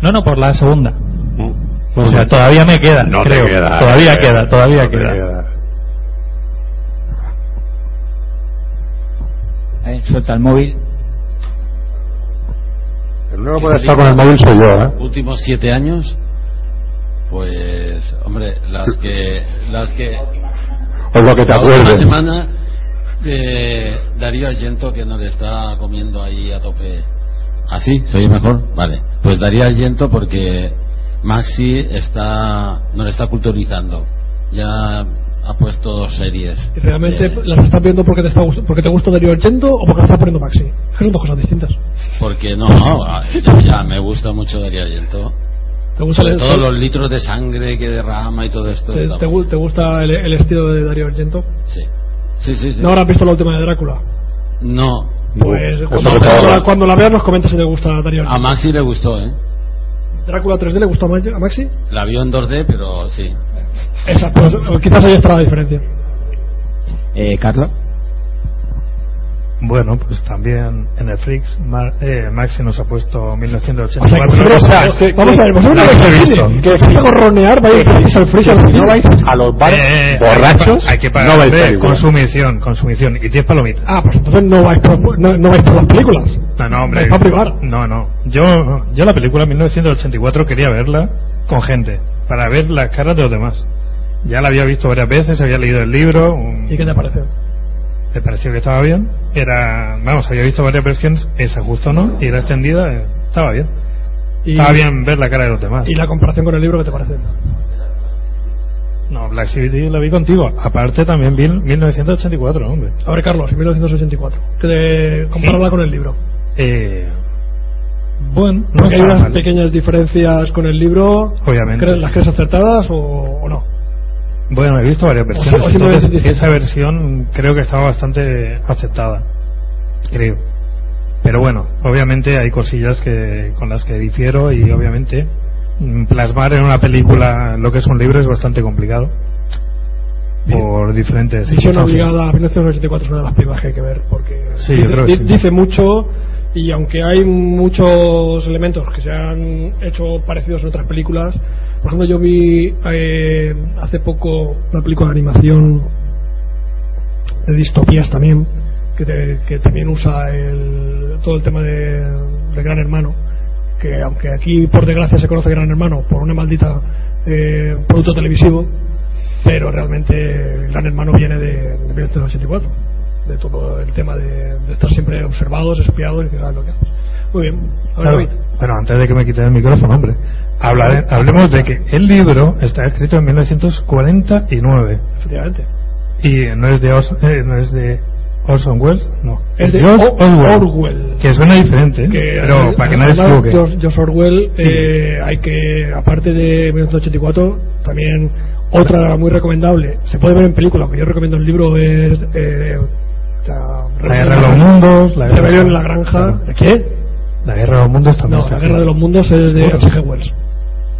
No, no, por la segunda. O sea, todavía me queda, No te creo. queda, todavía eh, queda, todavía no queda. queda. A ver, suelta el móvil. El único que puede estar con el móvil soy yo, ¿eh? Últimos siete años, pues, hombre, las que, las que. O lo que te acuerdes. semana de Darío Argento que nos está comiendo ahí a tope. ¿Ah, sí? ¿Se oye mejor? Vale. Pues Darío Argento porque Maxi está, nos está culturizando. Ya ha puesto dos series. ¿Y realmente de- las estás viendo porque te, está, porque te gusta Darío Argento o porque las estás poniendo Maxi? Que son dos cosas distintas. Porque no, no, ya, ya, me gusta mucho Darío Argento. ¿Te gusta Sobre el- todo los litros de sangre que derrama y todo esto. ¿Te, está te gu- te gusta el, el estilo de Darío Argento? Sí. Sí, sí, sí. ¿No habrás visto la última de Drácula? No. Pues Eso cuando, la, cuando la veas nos comentas si te gusta Darío A. Maxi le gustó, ¿eh? ¿Drácula 3D le gustó a Ma- a Maxi? La vio en 2D, pero sí. Esa, pues, quizás ahí estará la diferencia. Eh, Carlos. Bueno, pues también en el Freaks, Mar- eh, Maxi nos ha puesto O sea, 1984. vosotros- O sea, que- vamos a ver, vosotros no he cine, visto. que vais a gorronear, vais a al freezer al cine. No vais a los bares Eh, borrachos, Hay que, pa- hay que no pagar vais a ir. consumición, consumición y 10 palomitas. Ah, pues entonces no vais por, no, no vais por las películas. No, no, hombre. Vais para privar. No, no. Yo, yo la película 1984 quería verla con gente, para ver las caras de los demás. Ya la había visto varias veces, había leído el libro, un- ¿Y qué te parece? Me pareció que estaba bien. Era, vamos, había visto varias versiones, esa justo no, y era extendida, eh, estaba bien. Y- Estaba bien ver la cara de los demás. ¿Y la comparación con el libro qué te parece? No, Black City la vi contigo. Aparte también vi 1984, hombre. A ver, Carlos, 1984. Que compararla con el libro. Eh, bueno, no hay unas mal. pequeñas diferencias con el libro. Obviamente. ¿Crees- ¿Las crees acertadas o, o no? Bueno, he visto varias versiones. o entonces esa versión creo que estaba bastante aceptada. Creo. Pero bueno, obviamente hay cosillas que con las que difiero y obviamente plasmar en una película lo que es un libro es bastante complicado por diferentes Visión obligada a 1984 es una de las películas que hay que ver porque Sí, dice, creo que sí. dice mucho y aunque hay muchos elementos que se han hecho parecidos en otras películas, por ejemplo yo vi eh, hace poco una película de animación de distopías también que, te- que también usa el- todo el tema de, de Gran Hermano que aunque aquí por desgracia se conoce Gran Hermano por una maldita eh, producto televisivo pero realmente Gran Hermano viene de, de 1984 de todo el tema de, de estar siempre observados, espiados y que saben lo que haces muy bien, a ver Claro. David. Antes de que me quiten el micrófono, hombre, hablemos de que el libro está escrito en 1949 efectivamente y no es de Os- eh, no es de Orson Welles, no, es de George Orwell, Orwell. que suena diferente, que pero para que nadie se equivoque. George, George Orwell eh, hay que aparte de 1984 también otra muy recomendable se puede ver en película aunque yo recomiendo el libro es eh, la, La guerra de los mundos, la guerra Rebelión en la granja ¿de quién? La guerra de los mundos también. no, la guerra de los mundos es de. H.G. Wells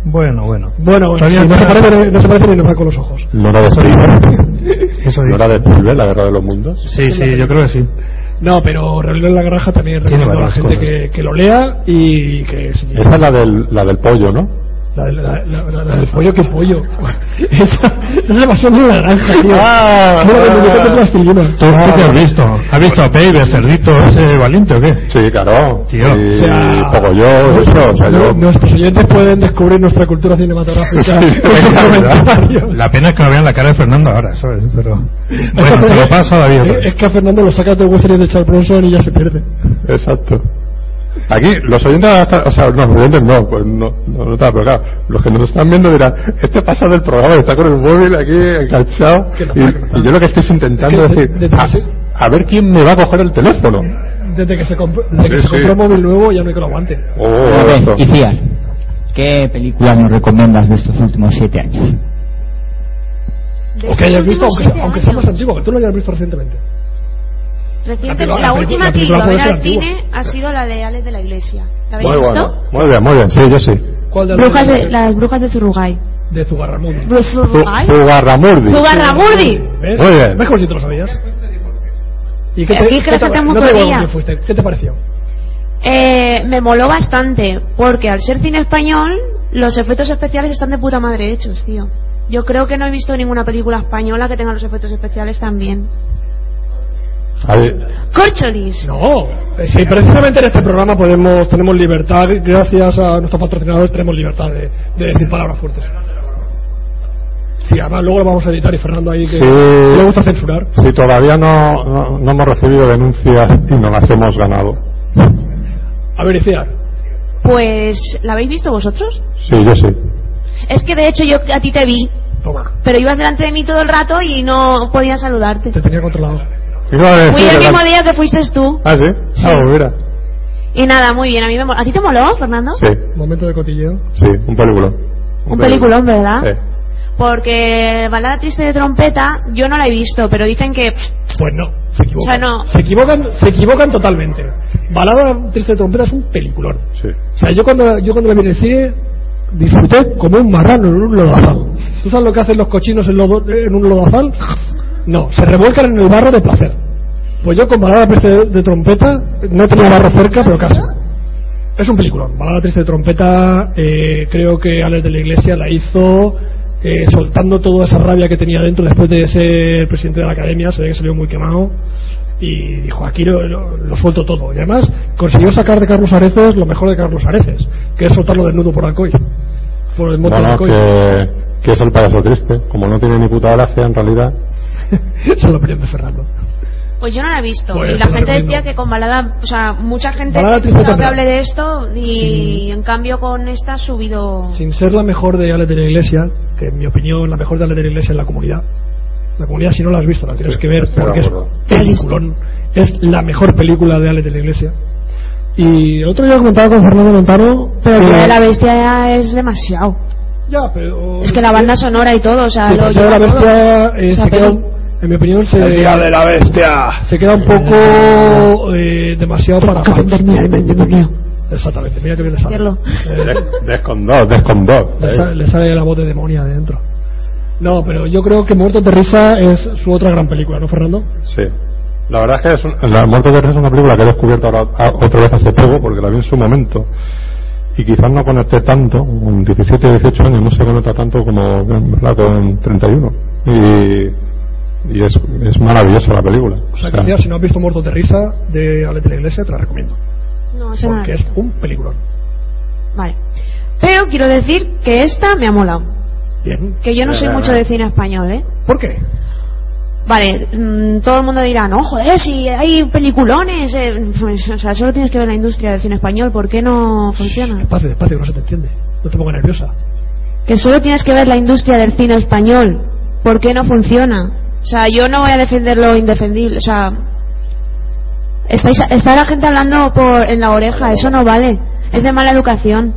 Bueno, bueno. bueno, bueno Todavía sí, no, se parece, no se parece ni nos va con los ojos ¿No era de *laughs* de Spielberg, la guerra de los mundos? Sí, sí, yo creo que sí. no, pero Rebelión en la granja también Tiene recomiendo a la gente que, que lo lea y que se- Esa es la del, la del pollo, ¿no? La, del- la, la- la- la del pollo, ¿qué pollo? *laughs* esa, esa se pasó en la granja, tío. Ah, metí con plastilina. ¿Tú, tú qué has visto? ¿Has visto a Babe, el cerdito ese valiente o qué? Sí, claro. Tío. Y O sea, poco yo, eso, o sea, yo... Nuestros oyentes pueden descubrir nuestra cultura cinematográfica. *laughs* La pena es que no vean la cara de Fernando ahora, ¿sabes? Pero. Bueno, se lo paso a David. Es, es que a Fernando lo sacas de Western de Charles Bronson y ya se pierde. Exacto. Aquí, los oyentes, o sea, no, los oyentes no, pues no, no, no está, pero claro, los que nos están viendo dirán, este pasa del programa, está con el móvil aquí enganchado, y, y yo lo que estoy intentando Es que decir, de- de- a, a ver quién me va a coger el teléfono. Desde que se, comp- desde que Sí, se sí. compró un móvil nuevo ya no hay que lo aguante. Oh. Iciar, ¿qué película nos recomiendas de estos últimos siete años? O que hayas visto, aunque, aunque sea más antiguo, que tú lo hayas visto recientemente. Reciente- La la, última la que ido a ver al cine ha sido la de Alex de la Iglesia. ¿La habéis Muy visto? bueno, muy bien, muy bien, sí, yo sí. ¿Cuál de Brujas las de, las brujas de Zurugay. de Zugarramurdi? Zugarramurdi. Zugarramurdi. ¿Ves? Muy bien. ¿Ves como si te lo sabías? ¿Y qué Aquí que no te fuiste. ¿Qué te pareció? Eh, me moló bastante, porque al ser cine español, los efectos especiales están de puta madre hechos, tío. Yo creo que no he visto ninguna película española que tenga los efectos especiales tan bien. ¡Corcholis! No, eh, sí, precisamente en este programa podemos tenemos libertad, gracias a nuestros patrocinadores tenemos libertad de, de decir palabras fuertes. Sí, además luego lo vamos a editar y Fernando ahí que Sí. le gusta censurar. si todavía no, no, no hemos recibido denuncias y no las hemos ganado. A ver, Iciar, Pues, ¿la habéis visto vosotros? Sí, yo sí. Es que de hecho yo a ti te vi, toma, pero ibas delante de mí todo el rato y no podía saludarte. te tenía controlado. Fui el mismo día que fuiste tú. Ah, sí. Ah, pues mira. Y nada, muy bien. A mí me mol- ¿A ti te moló, Fernando? Sí, Momento de cotilleo. sí, un película. Un peliculón, ¿verdad? Sí. Porque Balada Triste de Trompeta yo no la he visto, pero dicen que... Pues no, se equivocan. O sea, no. Se equivocan, se equivocan totalmente. Balada triste de trompeta es un peliculón. Sí. O sea, yo cuando, yo cuando la vi en el cine disfruté como un marrano en un lodazal. ¿Tú sabes lo que hacen los cochinos en, lodo- en un lodazal? No, se revuelcan en el barro de placer. Pues yo con Balada triste de, de trompeta no tenía barro cerca, pero casi. Es un peliculón. Balada triste de trompeta, eh, creo que Alex de la Iglesia la hizo eh, soltando toda esa rabia que tenía dentro después de ser presidente de la academia. Se ve que salió muy quemado y dijo: Aquí lo, lo- lo suelto todo. Y además consiguió sacar de Carlos Areces lo mejor de Carlos Areces, que es soltarlo desnudo por Alcoy. Por el moto de Bueno, Alcoy. que, que es el payaso triste. Como no tiene ni puta gracia, en realidad. *laughs* Esa es la opinión de Fernando. Pues yo no la he visto. Pues y la la gente recomiendo. decía que con Balada... O sea, mucha gente Balada ha escuchado que hable de esto y en cambio con esta ha subido... Sin ser la mejor de Alex de la Iglesia, que en mi opinión la mejor de Alex de la Iglesia es la comunidad. La comunidad, si no la has visto, la tienes que ver porque es peliculón. Es la mejor película de Alex de la Iglesia. Y el otro día comentaba con Fernando Montano. Pero el que- de la Bestia ya es demasiado. Ya, pero. Es que la banda sonora y todo, o sea, Sí, lo pero de la lleva todo. Bestia eh, se, queda. En mi opinión se... El día de la bestia. Se queda un poco eh, demasiado para. Exactamente, mira que bien le sale. Hacerlo. Des- Des con dos, des con dos. Le sale, le sale la voz de demonia de dentro. No, pero yo creo que Muertos de Risa es su otra gran película, ¿no, Fernando? Sí. La verdad es que es un- La Muerte de Risa es una película que he descubierto ahora a- otra vez hace poco porque la vi en su momento y quizás no conecté tanto, con 17 o 18 años no se conecta tanto como ¿verdad? con 31 y, y es, es maravillosa la película. O sea, O que sea, si no has visto Muertos de Risa de Alete de la Iglesia, te la recomiendo. No, no Porque es un peliculón. Vale. Pero quiero decir que esta me ha molado. Bien. Que yo no soy mucho de cine español, ¿eh? ¿Por qué? Vale, mm, todo el mundo dirá, no, joder, si hay peliculones. eh". *laughs* Pues, o sea, solo tienes que ver la industria del cine español, ¿por qué no funciona? Despacio, despacio, que no se te entiende. No te pongas nerviosa. Que solo tienes que ver la industria del cine español, ¿por qué no funciona? O sea, yo no voy a defender lo indefendible, o sea, estáis, está la gente hablando por en la oreja, eso no vale, es de mala educación.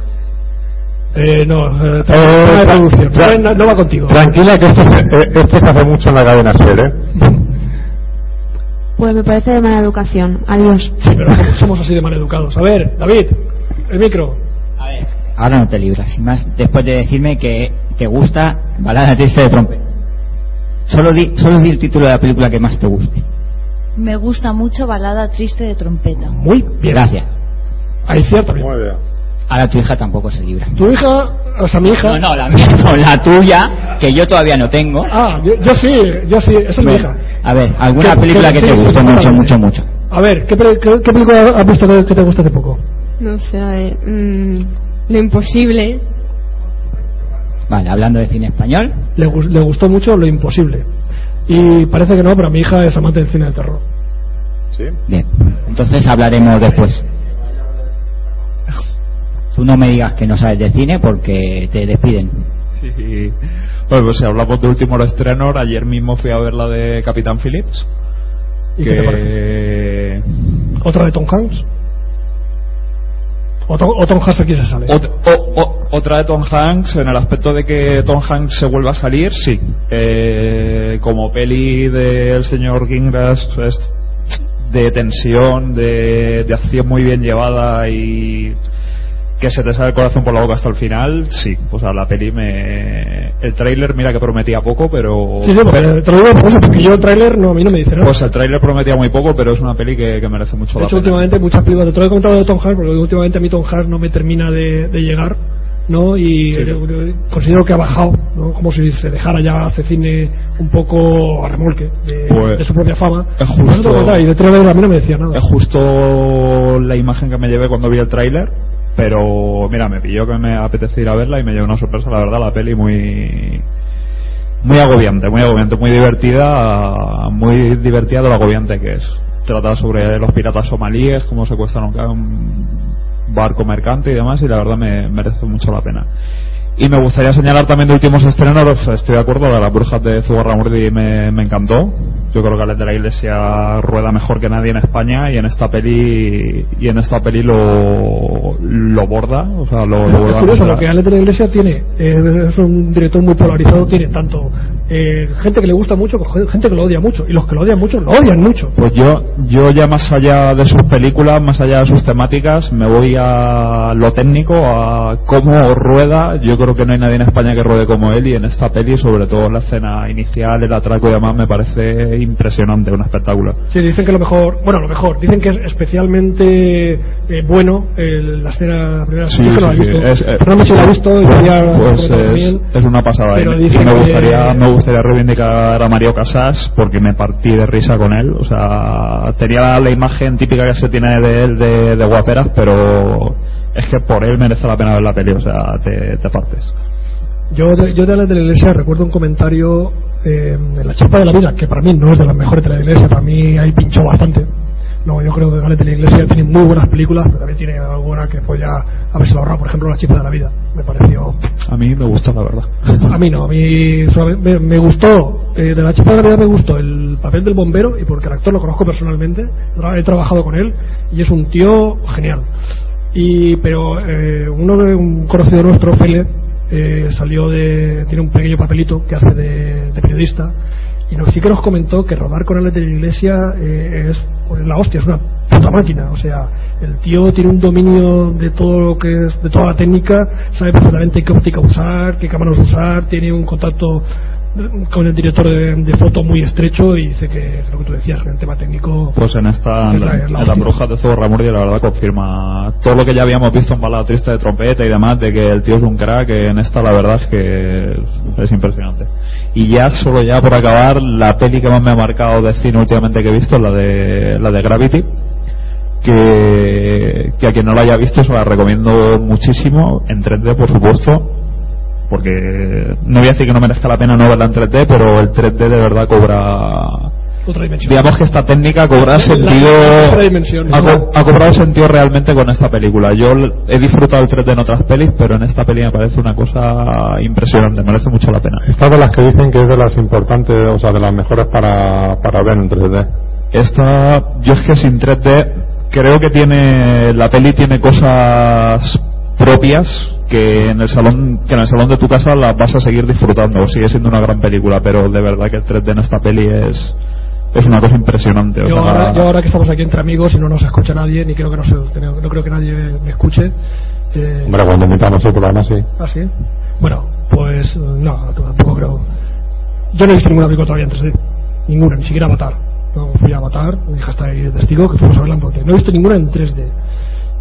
Eh, no, eh, Eh, tra- No, no va contigo. Tranquila que esto se, eh, esto se hace mucho en la cadena SER, ¿eh? Pues me parece de mala educación. Adiós. Sí, pero somos, así de mal educados. A ver, David, el micro. Ahora no te libras, más después de decirme que te gusta Balada Triste de Trompeta. Solo di, solo di el título de la película que más te guste. Me gusta mucho Balada Triste de Trompeta. Muy bien. Gracias. Ahí cierto. Muy bien. Ahora tu hija tampoco se libra. Tu hija, o sea, mi hija. No, no, la mía, *laughs* no, la tuya, que yo todavía no tengo. Ah, yo, yo sí, yo sí, esa es mi hija. a ver, alguna ¿Qué- película qué- que sí, te sí, guste mucho, mucho, mucho. A ver, ¿qué, qué, qué película has visto que, que te gusta hace poco? No sé, a ver, mm, lo imposible. Vale, hablando de cine español, Le, gus- le gustó mucho Lo Imposible. Y parece que no, pero mi hija es amante del cine de terror. Sí. bien. Entonces hablaremos después. Tú no me digas que no sabes de cine porque te despiden. Sí. Bueno, pues si hablamos de último estreno, ayer mismo fui a ver la de Capitán Phillips. ¿Y que... qué te parece? ¿Otra de Tom Hanks? ¿O, Tom- o Tom aquí se sale? Otra de Tom Hanks, en el aspecto de que Tom Hanks se vuelva a salir, sí. Eh, como peli del señor Gingras es de tensión, de, de acción muy bien llevada y que se te sale el corazón por la boca hasta el final, sí. Pues a la peli me... El tráiler, mira que prometía poco, pero... Sí, sí, porque digo por eso, porque yo el tráiler no, a mí no me dice nada. Pues el tráiler prometía muy poco, pero es una peli que, que merece mucho De la hecho, pena. últimamente muchas películas, te lo he comentado de Tom Hanks, porque últimamente a mí Tom Hanks no me termina de, de llegar, ¿no? Y Sí. considero que ha bajado, ¿no? Como si se dejara ya hacer cine un poco a remolque de, Pues, de su propia fama. es lo justo- y de trailer a mí no me decía nada. Es justo la imagen que me llevé cuando vi el tráiler, pero mira, me pilló que me apetecía ir a verla y me llevó una sorpresa, la verdad, la peli muy muy agobiante, muy agobiante, muy divertida, muy divertida de lo agobiante que es. Trata sobre los piratas somalíes, cómo secuestran un barco mercante y demás, y la verdad me merece mucho la pena. Y me gustaría señalar también de últimos estrenos, estoy de acuerdo, la de las brujas de Zugarramurdi me, me encantó. Yo creo que Alex de la Iglesia rueda mejor que nadie en España y en esta peli y en esta peli lo, lo borda, o sea, lo, lo es curioso, porque Alex de la Iglesia tiene, eh, es un director muy polarizado, tiene tanto eh, gente que le gusta mucho como gente que lo odia mucho, y los que lo odian mucho, lo odian mucho. Pues yo, yo ya más allá de sus películas, más allá de sus temáticas, me voy a lo técnico, a cómo rueda. Yo creo que no hay nadie en España que ruede como él y en esta peli, sobre todo la escena inicial, el atraco y demás, me parece impresionante, un espectáculo. Sí, dicen que lo mejor, bueno, lo mejor, dicen que es especialmente eh, bueno el- la escena la primera Sí, yo que no la sí, sí, visto. es, eh, Fernando sí la ha visto y pues es, es una pasada Pero y, y me que- gustaría me gustaría reivindicar a Mario Casas porque me partí de risa con él o sea tenía la imagen típica que se tiene de él de, de guaperas pero es que por él merece la pena ver la peli o sea te, te partes Yo de, yo de Alex de la Iglesia recuerdo un comentario eh, en La Chispa de la Vida, que para mí no es de las mejores de la Iglesia, para mí ahí pinchó bastante. No, yo creo que Alex de la Iglesia tiene muy buenas películas, pero también tiene alguna que podía haberse ahorrado, por ejemplo La Chispa de la Vida. Me pareció a mí me gustó la verdad A mí no, a mí me, me gustó, eh, de la chica de la vida me gustó el papel del bombero y porque el actor lo conozco personalmente, he trabajado con él y es un tío genial. Y, pero eh, uno un conocido nuestro, Fele, eh, salió de, tiene un pequeño papelito que hace de, periodista y nos, sí que nos comentó que rodar con Alex de la Iglesia eh, es pues, la hostia, es una puta máquina. O sea, el tío tiene un dominio de todo lo que es, de toda la técnica, sabe perfectamente qué óptica usar, qué cámaras usar, tiene un contacto con el director de, de foto muy estrecho y dice que lo que tú decías, en el tema técnico. Pues en esta, es en la- en bruja de Zugarramurdi la verdad confirma todo lo que ya habíamos visto en Balada Triste de Trompeta y demás, de que el tío es un crack, que en esta la verdad es que es impresionante. Y ya, solo ya por acabar, la peli que más me ha marcado de cine últimamente que he visto es la de, la de Gravity, que, que a quien no la haya visto se la recomiendo muchísimo, en 3D por supuesto, porque no voy a decir que no merezca la pena no verla en 3D, pero el 3D de verdad cobra Otra dimensión. digamos que esta técnica cobra *laughs* sentido ha, co- ha cobrado sentido realmente con esta película yo he disfrutado el 3D en otras pelis pero en esta peli me parece una cosa impresionante merece mucho la pena Esta de las que dicen que es de las importantes, o sea, de las mejores para, para ver en 3D. esta yo es que sin 3D creo que tiene la peli tiene cosas propias que en el salón que en el salón de tu casa las vas a seguir disfrutando sigue siendo una gran película pero de verdad que el 3D en esta peli es es una cosa impresionante o Yo sea, ahora, yo ahora que estamos aquí entre amigos y no nos escucha nadie, ni creo que no, se- no, no creo que nadie me escuche. eh, Hombre, cuando invitamos el programa, sí. ¿Ah, sí? Bueno, pues no, tampoco creo. Yo no he visto ninguna película todavía en 3D. Ninguna, ni siquiera Avatar. No, fui a Avatar, mi hija está ahí de testigo, que fuimos Ponte. No he visto ninguna en 3D.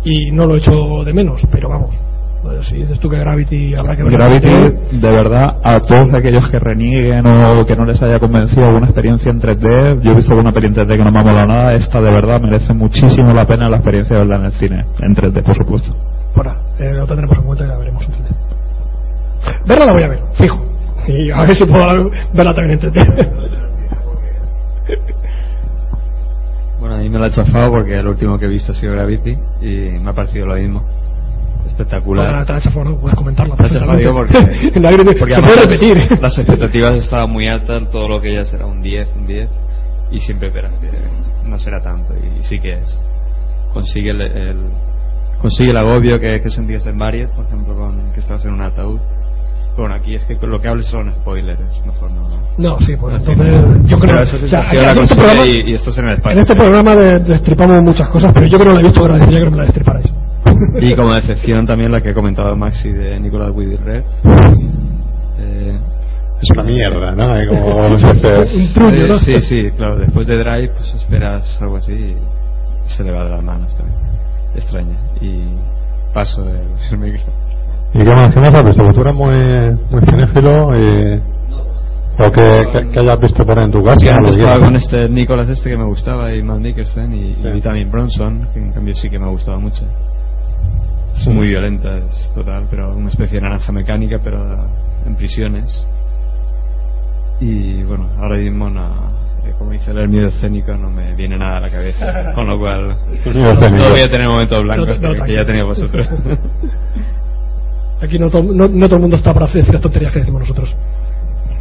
Y no lo he hecho de menos, pero vamos. Pues, si dices tú que Gravity habrá que 3D, Gravity, de verdad, a todos aquellos que renieguen o que no les haya convencido alguna experiencia en 3D, yo he visto alguna peli en 3D que no me ha molado nada, esta de verdad merece muchísimo la pena la experiencia de verla en el cine, en 3D, por supuesto. Bueno, eh, lo tendremos en cuenta y la veremos en 3D. Verla la voy a ver, fijo. Y a ver si puedo verla también en 3D. Bueno, a mí me lo ha chafado porque el último que he visto ha sido Gravity y me ha parecido lo mismo. Espectacular. Bueno, la chafado, ¿no? Puedes comentarla. Me ha chafado yo porque, *laughs* la porque se puede las- repetir. Las expectativas estaban muy altas, todo lo que ya será un 10, un 10 y siempre esperas que no será tanto y sí que es. Consigue el, el- consigue el agobio que, que sentías en Mariet, por ejemplo, con que estabas en un ataúd. Bueno, aquí es que lo que hables son spoilers, mejor no. No, sí, pues entonces yo creo esa o sea, este y, y estás en el espacio. En este programa de- destripamos muchas cosas, pero yo que no la he visto, agradecería que me la destriparais. Y como decepción también la que ha comentado Maxi de Nicolás Widig Red. Eh, Es una mierda, ¿no? Como *laughs* Un truño, ¿no? Eh, sí, sí, claro. Después de Drive, pues esperas algo así y se le va de las manos también. Extraña. Y paso el, *laughs* el micro. ¿Y qué más, qué más has visto? Tú eres muy, muy cinéfilo y... O que, que, que hayas visto por en tu casa. Que estaba con este Nicolás este que me gustaba y Matt Nicholson y, y también Bronson, que en cambio sí que me gustaba mucho. Es Sí. muy violenta, es total, pero una especie de naranja mecánica, pero en prisiones. Y bueno, ahora mismo no, eh, como dice el miedo escénico, no me viene nada a la cabeza, *laughs* con lo cual El miedo escénico. no voy a tener momentos blancos No, no, que- ya tenéis vosotros. *laughs* Aquí no todo, no, no todo el mundo está para decir las tonterías que decimos nosotros.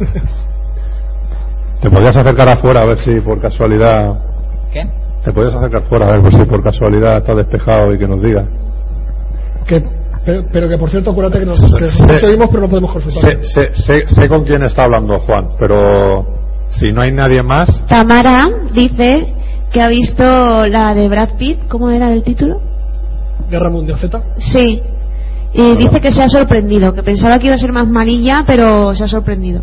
*laughs* Te podrías acercar afuera a ver si por casualidad... ¿Qué? Te podrías acercar fuera a ver si por casualidad está despejado y que nos diga. Que, pero, pero que por cierto, acuérdate que nos, que Sí. nos oímos, pero no podemos consultar. Sé, sé, sé, sé con quién está hablando Juan, pero si no hay nadie más... Tamara dice que ha visto la de Brad Pitt, ¿cómo era el título? Guerra Mundial Z. Sí. Y dice que se ha sorprendido, que pensaba que iba a ser más malilla, pero se ha sorprendido.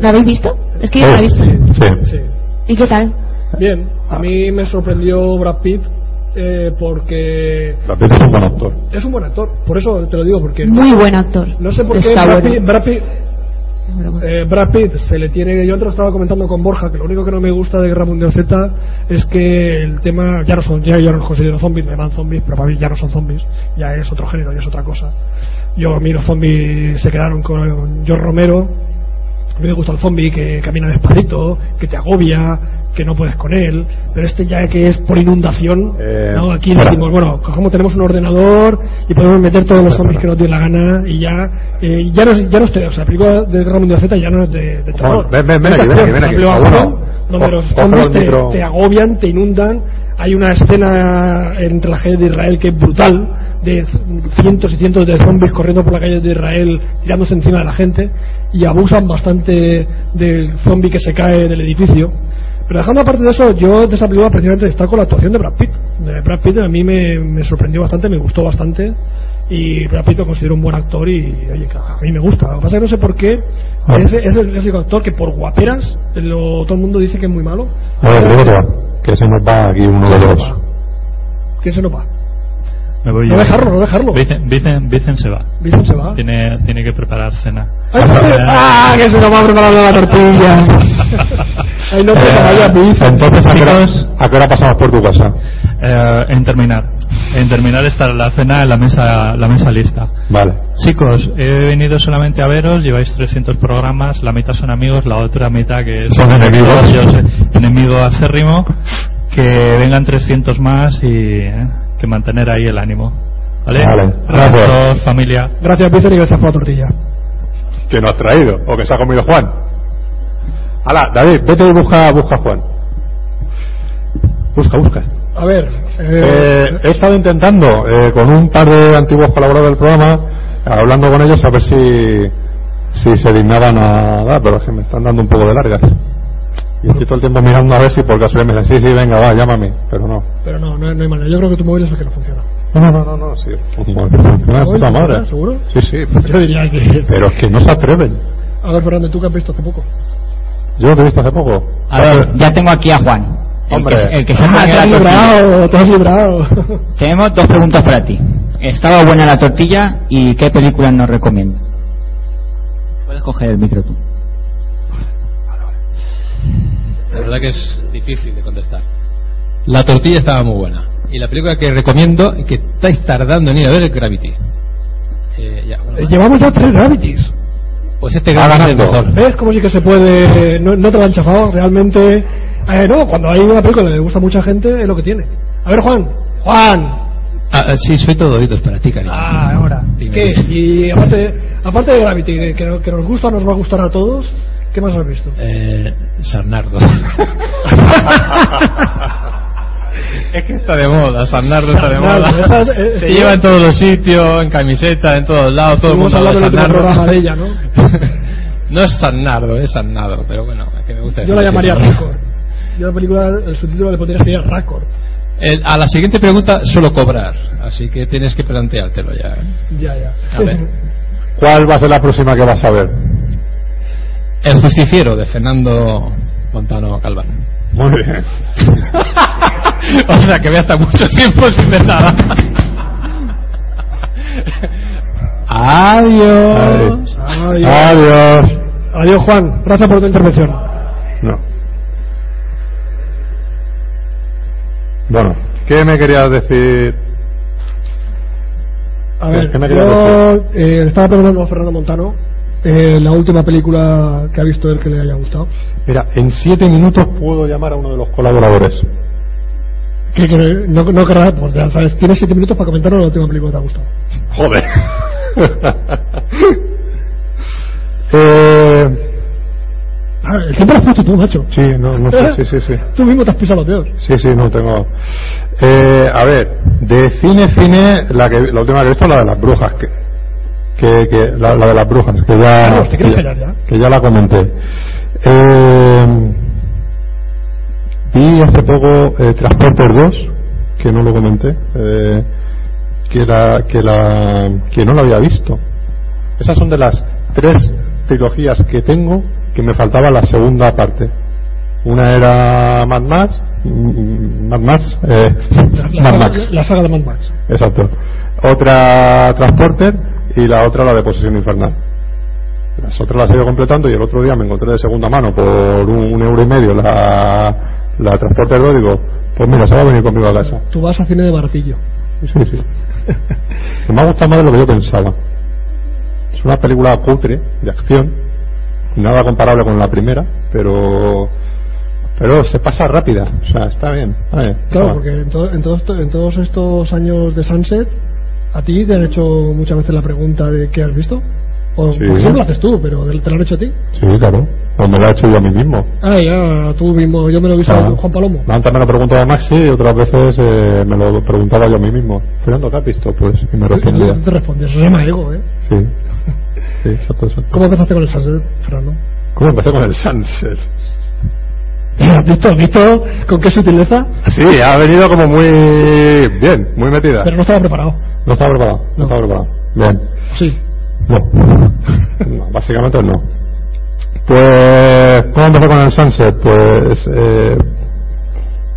¿La habéis visto? Es que yo no la he visto. Sí. ¿Y qué tal? Bien, a mí me sorprendió Brad Pitt eh, porque Brad Pitt es un buen actor. es un buen actor. Por eso te lo digo, porque. Muy buen actor. No sé por qué Brad bueno. Pitt, Brad Pitt- eh, Brad Pitt se le tiene. Yo antes lo estaba comentando con Borja que lo único que no me gusta de Guerra Mundial Z es que el tema. Ya no son, ya yo no los considero zombies, me llaman zombies, pero para mí ya no son zombies, ya es otro género, ya es otra cosa. Yo a mí los zombies se quedaron con George Romero. A mí me gusta el zombie que camina despacito, que te agobia, que no puedes con él. Pero este ya que es por inundación, Eh, ¿no? aquí decimos, bueno, cogemos, tenemos un ordenador y podemos meter todos los zombies que nos dé la gana y ya, eh, ya no, ya no es, o sea, la película de Guerra Mundial Z ya no es de, de terror. ven, ven, ven aquí, ven aquí, ven aquí. donde los zombies te agobian, te inundan. Hay una escena entre las calles de Israel que es brutal, de cientos y cientos de zombies corriendo por las calles de Israel, tirándose encima de la gente, y abusan bastante del zombie que se cae del edificio. Pero dejando aparte de eso, yo de esa película precisamente destaco la actuación de Brad Pitt. De Brad Pitt a mí me sorprendió bastante, me gustó bastante. Y Brad Pitt lo considero un buen actor y oye, a mí me gusta. Lo que pasa es que no sé por qué es, es el clásico actor que por guaperas lo- todo el mundo dice que es muy malo. A ver, Gregorio, que se nos va aquí uno de los. ¿Quién se nos va? Me voy No yo. dejarlo, no dejarlo. Vicen, Vicen- Vicen se va. Vicen se va. Tiene, tiene que preparar cena. ¡Ay! ¡Ah, que se nos va a preparar la tortilla! *laughs* ¡Ay, no te vayas, Vicen! Entonces, ¿a qué, hora, Chicos. ¿a qué hora pasamos por tu casa? Eh, en terminar. En terminar está la cena en la mesa, la mesa lista. Vale. Chicos, he venido solamente a veros, lleváis 300 programas, la mitad son amigos, la otra mitad que Son enemigos. yo sé, enemigo acérrimo, que vengan 300 más y eh, que mantener ahí el ánimo. ¿Vale? Vale, gracias. familia. Gracias, Vicen, y gracias por la tortilla. Que no has traído, o que se ha comido Juan. Hala, David, vete y busca, busca a Juan. Busca, busca. A ver, Eh, he estado intentando eh, con un par de antiguos colaboradores del programa, hablando con ellos a ver si, si se dignaban a dar, pero es que me están dando un poco de largas. Y estoy todo el tiempo mirando a ver si por casualidad me dicen, sí, sí, venga, va, llámame, pero no. pero no, no, no hay manera. Yo creo que tu móvil es el que no funciona. No, no, no, no, sí. Una puta madre. ¿Seguro? Sí, sí. *laughs* Yo diría que... Pero es que no se atreven. A ver, Fernando, ¿tú que has visto hace poco? Yo lo he visto hace poco. A ver, ya tengo aquí a Juan. El Hombre. que, el que se *laughs* ha Ah, te has librado, te has librado. *laughs* Tenemos dos preguntas para ti. ¿Estaba buena la tortilla y qué películas nos recomienda? Puedes coger el micro tú. La verdad que es difícil de contestar. La tortilla estaba muy buena. Y la película que recomiendo, que estáis tardando en ir a ver, es Gravity. Eh, ya, bueno, Eh, Llevamos ya tres Gravities. pues este Va Gravity es mejor. ¿Ves cómo sí que se puede? No, no te lo han chafado, realmente. Eh, no, cuando hay una película que le gusta a mucha gente, es lo que tiene. A ver, Juan. Juan. Ah, ah, sí, soy todo oídos para ti, cariño. Ah, ahora. Dime. ¿Qué? Y aparte, aparte de Gravity, que, que- que nos gusta o nos va a gustar a todos, ¿qué más has visto? Eh, Sarnardo. *laughs* es que está de moda, Sarnardo está de moda. es- Se lleva en todos los sitios, en camiseta, en todos lados, todo el mundo habla de Sarnardo. programa de ella, ¿no? *laughs* no es Sarnardo, es Sarnado, pero bueno, es que me gusta Yo la llamaría. Record. Yo la película, el subtítulo le pondría sería Record. El- a la siguiente pregunta suelo cobrar, así que tienes que planteártelo ya. ¿eh? Ya, ya. A ver. *laughs* ¿Cuál va a ser la próxima que vas a ver? El justiciero de Fernando Montano Calván. Muy bien. *laughs* o sea que voy a estar mucho tiempo sin ver nada. Adiós. Adiós. Adiós. Adiós, Juan. Gracias por tu intervención. No. Bueno, ¿qué me querías decir? A ver, ¿Qué me querías yo eh, le estaba preguntando a Fernando Montano eh, la última película que ha visto él que le haya gustado. Mira, en siete minutos puedo llamar a uno de los colaboradores. Que, que no, no querrá, pues ya sabes, tienes siete minutos para comentarnos la última película que te ha gustado. Joder. *laughs* eh, Ah, el tiempo lo has puesto tú, macho. sí, no, no sé, sí, sí, sí. *laughs* Tú mismo te has pisado lo peor. Sí, sí, no tengo. Eh, a ver, de cine, cine, la, que, la última que he visto es la de las brujas, que, que, que la, la de las brujas, que ya, Carlos, ¿te que, quieres ya que ya la comenté. Eh, vi hace poco eh, Transporter 2, que no lo comenté, eh, que, la, que, la, que no la había visto. Esas son de las tres trilogías que tengo que me faltaba la segunda parte. Una era Mad Max, mm, Mad Max, eh, La, *laughs* Mad Max, la saga de Mad Max. exacto. Otra Transporter y la otra la de Posesión Infernal. Las otras las he ido completando y el otro día me encontré de segunda mano por un, un euro y medio la, la Transporter 2 digo, pues mira, se va a venir conmigo a casa. Tú vas a cine de baratillo. Sí, sí. Me ha gustado más de lo que yo pensaba. Es una película cutre, de acción, nada comparable con la primera, pero pero se pasa rápida, o sea, está bien. está bien. Claro, porque en, to- en todos, en todos estos años de Sunset, ¿a ti te han hecho muchas veces la pregunta de qué has visto? O, Sí. siempre lo haces tú, pero te lo han hecho a ti. Sí, claro. O me lo he hecho yo a mí mismo. Ah, ya, tú mismo, yo me lo he visto Ah. a Juan Palomo. Antes me lo preguntaba Maxi y otras veces eh, me lo preguntaba yo a mí mismo. Fernando, ¿qué has visto? Pues, y me respondía. Te respondes, eso se llama ego, ¿eh? Sí. *laughs* Sí, exacto, exacto. ¿Cómo empezaste con el Sunset, Fernando? ¿Cómo empecé con el Sunset? *laughs* ¿Has visto, has visto con qué sutileza? Sí, ha venido como muy bien, muy metida. Pero no estaba preparado. No estaba preparado, no, estaba preparado. Bien. Sí. No. No, básicamente no. Pues, ¿cómo empezó con el Sunset? Pues, eh,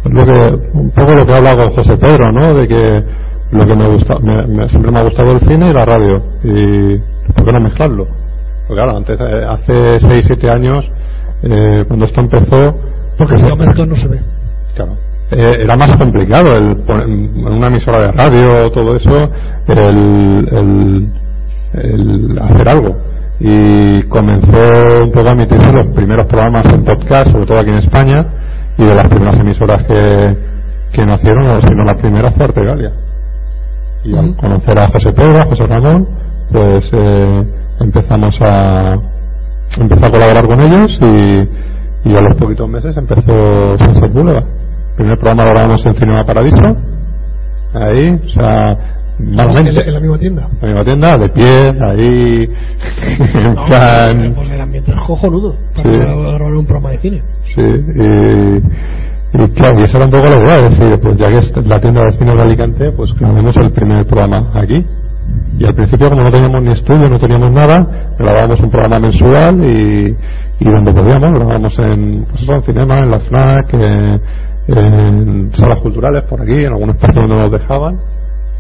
lo que, un poco lo que he hablado con José Pedro, ¿no? De que lo que me gusta, me- me- siempre me ha gustado el cine y la radio. Y, ¿por qué no mezclarlo? Porque claro, antes, eh, hace 6, 7 años, eh, cuando esto empezó, Porque pues, el momento no se ve. Claro. Eh, era más complicado el en una emisora de radio todo eso el, el, el hacer algo. Y comenzó un poco a emitirse los primeros programas en podcast sobre todo aquí en España y de las primeras emisoras que, que nacieron o si no la primera fue Artegalia. Y al conocer a José Pedro a José Ramón pues eh, empezamos a empezó a colaborar con ellos y, y a los poquitos meses empezó Sunset Boulevard. Primer programa lo grabamos en Cinema Paradiso, ahí, o sea, En, malamente, en la misma tienda. en la misma tienda, de pie, ahí, *laughs* en No, plan, Pues el ambiente es cojonudo para Sí. grabar un programa de cine. sí, y, y claro, y esa era un poco la idea, decir, pues ya que es la tienda de cine de Alicante, pues grabamos el primer programa aquí. Y al principio, como no teníamos ni estudio, no teníamos nada, grabábamos un programa mensual y, y donde podíamos, grabábamos en, pues eso, en cinema, en la FNAC, eh, en salas culturales por aquí, en algún espacio donde nos dejaban,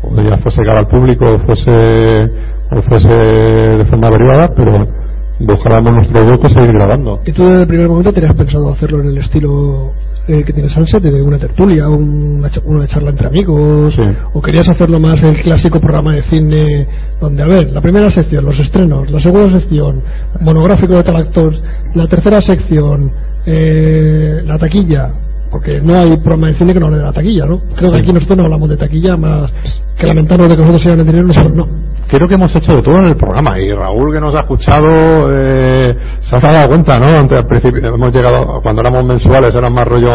o ya fuese cara al público o fuese, o fuese de forma privada, pero buscábamos nuestro hueco y seguir grabando. ¿Y tú desde el primer momento tenías pensado hacerlo en el estilo eh, que tiene Sunset, de una tertulia, una, una charla entre amigos? ¿O querías hacerlo más el clásico programa de cine donde, a ver, la primera sección, los estrenos, la segunda sección, monográfico de tal actor, la tercera sección, eh, la taquilla? Porque no hay programa de cine que no hable de la taquilla, ¿no? Creo que aquí nosotros no hablamos de taquilla más que lamentarnos de que nosotros sigan el dinero, nosotros no. Creo que hemos hecho de todo en el programa y Raúl que nos ha escuchado eh, se ha dado cuenta, ¿no? Antes, al principio hemos llegado, cuando éramos mensuales eran más rollo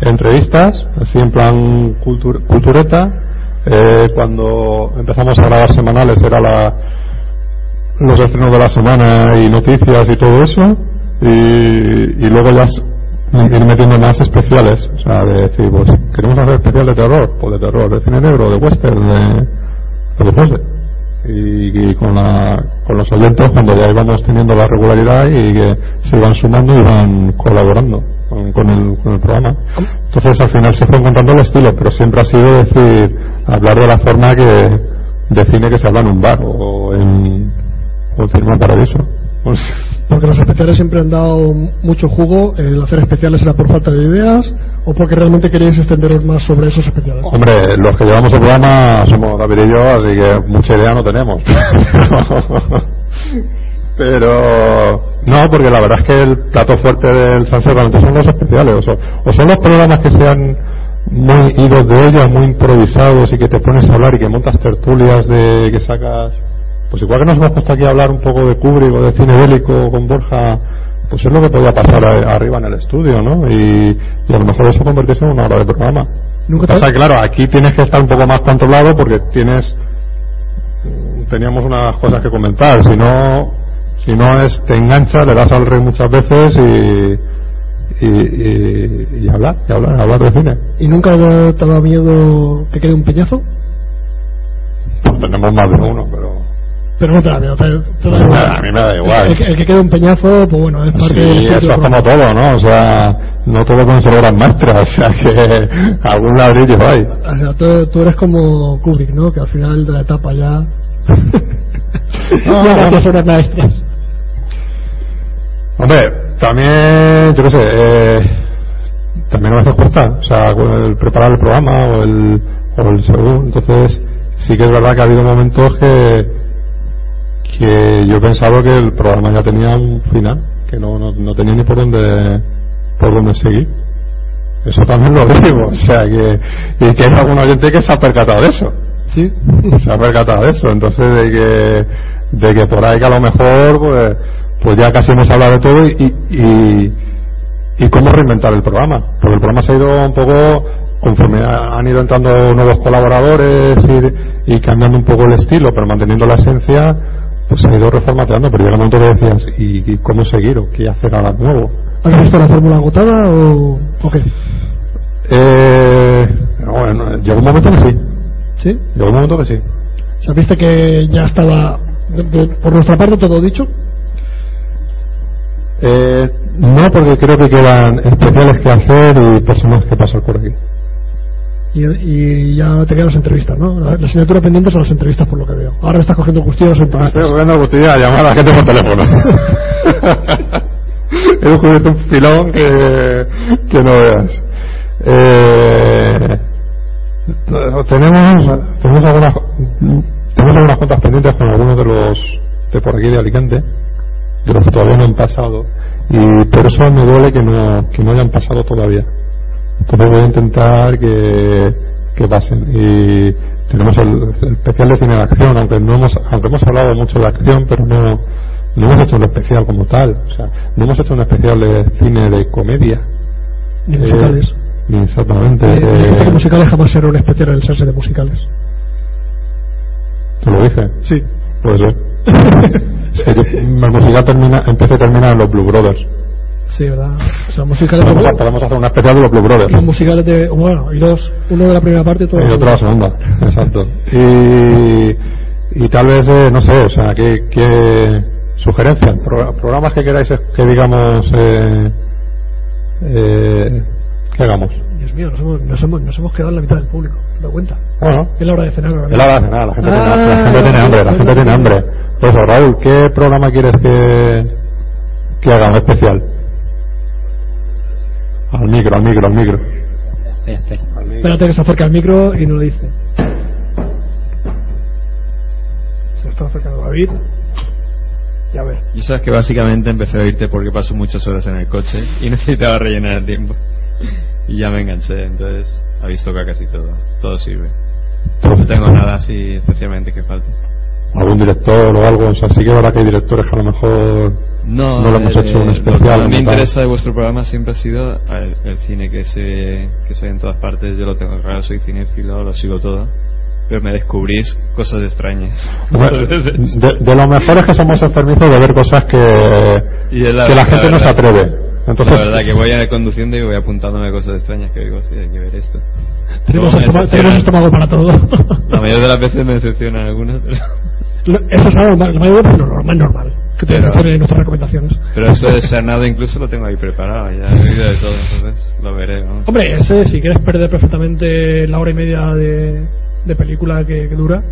entrevistas, así en plan cultur- cultureta. Eh, cuando empezamos a grabar semanales era la, los estrenos de la semana y noticias y todo eso. Y, y luego ya ir metiendo más especiales. O sea, de decir, pues, queremos hacer especial de terror, pues de terror, de cine negro, de western, de lo que fuese. Y, con, la, con los oyentes, cuando ya íbamos teniendo la regularidad y que se iban sumando y iban colaborando con, con el, con el programa. Entonces, al final se fue encontrando el estilo, pero siempre ha sido decir, hablar de la forma que de cine que se habla en un bar o en, o en Cinema Paradiso. Pues, Porque los especiales siempre han dado mucho jugo. El hacer especiales era por falta de ideas o porque realmente queréis extenderos más sobre esos especiales. Hombre, los que llevamos el programa somos David y yo, así que mucha idea no tenemos. *laughs* Pero no, porque la verdad es que el plato fuerte del Sunset realmente son los especiales, o son, o son los programas que sean muy idos de olla, muy improvisados y que te pones a hablar y que montas tertulias de que sacas. Pues igual que nos hemos puesto aquí a hablar un poco de Kubrick o de cine bélico con Borja, pues es lo que podía pasar a- arriba en el estudio, ¿no? Y, y a lo mejor eso convertirse en una hora de programa. Nunca Pasa claro, aquí tienes que estar un poco más controlado porque tienes teníamos unas cosas que comentar. Si no, si no es te engancha, le das al rey muchas veces y, y, y, y hablar, y hablar, hablar de cine. ¿Y nunca te te ha dado miedo que quede un peñazo? Pues tenemos más de uno, pero Pero no te da miedo. Te, te da a igual. mí me da igual. El, que- el que quede un peñazo, pues bueno, es parte Sí, eso es como todo, ¿no? O sea, no todo ser obras maestras, *laughs* o sea que algún ladrillo hay. O sea, tú, tú eres como Kubrick, ¿no? Que al final de la etapa ya. *laughs* No, no. horas maestras. Hombre, también, yo qué sé, eh, también a veces cuesta, o sea, con el preparar el programa o el, o el según, entonces sí que es verdad que ha habido momentos que, que yo he pensado que el programa ya tenía un final, que no, no, no tenía ni por dónde, por dónde seguir. Eso también lo digo, o sea, que, y que hay algún oyente que se ha percatado de eso. Sí. Se ha percatado de eso, entonces de que, de que por ahí que a lo mejor pues, pues ya casi hemos hablado de todo y, y, y cómo reinventar el programa. Porque el programa se ha ido un poco conforme ha- han ido entrando nuevos colaboradores y, y cambiando un poco el estilo, pero manteniendo la esencia, pues se ha ido reformateando. Pero llega un momento que decías, ¿y, y cómo seguir? ¿O qué hacer ahora nuevo? ¿Has visto la fórmula agotada o, o qué? Eh, bueno, llegó un momento que sí. ¿Sí? Llegó un momento que sí. Viste que ya estaba, de- de- por nuestra parte, todo dicho. Eh, no, porque creo que quedan especiales que hacer y personas que pasar por aquí. Y, y ya te quedan las entrevistas, ¿no? La, la asignatura pendiente son las entrevistas, por lo que veo. Ahora estás cogiendo las entrevistas. Estoy cogiendo botella a llamar a la gente por teléfono. *laughs* He descubierto un filón que, que no veas. Eh, tenemos, tenemos algunas, tenemos algunas cuentas pendientes con algunos de los de por aquí de Alicante, de los que todavía no han pasado, y por eso me duele que no, que no hayan pasado todavía. Entonces voy a intentar que, que pasen. Y tenemos el, el especial de cine de acción, aunque no hemos, aunque hemos hablado mucho de acción, pero no, no hemos hecho un especial como tal. O sea, no hemos hecho un especial de cine de comedia. Ni Eh, musicales. ni exactamente. Eh, que eh, musicales jamás será un especial en el sense de musicales. ¿Te lo dije? Sí. Puede ser. *laughs* Es que yo- el musical termina, empieza y termina en los Blue Brothers. Sí, ¿verdad? O sea, musicales Podemos, de, podemos hacer un especial de los Blue Brothers. los musicales de, bueno, y dos, uno de la primera parte y otro de Y la otro la segunda. exacto. Y, y tal vez, eh, no sé, o sea, ¿qué, qué sugerencias? Pro- programas que queráis es- que digamos, eh, eh, que hagamos. Dios mío, nos hemos, nos, hemos, nos hemos quedado en la mitad del público. ¿Te das cuenta? Bueno, Es la hora de cenar ahora es la hora de cenar, la gente, tiene, Ah, la gente tiene hambre, la gente tiene hambre. Pues Raúl, ¿qué programa quieres que, que haga un especial? Al micro, al micro, al micro. Espérate que se acerca al micro y nos lo dice. Se está acercando David. Y a ver. Yo sabes que básicamente empecé a oírte porque paso muchas horas en el coche y *laughs* necesitaba rellenar el tiempo. Y ya me enganché, entonces habéis tocado casi todo. Todo sirve. No tengo nada así especialmente que falte. Algún director o algo, o sea, sí que ahora que hay directores que a lo mejor No, no lo hemos eh, hecho un Lo que especial. me interesa de vuestro programa siempre ha sido el, el cine que se, que se ve en todas partes. Yo lo tengo claro, soy cinéfilo, lo sigo todo. Pero me descubrís cosas extrañas. Bueno, de, de lo mejor es que somos enfermizos de ver cosas que, Y es que la gente no se verdad. atreve. Entonces, la verdad que voy a conduciendo y voy apuntándome cosas extrañas que digo, sí, hay que ver esto. Tenemos, estómago para todo. La mayoría de las veces me decepcionan algunas, pero, Eso es algo normal, es normal, normal. Que te Pero- nuestras recomendaciones. pero eso de ser nada incluso lo tengo ahí preparado, ya he oído de todo, entonces lo veré. ¿no? Hombre, ese, si quieres perder perfectamente la hora y media de, de película que, que dura,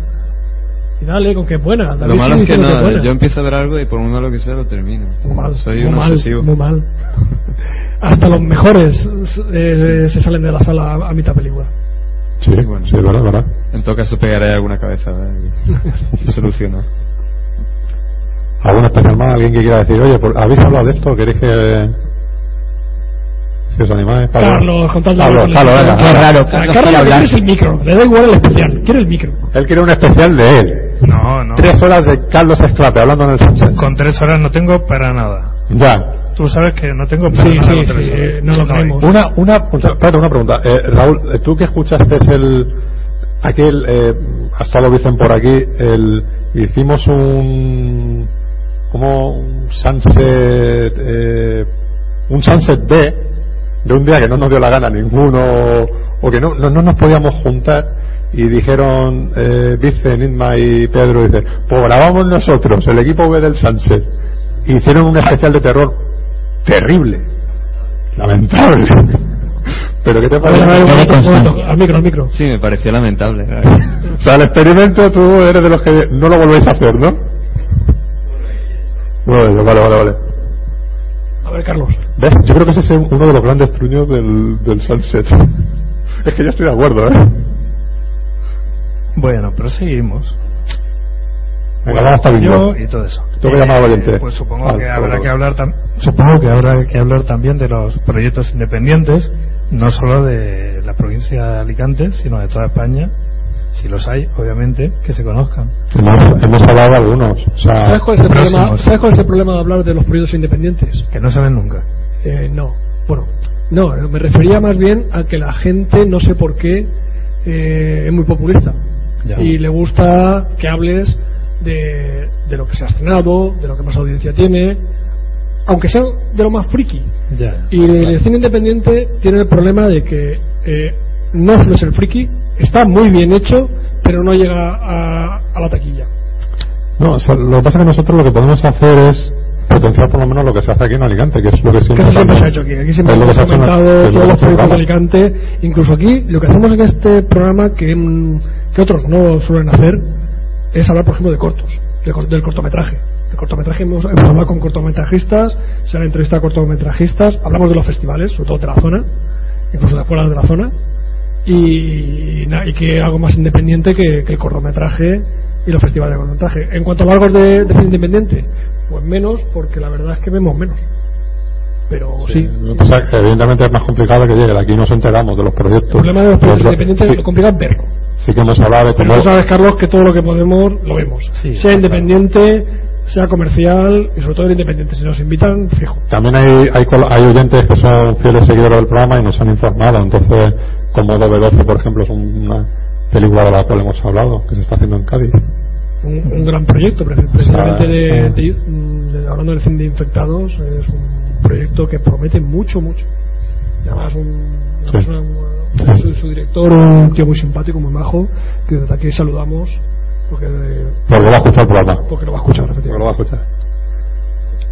y dale, con que es buena. David Lo malo es que no, es buena. yo empiezo a ver algo y por muy malo que sea lo termino. Muy mal, Soy muy un mal, obsesivo. muy mal. Hasta los mejores eh, se salen de la sala a, a mitad película. sí, sí, es verdad, es verdad. En todo caso pegaré alguna cabeza ¿verdad? *laughs* y, soluciono. ¿Algún especial más? ¿Alguien que quiera decir, oye, por- ¿habéis hablado de esto? ¿Queréis que.? Si os animáis, Pablo. Carlos, con tal de Pablo, hablar Pablo, con el venga, especial. venga. O sea, Carlos quiere es el micro, le da igual el especial, quiere el micro. Él quiere un especial de él. No, no. Tres horas de Carlos Esclape hablando en el sunset. Con tres horas no tengo para nada. Ya. Tú sabes que no tengo para Sí, nada sí, con tres sí, horas. no lo creemos. Una, una, una pregunta. Eh, Raúl, eh, tú que escuchaste el, aquel, eh, hasta lo dicen por aquí, el, hicimos un, como un sunset, eh, un sunset B de un día que no nos dio la gana ninguno o que no, no, no nos podíamos juntar y dijeron eh, Vicen, Inma y Pedro dice, pues grabamos nosotros el equipo B del sunset hicieron un especial de terror terrible lamentable pero ¿qué te parece? Al micro, al micro. Sí, me pareció lamentable. o sea el experimento tú eres de los que no lo volvéis a hacer ¿no? Bueno, vale, vale, vale A ver, Carlos. ¿Ves? Yo creo que ese es uno de los grandes truños del, del sunset *laughs* es que yo estoy de acuerdo ¿eh? Bueno, pero seguimos. Venga, vamos hasta. Yo y todo eso. Tengo que llamar al oyente. Pues supongo Vale, que habrá que hablar tam- supongo que habrá que hablar también de los proyectos independientes, no solo de la provincia de Alicante, sino de toda España, Si los hay, obviamente, que se conozcan. Hemos, hemos hablado de algunos. O sea, ¿Sabes cuál, es el problema. ¿Sabes cuál es el problema de hablar de los proyectos independientes? Que no se ven nunca. Eh, no. Bueno, no, me refería más bien a que la gente, no sé por qué, eh, es muy populista. Ya. Y le gusta que hables de, de lo que se ha estrenado, de lo que más audiencia tiene, aunque sea de lo más friki. Ya. Y el cine independiente tiene el problema de que eh, no es el friki, está muy bien hecho, pero no llega a, a la taquilla. No, o sea, lo que pasa es que nosotros lo que podemos hacer es potenciar por lo menos lo que se hace aquí en Alicante, que es lo que siempre, se ha hecho aquí. Aquí siempre hemos comentado es lo que todos los proyectos de. Alicante. Incluso aquí, lo que hacemos en este programa que, mm, que otros no suelen hacer es hablar, por ejemplo, de cortos, de del cortometraje. De cortometraje hemos, hemos hablado con cortometrajistas, se han entrevistado a cortometrajistas, hablamos de los festivales, sobre todo de la zona, incluso de fuera de la zona, y, y que algo más independiente que, que el cortometraje y los festivales de cortometraje. En cuanto a largos de, de cine independiente, pues menos, porque la verdad es que vemos menos. Pero sí, Lo que pasa es que evidentemente es más complicado que llegue. Aquí nos enteramos de los proyectos. el problema de los proyectos independientes sí, lo complicado es verlo. sí que hemos hablado de Pero tú sabes, Carlos, que todo lo que podemos lo vemos. sea independiente, sea comercial y sobre todo el independiente. Si nos invitan, fijo. También hay, hay, hay oyentes que son fieles seguidores del programa y nos han informado. Entonces, como DB12, por ejemplo, es una película de la cual hemos hablado, que se está haciendo en Cádiz. Un, un gran proyecto, pre- precisamente de, Ah, de- de- hablando del cine de infectados, es un proyecto que promete mucho, mucho. Además, un, Sí. además una- su, su director, un tío muy simpático, muy majo, que desde aquí saludamos porque, Porque lo va a escuchar el programa. porque lo va a escuchar, Porque efectivamente. lo va a escuchar.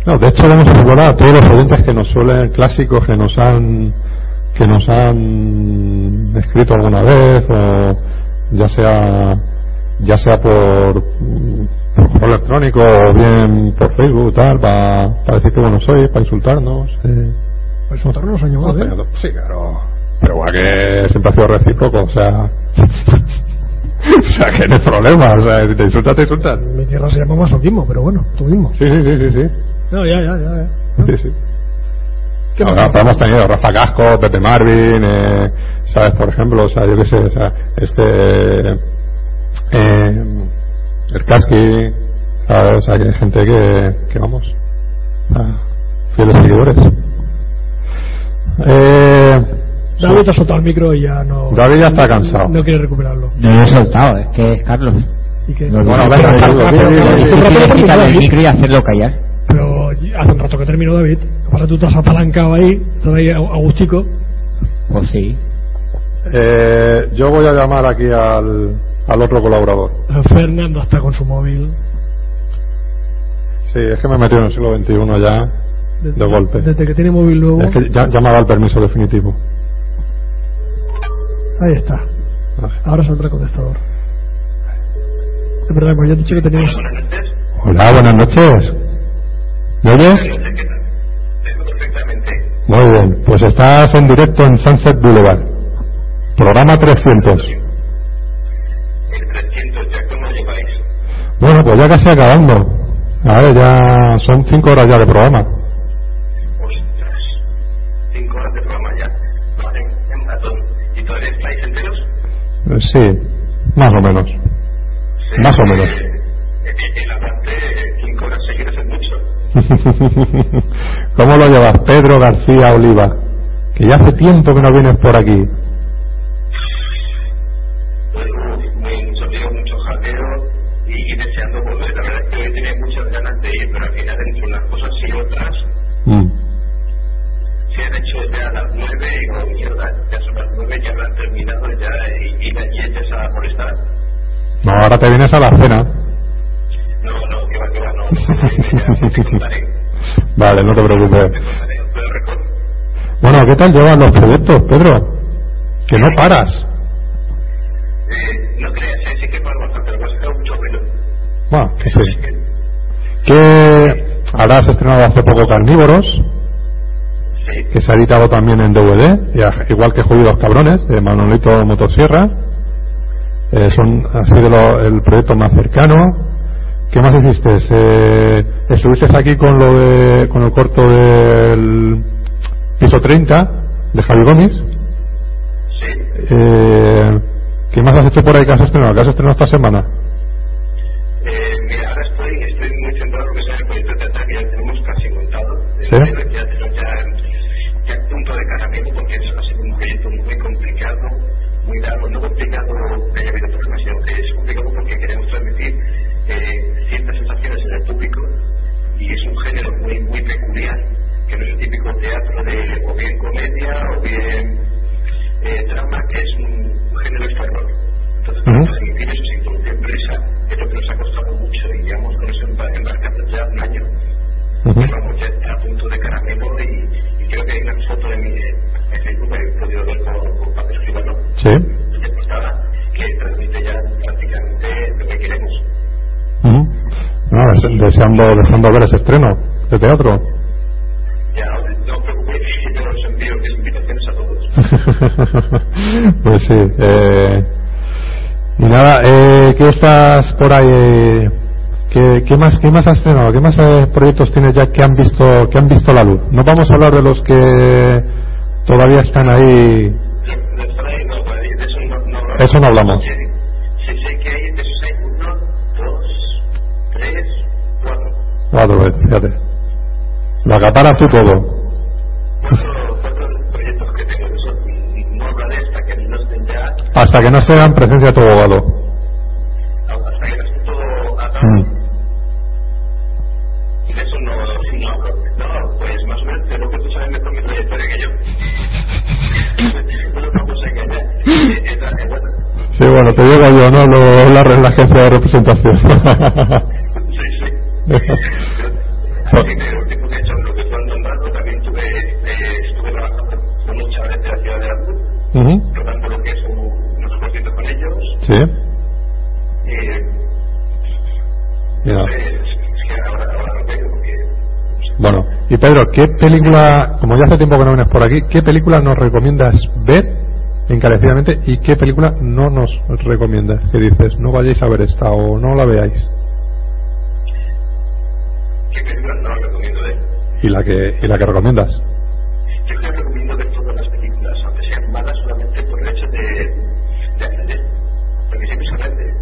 No, de hecho, vamos a saludar a todos los oyentes que nos suelen, clásicos, que nos han que nos han escrito alguna vez, o ya sea ya sea por, por correo electrónico o bien por Facebook, tal, para decir que bueno sois, para insultarnos. Eh. Para insultarnos ¿eh? Sí, claro. Pero bueno, que siempre ha sido recíproco, o sea. O sea, que no hay problema, o sea, si te insultas, te insultas. Mi tierra se llama masoquismo, pero bueno, tú mismo. Sí, sí, sí, sí. sí. No, ya, ya, ya. ya. Sí, sí. ¿Qué más? pero hemos tenido Rafa Casco, Pepe Marvin, eh, ¿sabes? Por ejemplo, o sea, yo qué sé, o sea, este. Eh, el Casqui, ¿sabes? O sea, que hay gente que, que vamos, a fieles seguidores. Eh, David ha soltado el micro y ya no. David ya está cansado. No quiere recuperarlo. No lo he soltado, es que es Carlos. ¿Y qué? Que Bueno, Carlos, quitarle el micro y hacerlo callar. Pero hace un rato que terminó David. Que tú te has apalancado ahí, estás ahí agustico. Pues sí. Eh, yo voy a llamar aquí al, al otro colaborador. Fernando está con su móvil. Sí, es que me he metido en el siglo XXI ya de golpe. Desde que tiene móvil nuevo. Es que ya, ya me ha dado el permiso definitivo. Ahí está. Ahora saldrá el contestador. Es verdad, como ya he dicho que teníamos. Hola, buenas noches. ¿Me oyes? Muy bien, pues estás en directo en Sunset Boulevard. Programa 300. Bueno, pues ya casi acabando. A ver, ya son 5 horas ya de programa. ¿Y todavía estáis enteros? Sí, más o menos. Más o menos. *laughs* El aguante cinco horas seguidas es mucho. *laughs* ¿Cómo lo llevas, Pedro García Oliva? Que ya hace tiempo que no vienes por aquí. Digo, mierda, ya son las nueve, ya lo han terminado ya y, y allí empieza a molestar. No, ahora te vienes a la cena. No, no, que va, que va, no. Vale, no te preocupes. Bueno, ¿qué tal llevan los proyectos, Pedro? Que no paras. Eh, no creas, sí que paro bastante, lo que pasa mucho ruido. Bueno, que sí. Que ahora has estrenado hace poco Carnívoros, que se ha editado también en DVD, igual que Jodidos Cabrones, de Manolito Motosierra. Eh, son así de lo- el proyecto más cercano. ¿Qué más hiciste? Eh, estuviste aquí con lo de, con el corto del piso 30 de Javi Gómez. Eh, ¿Qué más has hecho por ahí que has estrenado? ¿Qué has estrenado esta semana? Eh, mira, ahora estoy, estoy muy centrado en lo que es el proyecto tenemos casi montado. ¿Sí? Complicado que es complicado porque queremos transmitir eh, ciertas sensaciones en el público y es un género muy, muy peculiar, que no es el típico teatro de o bien comedia o bien eh, drama, que es un, un género español. Entonces, para transmitir eso sin introducción presa es lo que nos ha costado mucho y eso embar- embarcado ya un año. Llevamos ya a punto de caramelo y, y creo que hay una foto de mi en Facebook que he podido ver por, por Paco Escribano, Sí. Portada, que transmite ya prácticamente lo que queremos. Ujú. No, des- deseando, deseando ver ese estreno de teatro. Ya, no preocupéis, yo os envío invitaciones a todos. *laughs* pues sí. Eh, y nada, eh, ¿qué estás por ahí? eh, ¿Qué, qué más, qué más has estrenado? ¿Qué más eh, proyectos tienes ya que han visto, que han visto la luz? No vamos a hablar de los que todavía están ahí. Eso no hablamos. Sí, sé que hay, de esos hay uno, dos, tres, cuatro. Cuatro veces, fíjate. Lo acaparas tú todo. hasta que no no sean presencia de tu abogado. hasta que no esté todo atado. Mm. Sí, bueno, te digo yo, no lo, la, la agencia de representación. Así que lo último que he hecho, lo que tú has nombrado, también tuve, eh, estuve trabajando con un chaval de la ciudad de Albur, Ujú. rodando lo que es un- unos conciertos con ellos. Sí. Eh, pues, ahora, ahora tengo porque Bueno, y Pedro, ¿qué película, como ya hace tiempo que no vienes por aquí, qué película nos recomiendas ver encarecidamente y qué película no nos recomiendas? Que dices, no vayáis a ver esta o no la veáis. ¿qué películas no recomiendo ver? Y la que, y la que recomiendas. Yo creo que recomiendo ver todas las películas, aunque sean malas solamente por el hecho de, de aprender. Porque siempre se aprende.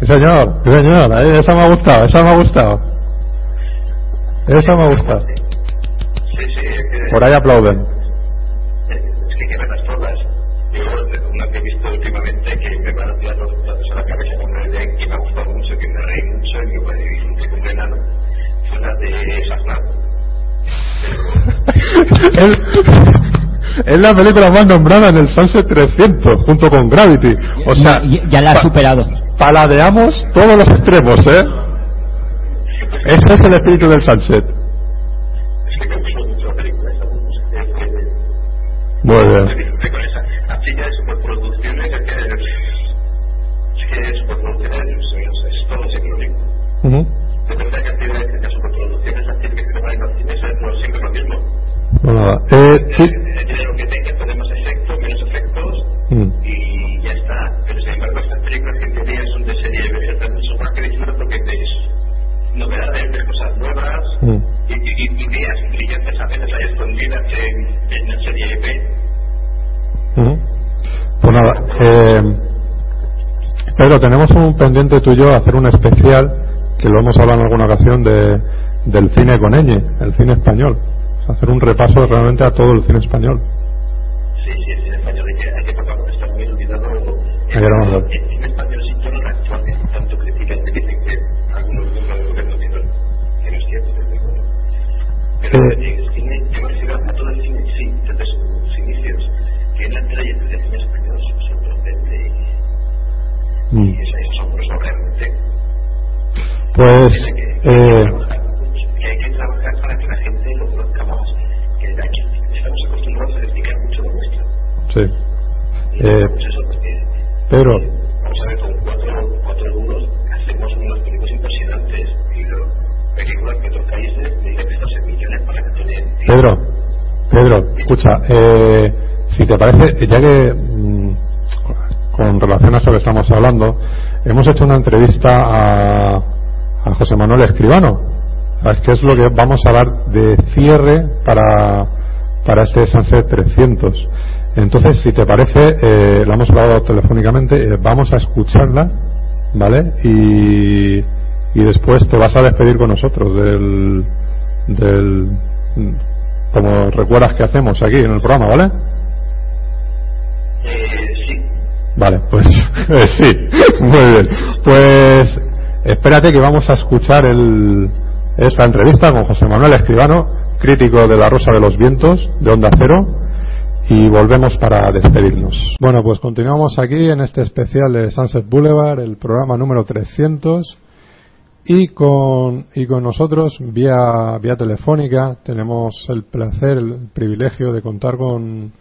Sí, señor, sí, señor, ahí, esa me ha gustado, esa me ha gustado. Esa me ha gustado. Sí, sí, es que, Por ahí aplauden. Es, es la película más nombrada en el Sunset 300, junto con Gravity. O sea, Ya, ya la ha superado. paladeamos todos los extremos, ¿eh? Ese es el espíritu del Sunset. Es que Pues nada, eh, sí. El dinero que tenga, tenemos efectos, menos efectos, Mm. y ya está. Pero sin embargo, estas películas que en teoría son de serie B, están mucho más que disfruto porque ves novedades, ves cosas nuevas Mm. y, y, y ideas brillantes a veces hay escondidas en, en la serie B. Ujú. Pues nada, eh, Pedro, tenemos un pendiente tuyo hacer un especial que lo hemos hablado en alguna ocasión de, del cine con ñ, el cine español. Hacer un repaso realmente a todo el cine español. Sí, sí, el cine español hay que, hay que tocarlo, está muy olvidado. Hay que. El cine español sin tono actual que tanto critican, que dicen que algunos miembros del gobierno dicen que no es cierto, desde luego. Pero el cine, yo me refiero a todo el cine, sí, desde sus inicios, que en la trayectoria del cine español es sorprendente y, Mm. y es, es asombroso realmente. Pues, eh, Eh, ver, con cuatro, hacemos impresionantes. Y lo, que millones para que. Pedro, Pedro, escucha, eh, si te parece, ya que mm, con relación a eso que estamos hablando, hemos hecho una entrevista a, a José Manuel Escribano, que es lo que vamos a dar de cierre para, para este Sunset 300. Entonces, si te parece, eh, la hemos grabado telefónicamente, eh, vamos a escucharla, ¿vale? Y, y después te vas a despedir con nosotros del, del, como recuerdas que hacemos aquí en el programa, ¿vale? Vale, pues *laughs* eh, sí, muy bien. Pues espérate que vamos a escuchar el, esta entrevista con José Manuel Escribano, crítico de La Rosa de los Vientos, de Onda Cero, y volvemos para despedirnos. Bueno, pues continuamos aquí en este especial de Sunset Boulevard, el programa número 300. Y con, y con nosotros, vía, vía telefónica, tenemos el placer, el privilegio de contar con,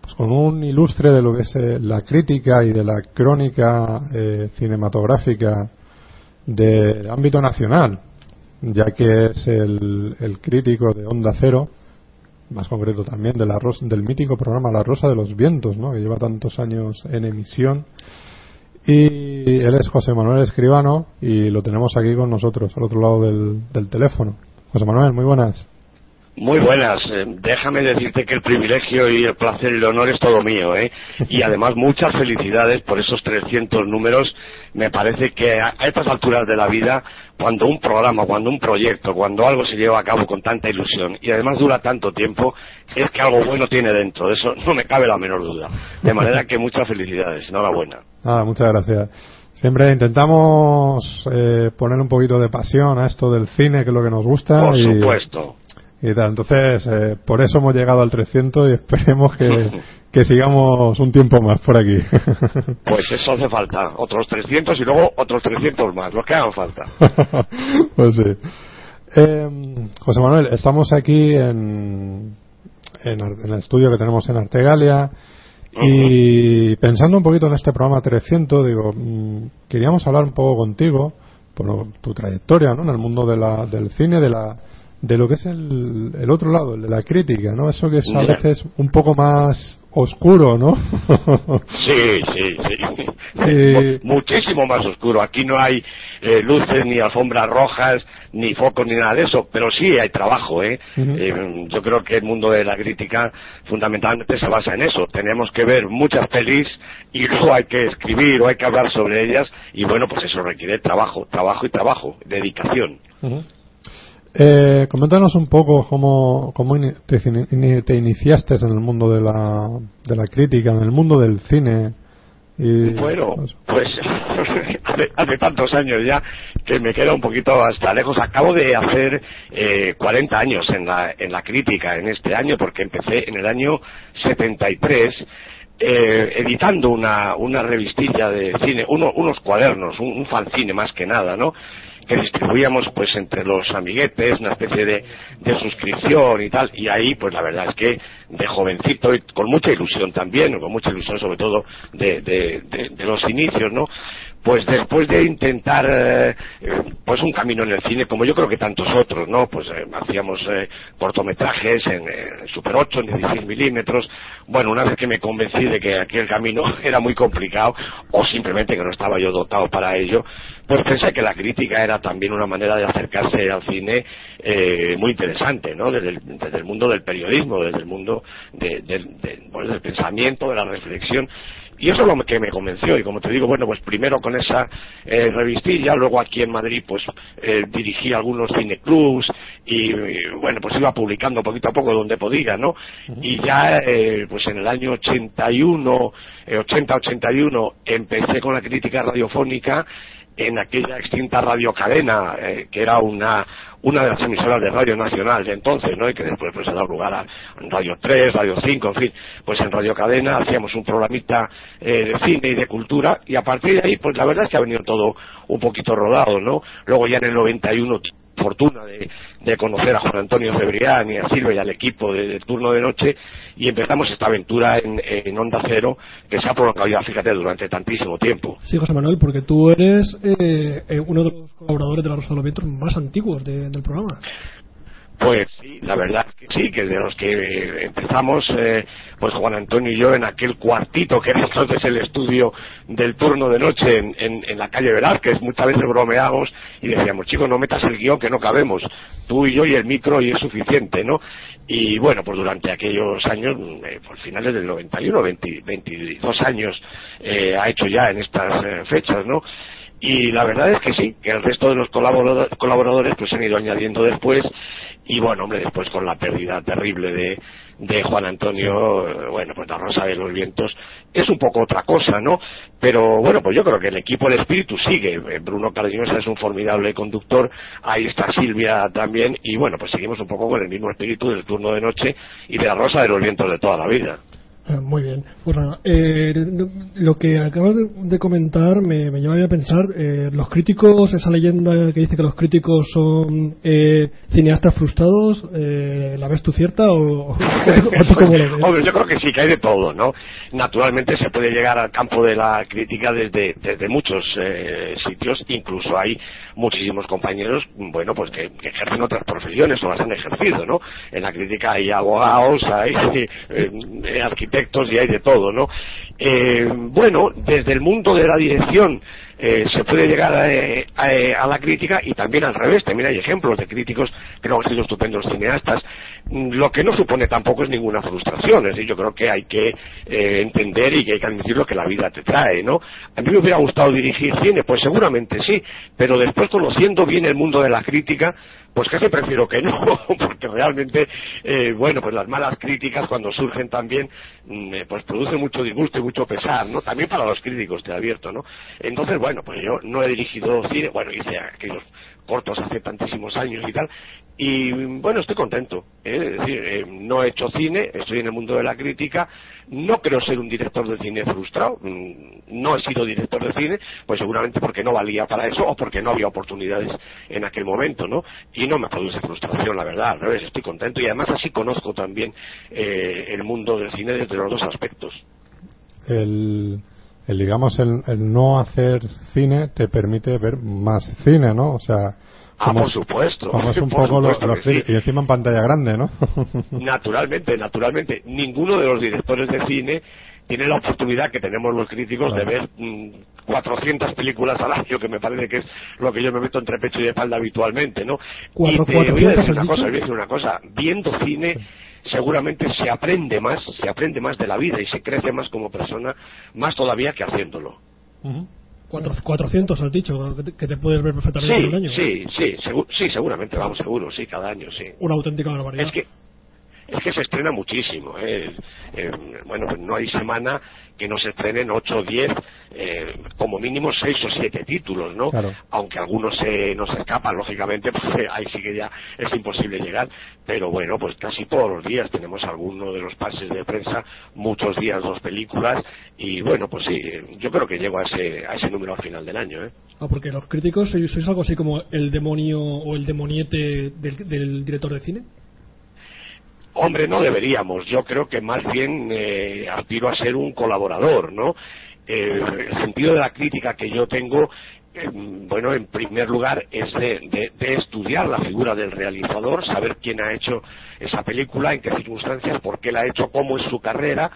pues con un ilustre de lo que es eh, la crítica y de la crónica eh, cinematográfica del ámbito nacional, ya que es el, el crítico de Onda Cero, más concreto también de la del mítico programa La Rosa de los Vientos, ¿no? que lleva tantos años en emisión. Y él es José Manuel Escribano y lo tenemos aquí con nosotros, al otro lado del, del teléfono. José Manuel, muy buenas. Muy buenas. eh, déjame decirte que el privilegio y el placer y el honor es todo mío, ¿eh? Y *laughs* además muchas felicidades por esos 300 números. Me parece que a estas alturas de la vida, cuando un programa, cuando un proyecto, cuando algo se lleva a cabo con tanta ilusión y además dura tanto tiempo, es que algo bueno tiene dentro. De eso no me cabe la menor duda. De manera que muchas felicidades. Enhorabuena. Ah, muchas gracias. Siempre intentamos eh, poner un poquito de pasión a esto del cine, que es lo que nos gusta. Por y, supuesto. y tal. Entonces, eh, por eso hemos llegado al 300 y *laughs* esperemos que, *laughs* que sigamos un tiempo más por aquí. *laughs* Pues eso hace falta. Otros 300 y luego otros 300 más, los que hagan falta. *laughs* pues sí. Eh, José Manuel, estamos aquí en, en, en el estudio que tenemos en Artegalia y pensando un poquito en este programa 300, digo, mm, queríamos hablar un poco contigo por tu trayectoria ¿no? en el mundo de la, del cine, de la de lo que es el, el otro lado, el de la crítica, ¿no? Eso que es a veces un poco más oscuro, ¿no? Sí, sí, sí. *laughs* Eh, Mu- Muchísimo más oscuro. Aquí no hay eh, luces, ni alfombras rojas, ni focos, ni nada de eso. Pero sí hay trabajo, ¿eh? Eh, Yo creo que el mundo de la crítica fundamentalmente se basa en eso. Tenemos que ver muchas pelis y *laughs* luego hay que escribir o hay que hablar sobre ellas. Y bueno, pues eso requiere trabajo, trabajo y trabajo, dedicación. Eh, coméntanos un poco cómo, cómo te, te iniciaste en el mundo de la, de la crítica, en el mundo del cine. Y, Bueno, pues *laughs* hace, hace tantos años ya que me queda un poquito hasta lejos. Acabo de hacer eh, 40 años en la, en la crítica en este año porque empecé en el año 73 eh, editando una, una revistilla de cine, uno- unos cuadernos, un, un fanzine más que nada, ¿no? Que distribuíamos pues entre los amiguetes, una especie de, de suscripción y tal, y ahí pues la verdad es que de jovencito y con mucha ilusión también, con mucha ilusión sobre todo de, de, de- de los inicios, ¿no? Pues después de intentar eh, pues un camino en el cine, como yo creo que tantos otros, ¿no? Pues eh, hacíamos eh, cortometrajes en eh, Super 8, en 16 milímetros. Bueno, una vez que me convencí de que aquel camino *laughs* era muy complicado, o simplemente que no estaba yo dotado para ello, pues pensé que la crítica era también una manera de acercarse al cine eh, muy interesante, ¿no? Desde el, desde el mundo del periodismo, desde el mundo de- del- de- bueno, del pensamiento, de la reflexión. Y eso es lo que me convenció. Y como te digo, bueno, pues primero con esa eh, revistilla, luego aquí en Madrid, pues eh, dirigí algunos cineclubs y, y, bueno, pues iba publicando poquito a poco donde podía, ¿no? Y ya, eh, pues en el año 81, eh, 80-81, empecé con la crítica radiofónica en aquella extinta radiocadena, eh, que era una, una de las emisoras de Radio Nacional de entonces, ¿no? Y que después pues, ha dado lugar a Radio 3, Radio 5, en fin. Pues en Radio Cadena hacíamos un programita eh, de cine y de cultura, y a partir de ahí, pues la verdad es que ha venido todo un poquito rodado, ¿no? Luego ya en el 91 fortuna de, de conocer a Juan Antonio Cebrián y a Silvia y al equipo de, turno de noche y empezamos esta aventura en, en Onda Cero que se ha prolongado fíjate, durante tantísimo tiempo. Sí, José Manuel, porque tú eres eh, eh, uno de los colaboradores de la de los Vientos más antiguos de- del programa. Pues sí, la verdad que sí, que de los que eh, empezamos, eh, pues Juan Antonio y yo en aquel cuartito que era *laughs* entonces el estudio del turno de noche en, en, en la calle Velázquez, muchas veces bromeábamos y decíamos, chicos, no metas el guion que no cabemos, tú y yo y el micro y es suficiente, ¿no? Y bueno, pues durante aquellos años, eh, por finales del 91, 20, 22 años eh, ha hecho ya en estas eh, fechas, ¿no? Y la verdad es que sí, que el resto de los colaborador- colaboradores pues se han ido añadiendo después y bueno, hombre, después con la pérdida terrible de, de Juan Antonio, bueno, pues la Rosa de los Vientos es un poco otra cosa, ¿no? Pero bueno, pues yo creo que el equipo, el espíritu sigue. Bruno Cardeñosa es un formidable conductor, ahí está Silvia también y bueno, pues seguimos un poco con el mismo espíritu del turno de noche y de la Rosa de los Vientos de toda la vida. Ah, Muy bien. Pues nada, eh, lo que acabas de, de comentar me, me lleva a pensar, eh, los críticos, esa leyenda que dice que los críticos son eh, cineastas frustrados, eh, ¿la ves tú cierta o, o tú *laughs* cómo lo ves? Hombre, yo creo que sí, que hay de todo, ¿no? Naturalmente se puede llegar al campo de la crítica desde, desde muchos eh, sitios, incluso hay muchísimos compañeros, bueno, pues que, ejercen otras profesiones o las han ejercido, ¿no? En la crítica hay abogados, hay *laughs* eh, arquitectos y hay de todo, ¿no? Eh, bueno, desde el mundo de la dirección eh, se puede llegar a, eh, a, eh, a la crítica y también al revés. También hay ejemplos de críticos que no han sido estupendos cineastas. Lo que no supone tampoco es ninguna frustración. Es decir, yo creo que hay que eh, entender y que hay que admitir lo que la vida te trae, ¿no? A mí me hubiera gustado dirigir cine, pues seguramente sí, pero después conociendo bien el mundo de la crítica, pues casi prefiero que no, *laughs* porque realmente, eh, bueno, pues las malas críticas cuando surgen también, mm, eh, pues producen mucho disgusto y mucho pesar, ¿no? También para los críticos, te advierto, ¿no? Entonces, bueno, pues yo no he dirigido cine, bueno, hice aquellos cortos hace tantísimos años y tal, y bueno, estoy contento, ¿eh? es decir, eh, no he hecho cine, estoy en el mundo de la crítica, no creo ser un director de cine frustrado, mm, no he sido director de cine, pues seguramente porque no valía para eso o porque no había oportunidades en aquel momento, ¿no? Y no me produce frustración, la verdad, al revés, estoy contento y además así conozco también eh, el mundo del cine desde los dos aspectos. el, el, digamos el, el no hacer cine te permite ver más cine no o sea Ah, por supuesto. *laughs* un Por poco los sí. y encima en pantalla grande no *laughs* Naturalmente, naturalmente. Ninguno de los directores de cine tiene la oportunidad que tenemos los críticos de ver mm, 400 películas al año, que me parece que es lo que yo me meto entre pecho y espalda habitualmente, ¿no? Cuatro- y te voy a 400 decir una cosa, dicho. voy a decir una cosa. Viendo cine seguramente se aprende más, se aprende más de la vida y se crece más como persona, más todavía que haciéndolo. Cuatro- 400 has dicho, que te, puedes ver perfectamente en un año. Sí, sí, sí, segu- sí, seguramente, vamos, seguro, sí, cada año, sí. Una auténtica barbaridad. Es que es que se estrena muchísimo. ¿eh? Eh, bueno, pues no hay semana que no se estrenen 8 o 10, eh, como mínimo 6 o 7 títulos, ¿no? Claro. Aunque algunos se nos escapan, lógicamente, *laughs* pues ahí sí que ya es imposible llegar. Pero bueno, pues casi todos los días tenemos alguno de los pases de prensa, muchos días dos películas, y bueno, pues sí, yo creo que llego a ese, a ese número al final del año, ¿eh? Ah, porque los críticos sois, sois algo así como el demonio o el demoniete del, del director de cine. Hombre, no deberíamos. Yo creo que más bien eh, aspiro a ser un colaborador, ¿no? Eh, el sentido de la crítica que yo tengo, eh, bueno, en primer lugar es de, de- de estudiar la figura del realizador, saber quién ha hecho esa película, en qué circunstancias, por qué la ha hecho, cómo es su carrera,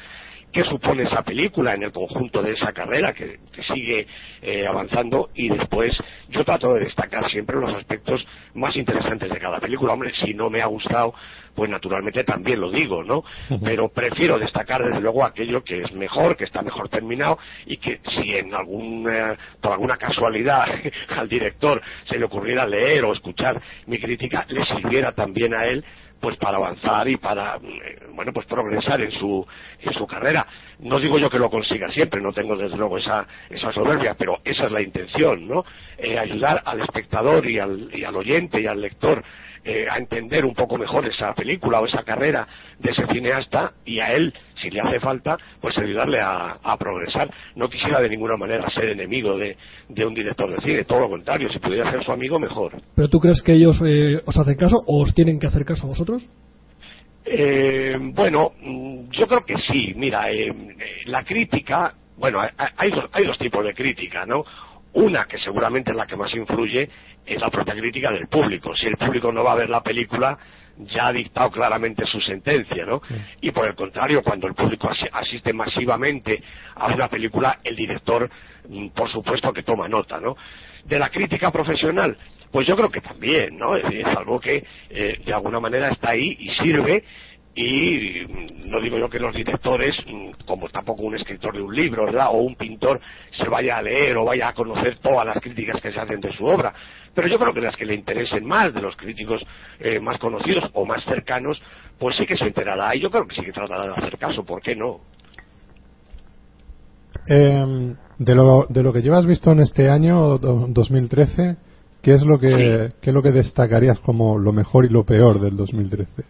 qué supone esa película en el conjunto de esa carrera que, que sigue eh, avanzando y después yo trato de destacar siempre los aspectos más interesantes de cada película. Hombre, si no me ha gustado, pues naturalmente también lo digo, ¿no? Pero prefiero destacar desde luego aquello que es mejor, que está mejor terminado y que si en algún, eh, por alguna casualidad *laughs* al director se le ocurriera leer o escuchar mi crítica, le sirviera también a él pues para avanzar y para eh, bueno pues progresar en su en su carrera. No digo yo que lo consiga siempre no tengo desde luego esa esa soberbia pero esa es la intención no Eh, ayudar al espectador y al y al oyente y al lector eh, a entender un poco mejor esa película o esa carrera de ese cineasta y a él, si le hace falta, pues ayudarle a, a progresar. No quisiera de ninguna manera ser enemigo de, de un director de cine, todo lo contrario, si pudiera ser su amigo, mejor. ¿Pero tú crees que ellos eh, os hacen caso o os tienen que hacer caso a vosotros? Eh, bueno, mm, yo creo que sí. Mira, eh, eh, la crítica, bueno, hay, hay dos, hay dos tipos de crítica, ¿no? Una que seguramente es la que más influye es la propia crítica del público. Si el público no va a ver la película, ya ha dictado claramente su sentencia, ¿no? Y por el contrario, cuando el público asi- asiste masivamente a una película, el director, mm, por supuesto que toma nota, ¿no? De la crítica profesional, pues yo creo que también, ¿no? Es, decir, es algo que eh, de alguna manera está ahí y sirve y no digo yo que los directores, como tampoco un escritor de un libro, ¿verdad? O un pintor se vaya a leer o vaya a conocer todas las críticas que se hacen de su obra, pero yo creo que las que le interesen más de los críticos eh, más conocidos o más cercanos, pues sí que se enterará y yo creo que sí que tratará de hacer caso, ¿por qué no? Eh, de, lo, de lo que llevas visto en este año do- 2013, ¿qué es lo que qué es lo que destacarías como lo mejor y lo peor del 2013?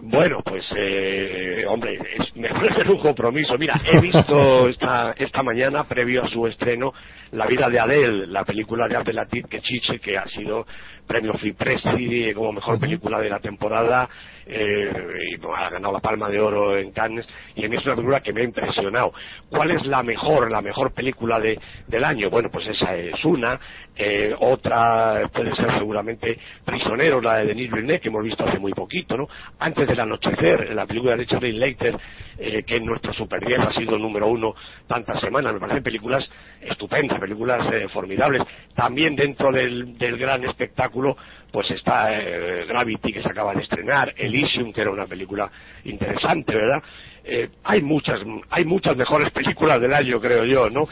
Bueno, pues, eh, hombre, me parece un compromiso. Mira, he visto esta, esta mañana, previo a su estreno, La vida de Adele, la película de Abdelatif Kechiche, que ha sido premio CD como mejor película de la temporada, eh, y bueno, ha ganado la Palma de Oro en Cannes, y a mí es una película que me ha impresionado. ¿Cuál es la mejor, la mejor película de, del año? Bueno, pues esa es una. Eh, otra puede ser seguramente Prisioneros, la de Denis Villeneuve, que hemos visto hace muy poquito, ¿no? Antes del anochecer, la película de Richard Linklater, eh, que en nuestro Super 10 ha sido número uno tantas semanas. Me parecen películas estupendas, películas eh, formidables. También dentro del, del gran espectáculo, pues está eh, Gravity, que se acaba de estrenar, Elysium, que era una película interesante, ¿verdad? Eh, hay muchas hay muchas mejores películas del año creo yo no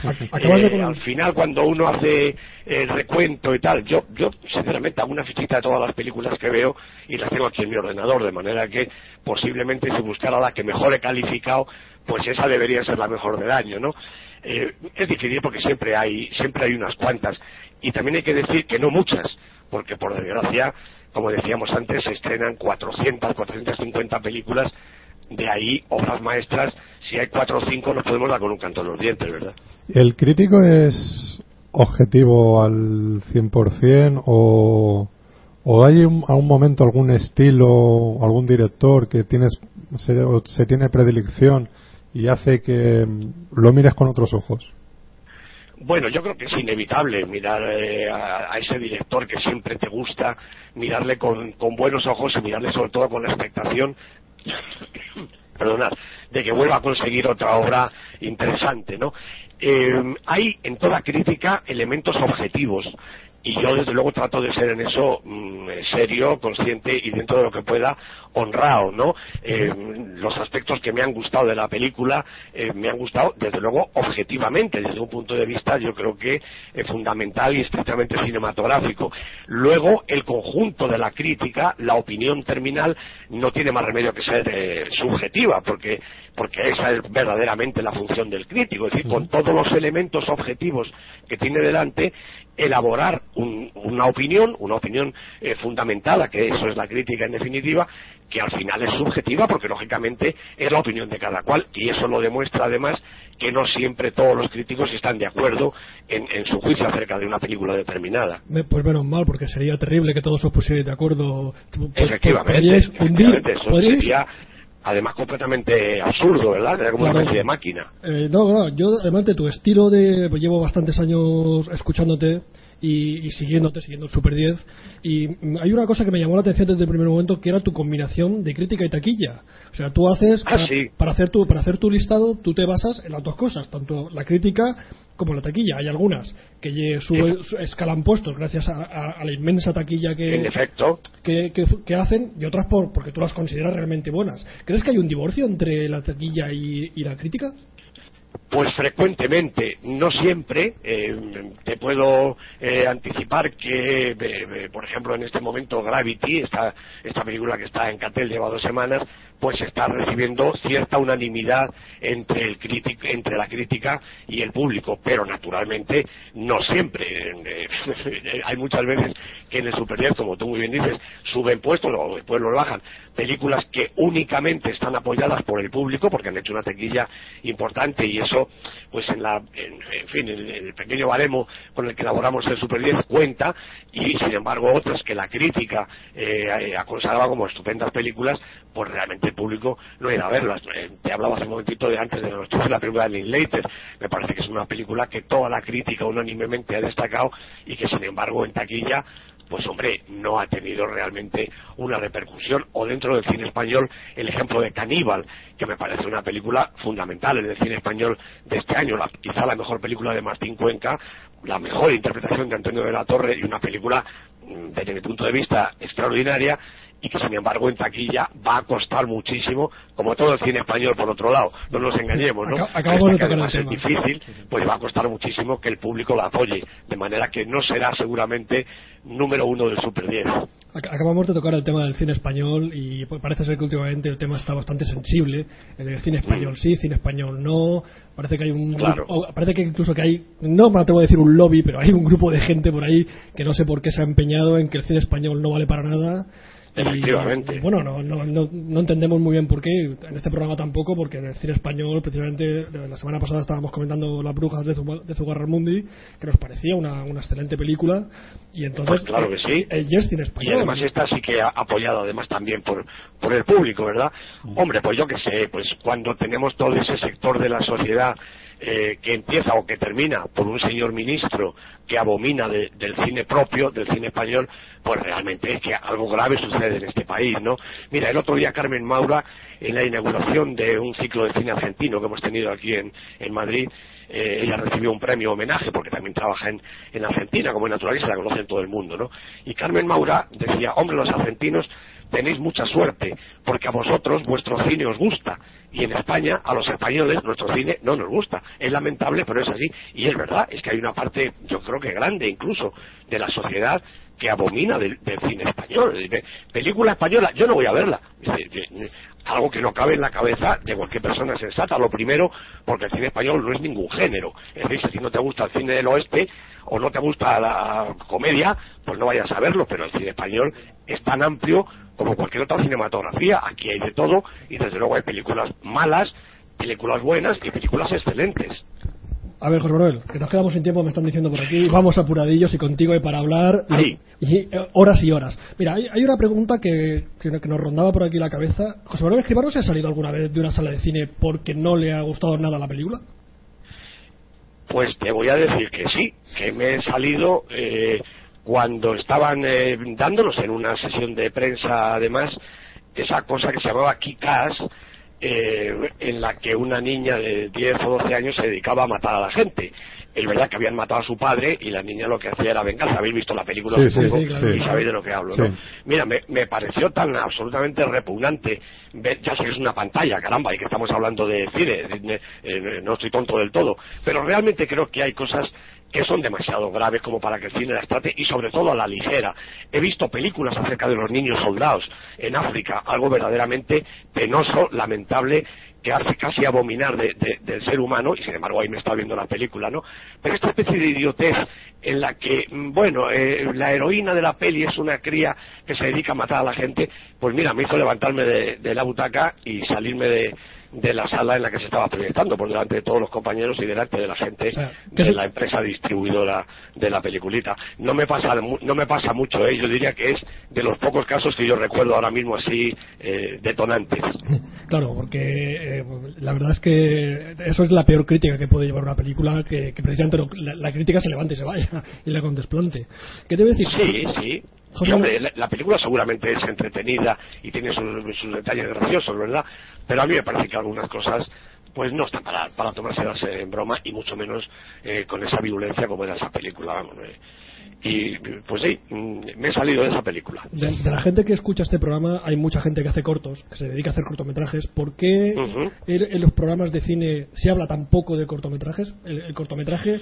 Eh, al final cuando uno hace el recuento y tal yo yo sinceramente hago una fichita de todas las películas que veo y las tengo aquí en mi ordenador de manera que posiblemente si buscara la que mejor he calificado pues esa debería ser la mejor del año no Eh, es difícil porque siempre hay siempre hay unas cuantas. Y también hay que decir que no muchas porque por desgracia como decíamos antes se estrenan 400 450 películas de ahí obras maestras si hay cuatro o cinco nos podemos dar con un canto en los dientes verdad ¿El crítico es objetivo al 100% o, o hay a un momento algún estilo, algún director que tienes se, se tiene predilección y hace que lo mires con otros ojos? Bueno, yo creo que es inevitable mirar eh, a, ese director que siempre te gusta, mirarle con, con buenos ojos y mirarle sobre todo con la expectación, *coughs* perdonad, de que vuelva a conseguir otra obra interesante, ¿no? Eh, hay en toda crítica elementos objetivos y yo desde luego trato de ser en eso mm, serio, consciente y dentro de lo que pueda honrado, ¿no? Eh, los aspectos que me han gustado de la película eh, me han gustado desde luego objetivamente, desde un punto de vista yo creo que eh, fundamental y estrictamente cinematográfico. Luego el conjunto de la crítica, la opinión terminal no tiene más remedio que ser eh, subjetiva, porque porque esa es verdaderamente la función del crítico, es decir, con todos los elementos objetivos que tiene delante, elaborar un- una opinión, una opinión eh, fundamentada, que eso es la crítica en definitiva, que al final es subjetiva porque lógicamente es la opinión de cada cual y eso lo demuestra además que no siempre todos los críticos están de acuerdo en, en su juicio acerca de una película determinada. Pues menos mal, porque sería terrible que todos os pusierais de acuerdo. Pues- efectivamente, podríais hundir, eso podríais- sería además completamente absurdo, ¿verdad? Sería como una Claro. especie de máquina. Eh, no, no, yo además de tu estilo de... Pues llevo bastantes años escuchándote y, y siguiéndote, siguiendo el Super 10 y hay una cosa que me llamó la atención desde el primer momento que era tu combinación de crítica y taquilla. O sea, tú haces... Ah, para, sí. para hacer tu, para hacer tu listado, tú te basas en las dos cosas, tanto la crítica como la taquilla. Hay algunas que lle- sube- su- escalan puestos gracias a, a- a la inmensa taquilla que, que, que- que hacen y otras por, porque tú las consideras realmente buenas. ¿Crees que hay un divorcio entre la taquilla y, y la crítica? Pues frecuentemente, no siempre. eh, te puedo eh, anticipar que, eh, eh, por ejemplo, en este momento Gravity, esta, esta película que está en Catel lleva dos semanas, pues está recibiendo cierta unanimidad entre, el crítico, entre la crítica y el público, pero naturalmente no siempre. Eh, *laughs* hay muchas veces que en el Super 10, como tú muy bien dices, suben puestos o después los bajan. Películas que únicamente están apoyadas por el público porque han hecho una tequilla importante y eso, pues en la, en, fin, en el pequeño baremo con el que elaboramos el Super 10 cuenta y sin embargo otras que la crítica eh, ha consagrado como estupendas películas, pues realmente el público no ido a verlas. Eh, te hablaba hace un momentito de antes de de la película de Linklater. Me parece que es una película que toda la crítica unánimemente ha destacado y que sin embargo en taquilla pues hombre, no ha tenido realmente una repercusión. O dentro del cine español, el ejemplo de Caníbal, que me parece una película fundamental en el cine español de este año, la- quizá la mejor película de Martín Cuenca, la mejor interpretación de Antonio de la Torre y una película, mm, desde mi punto de vista, extraordinaria y que sin embargo en taquilla va a costar muchísimo, como todo el cine español por otro lado, no nos engañemos, ¿no? Acab- acabamos de que el además tema. es difícil, pues va a costar muchísimo que el público la apoye, de manera que no será seguramente número uno del Super 10. Ac- Acabamos de tocar el tema del cine español y pues, parece ser que últimamente el tema está bastante sensible. El cine español sí, cine español no. Parece que hay un Claro. o parece que incluso que hay no me atrevo a decir un lobby, pero hay un grupo de gente por ahí que no sé por qué se ha empeñado en que el cine español no vale para nada. Efectivamente. y, bueno, no, no, no, no entendemos muy bien por qué, en este programa tampoco, porque en el cine español, precisamente, la semana pasada estábamos comentando Las Brujas de, Zugarramurdi, que nos parecía una, una excelente película, y entonces, Pues claro que sí. el yes cine Y español. además está sí que ha apoyado además también por, por el público, ¿verdad? Hombre, pues yo qué sé, pues cuando tenemos todo ese sector de la sociedad eh, que empieza o que termina por un señor ministro que abomina de- del cine propio, del cine español, pues realmente es que algo grave sucede en este país, ¿no? Mira, el otro día Carmen Maura, en la inauguración de un ciclo de cine argentino que hemos tenido aquí en, Madrid, eh, ella recibió un premio homenaje porque también trabaja en, en Argentina como naturalista, la conoce en todo el mundo, ¿no? Y Carmen Maura decía, hombre, los argentinos tenéis mucha suerte porque a vosotros vuestro cine os gusta y en España a los españoles nuestro cine no nos gusta. Es lamentable, pero es así. Y es verdad, es que hay una parte, yo creo que grande incluso, de la sociedad que abomina del, cine español. Dice, Película española, yo no voy a verla. Algo que no cabe en la cabeza de cualquier persona sensata. Lo primero, porque el cine español no es ningún género. Es decir, si no te gusta el cine del oeste o no te gusta la comedia, pues no vayas a verlo. Pero el cine español es tan amplio como cualquier otra cinematografía. Aquí hay de todo y desde luego hay películas malas, películas buenas y películas excelentes. A ver, José Manuel, que nos quedamos sin tiempo, me están diciendo por aquí. Vamos apuradillos y contigo hay para hablar y, y, eh, horas y horas. Mira, hay, hay una pregunta que, que, que nos rondaba por aquí la cabeza. José Manuel Escribano se ha salido alguna vez de una sala de cine porque no le ha gustado nada la película. Pues te voy a decir que sí, que me he salido eh, cuando estaban eh, dándonos en una sesión de prensa, además, esa cosa que se llamaba Kikas, eh, en la que una niña de 10 o 12 años se dedicaba a matar a la gente. Es verdad que habían matado a su padre y la niña lo que hacía era venganza. Habéis visto la película Sí, sí, sí, claro. y sabéis de lo que hablo. ¿no? Mira, me, me pareció tan absolutamente repugnante ver, ya sé que es una pantalla, caramba, y que estamos hablando de cine, eh, no estoy tonto del todo, pero realmente creo que hay cosas que son demasiado graves como para que el cine las trate y sobre todo a la ligera. He visto películas acerca de los niños soldados en África, algo verdaderamente penoso, lamentable, que hace casi abominar de- de- del ser humano, y sin embargo ahí me está viendo la película, ¿no? Pero esta especie de idiotez en la que, mm, bueno, eh, la heroína de la peli es una cría que se dedica a matar a la gente, pues mira, me hizo levantarme de, de la butaca y salirme de, de la sala en la que se estaba proyectando, por delante de todos los compañeros y delante de la gente de la empresa distribuidora de la peliculita. No me pasa no me pasa mucho, ¿eh? yo diría que es de los pocos casos que yo recuerdo ahora mismo así eh, detonantes. *laughs* Claro, porque eh, la verdad es que eso es la peor crítica que puede llevar una película, que, que precisamente lo- la, la crítica se levante y se vaya *laughs* y la con desplante. ¿Qué te voy a decir? Sí, sí. Y, hombre, la, la película seguramente es entretenida y tiene sus, sus detalles graciosos, ¿verdad? Pero a mí me parece que algunas cosas pues no están para, para tomárselas en broma y mucho menos eh, con esa virulencia como era esa película, vamos. eh. Y pues sí, mm, me he salido de esa película. De, de la gente que escucha este programa hay mucha gente que hace cortos, que se dedica a hacer cortometrajes. ¿Por qué en, en los programas de cine se habla tan poco de cortometrajes? El, el cortometraje eh,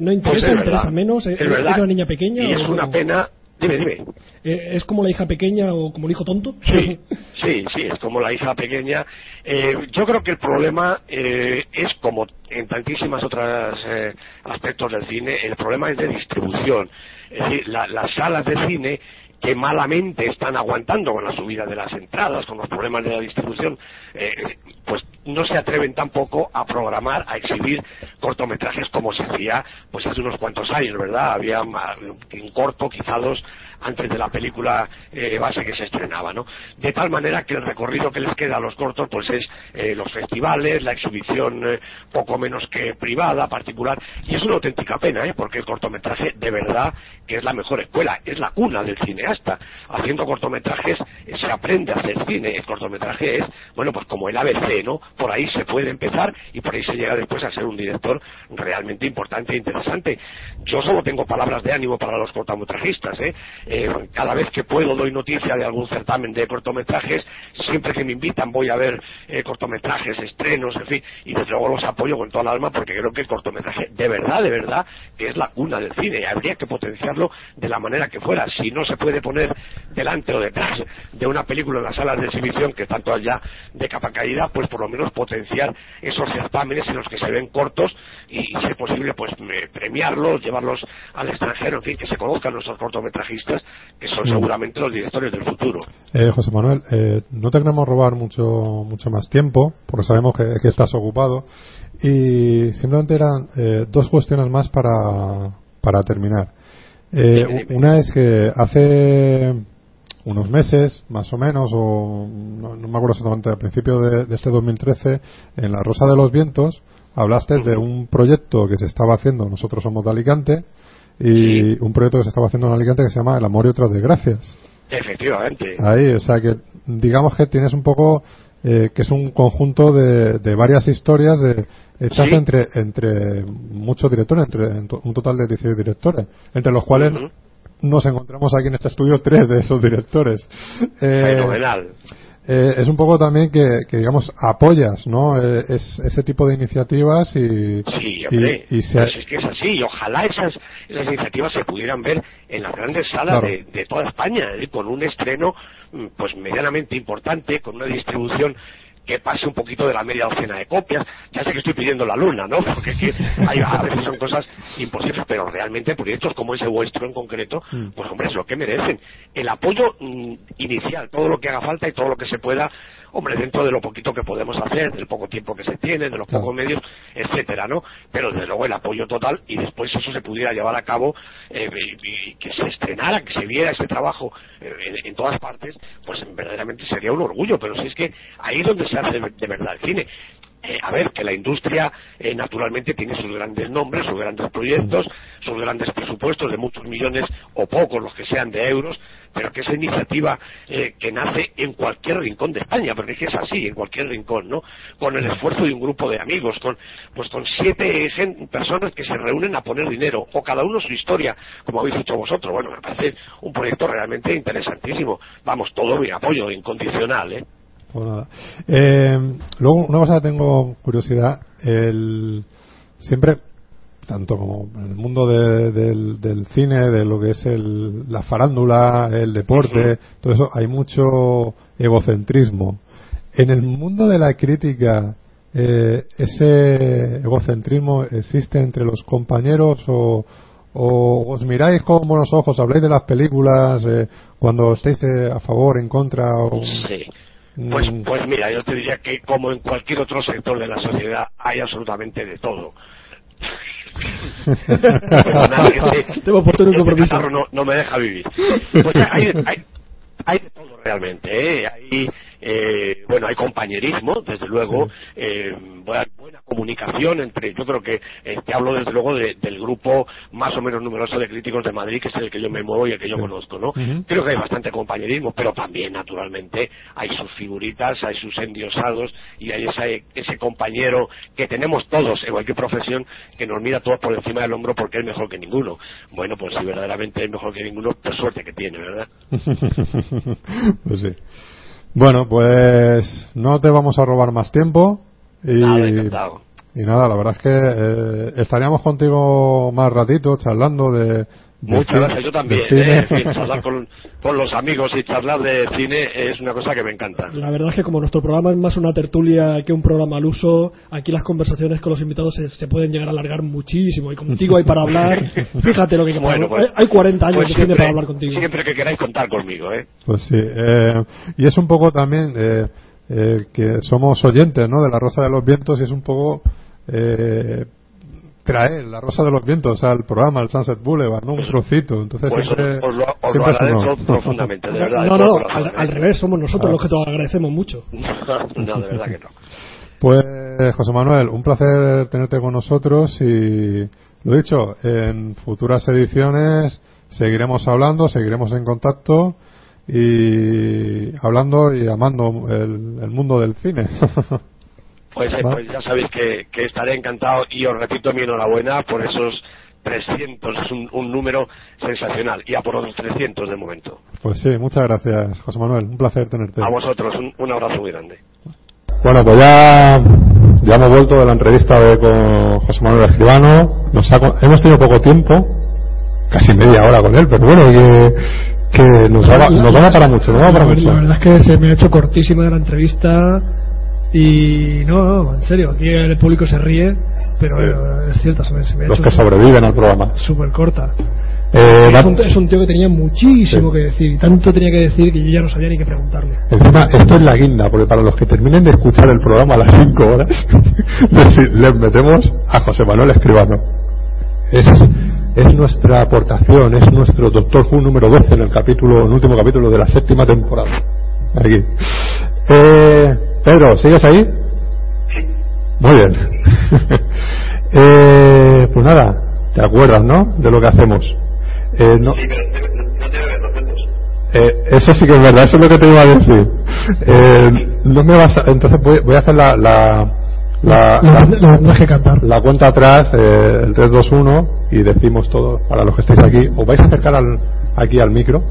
no Pues interesa, es interesa menos. es verdad. una niña pequeña? Y es una pena. Dime, dime. Eh, ¿Es como la hija pequeña o como el hijo tonto? Sí, *laughs* sí, sí, es como la hija pequeña. Eh, yo creo que el problema eh, es como en tantísimas otros eh, aspectos del cine, el problema es de distribución. Es decir, la- las salas de cine que malamente están aguantando con la subida de las entradas, con los problemas de la distribución, eh, pues no se atreven tampoco a programar, a exhibir cortometrajes como se hacía pues hace unos cuantos años, ¿verdad? Había un corto, quizá dos antes de la película eh, base que se estrenaba, ¿no? De tal manera que el recorrido que les queda a los cortos pues es eh, los festivales, la exhibición eh, poco menos que privada, particular, y es una auténtica pena, ¿eh? porque el cortometraje de verdad que es la mejor escuela, es la cuna del cineasta. Haciendo cortometrajes se aprende a hacer cine, el cortometraje es, bueno, pues como el ABC, ¿no? Por ahí se puede empezar y por ahí se llega después a ser un director realmente importante e interesante. Yo solo tengo palabras de ánimo para los cortometrajistas, ¿eh? Eh, cada vez que puedo doy noticia de algún certamen de cortometrajes, siempre que me invitan voy a ver eh, cortometrajes, estrenos, en fin, y desde luego los apoyo con toda el alma porque creo que el cortometraje de verdad, de verdad, que es la cuna del cine y habría que potenciarlo de la manera que fuera. Si no se puede poner delante o detrás de una película en las salas de exhibición que tanto allá de capa caída, pues por lo menos potenciar esos certámenes en los que se ven cortos y, si es posible, pues premiarlos, llevarlos al extranjero, en fin, que se conozcan nuestros cortometrajistas, que son seguramente los directores del futuro. Eh, José Manuel, eh, no te queremos robar mucho mucho más tiempo, porque sabemos que, que estás ocupado, y simplemente eran eh, dos cuestiones más para, para terminar. Eh, una es que hace unos meses, más o menos, o no, no me acuerdo exactamente, al principio de, de este 2013, en La Rosa de los Vientos, hablaste de un proyecto que se estaba haciendo, nosotros somos de Alicante, y un proyecto que se estaba haciendo en Alicante que se llama El amor y otras desgracias. Efectivamente. Ahí, o sea que digamos que tienes un poco eh, que es un conjunto de, de varias historias de, hechas Sí. entre entre muchos directores, entre en to- un total de 16 directores, entre los cuales nos encontramos aquí en este estudio tres de esos directores. Eh, Fenomenal. Eh, es un poco también que, que, digamos apoyas no Eh, es, ese tipo de iniciativas y, Sí, hombre, y, y se- pues es que es así, y ojalá esas, esas iniciativas se pudieran ver en las grandes salas Claro. de, de toda España, ¿eh? con un estreno mm, pues medianamente importante, con una distribución que pase un poquito de la media docena de copias. Ya sé que estoy pidiendo la luna, ¿no? Porque es que hay, a veces son cosas imposibles, pero realmente proyectos como ese vuestro en concreto, Mm. pues hombre, es lo que merecen. El apoyo mm, inicial, todo lo que haga falta y todo lo que se pueda, hombre, dentro de lo poquito que podemos hacer, del poco tiempo que se tiene, de los pocos medios, etcétera, ¿no? Pero desde luego el apoyo total y después eso se pudiera llevar a cabo eh, y, y que se estrenara, que se viera ese trabajo eh, en, en todas partes, pues verdaderamente sería un orgullo. Pero si es que ahí es donde se hace de, de verdad el cine. Eh, a ver, que la industria eh, naturalmente tiene sus grandes nombres, sus grandes proyectos, sus grandes presupuestos de muchos millones o pocos, los que sean de euros, pero que esa iniciativa eh, que nace en cualquier rincón de España, porque es que es así, en cualquier rincón, ¿no? Con el esfuerzo de un grupo de amigos, con pues con siete personas que se reúnen a poner dinero, o cada uno su historia, como habéis dicho vosotros. Bueno, me parece un proyecto realmente interesantísimo. Vamos, todo mi apoyo incondicional, ¿eh? Pues nada. Eh, luego, una cosa que tengo curiosidad, el, siempre, tanto como en el mundo de- del, del cine, de lo que es el, la farándula, el deporte, todo eso, hay mucho egocentrismo. En el mundo de la crítica, eh, ¿ese egocentrismo existe entre los compañeros o, o os miráis con buenos ojos, habláis de las películas eh, cuando estáis eh, a favor, en contra? O, Sí. Pues, pues mira, yo te diría que como en cualquier otro sector de la sociedad hay absolutamente de todo. Perdona, que te- Debo por un este compromiso. catarro no, no me deja vivir. Pues hay, hay, hay de todo realmente, ¿eh? Hay, eh, bueno, hay compañerismo, desde luego, eh, buena, buena comunicación entre, yo creo que eh, te hablo desde luego de- del grupo más o menos numeroso de críticos de Madrid, que es el que yo me muevo y el que yo conozco, ¿no? Creo que hay bastante compañerismo, pero también, naturalmente, hay sus figuritas, hay sus endiosados y hay ese, ese compañero que tenemos todos en cualquier profesión que nos mira todos por encima del hombro porque es mejor que ninguno. Bueno, pues si verdaderamente es mejor que ninguno, pues suerte que tiene, ¿verdad? *laughs* pues sí. Bueno, pues no te vamos a robar más tiempo. Y, Nada, encantado. y nada, la verdad es que eh, estaríamos contigo más ratito charlando de. Muchas cine- gracias, yo también. ¿eh? En fin, charlar con, con los amigos y charlar de cine es una cosa que me encanta. La verdad es que como nuestro programa es más una tertulia que un programa al uso, aquí las conversaciones con los invitados se, se pueden llegar a alargar muchísimo y contigo hay para hablar. *laughs* Fíjate lo que hay, Bueno, pues- hay 40 años pues de cine siempre- para hablar contigo. Siempre que queráis contar conmigo, ¿eh? Pues sí. eh, y es un poco también eh, eh, que somos oyentes ¿no? de La Rosa de los Vientos y es un poco. eh, traer la Rosa de los Vientos al programa, al Sunset Boulevard, ¿no? Un trocito. Entonces Pues siempre, os lo, os lo siempre honor. profundamente, de verdad. No, todo no, al, ¿eh? al revés, somos nosotros Ah. los que te lo agradecemos mucho. *laughs* no, de verdad que no. Pues, José Manuel, un placer tenerte con nosotros y, lo dicho, en futuras ediciones seguiremos hablando, seguiremos en contacto y hablando y amando el, el mundo del cine. *laughs* Pues, eh, pues ya sabéis que, que estaré encantado y os repito mi enhorabuena por esos 300, es un, un número sensacional y a por otros 300 de momento. Pues sí, muchas gracias, José Manuel, un placer tenerte. A vosotros, un, un abrazo muy grande. Bueno, pues ya, ya hemos vuelto de la entrevista de, con José Manuel Escribano. Nos ha hemos tenido poco tiempo, casi media hora con él, pero bueno, que, que nos, va, nos va a mucho, nos va a dar para La, mucho. la verdad es que se me ha hecho cortísima la entrevista y no, no, en serio, aquí el público se ríe, pero eh, es cierto, se me, se me ha Los que sobreviven al programa. súper corta. Eh, es, un, es un tío que tenía muchísimo que decir, y tanto tenía que decir que yo ya no sabía ni qué preguntarle. Encima, esto es la guinda, porque para los que terminen de escuchar el programa a las 5 horas, *laughs* les, les metemos a José Manuel Escribano. Es, es nuestra aportación, es nuestro Doctor Who número 12 en el capítulo, en el último capítulo de la séptima temporada. Aquí. Eh, Pedro, ¿sigues ahí? Muy bien. *laughs* eh, pues nada, ¿te acuerdas, no? De lo que hacemos. Eh, no, eh, eso sí que es verdad, eso es lo que te iba a decir. Eh, no me vas a- entonces voy, voy a hacer la la, la, la- cantar. la cuenta atrás, eh, el 3, 2, 1 y decimos todo para los que estáis aquí. ¿Os vais a acercar al, aquí al micro?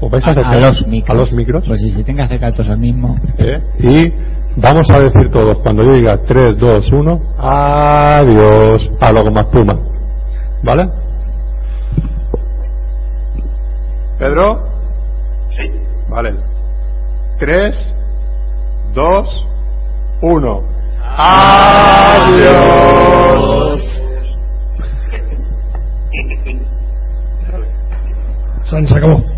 ¿Os vais a acercar a los micros. a los micros? Pues si se tenga que acercar todos al mismo. ¿eh? Y vamos a decir todos, cuando yo diga 3, 2, 1, adiós, a lo más puma. ¿Vale? Pedro. Sí. Vale. 3, 2, 1. Adiós. Se acabó.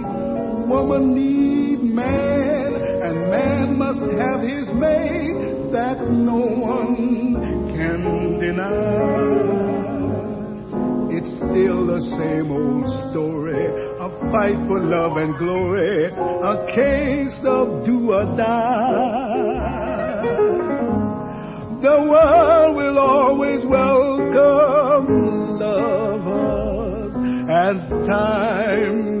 Woman need man, and man must have his mate that no one can deny. It's still the same old story, a fight for love and glory, a case of do or die. The world will always welcome lovers as time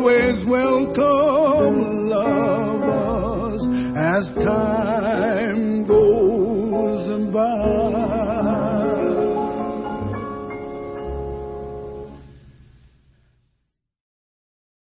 Always welcome lovers as time